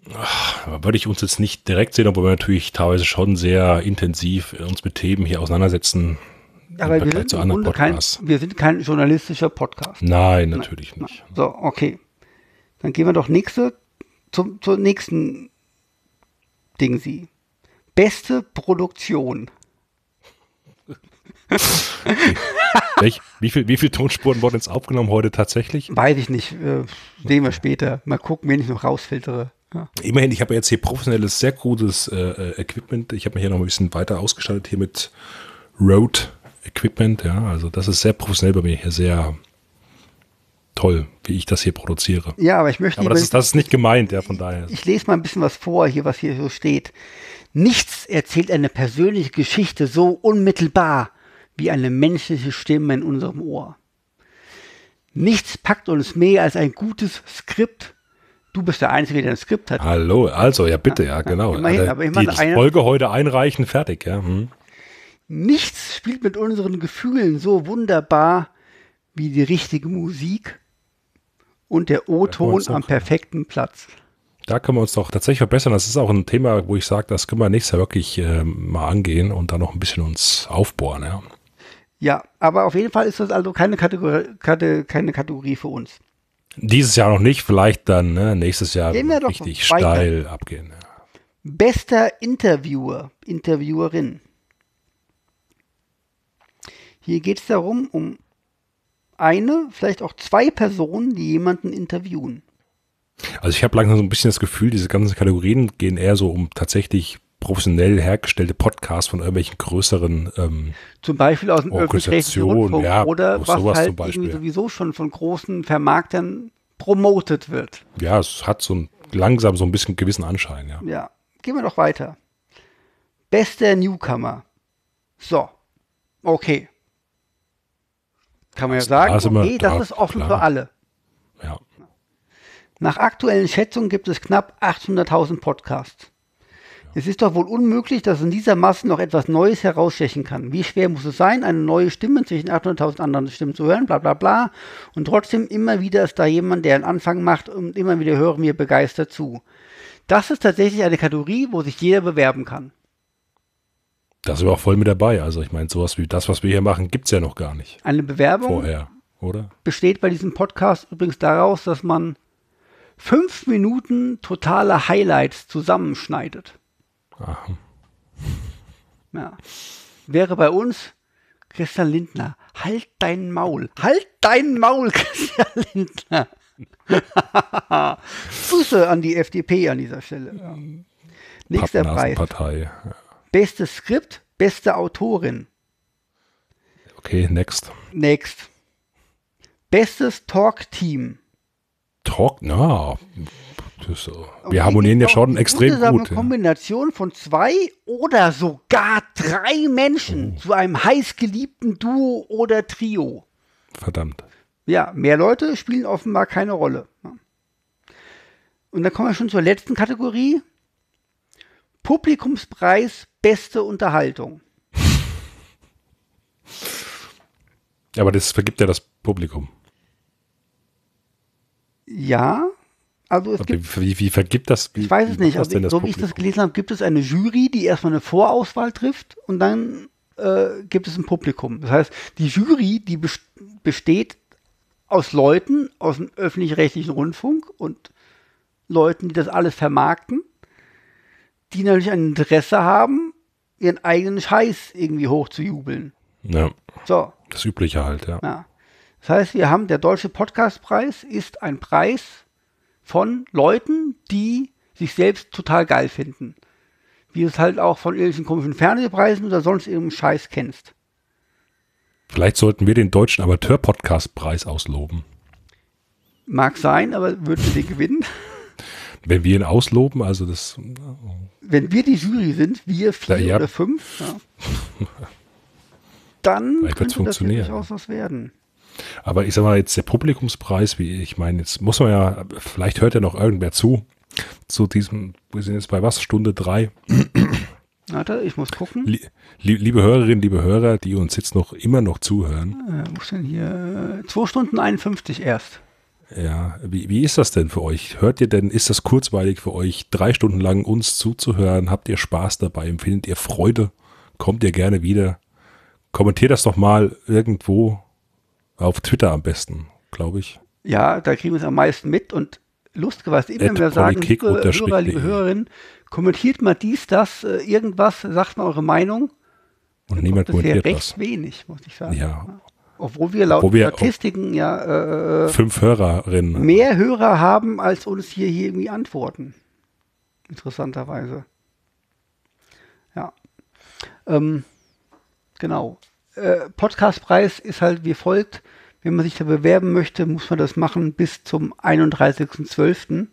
Da würde ich uns jetzt nicht direkt sehen, obwohl wir natürlich teilweise schon sehr intensiv uns mit Themen hier auseinandersetzen. Aber wir sind, zu anderen kein, wir sind kein journalistischer Podcast. Nein, natürlich nicht. So, okay. Dann gehen wir doch nächste, zum, zur nächsten Ding sie. Beste Produktion. Welch, wie, viel, wie viele Tonspuren wurden jetzt aufgenommen heute tatsächlich? Weiß ich nicht. Äh, sehen wir später. Mal gucken, wen ich noch rausfiltere. Ja. Immerhin, ich habe jetzt hier professionelles, sehr gutes äh, äh, Equipment. Ich habe mir hier noch ein bisschen weiter ausgestattet hier mit Rode Equipment. Ja, also das ist sehr professionell bei mir hier, sehr toll, wie ich das hier produziere. ja, aber ich möchte Aber das ist, das ist nicht gemeint, ja, von daher. Ich lese mal ein bisschen was vor, hier, was hier so steht. Nichts erzählt eine persönliche Geschichte so unmittelbar wie eine menschliche Stimme in unserem Ohr. Nichts packt uns mehr als ein gutes Skript. Du bist der Einzige, der ein Skript hat. Hallo, also, ja bitte, ja, genau. immerhin, Also, aber immerhin die einer- Folge heute einreichen, fertig, ja. Hm. Nichts spielt mit unseren Gefühlen so wunderbar wie die richtige Musik und der O-Ton am perfekten Platz. Da können wir uns doch tatsächlich verbessern. Das ist auch ein Thema, wo ich sage, das können wir nächstes Jahr wirklich ähm, mal angehen und dann noch ein bisschen uns aufbohren, ja. Ja, aber auf jeden Fall ist das also keine Kategorie, Kate, keine Kategorie für uns. Dieses Jahr noch nicht, vielleicht dann ne, nächstes Jahr Gehen wir doch richtig steil abgehen. Ja. Bester Interviewer, Interviewerin. Hier geht es darum, um eine, vielleicht auch zwei Personen, die jemanden interviewen. Also ich habe langsam so ein bisschen das Gefühl, diese ganzen Kategorien gehen eher so um tatsächlich professionell hergestellte Podcasts von irgendwelchen größeren ähm, Zum Beispiel aus dem öffentlich-rechtlichen Rundfunk ja, oder was sowas halt zum Beispiel. irgendwie sowieso schon von großen Vermarktern promotet wird. ja, es hat so ein, langsam so ein bisschen gewissen Anschein, ja. Ja, gehen wir doch weiter. Bester Newcomer. So, okay. Kann man ja da sagen, wir- okay, das da- ist offen klar. für alle. ja. Nach aktuellen Schätzungen gibt es knapp 800.000 Podcasts. Es ist doch wohl unmöglich, dass in dieser Masse noch etwas Neues herausstechen kann. Wie schwer muss es sein, eine neue Stimme zwischen 800.000 anderen Stimmen zu hören, bla bla bla. Und trotzdem immer wieder ist da jemand, der einen Anfang macht und immer wieder hören mir begeistert zu. Das ist tatsächlich eine Kategorie, wo sich jeder bewerben kann. Da sind wir auch voll mit dabei. Also ich meine, sowas wie das, was wir hier machen, gibt's ja noch gar nicht Eine Bewerbung vorher, oder? besteht bei diesem Podcast übrigens daraus, dass man fünf Minuten totale Highlights zusammenschneidet. Aha. Ja. Wäre bei uns Christian Lindner. Halt dein Maul. Halt dein Maul, Christian Lindner. Grüße an die FDP an dieser Stelle. Ja. Nächster Preis. Ja. Bestes Skript, beste Autorin. Okay, next. Next. Bestes Talk-Team. Talk, na, das, äh, wir harmonieren ja schon extrem gut. Ja. Kombination von zwei oder sogar drei Menschen Oh. zu einem heißgeliebten Duo oder Trio. Verdammt. Ja, mehr Leute spielen offenbar keine Rolle. Und dann kommen wir schon zur letzten Kategorie. Publikumspreis beste Unterhaltung. Aber das vergibt ja das Publikum. Ja, also es gibt, wie, wie, vergibt das? Wie, ich weiß es nicht, also so wie ich das gelesen habe, gibt es eine Jury, die erstmal eine Vorauswahl trifft und dann äh, gibt es ein Publikum. Das heißt, die Jury, die bes- besteht aus Leuten aus dem öffentlich-rechtlichen Rundfunk und Leuten, die das alles vermarkten, die natürlich ein Interesse haben, ihren eigenen Scheiß irgendwie hochzujubeln. Ja, So, das Übliche halt, ja. ja. Das heißt, wir haben, der Deutsche Podcastpreis ist ein Preis von Leuten, die sich selbst total geil finden. Wie du es halt auch von irgendwelchen komischen Fernsehpreisen oder sonst irgendeinem Scheiß kennst. Vielleicht sollten wir den Deutschen Amateur-Podcast-Preis ausloben. Mag sein, aber würden wir den gewinnen? Wenn wir ihn ausloben, also das, Wenn wir die Jury sind, wir vier Ja, ja. oder fünf, ja, dann könnte das durchaus was werden. Aber ich sag mal jetzt der Publikumspreis, wie ich meine, jetzt muss man ja, vielleicht hört ja noch irgendwer zu, zu diesem, wir sind jetzt bei was, Stunde drei. Warte, ich muss gucken. Lie- lie- Liebe Hörerinnen, liebe Hörer, die uns jetzt noch immer noch zuhören, Äh, wo ist denn hier? 2 Stunden 51 erst. ja, wie, wie ist das denn für euch? Hört ihr denn, ist das kurzweilig für euch, drei Stunden lang uns zuzuhören? Habt ihr Spaß dabei? Empfindet ihr Freude? Kommt ihr gerne wieder? Kommentiert das doch mal irgendwo auf Twitter am besten, glaube ich. Ja, da kriegen wir es am meisten mit und lustigerweise immer At wieder sagen, liebe Hörer, liebe. Hörerinnen, kommentiert mal dies, das, äh, irgendwas, sagt mal eure Meinung. Und niemand Bisher kommentiert recht was. wenig, muss ich sagen. Ja, Obwohl wir laut Obwohl wir- Statistiken ja äh, fünf Hörerinnen. mehr Hörer haben, als uns hier, hier irgendwie antworten. Interessanterweise. Ja. Ähm, genau. Äh, Podcastpreis ist halt wie folgt. Wenn man sich da bewerben möchte, muss man das machen bis zum 31.12.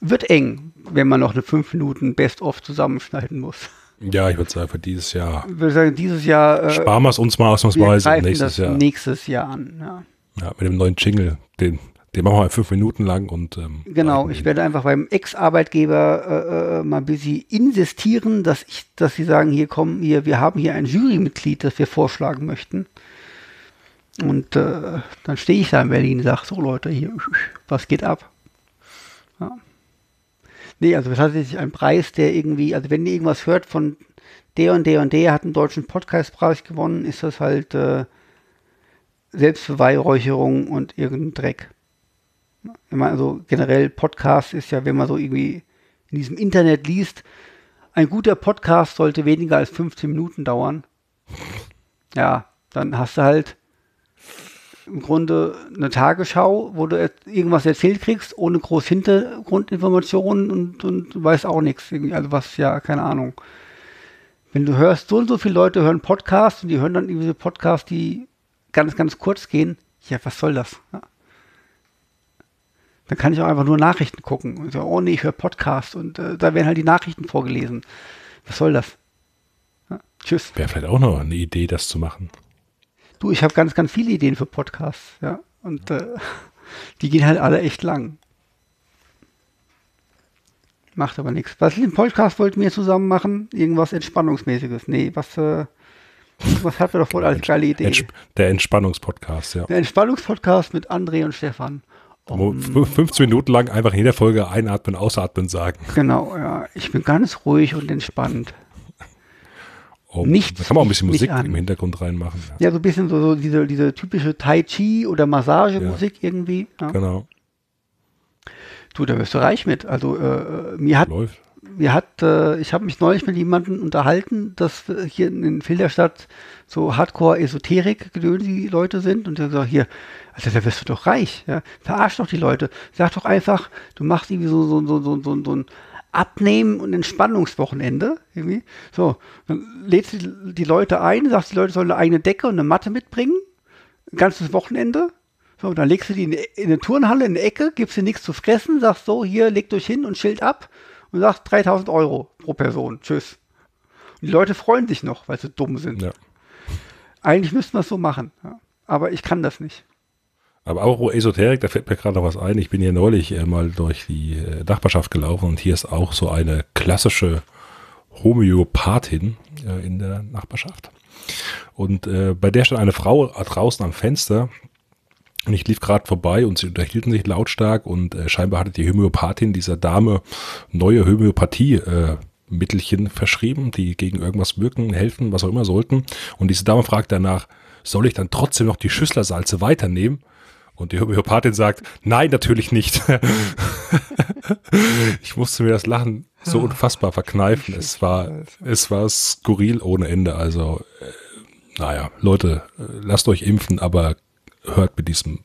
Wird eng, wenn man noch eine 5 Minuten Best-of zusammenschneiden muss. Ja, ich würde sagen, für dieses Jahr. Ich würde sagen, dieses Jahr äh, Sparen wir es uns mal ausnahmsweise nächstes das Jahr. nächstes Jahr an. Ja. Ja, mit dem neuen Jingle. Den, den machen wir fünf Minuten lang und ähm, Genau, ich werde einfach beim Ex-Arbeitgeber äh, äh, mal ein bisschen insistieren, dass ich, dass sie sagen, hier kommen, hier, wir haben hier ein Jurymitglied, das wir vorschlagen möchten. Und äh, dann stehe ich da in Berlin und sage, so Leute, hier, was geht ab? Ja. Nee, also tatsächlich ein Preis, der irgendwie, also wenn ihr irgendwas hört von der und der und der hat einen deutschen Podcastpreis gewonnen, ist das halt äh, Selbstbeweihräucherung und irgendein Dreck. Ich meine, also generell Podcast ist ja, wenn man so irgendwie in diesem Internet liest, ein guter Podcast sollte weniger als 15 Minuten dauern. Ja, dann hast du halt im Grunde eine Tagesschau, wo du irgendwas erzählt kriegst, ohne groß Hintergrundinformationen und, und weißt auch nichts. Also was, ja, keine Ahnung. Wenn du hörst, so und so viele Leute hören Podcasts und die hören dann diese Podcasts, die ganz, ganz kurz gehen, ja, was soll das? Ja. Dann kann ich auch einfach nur Nachrichten gucken. Und so, oh nee, ich höre Podcast und äh, da werden halt die Nachrichten vorgelesen. Was soll das? Ja, tschüss. Wäre vielleicht auch noch eine Idee, das zu machen. Du, ich habe ganz, ganz viele Ideen für Podcasts, ja. Und äh, die gehen halt alle echt lang. Macht aber nichts. Was im Podcast wollten wir zusammen machen? Irgendwas Entspannungsmäßiges. Nee, was, äh, was hatten wir doch wohl als geile Idee? Der Entspannungspodcast, ja. Der Entspannungspodcast mit André und Stefan. Um, 15 Minuten lang einfach in jeder Folge einatmen, ausatmen sagen. Genau, ja. Ich bin ganz ruhig und entspannt. Oh, Nichts. Da kann man auch ein bisschen Musik im Hintergrund reinmachen. Ja, ja so ein bisschen so, so diese, diese typische Tai Chi oder Massagemusik ja. irgendwie. Ja. Genau. Du, da wirst du reich mit. Also äh, mir hat, Läuft. mir hat, äh, ich habe mich neulich mit jemandem unterhalten, dass hier in Filderstadt so Hardcore-Esoterik die Leute sind und der sagt, hier, also da wirst du doch reich, ja. Verarsch doch die Leute. Sag doch einfach, du machst irgendwie so, so, so, so, so, so ein Abnehmen und Entspannungswochenende. Irgendwie. So, dann lädst du die Leute ein, sagst, die Leute sollen eine eigene Decke und eine Matte mitbringen. Ein ganzes Wochenende. So, dann legst du die in, in eine Turnhalle in die Ecke, gibst dir nichts zu fressen, sagst so, hier, legt euch hin und schild ab und sagst 3000 Euro pro Person. Tschüss. Und die Leute freuen sich noch, weil sie dumm sind. Ja. Eigentlich müssten wir es so machen. Ja. Aber ich kann das nicht. Aber auch Esoterik, da fällt mir gerade noch was ein. Ich bin hier neulich äh, mal durch die äh, Nachbarschaft gelaufen und hier ist auch so eine klassische Homöopathin äh, in der Nachbarschaft. Und äh, bei der stand eine Frau draußen am Fenster und ich lief gerade vorbei und sie unterhielten sich lautstark und äh, scheinbar hatte die Homöopathin dieser Dame neue Homöopathie-Mittelchen äh, verschrieben, die gegen irgendwas wirken, helfen, was auch immer sollten. Und diese Dame fragt danach, soll ich dann trotzdem noch die Schüsslersalze weiternehmen? Und die Homöopathin sagt, nein, natürlich nicht. ich musste mir das Lachen so unfassbar verkneifen. Es war, es war skurril ohne Ende. Also, äh, naja, Leute, äh, lasst euch impfen, aber hört mit diesem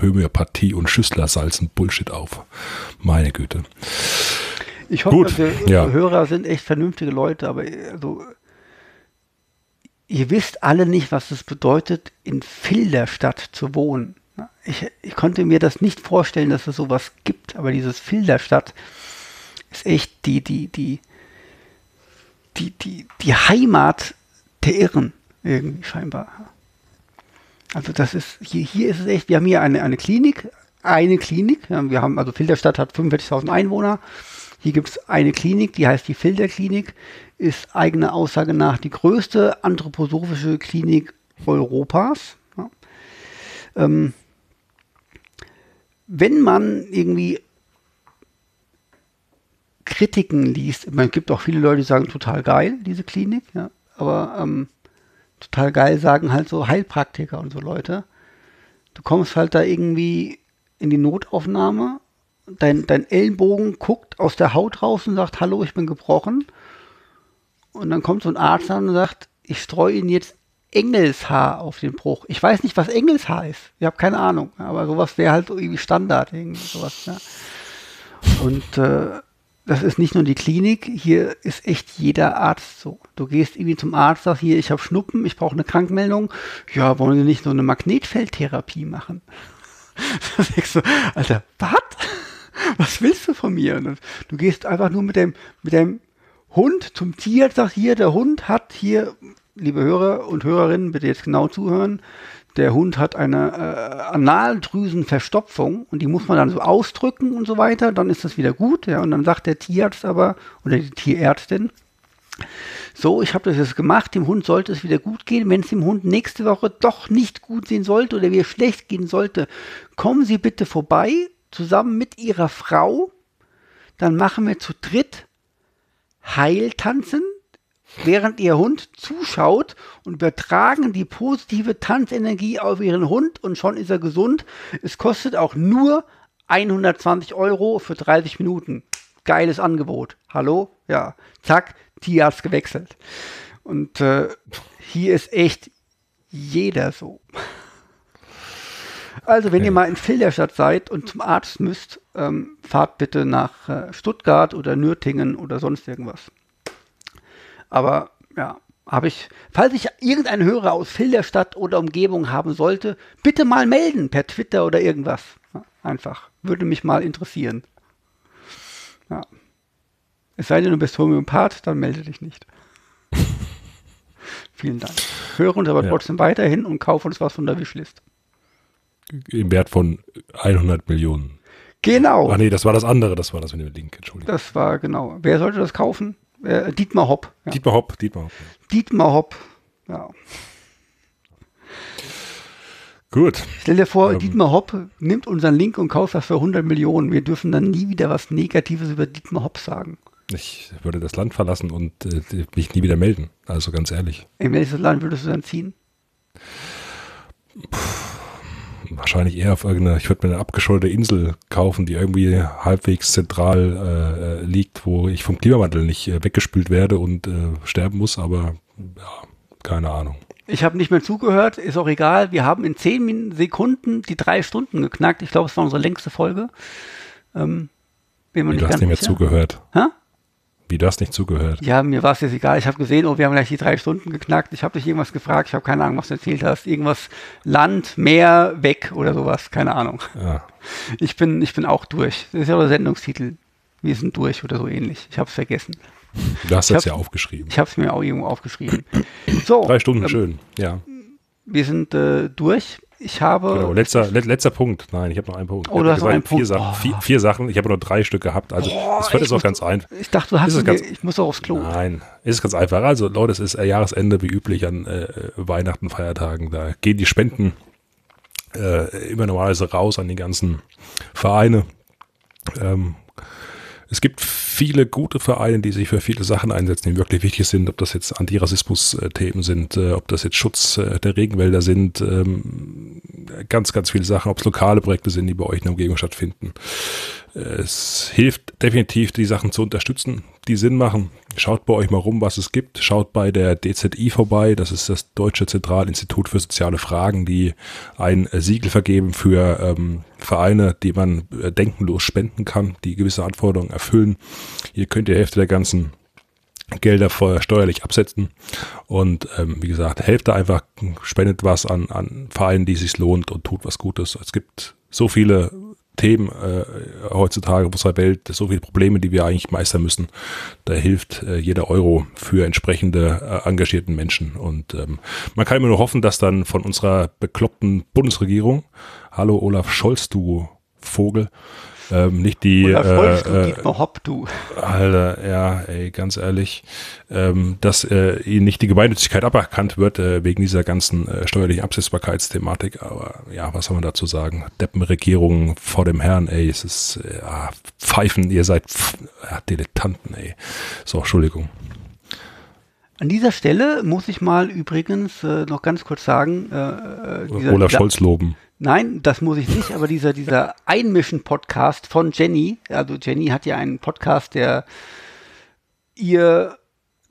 Homöopathie und Schüsslersalzen Bullshit auf. Meine Güte. Ich hoffe, Gut, die ja. Hörer sind echt vernünftige Leute, aber also, ihr wisst alle nicht, was es bedeutet, in Filderstadt zu wohnen. Ich, ich, konnte mir das nicht vorstellen, dass es sowas gibt, aber dieses Filderstadt ist echt die, die, die, die, die, die Heimat der Irren, irgendwie scheinbar. Also das ist, hier, hier ist es echt, wir haben hier eine, eine Klinik, eine Klinik, wir haben, also Filderstadt hat 45.000 Einwohner, hier gibt es eine Klinik, die heißt die Filterklinik, ist eigener Aussage nach die größte anthroposophische Klinik Europas. Ja. Ähm, wenn man irgendwie Kritiken liest, man gibt auch viele Leute, die sagen, total geil, diese Klinik, ja, aber ähm, total geil sagen halt so Heilpraktiker und so Leute. Du kommst halt da irgendwie in die Notaufnahme, dein, dein Ellenbogen guckt aus der Haut raus und sagt, hallo, ich bin gebrochen. Und dann kommt so ein Arzt an und sagt, ich streue Ihnen jetzt Engelshaar auf den Bruch. Ich weiß nicht, was Engelshaar ist. Ich habe keine Ahnung. Aber sowas wäre halt irgendwie Standard. Irgendwie sowas, ja. Und äh, das ist nicht nur die Klinik, hier ist echt jeder Arzt so. Du gehst irgendwie zum Arzt, sagst hier, ich habe Schnuppen, ich brauche eine Krankmeldung. Ja, wollen Sie nicht so eine Magnetfeldtherapie machen? da denkst du, Alter, was? Was willst du von mir? Du gehst einfach nur mit dem, mit dem Hund zum Tier, sagst hier, der Hund hat hier liebe Hörer und Hörerinnen, bitte jetzt genau zuhören. Der Hund hat eine äh, Analdrüsenverstopfung und die muss man dann so ausdrücken und so weiter, dann ist das wieder gut. Ja, und dann sagt der Tierarzt aber oder die Tierärztin, so, ich habe das jetzt gemacht, dem Hund sollte es wieder gut gehen. Wenn es dem Hund nächste Woche doch nicht gut gehen sollte oder wieder schlecht gehen sollte, kommen Sie bitte vorbei, zusammen mit Ihrer Frau. Dann machen wir zu dritt Heiltanzen während ihr Hund zuschaut und übertragen die positive Tanzenergie auf ihren Hund und schon ist er gesund. Es kostet auch nur 120 Euro für 30 Minuten. geiles Angebot. Hallo? Ja. Zack, Tierarzt gewechselt. Und äh, hier ist echt jeder so. Also, wenn ihr mal in Filderstadt seid und zum Arzt müsst, ähm, fahrt bitte nach äh, Stuttgart oder Nürtingen oder sonst irgendwas. Aber ja, habe ich, falls ich irgendeinen Hörer aus Filderstadt oder Umgebung haben sollte, bitte mal melden per Twitter oder irgendwas. Ja, einfach. Würde mich mal interessieren. Ja. Es sei denn, du bist Homöopath, dann melde dich nicht. Vielen Dank. Höre uns aber Ja. trotzdem weiterhin und kaufe uns was von der Wishlist. Im Wert von 100 Millionen. Genau. Ach nee, das war das andere, das war das mit dem Link, Entschuldigung. Das war genau. Wer sollte das kaufen? Äh, Dietmar Hopp. Ja. Dietmar Hopp, Dietmar Hopp. Dietmar Hopp. Ja. Gut. Stell dir vor, Ähm. Dietmar Hopp nimmt unseren Link und kauft das für 100 Millionen. Wir dürfen dann nie wieder was Negatives über Dietmar Hopp sagen. Ich würde das Land verlassen und äh, mich nie wieder melden. Also ganz ehrlich. In welches Land würdest du dann ziehen? Wahrscheinlich eher auf irgendeine, ich würde mir eine abgeschottete Insel kaufen, die irgendwie halbwegs zentral äh, äh, liegt, wo ich vom Klimawandel nicht äh, weggespült werde und äh, sterben muss, aber ja, keine Ahnung. Ich habe nicht mehr zugehört, ist auch egal. Wir haben in 10 Min Sekunden die drei Stunden geknackt. Ich glaube, es war unsere längste Folge. Ähm, bin mir Wie nicht du hast nicht mehr sicher. zugehört. Hä? Wie du hast nicht zugehört. Ja, mir war es jetzt egal. Ich habe gesehen, oh, wir haben gleich die drei Stunden geknackt. Ich habe dich irgendwas gefragt. Ich habe keine Ahnung, was du erzählt hast. Irgendwas Land, Meer, weg oder sowas. Keine Ahnung. Ja. Ich bin, ich bin auch durch. Das ist ja der Sendungstitel. Wir sind durch oder so ähnlich. Ich habe es vergessen. Du hast Ich das ja aufgeschrieben. Ich habe es mir auch irgendwo aufgeschrieben. So, Drei Stunden, ähm, schön. Ja. Wir sind äh, durch. Ich habe. Genau, letzter, let, letzter Punkt. Nein, ich habe noch einen Punkt. Oh, Ich du hast noch einen Punkt. Vier Sachen, Oh. vier, vier Sachen. Ich habe nur drei Stück gehabt. Also Boah, es wird jetzt auch ganz einfach. Ich dachte, du hast es ganz- ich muss doch aufs Klo. Nein, ist ganz einfach. Also Leute, es ist äh, Jahresende wie üblich an äh, Weihnachten, Feiertagen. Da gehen die Spenden äh, immer normalerweise raus an die ganzen Vereine. Ähm, es gibt viele gute Vereine, die sich für viele Sachen einsetzen, die wirklich wichtig sind, ob das jetzt Antirassismus-Themen sind, äh, ob das jetzt Schutz äh, der Regenwälder sind, ähm, ganz, ganz viele Sachen, ob es lokale Projekte sind, die bei euch in der Umgebung stattfinden. Es hilft definitiv, die Sachen zu unterstützen, die Sinn machen. Schaut bei euch mal rum, was es gibt. Schaut bei der DZI vorbei. Das ist das Deutsche Zentralinstitut für soziale Fragen, die ein Siegel vergeben für ähm, Vereine, die man äh, denkenlos spenden kann, die gewisse Anforderungen erfüllen. Ihr könnt die Hälfte der ganzen Gelder vorher steuerlich absetzen. Und ähm, wie gesagt, helft da einfach, spendet was an, an Vereinen, die es sich lohnt und tut was Gutes. Es gibt so viele Themen äh, heutzutage auf unserer Welt, so viele Probleme, die wir eigentlich meistern müssen. Da hilft äh, jeder Euro für entsprechende äh, engagierten Menschen. Und ähm, man kann immer nur hoffen, dass dann von unserer bekloppten Bundesregierung, hallo Olaf Scholz, du Vogel, ähm, nicht die du äh, äh, Dietmar Hopp, du? Alter, ja, ey, ganz ehrlich, ähm, dass äh, ihnen nicht die Gemeinnützigkeit aberkannt wird äh, wegen dieser ganzen äh, steuerlichen Absetzbarkeitsthematik. Aber ja, was soll man dazu sagen? Deppenregierung vor dem Herrn, ey, es ist äh, ja, Pfeifen, ihr seid pf, ja, Dilettanten, ey. So, Entschuldigung. An dieser Stelle muss ich mal übrigens äh, noch ganz kurz sagen, äh, äh, dieser, Olaf Scholz loben. Nein, das muss ich nicht, aber dieser, dieser Einmischen-Podcast von Jenny, also Jenny hat ja einen Podcast, der ihr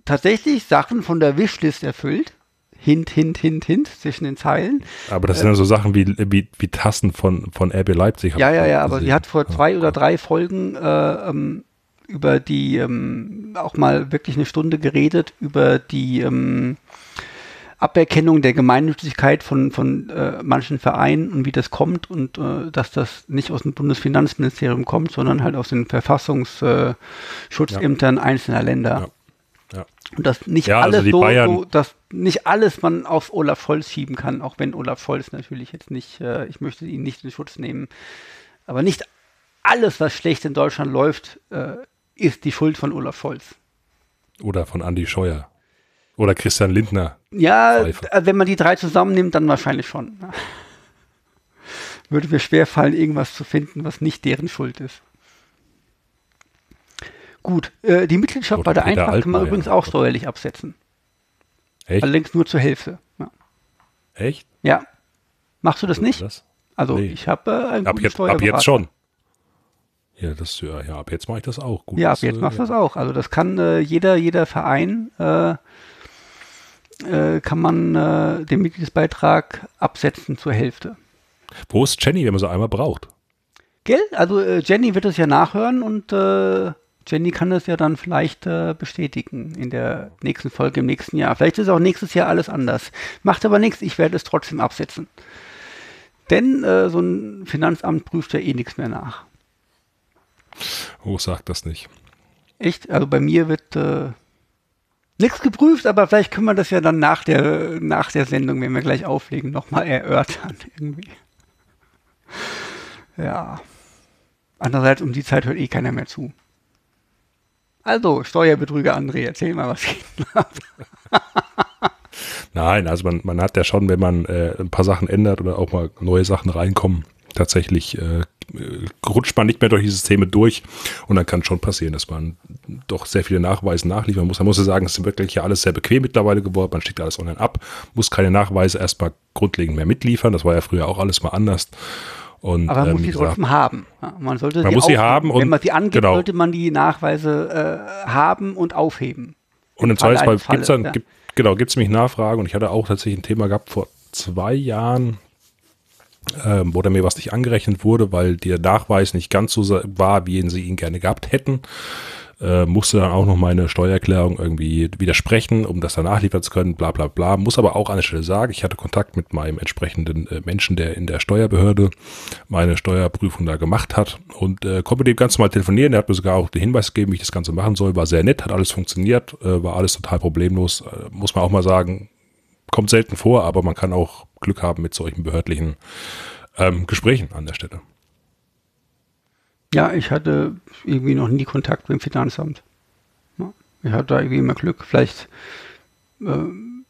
tatsächlich Sachen von der Wishlist erfüllt. Hint, hint, hint, hint zwischen den Zeilen. Aber das sind ja so Sachen wie, wie, wie Tassen von, von RB Leipzig. Ja, ja, ja, aber sie hat vor zwei oder drei Folgen äh, ähm, über die, ähm, auch mal wirklich eine Stunde geredet, über die ähm, Aberkennung der Gemeinnützigkeit von, von äh, manchen Vereinen und wie das kommt und äh, dass das nicht aus dem Bundesfinanzministerium kommt, sondern halt aus den Verfassungsschutzämtern einzelner Länder. Ja. Ja. Und dass nicht Ja, also alles die so, Bayern- so, dass nicht alles man auf Olaf Scholz schieben kann, auch wenn Olaf Scholz natürlich jetzt nicht, äh, ich möchte ihn nicht in Schutz nehmen, aber nicht alles, was schlecht in Deutschland läuft, äh, ist die Schuld von Olaf Scholz. Oder von Andy Scheuer. Oder Christian Lindner. Ja, Pfeife. äh, wenn man die drei zusammennimmt, dann wahrscheinlich schon. Würde mir schwer fallen, irgendwas zu finden, was nicht deren Schuld ist. Gut, äh, die Mitgliedschaft Oder bei der Peter Eintracht kann man übrigens auch steuerlich absetzen. Echt? Allerdings nur zur Hälfte. Ja. Echt? ja. Machst du das nicht? Das? Also Nee. ich habe äh, einen Ab jetzt, ab jetzt schon. Ja, das, ja, ja, ab jetzt mache ich das auch. Gut, Ja, ab jetzt äh, machst du das auch. Also das kann äh, jeder, jeder Verein äh, äh, kann man äh, den Mitgliedsbeitrag absetzen zur Hälfte. Wo ist Jenny, wenn man sie einmal braucht? Gell? Also äh, Jenny wird es ja nachhören und äh, Jenny kann das ja dann vielleicht äh, bestätigen in der nächsten Folge im nächsten Jahr. Vielleicht ist auch nächstes Jahr alles anders. Macht aber nichts, ich werde es trotzdem absetzen. Denn äh, so ein Finanzamt prüft ja eh nichts mehr nach. Oh, sag das nicht. Echt? Also bei mir wird äh, nichts geprüft, aber vielleicht können wir das ja dann nach der, nach der Sendung, wenn wir gleich auflegen, nochmal erörtern irgendwie. Ja. Andererseits, um die Zeit hört eh keiner mehr zu. Also, Steuerbetrüger André, erzähl mal, was geht ab? Nein, also man, man hat ja schon, wenn man äh, ein paar Sachen ändert oder auch mal neue Sachen reinkommen, tatsächlich äh, rutscht man nicht mehr durch die Systeme durch und dann kann schon passieren, dass man doch sehr viele Nachweise nachliefern muss. Man muss ja sagen, es ist wirklich ja alles sehr bequem mittlerweile geworden. Man schickt alles online ab, muss keine Nachweise erstmal grundlegend mehr mitliefern. Das war ja früher auch alles mal anders. Und, Aber man ähm, muss sie gesagt, trotzdem haben. Man sollte Man muss sie haben und- Wenn man sie angibt, genau. sollte man die Nachweise äh, haben und aufheben. Und im Zweifelsfall gibt es dann, ja. gibt, genau, gibt es nämlich Nachfragen und ich hatte auch tatsächlich ein Thema gehabt vor zwei Jahren, ähm, da mir was nicht angerechnet wurde, weil der Nachweis nicht ganz so war, wie sie ihn gerne gehabt hätten. Äh, musste dann auch noch meine Steuererklärung irgendwie widersprechen, um das dann nachliefern zu können, bla bla bla. Muss aber auch an der Stelle sagen, ich hatte Kontakt mit meinem entsprechenden äh, Menschen, der in der Steuerbehörde meine Steuerprüfung da gemacht hat und äh, konnte mit dem ganz normal telefonieren. Der hat mir sogar auch den Hinweis gegeben, wie ich das Ganze machen soll. War sehr nett, hat alles funktioniert, äh, war alles total problemlos. Äh, muss man auch mal sagen, kommt selten vor, aber man kann auch Glück haben mit solchen behördlichen ähm, Gesprächen an der Stelle. Ja, ich hatte irgendwie noch nie Kontakt mit dem Finanzamt. Ich hatte da irgendwie immer Glück. Vielleicht äh,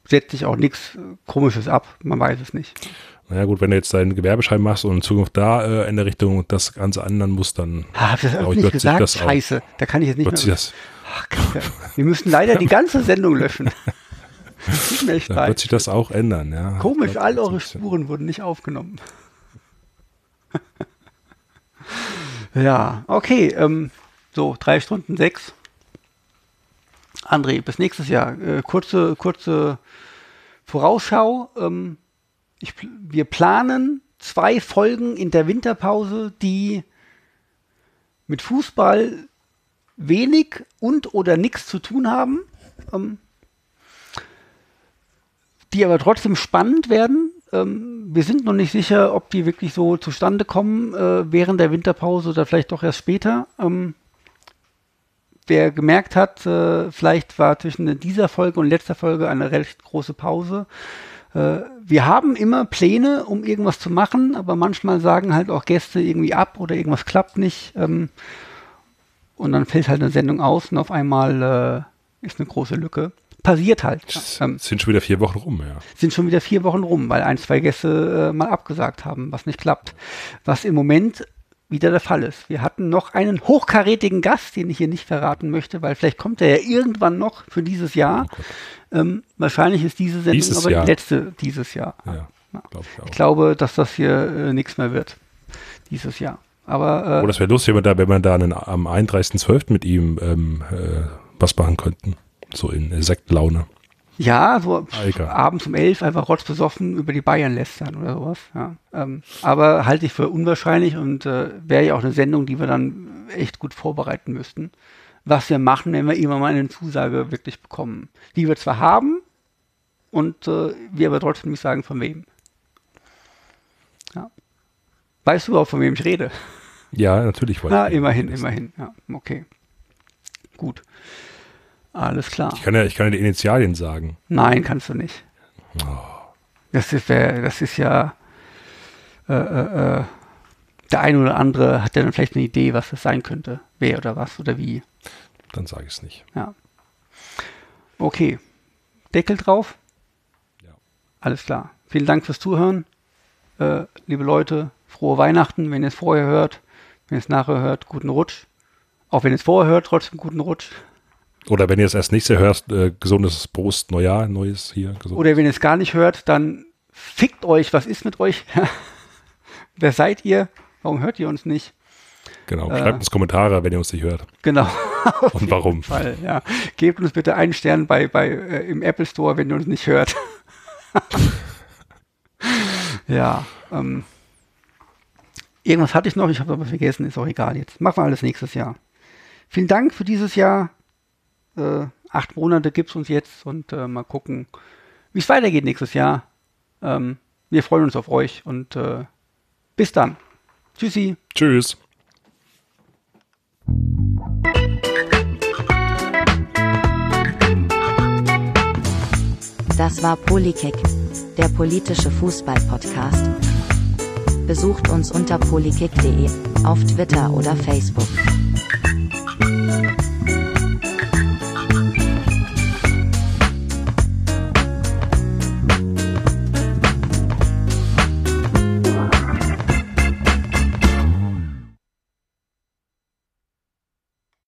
setzt sich auch nichts Komisches ab. Man weiß es nicht. Naja gut, wenn du jetzt deinen Gewerbeschein machst und in Zukunft da äh, in der Richtung das Ganze ändern musst, dann Ah, hab ich das auch ich, nicht gesagt? Scheiße. Da kann ich jetzt nicht mehr. das, Ach, Kacke. Wir müssen leider die ganze Sendung löschen. Leid. wird sich das auch ändern. Ja. Komisch, glaub, all eure Spuren wurden nicht aufgenommen. ja, okay. Ähm, so, drei Stunden sechs. André, bis nächstes Jahr. Äh, kurze, kurze Vorausschau. Ähm, ich, wir planen zwei Folgen in der Winterpause, die mit Fußball wenig und oder nichts zu tun haben. Ähm, die aber trotzdem spannend werden. Ähm, wir sind noch nicht sicher, ob die wirklich so zustande kommen äh, während der Winterpause oder vielleicht doch erst später. Ähm, wer gemerkt hat, äh, vielleicht war zwischen dieser Folge und letzter Folge eine recht große Pause. Äh, wir haben immer Pläne, um irgendwas zu machen, aber manchmal sagen halt auch Gäste irgendwie ab oder irgendwas klappt nicht. Ähm, und dann fällt halt eine Sendung aus und auf einmal äh, ist eine große Lücke. Passiert halt. Ähm, Es sind schon wieder vier Wochen rum, ja. sind schon wieder vier Wochen rum, weil ein, zwei Gäste äh, mal abgesagt haben, was nicht klappt. Was im Moment wieder der Fall ist. Wir hatten noch einen hochkarätigen Gast, den ich hier nicht verraten möchte, weil vielleicht kommt er ja irgendwann noch für dieses Jahr. ähm, wahrscheinlich ist diese Sendung Dieses aber Jahr. die letzte dieses Jahr. Ja, glaube ich auch. Ich glaube, dass das hier äh, nichts mehr wird dieses Jahr. Aber äh, Oh, das wäre lustig, wenn wir da, wenn wir da einen, am 31.12. mit ihm ähm, äh, was machen könnten. So in Sektlaune. Ja, so Egal. abends um elf einfach rotzbesoffen über die Bayern lästern oder sowas. Ja. Ähm, aber halte ich für unwahrscheinlich und äh, wäre ja auch eine Sendung, die wir dann echt gut vorbereiten müssten. Was wir machen, wenn wir irgendwann mal eine Zusage wirklich bekommen. Die wir zwar haben und äh, wir aber trotzdem nicht sagen, von wem. Ja. Weißt du überhaupt, von wem ich rede? Ja, natürlich. weiß Ja, ich. immerhin, immerhin. Ja, okay. Gut. Alles klar. Ich kann ja, ich kann ja die Initialien sagen. Nein, kannst du nicht. Das ist, das ist ja äh, äh, äh, der eine oder andere hat ja dann vielleicht eine Idee, was das sein könnte. Wer oder was oder wie. Dann sage ich es nicht. Ja. Okay. Deckel drauf? Ja. Alles klar. Vielen Dank fürs Zuhören. Äh, liebe Leute, frohe Weihnachten, wenn ihr es vorher hört. Wenn ihr es nachher hört, guten Rutsch. Auch wenn ihr es vorher hört, trotzdem guten Rutsch. Oder wenn ihr es erst nächste hörst, äh, gesundes Prost, Neujahr, neues hier. Gesund. Oder wenn ihr es gar nicht hört, dann fickt euch. Was ist mit euch? Wer seid ihr? Warum hört ihr uns nicht? Genau. Äh, Schreibt uns Kommentare, wenn ihr uns nicht hört. Genau. Und warum. Fall, ja. Gebt uns bitte einen Stern bei, bei, äh, im Apple Store, wenn ihr uns nicht hört. ja. Ähm, irgendwas hatte ich noch, ich habe aber vergessen, ist auch egal jetzt. Machen wir alles nächstes Jahr. Vielen Dank für dieses Jahr. Äh, acht Monate gibt es uns jetzt und äh, mal gucken, wie es weitergeht nächstes Jahr. Ähm, wir freuen uns auf euch und äh, bis dann. Tschüssi. Tschüss. Das war Polikick, der politische Fußball-Podcast. Besucht uns unter polikick.de, auf Twitter oder Facebook.